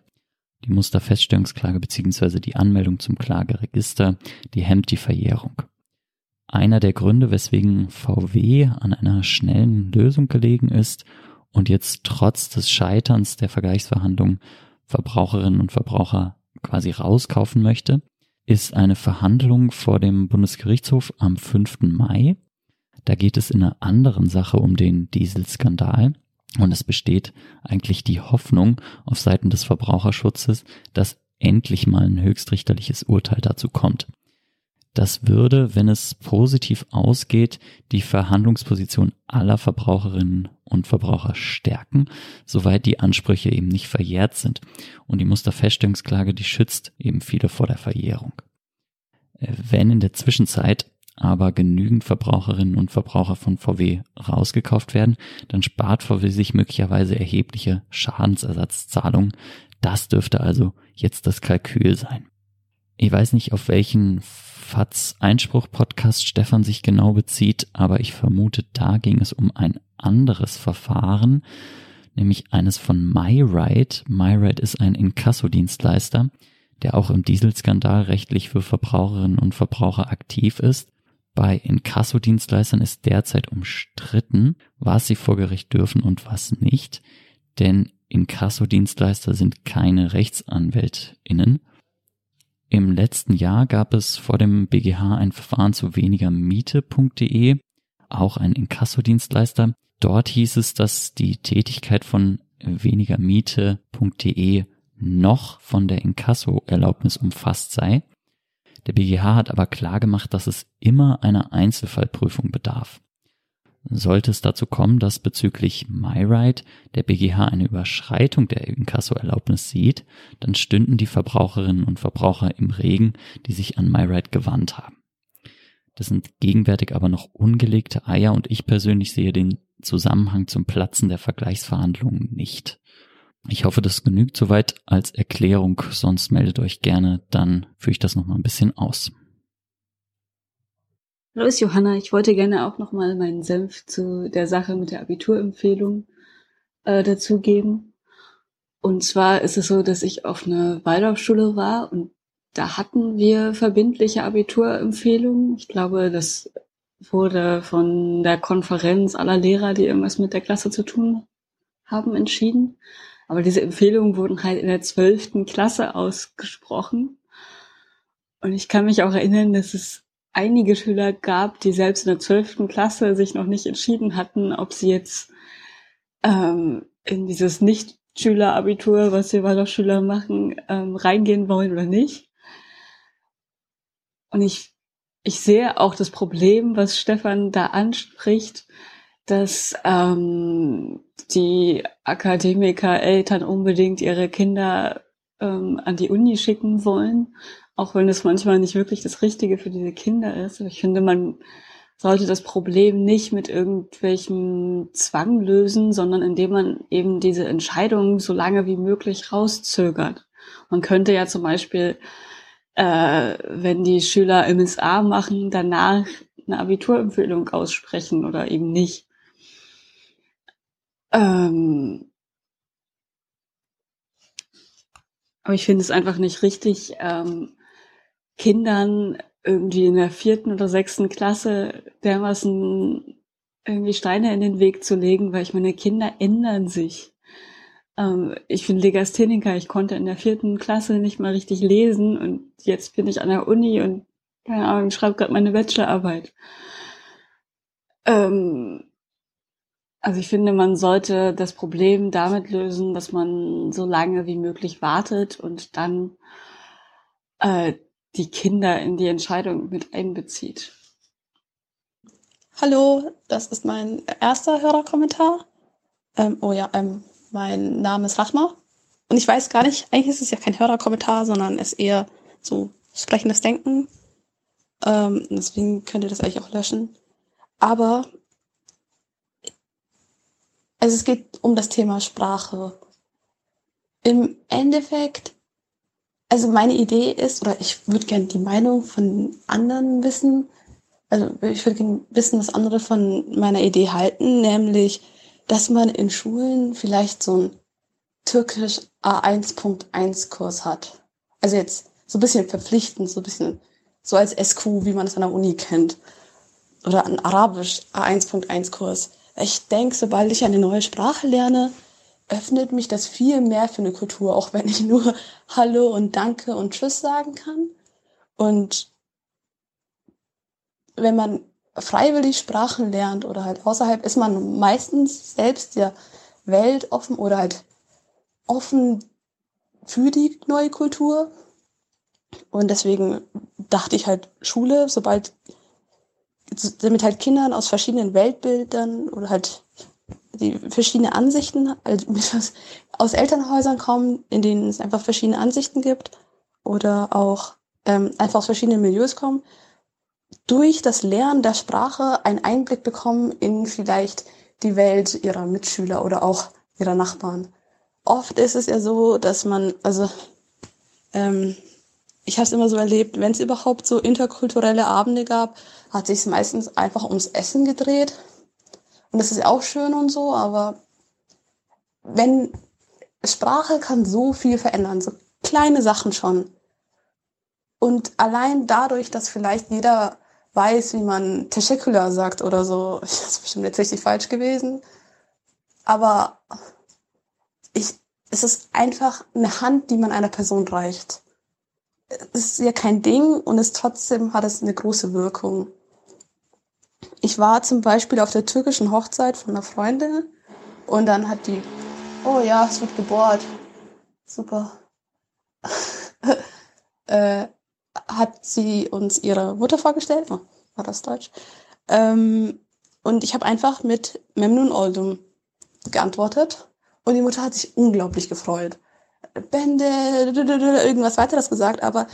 Die Musterfeststellungsklage bzw. die Anmeldung zum Klageregister, die hemmt die Verjährung. Einer der Gründe, weswegen VW an einer schnellen Lösung gelegen ist und jetzt trotz des Scheiterns der Vergleichsverhandlungen Verbraucherinnen und Verbraucher quasi rauskaufen möchte, ist eine Verhandlung vor dem Bundesgerichtshof am 5. Mai. Da geht es in einer anderen Sache um den Dieselskandal. Und es besteht eigentlich die Hoffnung auf Seiten des Verbraucherschutzes, dass endlich mal ein höchstrichterliches Urteil dazu kommt. Das würde, wenn es positiv ausgeht, die Verhandlungsposition aller Verbraucherinnen und Verbraucher stärken, soweit die Ansprüche eben nicht verjährt sind. Und die Musterfeststellungsklage, die schützt eben viele vor der Verjährung. Wenn in der Zwischenzeit aber genügend Verbraucherinnen und Verbraucher von VW rausgekauft werden, dann spart VW sich möglicherweise erhebliche Schadensersatzzahlungen. Das dürfte also jetzt das Kalkül sein. Ich weiß nicht, auf welchen FATS Einspruch Podcast Stefan sich genau bezieht, aber ich vermute, da ging es um ein anderes Verfahren, nämlich eines von MyRide. MyRide ist ein Inkassodienstleister, der auch im Dieselskandal rechtlich für Verbraucherinnen und Verbraucher aktiv ist. Bei Inkassodienstleistern ist derzeit umstritten, was sie vor Gericht dürfen und was nicht, denn Inkassodienstleister sind keine Rechtsanwältinnen. Im letzten Jahr gab es vor dem BGH ein Verfahren zu wenigermiete.de, auch ein Inkassodienstleister. Dort hieß es, dass die Tätigkeit von wenigermiete.de noch von der Inkasso-Erlaubnis umfasst sei. Der BGH hat aber klargemacht, dass es immer einer Einzelfallprüfung bedarf. Sollte es dazu kommen, dass bezüglich MyRide der BGH eine Überschreitung der Inkasso-Erlaubnis sieht, dann stünden die Verbraucherinnen und Verbraucher im Regen, die sich an MyRide gewandt haben. Das sind gegenwärtig aber noch ungelegte Eier und ich persönlich sehe den Zusammenhang zum Platzen der Vergleichsverhandlungen nicht. Ich hoffe, das genügt soweit als Erklärung, sonst meldet euch gerne, dann führe ich das nochmal ein bisschen aus. Hallo, ist Johanna. Ich wollte gerne auch nochmal meinen Senf zu der Sache mit der Abiturempfehlung äh, dazugeben. Und zwar ist es so, dass ich auf einer Waldorfschule war und da hatten wir verbindliche Abiturempfehlungen. Ich glaube, das wurde von der Konferenz aller Lehrer, die irgendwas mit der Klasse zu tun haben, entschieden. Aber diese Empfehlungen wurden halt in der zwölften Klasse ausgesprochen. Und ich kann mich auch erinnern, dass es einige Schüler gab, die selbst in der zwölften Klasse sich noch nicht entschieden hatten, ob sie jetzt ähm, in dieses Nicht-Schüler-Abitur, was wir Waldorfschüler machen, ähm, reingehen wollen oder nicht. Und ich, ich sehe auch das Problem, was Stefan da anspricht, dass ähm, die Akademiker-Eltern unbedingt ihre Kinder ähm, an die Uni schicken wollen, auch wenn es manchmal nicht wirklich das Richtige für diese Kinder ist. Aber ich finde, man sollte das Problem nicht mit irgendwelchem Zwang lösen, sondern indem man eben diese Entscheidung so lange wie möglich rauszögert. Man könnte ja zum Beispiel, äh, wenn die Schüler MSA machen, danach eine Abiturempfehlung aussprechen oder eben nicht. Ähm, aber ich finde es einfach nicht richtig, ähm, Kindern irgendwie in der vierten oder sechsten Klasse dermaßen irgendwie Steine in den Weg zu legen, weil ich meine, Kinder ändern sich. Ähm, ich bin Legastheniker, ich konnte in der vierten Klasse nicht mal richtig lesen und jetzt bin ich an der Uni und keine Ahnung, schreibe gerade meine Bachelorarbeit. Ähm, also ich finde, man sollte das Problem damit lösen, dass man so lange wie möglich wartet und dann äh, die Kinder in die Entscheidung mit einbezieht. Hallo, das ist mein erster Hörerkommentar. Ähm, oh ja, ähm, mein Name ist Rachma. Und ich weiß gar nicht, eigentlich ist es ja kein Hörerkommentar, sondern es ist eher so sprechendes Denken. Ähm, deswegen könnt ihr das eigentlich auch löschen. Aber also es geht um das Thema Sprache. Im Endeffekt, also meine Idee ist, oder ich würde gerne die Meinung von anderen wissen, also ich würde gerne wissen, was andere von meiner Idee halten, nämlich, dass man in Schulen vielleicht so ein Türkisch A1.1 Kurs hat. Also jetzt so ein bisschen verpflichtend, so ein bisschen so als SQ, wie man es an der Uni kennt. Oder ein Arabisch A1.1 Kurs. Ich denke, sobald ich eine neue Sprache lerne, öffnet mich das viel mehr für eine Kultur, auch wenn ich nur Hallo und Danke und Tschüss sagen kann. Und wenn man freiwillig Sprachen lernt oder halt außerhalb, ist man meistens selbst der Welt offen oder halt offen für die neue Kultur. Und deswegen dachte ich halt Schule, sobald damit halt Kindern aus verschiedenen Weltbildern oder halt die verschiedene Ansichten also aus Elternhäusern kommen, in denen es einfach verschiedene Ansichten gibt oder auch ähm, einfach aus verschiedenen Milieus kommen, durch das Lernen der Sprache einen Einblick bekommen in vielleicht die Welt ihrer Mitschüler oder auch ihrer Nachbarn. Oft ist es ja so, dass man, also ähm, ich habe es immer so erlebt, wenn es überhaupt so interkulturelle Abende gab, hat sich meistens einfach ums Essen gedreht. Und das ist auch schön und so, aber wenn Sprache kann so viel verändern, so kleine Sachen schon. Und allein dadurch, dass vielleicht jeder weiß, wie man Teschekula sagt oder so, das ist bestimmt jetzt richtig falsch gewesen, aber ich, es ist einfach eine Hand, die man einer Person reicht. Es ist ja kein Ding und es trotzdem hat es eine große Wirkung. Ich war zum Beispiel auf der türkischen Hochzeit von einer Freundin und dann hat die, oh ja, es wird gebohrt. Super. äh, hat sie uns ihre Mutter vorgestellt. Oh, war das Deutsch? Ähm, und ich habe einfach mit Memnun Oldum geantwortet. Und die Mutter hat sich unglaublich gefreut. Bände, irgendwas weiteres gesagt, aber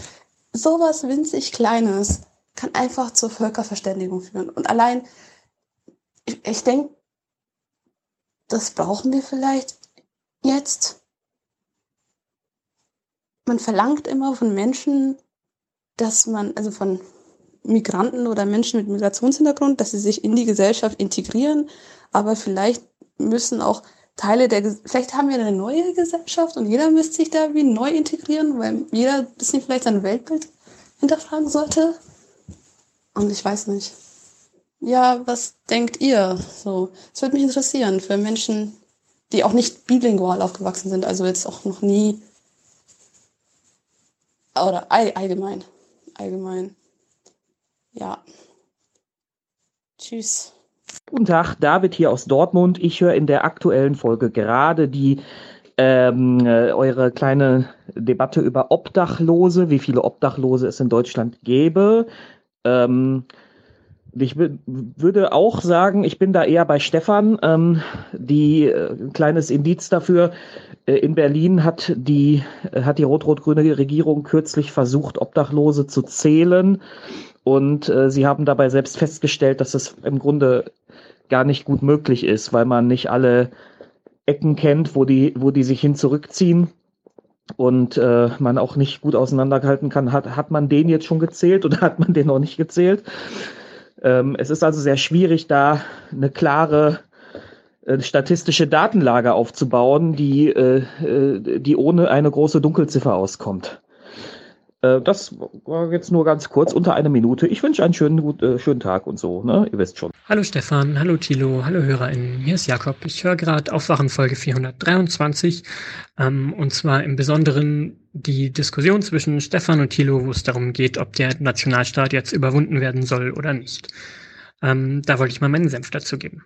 sowas winzig Kleines kann einfach zur Völkerverständigung führen. Und allein, ich, ich denke, das brauchen wir vielleicht jetzt. Man verlangt immer von Menschen, dass man, also von Migranten oder Menschen mit Migrationshintergrund, dass sie sich in die Gesellschaft integrieren, aber vielleicht müssen auch Teile der, vielleicht haben wir eine neue Gesellschaft und jeder müsste sich da wie neu integrieren, weil jeder ein bisschen vielleicht sein Weltbild hinterfragen sollte. Und ich weiß nicht. Ja, was denkt ihr? So, es würde mich interessieren für Menschen, die auch nicht bilingual aufgewachsen sind, also jetzt auch noch nie oder allgemein, allgemein. Ja. Tschüss. Guten Tag, David hier aus Dortmund. Ich höre in der aktuellen Folge gerade die ähm, äh, eure kleine Debatte über Obdachlose, wie viele Obdachlose es in Deutschland gäbe. Ähm, ich würde auch sagen, ich bin da eher bei Stefan. Ähm, die äh, kleines Indiz dafür. Äh, in Berlin hat die äh, hat die rot-rot-grüne Regierung kürzlich versucht, Obdachlose zu zählen. Und äh, sie haben dabei selbst festgestellt, dass es im Grunde gar nicht gut möglich ist, weil man nicht alle Ecken kennt, wo die, wo die sich hin zurückziehen und äh, man auch nicht gut auseinanderhalten kann, hat, hat man den jetzt schon gezählt oder hat man den noch nicht gezählt? Ähm, es ist also sehr schwierig, da eine klare äh, statistische Datenlage aufzubauen, die, äh, äh, die ohne eine große Dunkelziffer auskommt. Äh, das war jetzt nur ganz kurz, unter einer Minute. Ich wünsche einen schönen, gut, äh, schönen Tag und so, ne? Ihr wisst schon. Hallo Stefan, hallo Thilo, hallo HörerInnen. Hier ist Jakob. Ich höre gerade Aufwachen Folge 423 ähm, und zwar im Besonderen die Diskussion zwischen Stefan und Thilo, wo es darum geht, ob der Nationalstaat jetzt überwunden werden soll oder nicht. Ähm, da wollte ich mal meinen Senf dazu geben.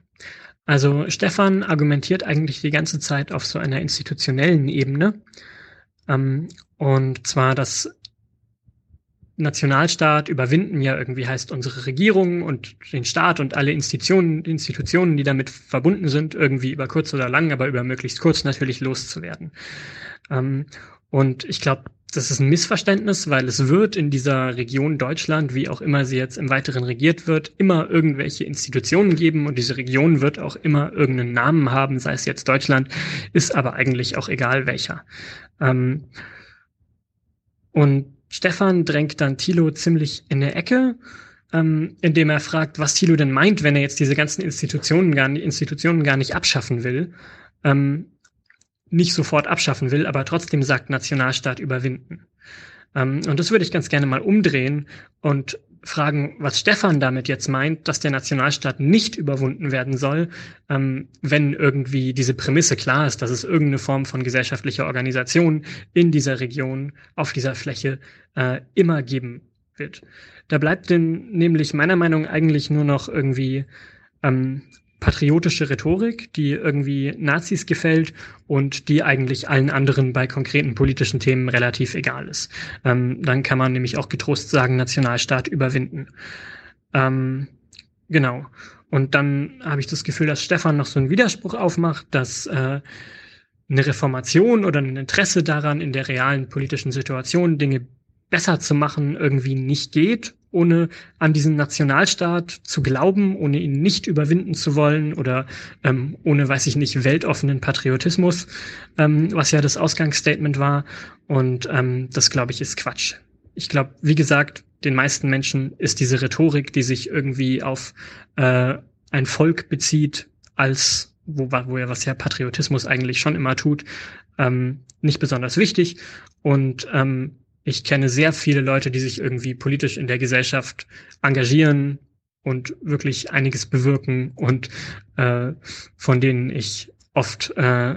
Also Stefan argumentiert eigentlich die ganze Zeit auf so einer institutionellen Ebene. Ähm, und zwar, dass Nationalstaat überwinden ja irgendwie heißt unsere Regierung und den Staat und alle Institutionen, Institutionen, die damit verbunden sind, irgendwie über kurz oder lang, aber über möglichst kurz natürlich loszuwerden. Ähm, und ich glaube, das ist ein Missverständnis, weil es wird in dieser Region Deutschland, wie auch immer sie jetzt im Weiteren regiert wird, immer irgendwelche Institutionen geben und diese Region wird auch immer irgendeinen Namen haben, sei es jetzt Deutschland, ist aber eigentlich auch egal welcher. Ähm, und Stefan drängt dann Thilo ziemlich in eine Ecke, ähm, indem er fragt, was Thilo denn meint, wenn er jetzt diese ganzen Institutionen gar, Institutionen gar nicht abschaffen will. Ähm, nicht sofort abschaffen will, aber trotzdem sagt Nationalstaat überwinden. Ähm, und das würde ich ganz gerne mal umdrehen und fragen, was Stefan damit jetzt meint, dass der Nationalstaat nicht überwunden werden soll, ähm, wenn irgendwie diese Prämisse klar ist, dass es irgendeine Form von gesellschaftlicher Organisation in dieser Region, auf dieser Fläche äh, immer geben wird. Da bleibt denn nämlich meiner Meinung nach eigentlich nur noch irgendwie ähm, patriotische Rhetorik, die irgendwie Nazis gefällt und die eigentlich allen anderen bei konkreten politischen Themen relativ egal ist. Ähm, dann kann man nämlich auch getrost sagen, Nationalstaat überwinden. Ähm, genau. Und dann habe ich das Gefühl, dass Stefan noch so einen Widerspruch aufmacht, dass äh, eine Reformation oder ein Interesse daran, in der realen politischen Situation Dinge besser zu machen irgendwie nicht geht, ohne an diesen Nationalstaat zu glauben, ohne ihn nicht überwinden zu wollen oder ähm, ohne, weiß ich nicht, weltoffenen Patriotismus, ähm, was ja das Ausgangsstatement war. Und ähm, das, glaube ich, ist Quatsch. Ich glaube, wie gesagt, den meisten Menschen ist diese Rhetorik, die sich irgendwie auf äh, ein Volk bezieht, als wo, wo ja was ja Patriotismus eigentlich schon immer tut, ähm, nicht besonders wichtig. Und ähm, ich kenne sehr viele Leute, die sich irgendwie politisch in der Gesellschaft engagieren und wirklich einiges bewirken und äh, von denen ich oft äh,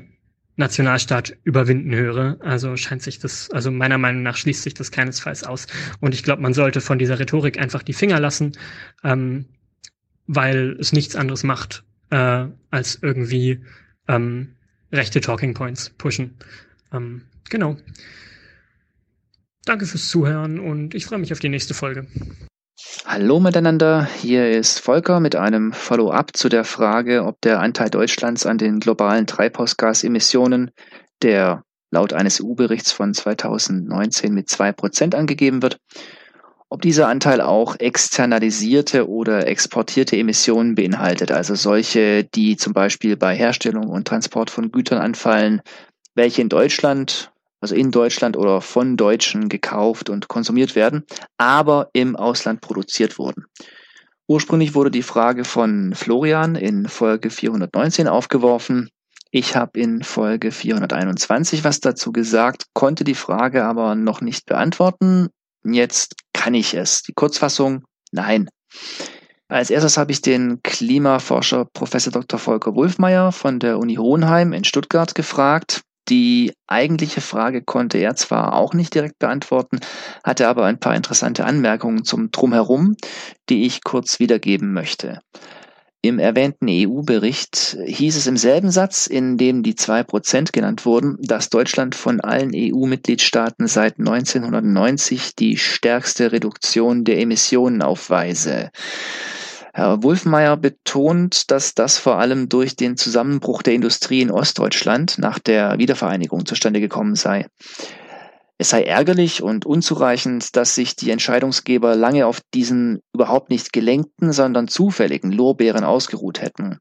Nationalstaat überwinden höre. Also scheint sich das, also meiner Meinung nach schließt sich das keinesfalls aus. Und ich glaube, man sollte von dieser Rhetorik einfach die Finger lassen, ähm, weil es nichts anderes macht, äh, als irgendwie ähm, rechte Talking Points pushen. Ähm, genau. Danke fürs Zuhören und ich freue mich auf die nächste Folge. Hallo miteinander, hier ist Volker mit einem Follow-up zu der Frage, ob der Anteil Deutschlands an den globalen Treibhausgasemissionen, der laut eines EU-Berichts von 2019 mit zwei Prozent angegeben wird, ob dieser Anteil auch externalisierte oder exportierte Emissionen beinhaltet, also solche, die zum Beispiel bei Herstellung und Transport von Gütern anfallen, welche in Deutschland also in Deutschland oder von Deutschen gekauft und konsumiert werden, aber im Ausland produziert wurden. Ursprünglich wurde die Frage von Florian in Folge 419 aufgeworfen. Ich habe in Folge 421 was dazu gesagt, konnte die Frage aber noch nicht beantworten. Jetzt kann ich es. Die Kurzfassung, nein. Als erstes habe ich den Klimaforscher Professor Dr. Volker Wulfmeier von der Uni Hohenheim in Stuttgart gefragt, die eigentliche Frage konnte er zwar auch nicht direkt beantworten, hatte aber ein paar interessante Anmerkungen zum Drumherum, die ich kurz wiedergeben möchte. Im erwähnten EU-Bericht hieß es im selben Satz, in dem die zwei Prozent genannt wurden, dass Deutschland von allen EU-Mitgliedstaaten seit 1990 die stärkste Reduktion der Emissionen aufweise. Herr Wulfmeier betont, dass das vor allem durch den Zusammenbruch der Industrie in Ostdeutschland nach der Wiedervereinigung zustande gekommen sei. Es sei ärgerlich und unzureichend, dass sich die Entscheidungsgeber lange auf diesen überhaupt nicht gelenkten, sondern zufälligen Lorbeeren ausgeruht hätten.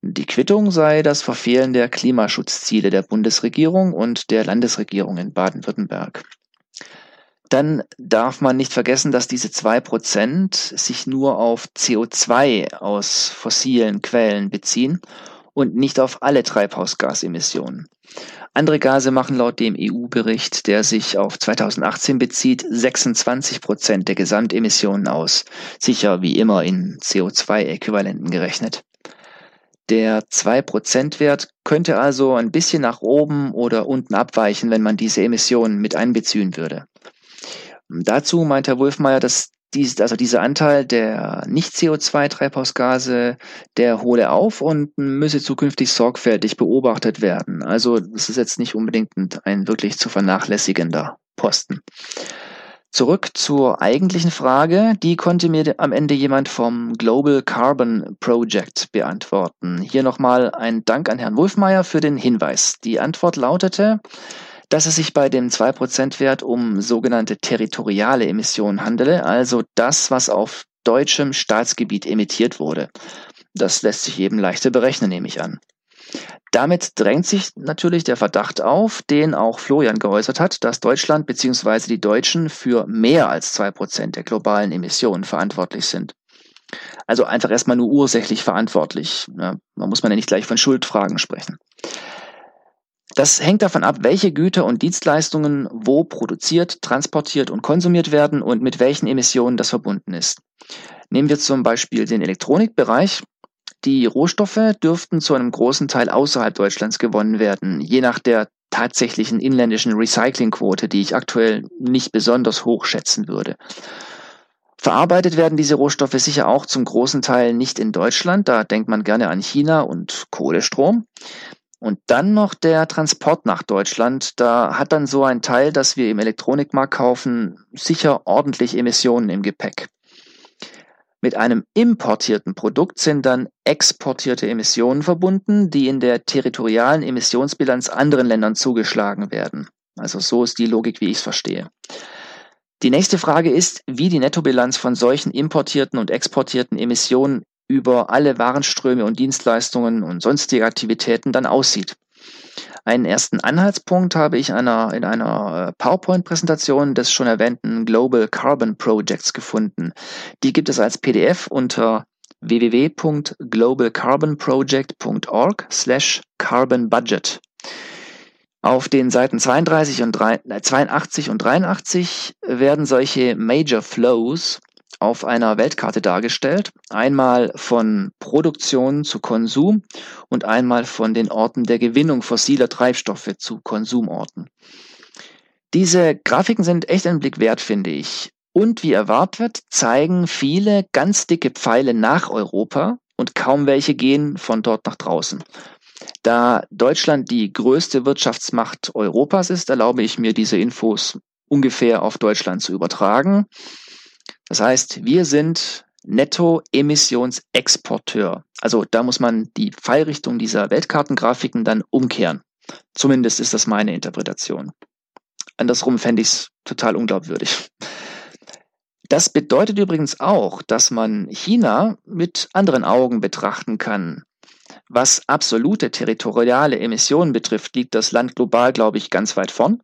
Die Quittung sei das Verfehlen der Klimaschutzziele der Bundesregierung und der Landesregierung in Baden-Württemberg. Dann darf man nicht vergessen, dass diese zwei Prozent sich nur auf CO2 aus fossilen Quellen beziehen und nicht auf alle Treibhausgasemissionen. Andere Gase machen laut dem EU-Bericht, der sich auf 2018 bezieht, 26 Prozent der Gesamtemissionen aus. Sicher wie immer in CO2-Äquivalenten gerechnet. Der 2%-Wert könnte also ein bisschen nach oben oder unten abweichen, wenn man diese Emissionen mit einbeziehen würde. Dazu meint Herr Wolfmeier, dass dies, also dieser Anteil der Nicht-CO2-Treibhausgase, der hole auf und müsse zukünftig sorgfältig beobachtet werden. Also das ist jetzt nicht unbedingt ein wirklich zu vernachlässigender Posten. Zurück zur eigentlichen Frage. Die konnte mir am Ende jemand vom Global Carbon Project beantworten. Hier nochmal ein Dank an Herrn Wolfmeier für den Hinweis. Die Antwort lautete, dass es sich bei dem 2%-Wert um sogenannte territoriale Emissionen handele, also das, was auf deutschem Staatsgebiet emittiert wurde. Das lässt sich eben leichter berechnen, nehme ich an. Damit drängt sich natürlich der Verdacht auf, den auch Florian geäußert hat, dass Deutschland bzw. die Deutschen für mehr als 2% der globalen Emissionen verantwortlich sind. Also einfach erstmal nur ursächlich verantwortlich. Ja, da muss man ja nicht gleich von Schuldfragen sprechen. Das hängt davon ab, welche Güter und Dienstleistungen wo produziert, transportiert und konsumiert werden und mit welchen Emissionen das verbunden ist. Nehmen wir zum Beispiel den Elektronikbereich. Die Rohstoffe dürften zu einem großen Teil außerhalb Deutschlands gewonnen werden, je nach der tatsächlichen inländischen Recyclingquote, die ich aktuell nicht besonders hoch schätzen würde. Verarbeitet werden diese Rohstoffe sicher auch zum großen Teil nicht in Deutschland, da denkt man gerne an China und Kohlestrom. Und dann noch der Transport nach Deutschland. Da hat dann so ein Teil, das wir im Elektronikmarkt kaufen, sicher ordentlich Emissionen im Gepäck. Mit einem importierten Produkt sind dann exportierte Emissionen verbunden, die in der territorialen Emissionsbilanz anderen Ländern zugeschlagen werden. Also so ist die Logik, wie ich es verstehe. Die nächste Frage ist, wie die Nettobilanz von solchen importierten und exportierten Emissionen über alle Warenströme und Dienstleistungen und sonstige Aktivitäten dann aussieht. Einen ersten Anhaltspunkt habe ich einer, in einer äh, PowerPoint-Präsentation des schon erwähnten Global Carbon Projects gefunden. Die gibt es als PDF unter www.globalcarbonproject.org slash carbonbudget. Auf den Seiten 32 und 3, 82 und 83 werden solche Major Flows auf einer Weltkarte dargestellt. Einmal von Produktion zu Konsum und einmal von den Orten der Gewinnung fossiler Treibstoffe zu Konsumorten. Diese Grafiken sind echt einen Blick wert, finde ich. Und wie erwartet, zeigen viele ganz dicke Pfeile nach Europa und kaum welche gehen von dort nach draußen. Da Deutschland die größte Wirtschaftsmacht Europas ist, erlaube ich mir diese Infos ungefähr auf Deutschland zu übertragen. Das heißt, wir sind Netto-Emissionsexporteur. Also da muss man die Pfeilrichtung dieser Weltkartengrafiken dann umkehren. Zumindest ist das meine Interpretation. Andersrum fände ich es total unglaubwürdig. Das bedeutet übrigens auch, dass man China mit anderen Augen betrachten kann. Was absolute territoriale Emissionen betrifft, liegt das Land global, glaube ich, ganz weit vorn,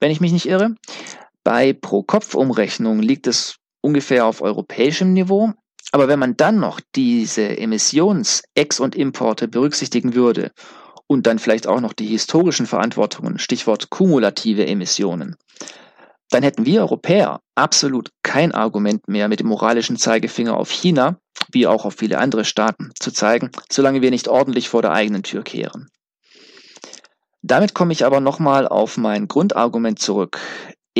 wenn ich mich nicht irre. Bei Pro-Kopf-Umrechnung liegt es ungefähr auf europäischem Niveau. Aber wenn man dann noch diese Emissions-Ex- und Importe berücksichtigen würde und dann vielleicht auch noch die historischen Verantwortungen, Stichwort kumulative Emissionen, dann hätten wir Europäer absolut kein Argument mehr mit dem moralischen Zeigefinger auf China, wie auch auf viele andere Staaten, zu zeigen, solange wir nicht ordentlich vor der eigenen Tür kehren. Damit komme ich aber nochmal auf mein Grundargument zurück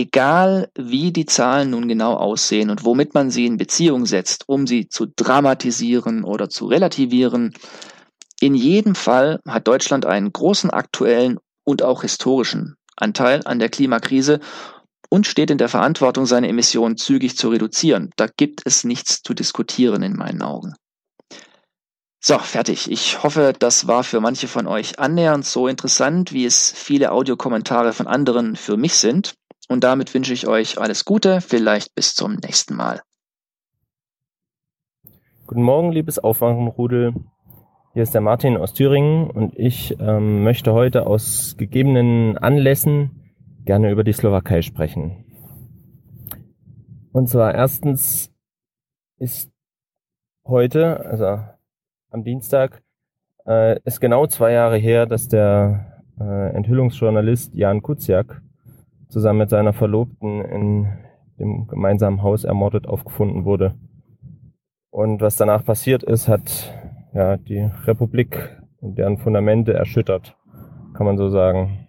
egal wie die Zahlen nun genau aussehen und womit man sie in Beziehung setzt, um sie zu dramatisieren oder zu relativieren, in jedem Fall hat Deutschland einen großen aktuellen und auch historischen Anteil an der Klimakrise und steht in der Verantwortung, seine Emissionen zügig zu reduzieren. Da gibt es nichts zu diskutieren in meinen Augen. So, fertig. Ich hoffe, das war für manche von euch annähernd so interessant, wie es viele Audiokommentare von anderen für mich sind. Und damit wünsche ich euch alles Gute, vielleicht bis zum nächsten Mal. Guten Morgen, liebes Aufwachenrudel. Hier ist der Martin aus Thüringen und ich ähm, möchte heute aus gegebenen Anlässen gerne über die Slowakei sprechen. Und zwar erstens ist heute, also am Dienstag, äh, ist genau zwei Jahre her, dass der äh, Enthüllungsjournalist Jan Kuciak zusammen mit seiner Verlobten in dem gemeinsamen Haus ermordet aufgefunden wurde. Und was danach passiert ist, hat ja die Republik und deren Fundamente erschüttert, kann man so sagen.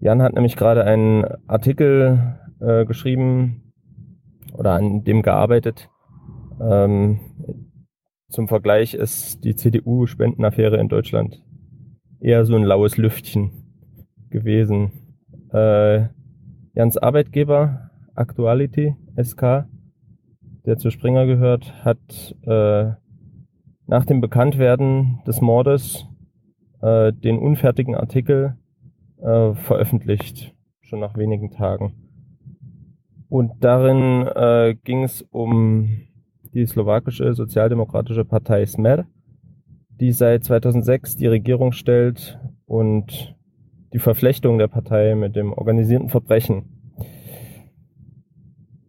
Jan hat nämlich gerade einen Artikel äh, geschrieben oder an dem gearbeitet. Ähm, zum Vergleich ist die CDU-Spendenaffäre in Deutschland eher so ein laues Lüftchen gewesen äh, Jans Arbeitgeber, Actuality SK, der zu Springer gehört, hat äh, nach dem Bekanntwerden des Mordes äh, den unfertigen Artikel äh, veröffentlicht, schon nach wenigen Tagen. Und darin äh, ging es um die slowakische sozialdemokratische Partei Smer, die seit 2006 die Regierung stellt und die Verflechtung der Partei mit dem organisierten Verbrechen.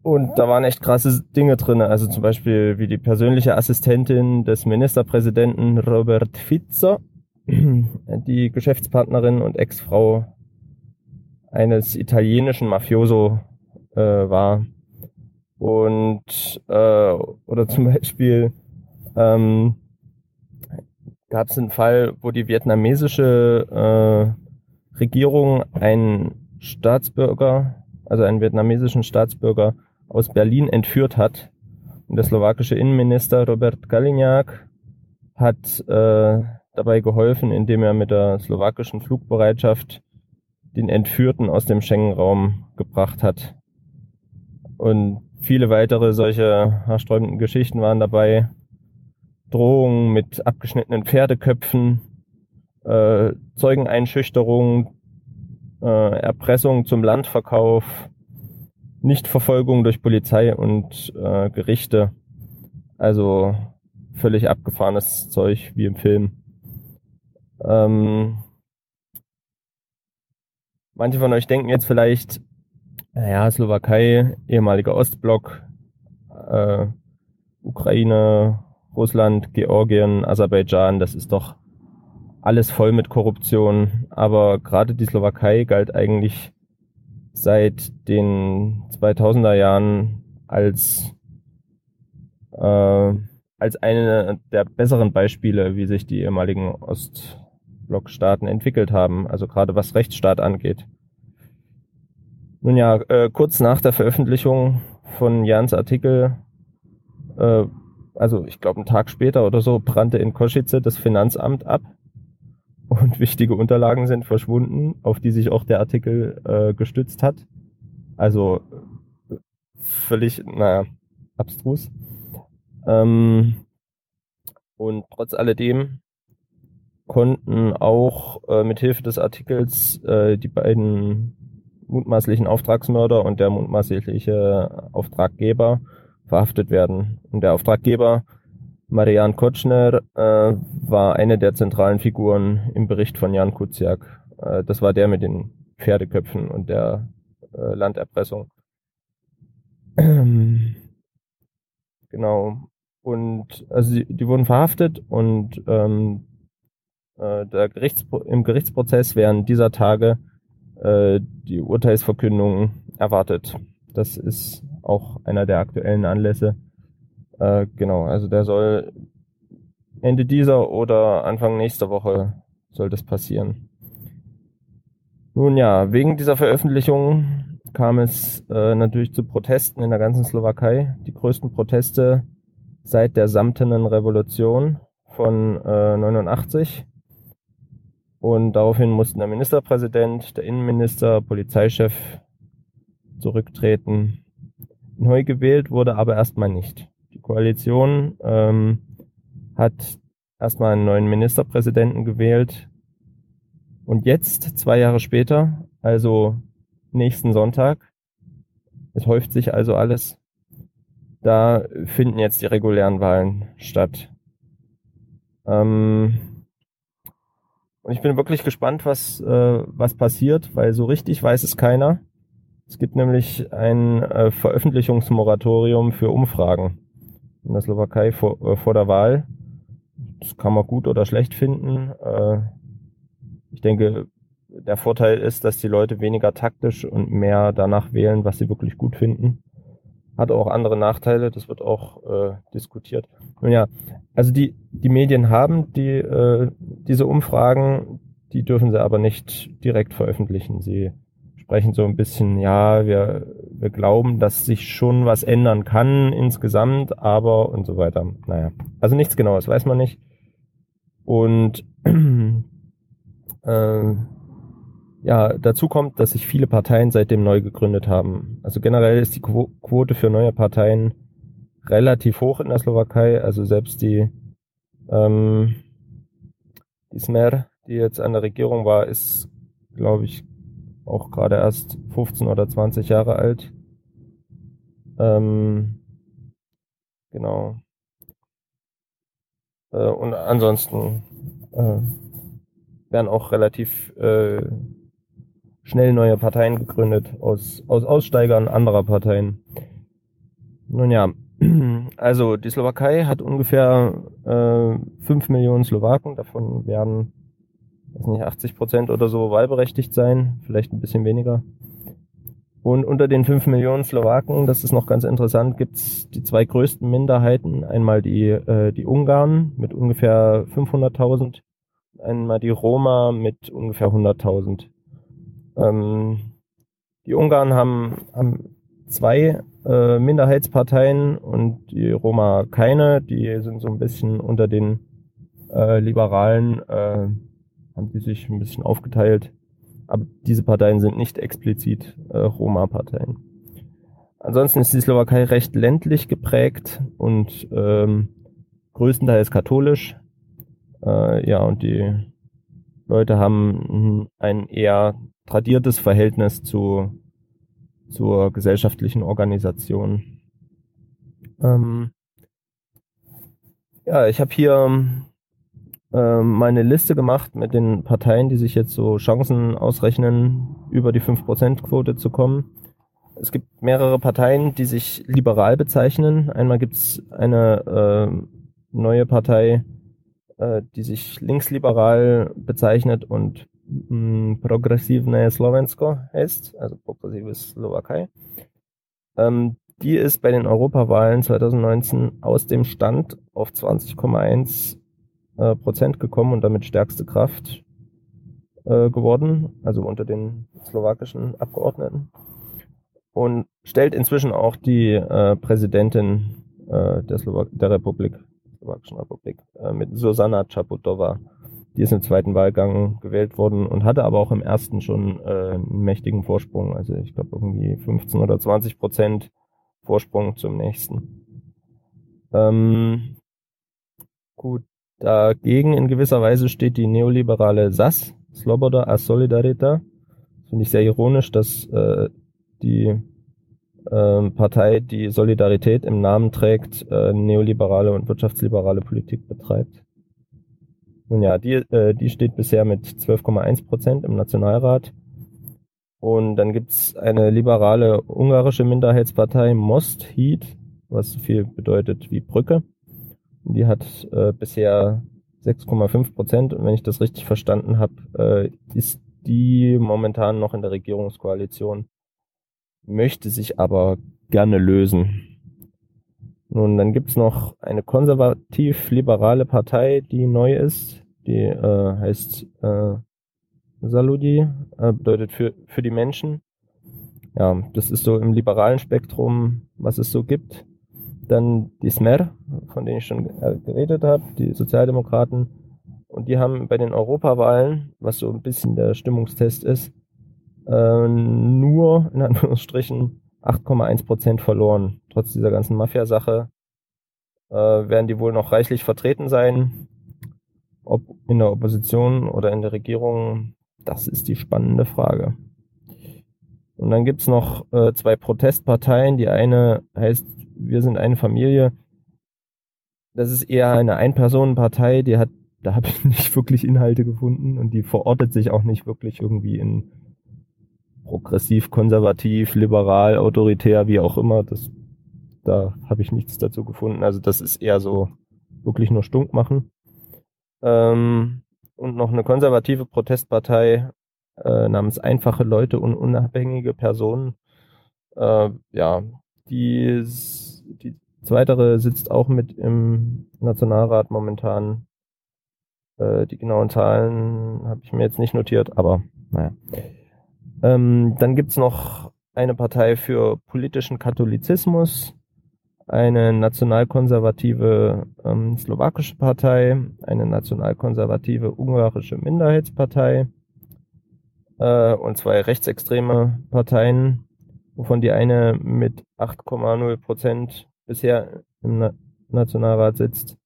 Und da waren echt krasse Dinge drin, also zum Beispiel wie die persönliche Assistentin des Ministerpräsidenten Robert Fico, die Geschäftspartnerin und Ex-Frau eines italienischen Mafioso äh, war. Und äh, oder zum Beispiel ähm, gab es einen Fall, wo die vietnamesische äh, Regierung einen Staatsbürger, also einen vietnamesischen Staatsbürger aus Berlin entführt hat. Und der slowakische Innenminister Robert Kaliňák hat äh, dabei geholfen, indem er mit der slowakischen Flugbereitschaft den Entführten aus dem Schengen-Raum gebracht hat. Und viele weitere solche haarsträubenden Geschichten waren dabei. Drohungen mit abgeschnittenen Pferdeköpfen, äh, Zeugeneinschüchterung, äh, Erpressung zum Landverkauf Nichtverfolgung durch Polizei und äh, Gerichte. Also völlig abgefahrenes Zeug wie im Film. Ähm, manche von euch denken jetzt vielleicht, naja, Slowakei, ehemaliger Ostblock, äh, Ukraine, Russland, Georgien, Aserbaidschan, das ist doch alles voll mit Korruption. Aber gerade die Slowakei galt eigentlich seit den 2000er Jahren als, äh, als eine der besseren Beispiele, wie sich die ehemaligen Ostblockstaaten entwickelt haben. Also gerade was Rechtsstaat angeht. Nun ja, äh, kurz nach der Veröffentlichung von Jans Artikel, äh, also ich glaube einen Tag später oder so, brannte in Kosice das Finanzamt ab und wichtige Unterlagen sind verschwunden, auf die sich auch der Artikel äh, gestützt hat. Also völlig, naja, abstrus. Ähm, und trotz alledem konnten auch äh, mithilfe des Artikels äh, die beiden mutmaßlichen Auftragsmörder und der mutmaßliche Auftraggeber verhaftet werden. Und der Auftraggeber Marian Kotschner äh, war eine der zentralen Figuren im Bericht von Jan Kuciak. Äh, das war der mit den Pferdeköpfen und der äh, Landerpressung. genau. Und also die, die wurden verhaftet und ähm, äh, Gerichtspro im Gerichtsprozess während dieser Tage äh, die Urteilsverkündung erwartet. Das ist auch einer der aktuellen Anlässe. Äh, genau, also der soll Ende dieser oder Anfang nächster Woche soll das passieren. Nun ja, wegen dieser Veröffentlichung kam es äh, natürlich zu Protesten in der ganzen Slowakei. Die größten Proteste seit der Samtenen Revolution von äh, 89. Und daraufhin mussten der Ministerpräsident, der Innenminister, Polizeichef zurücktreten. Neu gewählt wurde aber erstmal nicht. Koalition ähm, hat erstmal einen neuen Ministerpräsidenten gewählt. Und jetzt, zwei Jahre später, also nächsten Sonntag, es häuft sich also alles, da finden jetzt die regulären Wahlen statt. Ähm, und ich bin wirklich gespannt, was, äh, was passiert, weil so richtig weiß es keiner. Es gibt nämlich ein äh, Veröffentlichungsmoratorium für Umfragen in der Slowakei vor, äh, vor der Wahl. Das kann man gut oder schlecht finden. Äh, ich denke, der Vorteil ist, dass die Leute weniger taktisch und mehr danach wählen, was sie wirklich gut finden. Hat auch andere Nachteile, das wird auch äh, diskutiert. Nun ja, also die, die Medien haben die, äh, diese Umfragen, die dürfen sie aber nicht direkt veröffentlichen. Sie sprechen so ein bisschen, ja, wir, wir glauben, dass sich schon was ändern kann insgesamt, aber und so weiter. Naja, also nichts Genaues weiß man nicht. Und äh, ja, dazu kommt, dass sich viele Parteien seitdem neu gegründet haben. Also generell ist die Quo Quote für neue Parteien relativ hoch in der Slowakei. Also selbst die, ähm, die Smer, die jetzt an der Regierung war, ist, glaube ich, auch gerade erst 15 oder 20 Jahre alt. Ähm, genau. Äh, und ansonsten äh, werden auch relativ äh, schnell neue Parteien gegründet aus, aus Aussteigern anderer Parteien. Nun ja, also die Slowakei hat ungefähr äh, 5 Millionen Slowaken, davon werden weiß nicht, 80 Prozent oder so wahlberechtigt sein, vielleicht ein bisschen weniger. Und unter den 5 Millionen Slowaken, das ist noch ganz interessant, gibt's die zwei größten Minderheiten. Einmal die, äh, die Ungarn mit ungefähr 500.000, einmal die Roma mit ungefähr 100.000. Ähm, die Ungarn haben, haben zwei äh, Minderheitsparteien und die Roma keine. Die sind so ein bisschen unter den äh, Liberalen äh, haben die sich ein bisschen aufgeteilt. Aber diese Parteien sind nicht explizit äh, Roma-Parteien. Ansonsten ist die Slowakei recht ländlich geprägt und ähm, größtenteils katholisch. Äh, ja, und die Leute haben ein eher tradiertes Verhältnis zu zur gesellschaftlichen Organisation. Ähm, ja, ich habe hier ähm, meine Liste gemacht mit den Parteien, die sich jetzt so Chancen ausrechnen, über die 5%-Quote zu kommen. Es gibt mehrere Parteien, die sich liberal bezeichnen. Einmal gibt es eine äh, neue Partei, äh, die sich linksliberal bezeichnet und mh, Progressivne Slovensko heißt, also progressives Slowakei. Ähm, die ist bei den Europawahlen 2019 aus dem Stand auf 20,1 äh, Prozent gekommen und damit stärkste Kraft äh, geworden, also unter den slowakischen Abgeordneten. Und stellt inzwischen auch die äh, Präsidentin äh, der, der Republik, Slowakischen Republik, äh, mit Susanna Čaputová. Die ist im zweiten Wahlgang gewählt worden und hatte aber auch im ersten schon äh, einen mächtigen Vorsprung. Also ich glaube irgendwie 15 oder 20 Prozent Vorsprung zum nächsten. Ähm, gut, dagegen in gewisser Weise steht die neoliberale SAS, Sloboda a Solidarita. Finde ich sehr ironisch, dass äh, die äh, Partei, die Solidarität im Namen trägt, äh, neoliberale und wirtschaftsliberale Politik betreibt. Nun ja, die, äh, die steht bisher mit 12,1 Prozent im Nationalrat und dann gibt's eine liberale ungarische Minderheitspartei Most Heat, was so viel bedeutet wie Brücke. Die hat äh, bisher 6,5 Prozent. Und wenn ich das richtig verstanden habe, äh, ist die momentan noch in der Regierungskoalition, möchte sich aber gerne lösen. Nun, dann gibt's noch eine konservativ-liberale Partei, die neu ist. Die äh, heißt äh, Saludi, äh, bedeutet für, für die Menschen. Ja, das ist so im liberalen Spektrum, was es so gibt. Dann die Smer, von denen ich schon äh, geredet habe, die Sozialdemokraten. Und die haben bei den Europawahlen, was so ein bisschen der Stimmungstest ist, äh, nur in Anführungsstrichen 8,1 Prozent verloren. Trotz dieser ganzen Mafia-Sache äh, werden die wohl noch reichlich vertreten sein. Ob in der Opposition oder in der Regierung, das ist die spannende Frage. Und dann gibt's noch äh, zwei Protestparteien. Die eine heißt Wir sind eine Familie. Das ist eher eine Ein-Personen-Partei, die hat, da habe ich nicht wirklich Inhalte gefunden und die verortet sich auch nicht wirklich irgendwie in progressiv, konservativ, liberal, autoritär, wie auch immer. Das, da habe ich nichts dazu gefunden. Also das ist eher so wirklich nur stunk machen. Ähm, und noch eine konservative Protestpartei äh, namens Einfache Leute und unabhängige Personen. Äh, ja, die, die zweitere sitzt auch mit im Nationalrat momentan. Äh, die genauen Zahlen habe ich mir jetzt nicht notiert, aber naja. Ähm, dann gibt's noch eine Partei für politischen Katholizismus eine nationalkonservative ähm, slowakische Partei, eine nationalkonservative ungarische Minderheitspartei äh, und zwei rechtsextreme Parteien, wovon die eine mit 8,0 Prozent bisher im Na Nationalrat sitzt.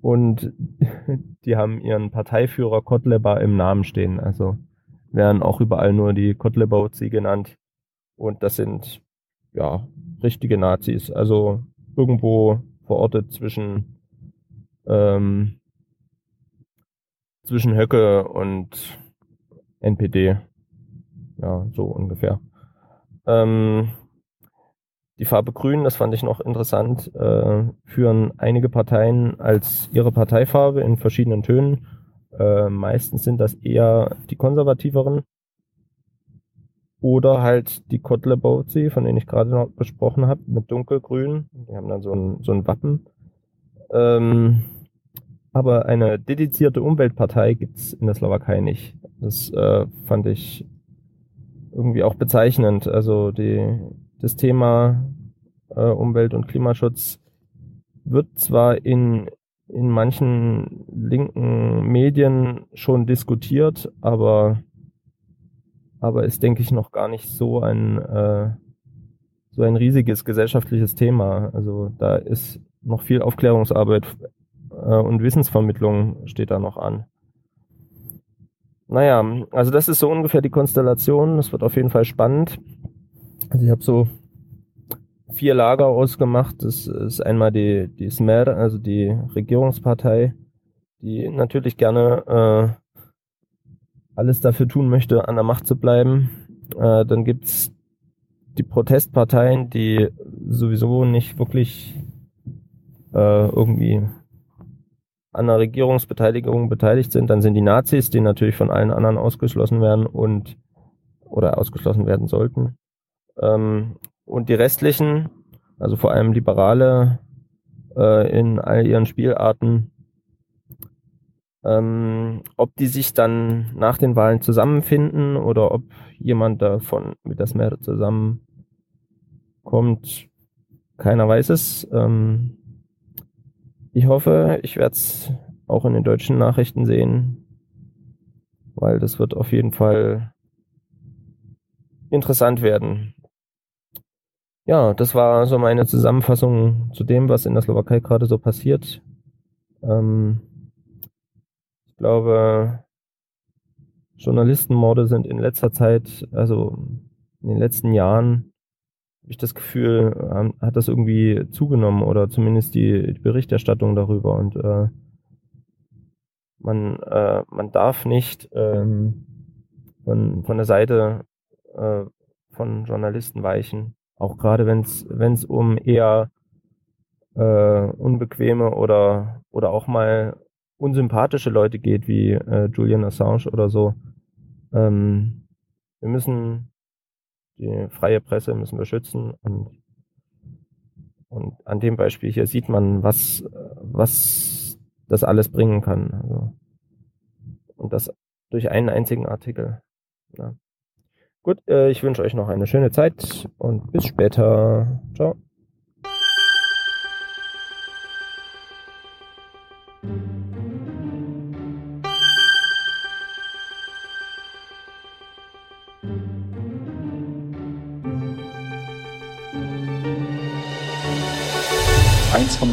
Und die haben ihren Parteiführer Kotleba im Namen stehen. Also werden auch überall nur die Kotlebauzi genannt. Und das sind ja richtige Nazis. Also irgendwo verortet zwischen ähm, zwischen Höcke und NPD. Ja, so ungefähr. Ähm, die Farbe Grün, das fand ich noch interessant, äh, führen einige Parteien als ihre Parteifarbe in verschiedenen Tönen. Äh, meistens sind das eher die konservativeren oder halt die Kotlebauzi, von denen ich gerade noch besprochen habe, mit dunkelgrün. Die haben dann so ein, so ein Wappen. Ähm, aber eine dedizierte Umweltpartei gibt's in der Slowakei nicht. Das äh, fand ich irgendwie auch bezeichnend. Also die, das Thema äh, Umwelt- und Klimaschutz wird zwar in, in manchen linken Medien schon diskutiert, aber aber ist, denke ich, noch gar nicht so ein, äh, so ein riesiges gesellschaftliches Thema. Also da ist noch viel Aufklärungsarbeit äh, und Wissensvermittlung steht da noch an. Naja, also das ist so ungefähr die Konstellation. Das wird auf jeden Fall spannend. Also ich habe so vier Lager ausgemacht. Das ist einmal die, die Smer, also die Regierungspartei, die natürlich gerne äh, alles dafür tun möchte, an der Macht zu bleiben. Äh, dann gibt's die Protestparteien, die sowieso nicht wirklich äh, irgendwie an der Regierungsbeteiligung beteiligt sind. Dann sind die Nazis, die natürlich von allen anderen ausgeschlossen werden und oder ausgeschlossen werden sollten. Ähm, und die restlichen, also vor allem Liberale äh, in all ihren Spielarten, ähm, ob die sich dann nach den Wahlen zusammenfinden oder ob jemand davon mit das Meer zusammenkommt, keiner weiß es. Ähm, ich hoffe, ich werde es auch in den deutschen Nachrichten sehen, weil das wird auf jeden Fall interessant werden. Ja, das war so meine Zusammenfassung zu dem, was in der Slowakei gerade so passiert. Ähm, ich glaube, Journalistenmorde sind in letzter Zeit, also in den letzten Jahren, ich das Gefühl, hat das irgendwie zugenommen oder zumindest die, die Berichterstattung darüber. Und äh, man, äh, man darf nicht ähm, von, von der Seite äh, von Journalisten weichen. Auch gerade wenn es um eher äh, unbequeme oder, oder auch mal unsympathische Leute geht, wie äh, Julian Assange oder so. Ähm, wir müssen die freie Presse müssen wir schützen und, und an dem Beispiel hier sieht man, was, was das alles bringen kann. Also, und das durch einen einzigen Artikel. Ja. Gut, äh, ich wünsche euch noch eine schöne Zeit und bis später. Ciao.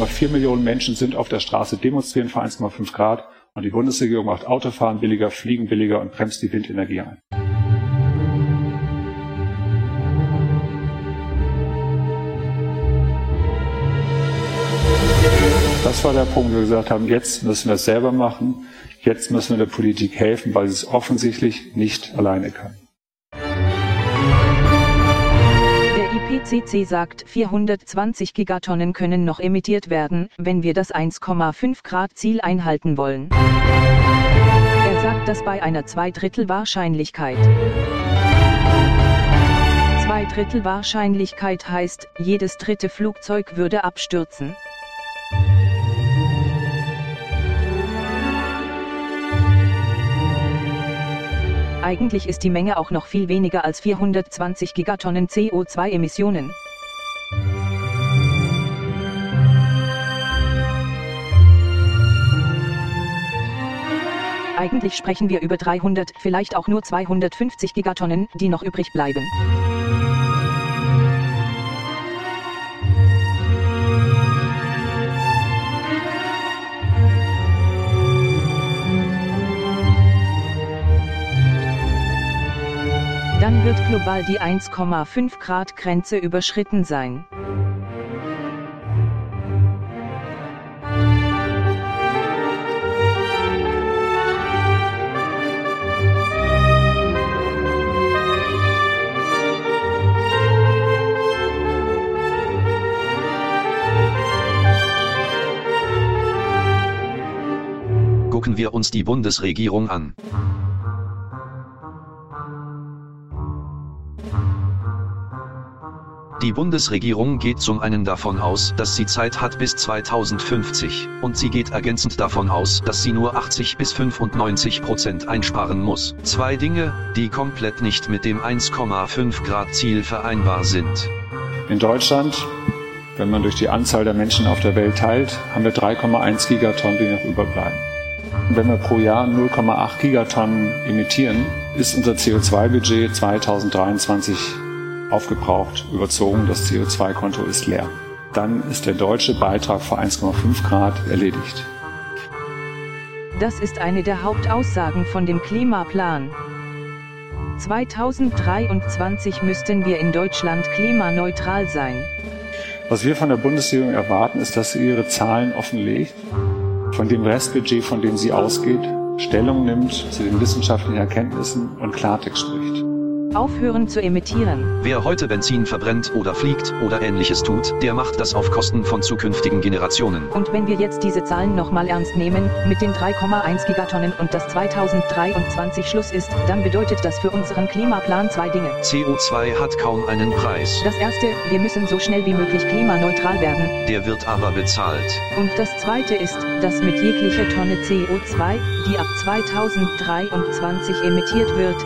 Vier Millionen Menschen sind auf der Straße, demonstrieren für 1,5 Grad und die Bundesregierung macht Autofahren billiger, Fliegen billiger und bremst die Windenergie ein. Das war der Punkt, wo wir gesagt haben, jetzt müssen wir es selber machen, jetzt müssen wir der Politik helfen, weil sie es offensichtlich nicht alleine kann. IPCC sagt, 420 Gigatonnen können noch emittiert werden, wenn wir das 1,5 Grad Ziel einhalten wollen. Er sagt das bei einer Zweidrittel-Wahrscheinlichkeit. Zweidrittel-Wahrscheinlichkeit heißt, jedes dritte Flugzeug würde abstürzen. Eigentlich ist die Menge auch noch viel weniger als 420 Gigatonnen CO2-Emissionen. Eigentlich sprechen wir über 300, vielleicht auch nur 250 Gigatonnen, die noch übrig bleiben. Dann wird global die 1,5 Grad Grenze überschritten sein. Gucken wir uns die Bundesregierung an. Die Bundesregierung geht zum einen davon aus, dass sie Zeit hat bis 2050, und sie geht ergänzend davon aus, dass sie nur 80 bis 95 Prozent einsparen muss. Zwei Dinge, die komplett nicht mit dem 1,5 Grad Ziel vereinbar sind. In Deutschland, wenn man durch die Anzahl der Menschen auf der Welt teilt, haben wir 3,1 Gigatonnen, die noch überbleiben. Wenn wir pro Jahr 0,8 Gigatonnen emittieren, ist unser CO2-Budget 2023 aufgebraucht, überzogen, das CO2-Konto ist leer. Dann ist der deutsche Beitrag für 1,5 Grad erledigt. Das ist eine der Hauptaussagen von dem Klimaplan. 2023 müssten wir in Deutschland klimaneutral sein. Was wir von der Bundesregierung erwarten, ist, dass sie ihre Zahlen offenlegt, von dem Restbudget, von dem sie ausgeht, Stellung nimmt zu den wissenschaftlichen Erkenntnissen und Klartext spricht. Aufhören zu emittieren. Wer heute Benzin verbrennt oder fliegt oder ähnliches tut, der macht das auf Kosten von zukünftigen Generationen. Und wenn wir jetzt diese Zahlen nochmal ernst nehmen, mit den 3,1 Gigatonnen und das 2023 Schluss ist, dann bedeutet das für unseren Klimaplan zwei Dinge. CO2 hat kaum einen Preis. Das erste, wir müssen so schnell wie möglich klimaneutral werden. Der wird aber bezahlt. Und das zweite ist, dass mit jeglicher Tonne CO2, die ab 2023 emittiert wird,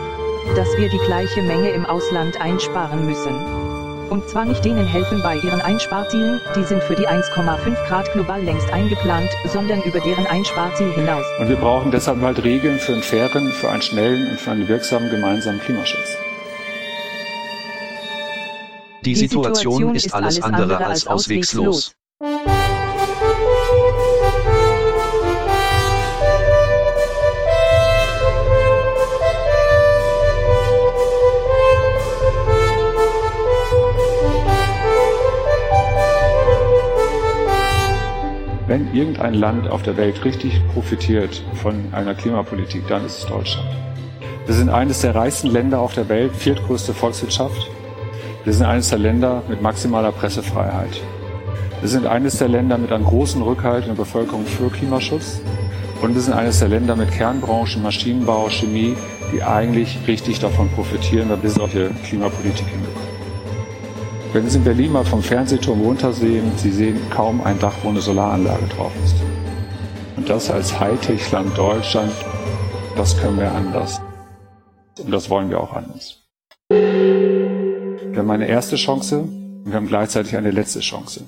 dass wir die gleiche Menge im Ausland einsparen müssen. Und zwar nicht denen helfen bei ihren Einsparzielen, die sind für die 1,5 Grad global längst eingeplant, sondern über deren Einsparziel hinaus. Und wir brauchen deshalb halt Regeln für einen fairen, für einen schnellen und für einen wirksamen gemeinsamen Klimaschutz. Die, Situation, ist alles andere als auswegslos. Wenn irgendein Land auf der Welt richtig profitiert von einer Klimapolitik, dann ist es Deutschland. Wir sind eines der reichsten Länder auf der Welt, viertgrößte Volkswirtschaft. Wir sind eines der Länder mit maximaler Pressefreiheit. Wir sind eines der Länder mit einem großen Rückhalt in der Bevölkerung für Klimaschutz. Und wir sind eines der Länder mit Kernbranchen, Maschinenbau, Chemie, die eigentlich richtig davon profitieren, weil wir solche Klimapolitik hinbekommen. Wenn Sie in Berlin mal vom Fernsehturm runtersehen, Sie sehen kaum ein Dach, wo eine Solaranlage drauf ist. Und das als Hightech-Land Deutschland, das können wir anders. Und das wollen wir auch anders. Wir haben eine erste Chance und wir haben gleichzeitig eine letzte Chance.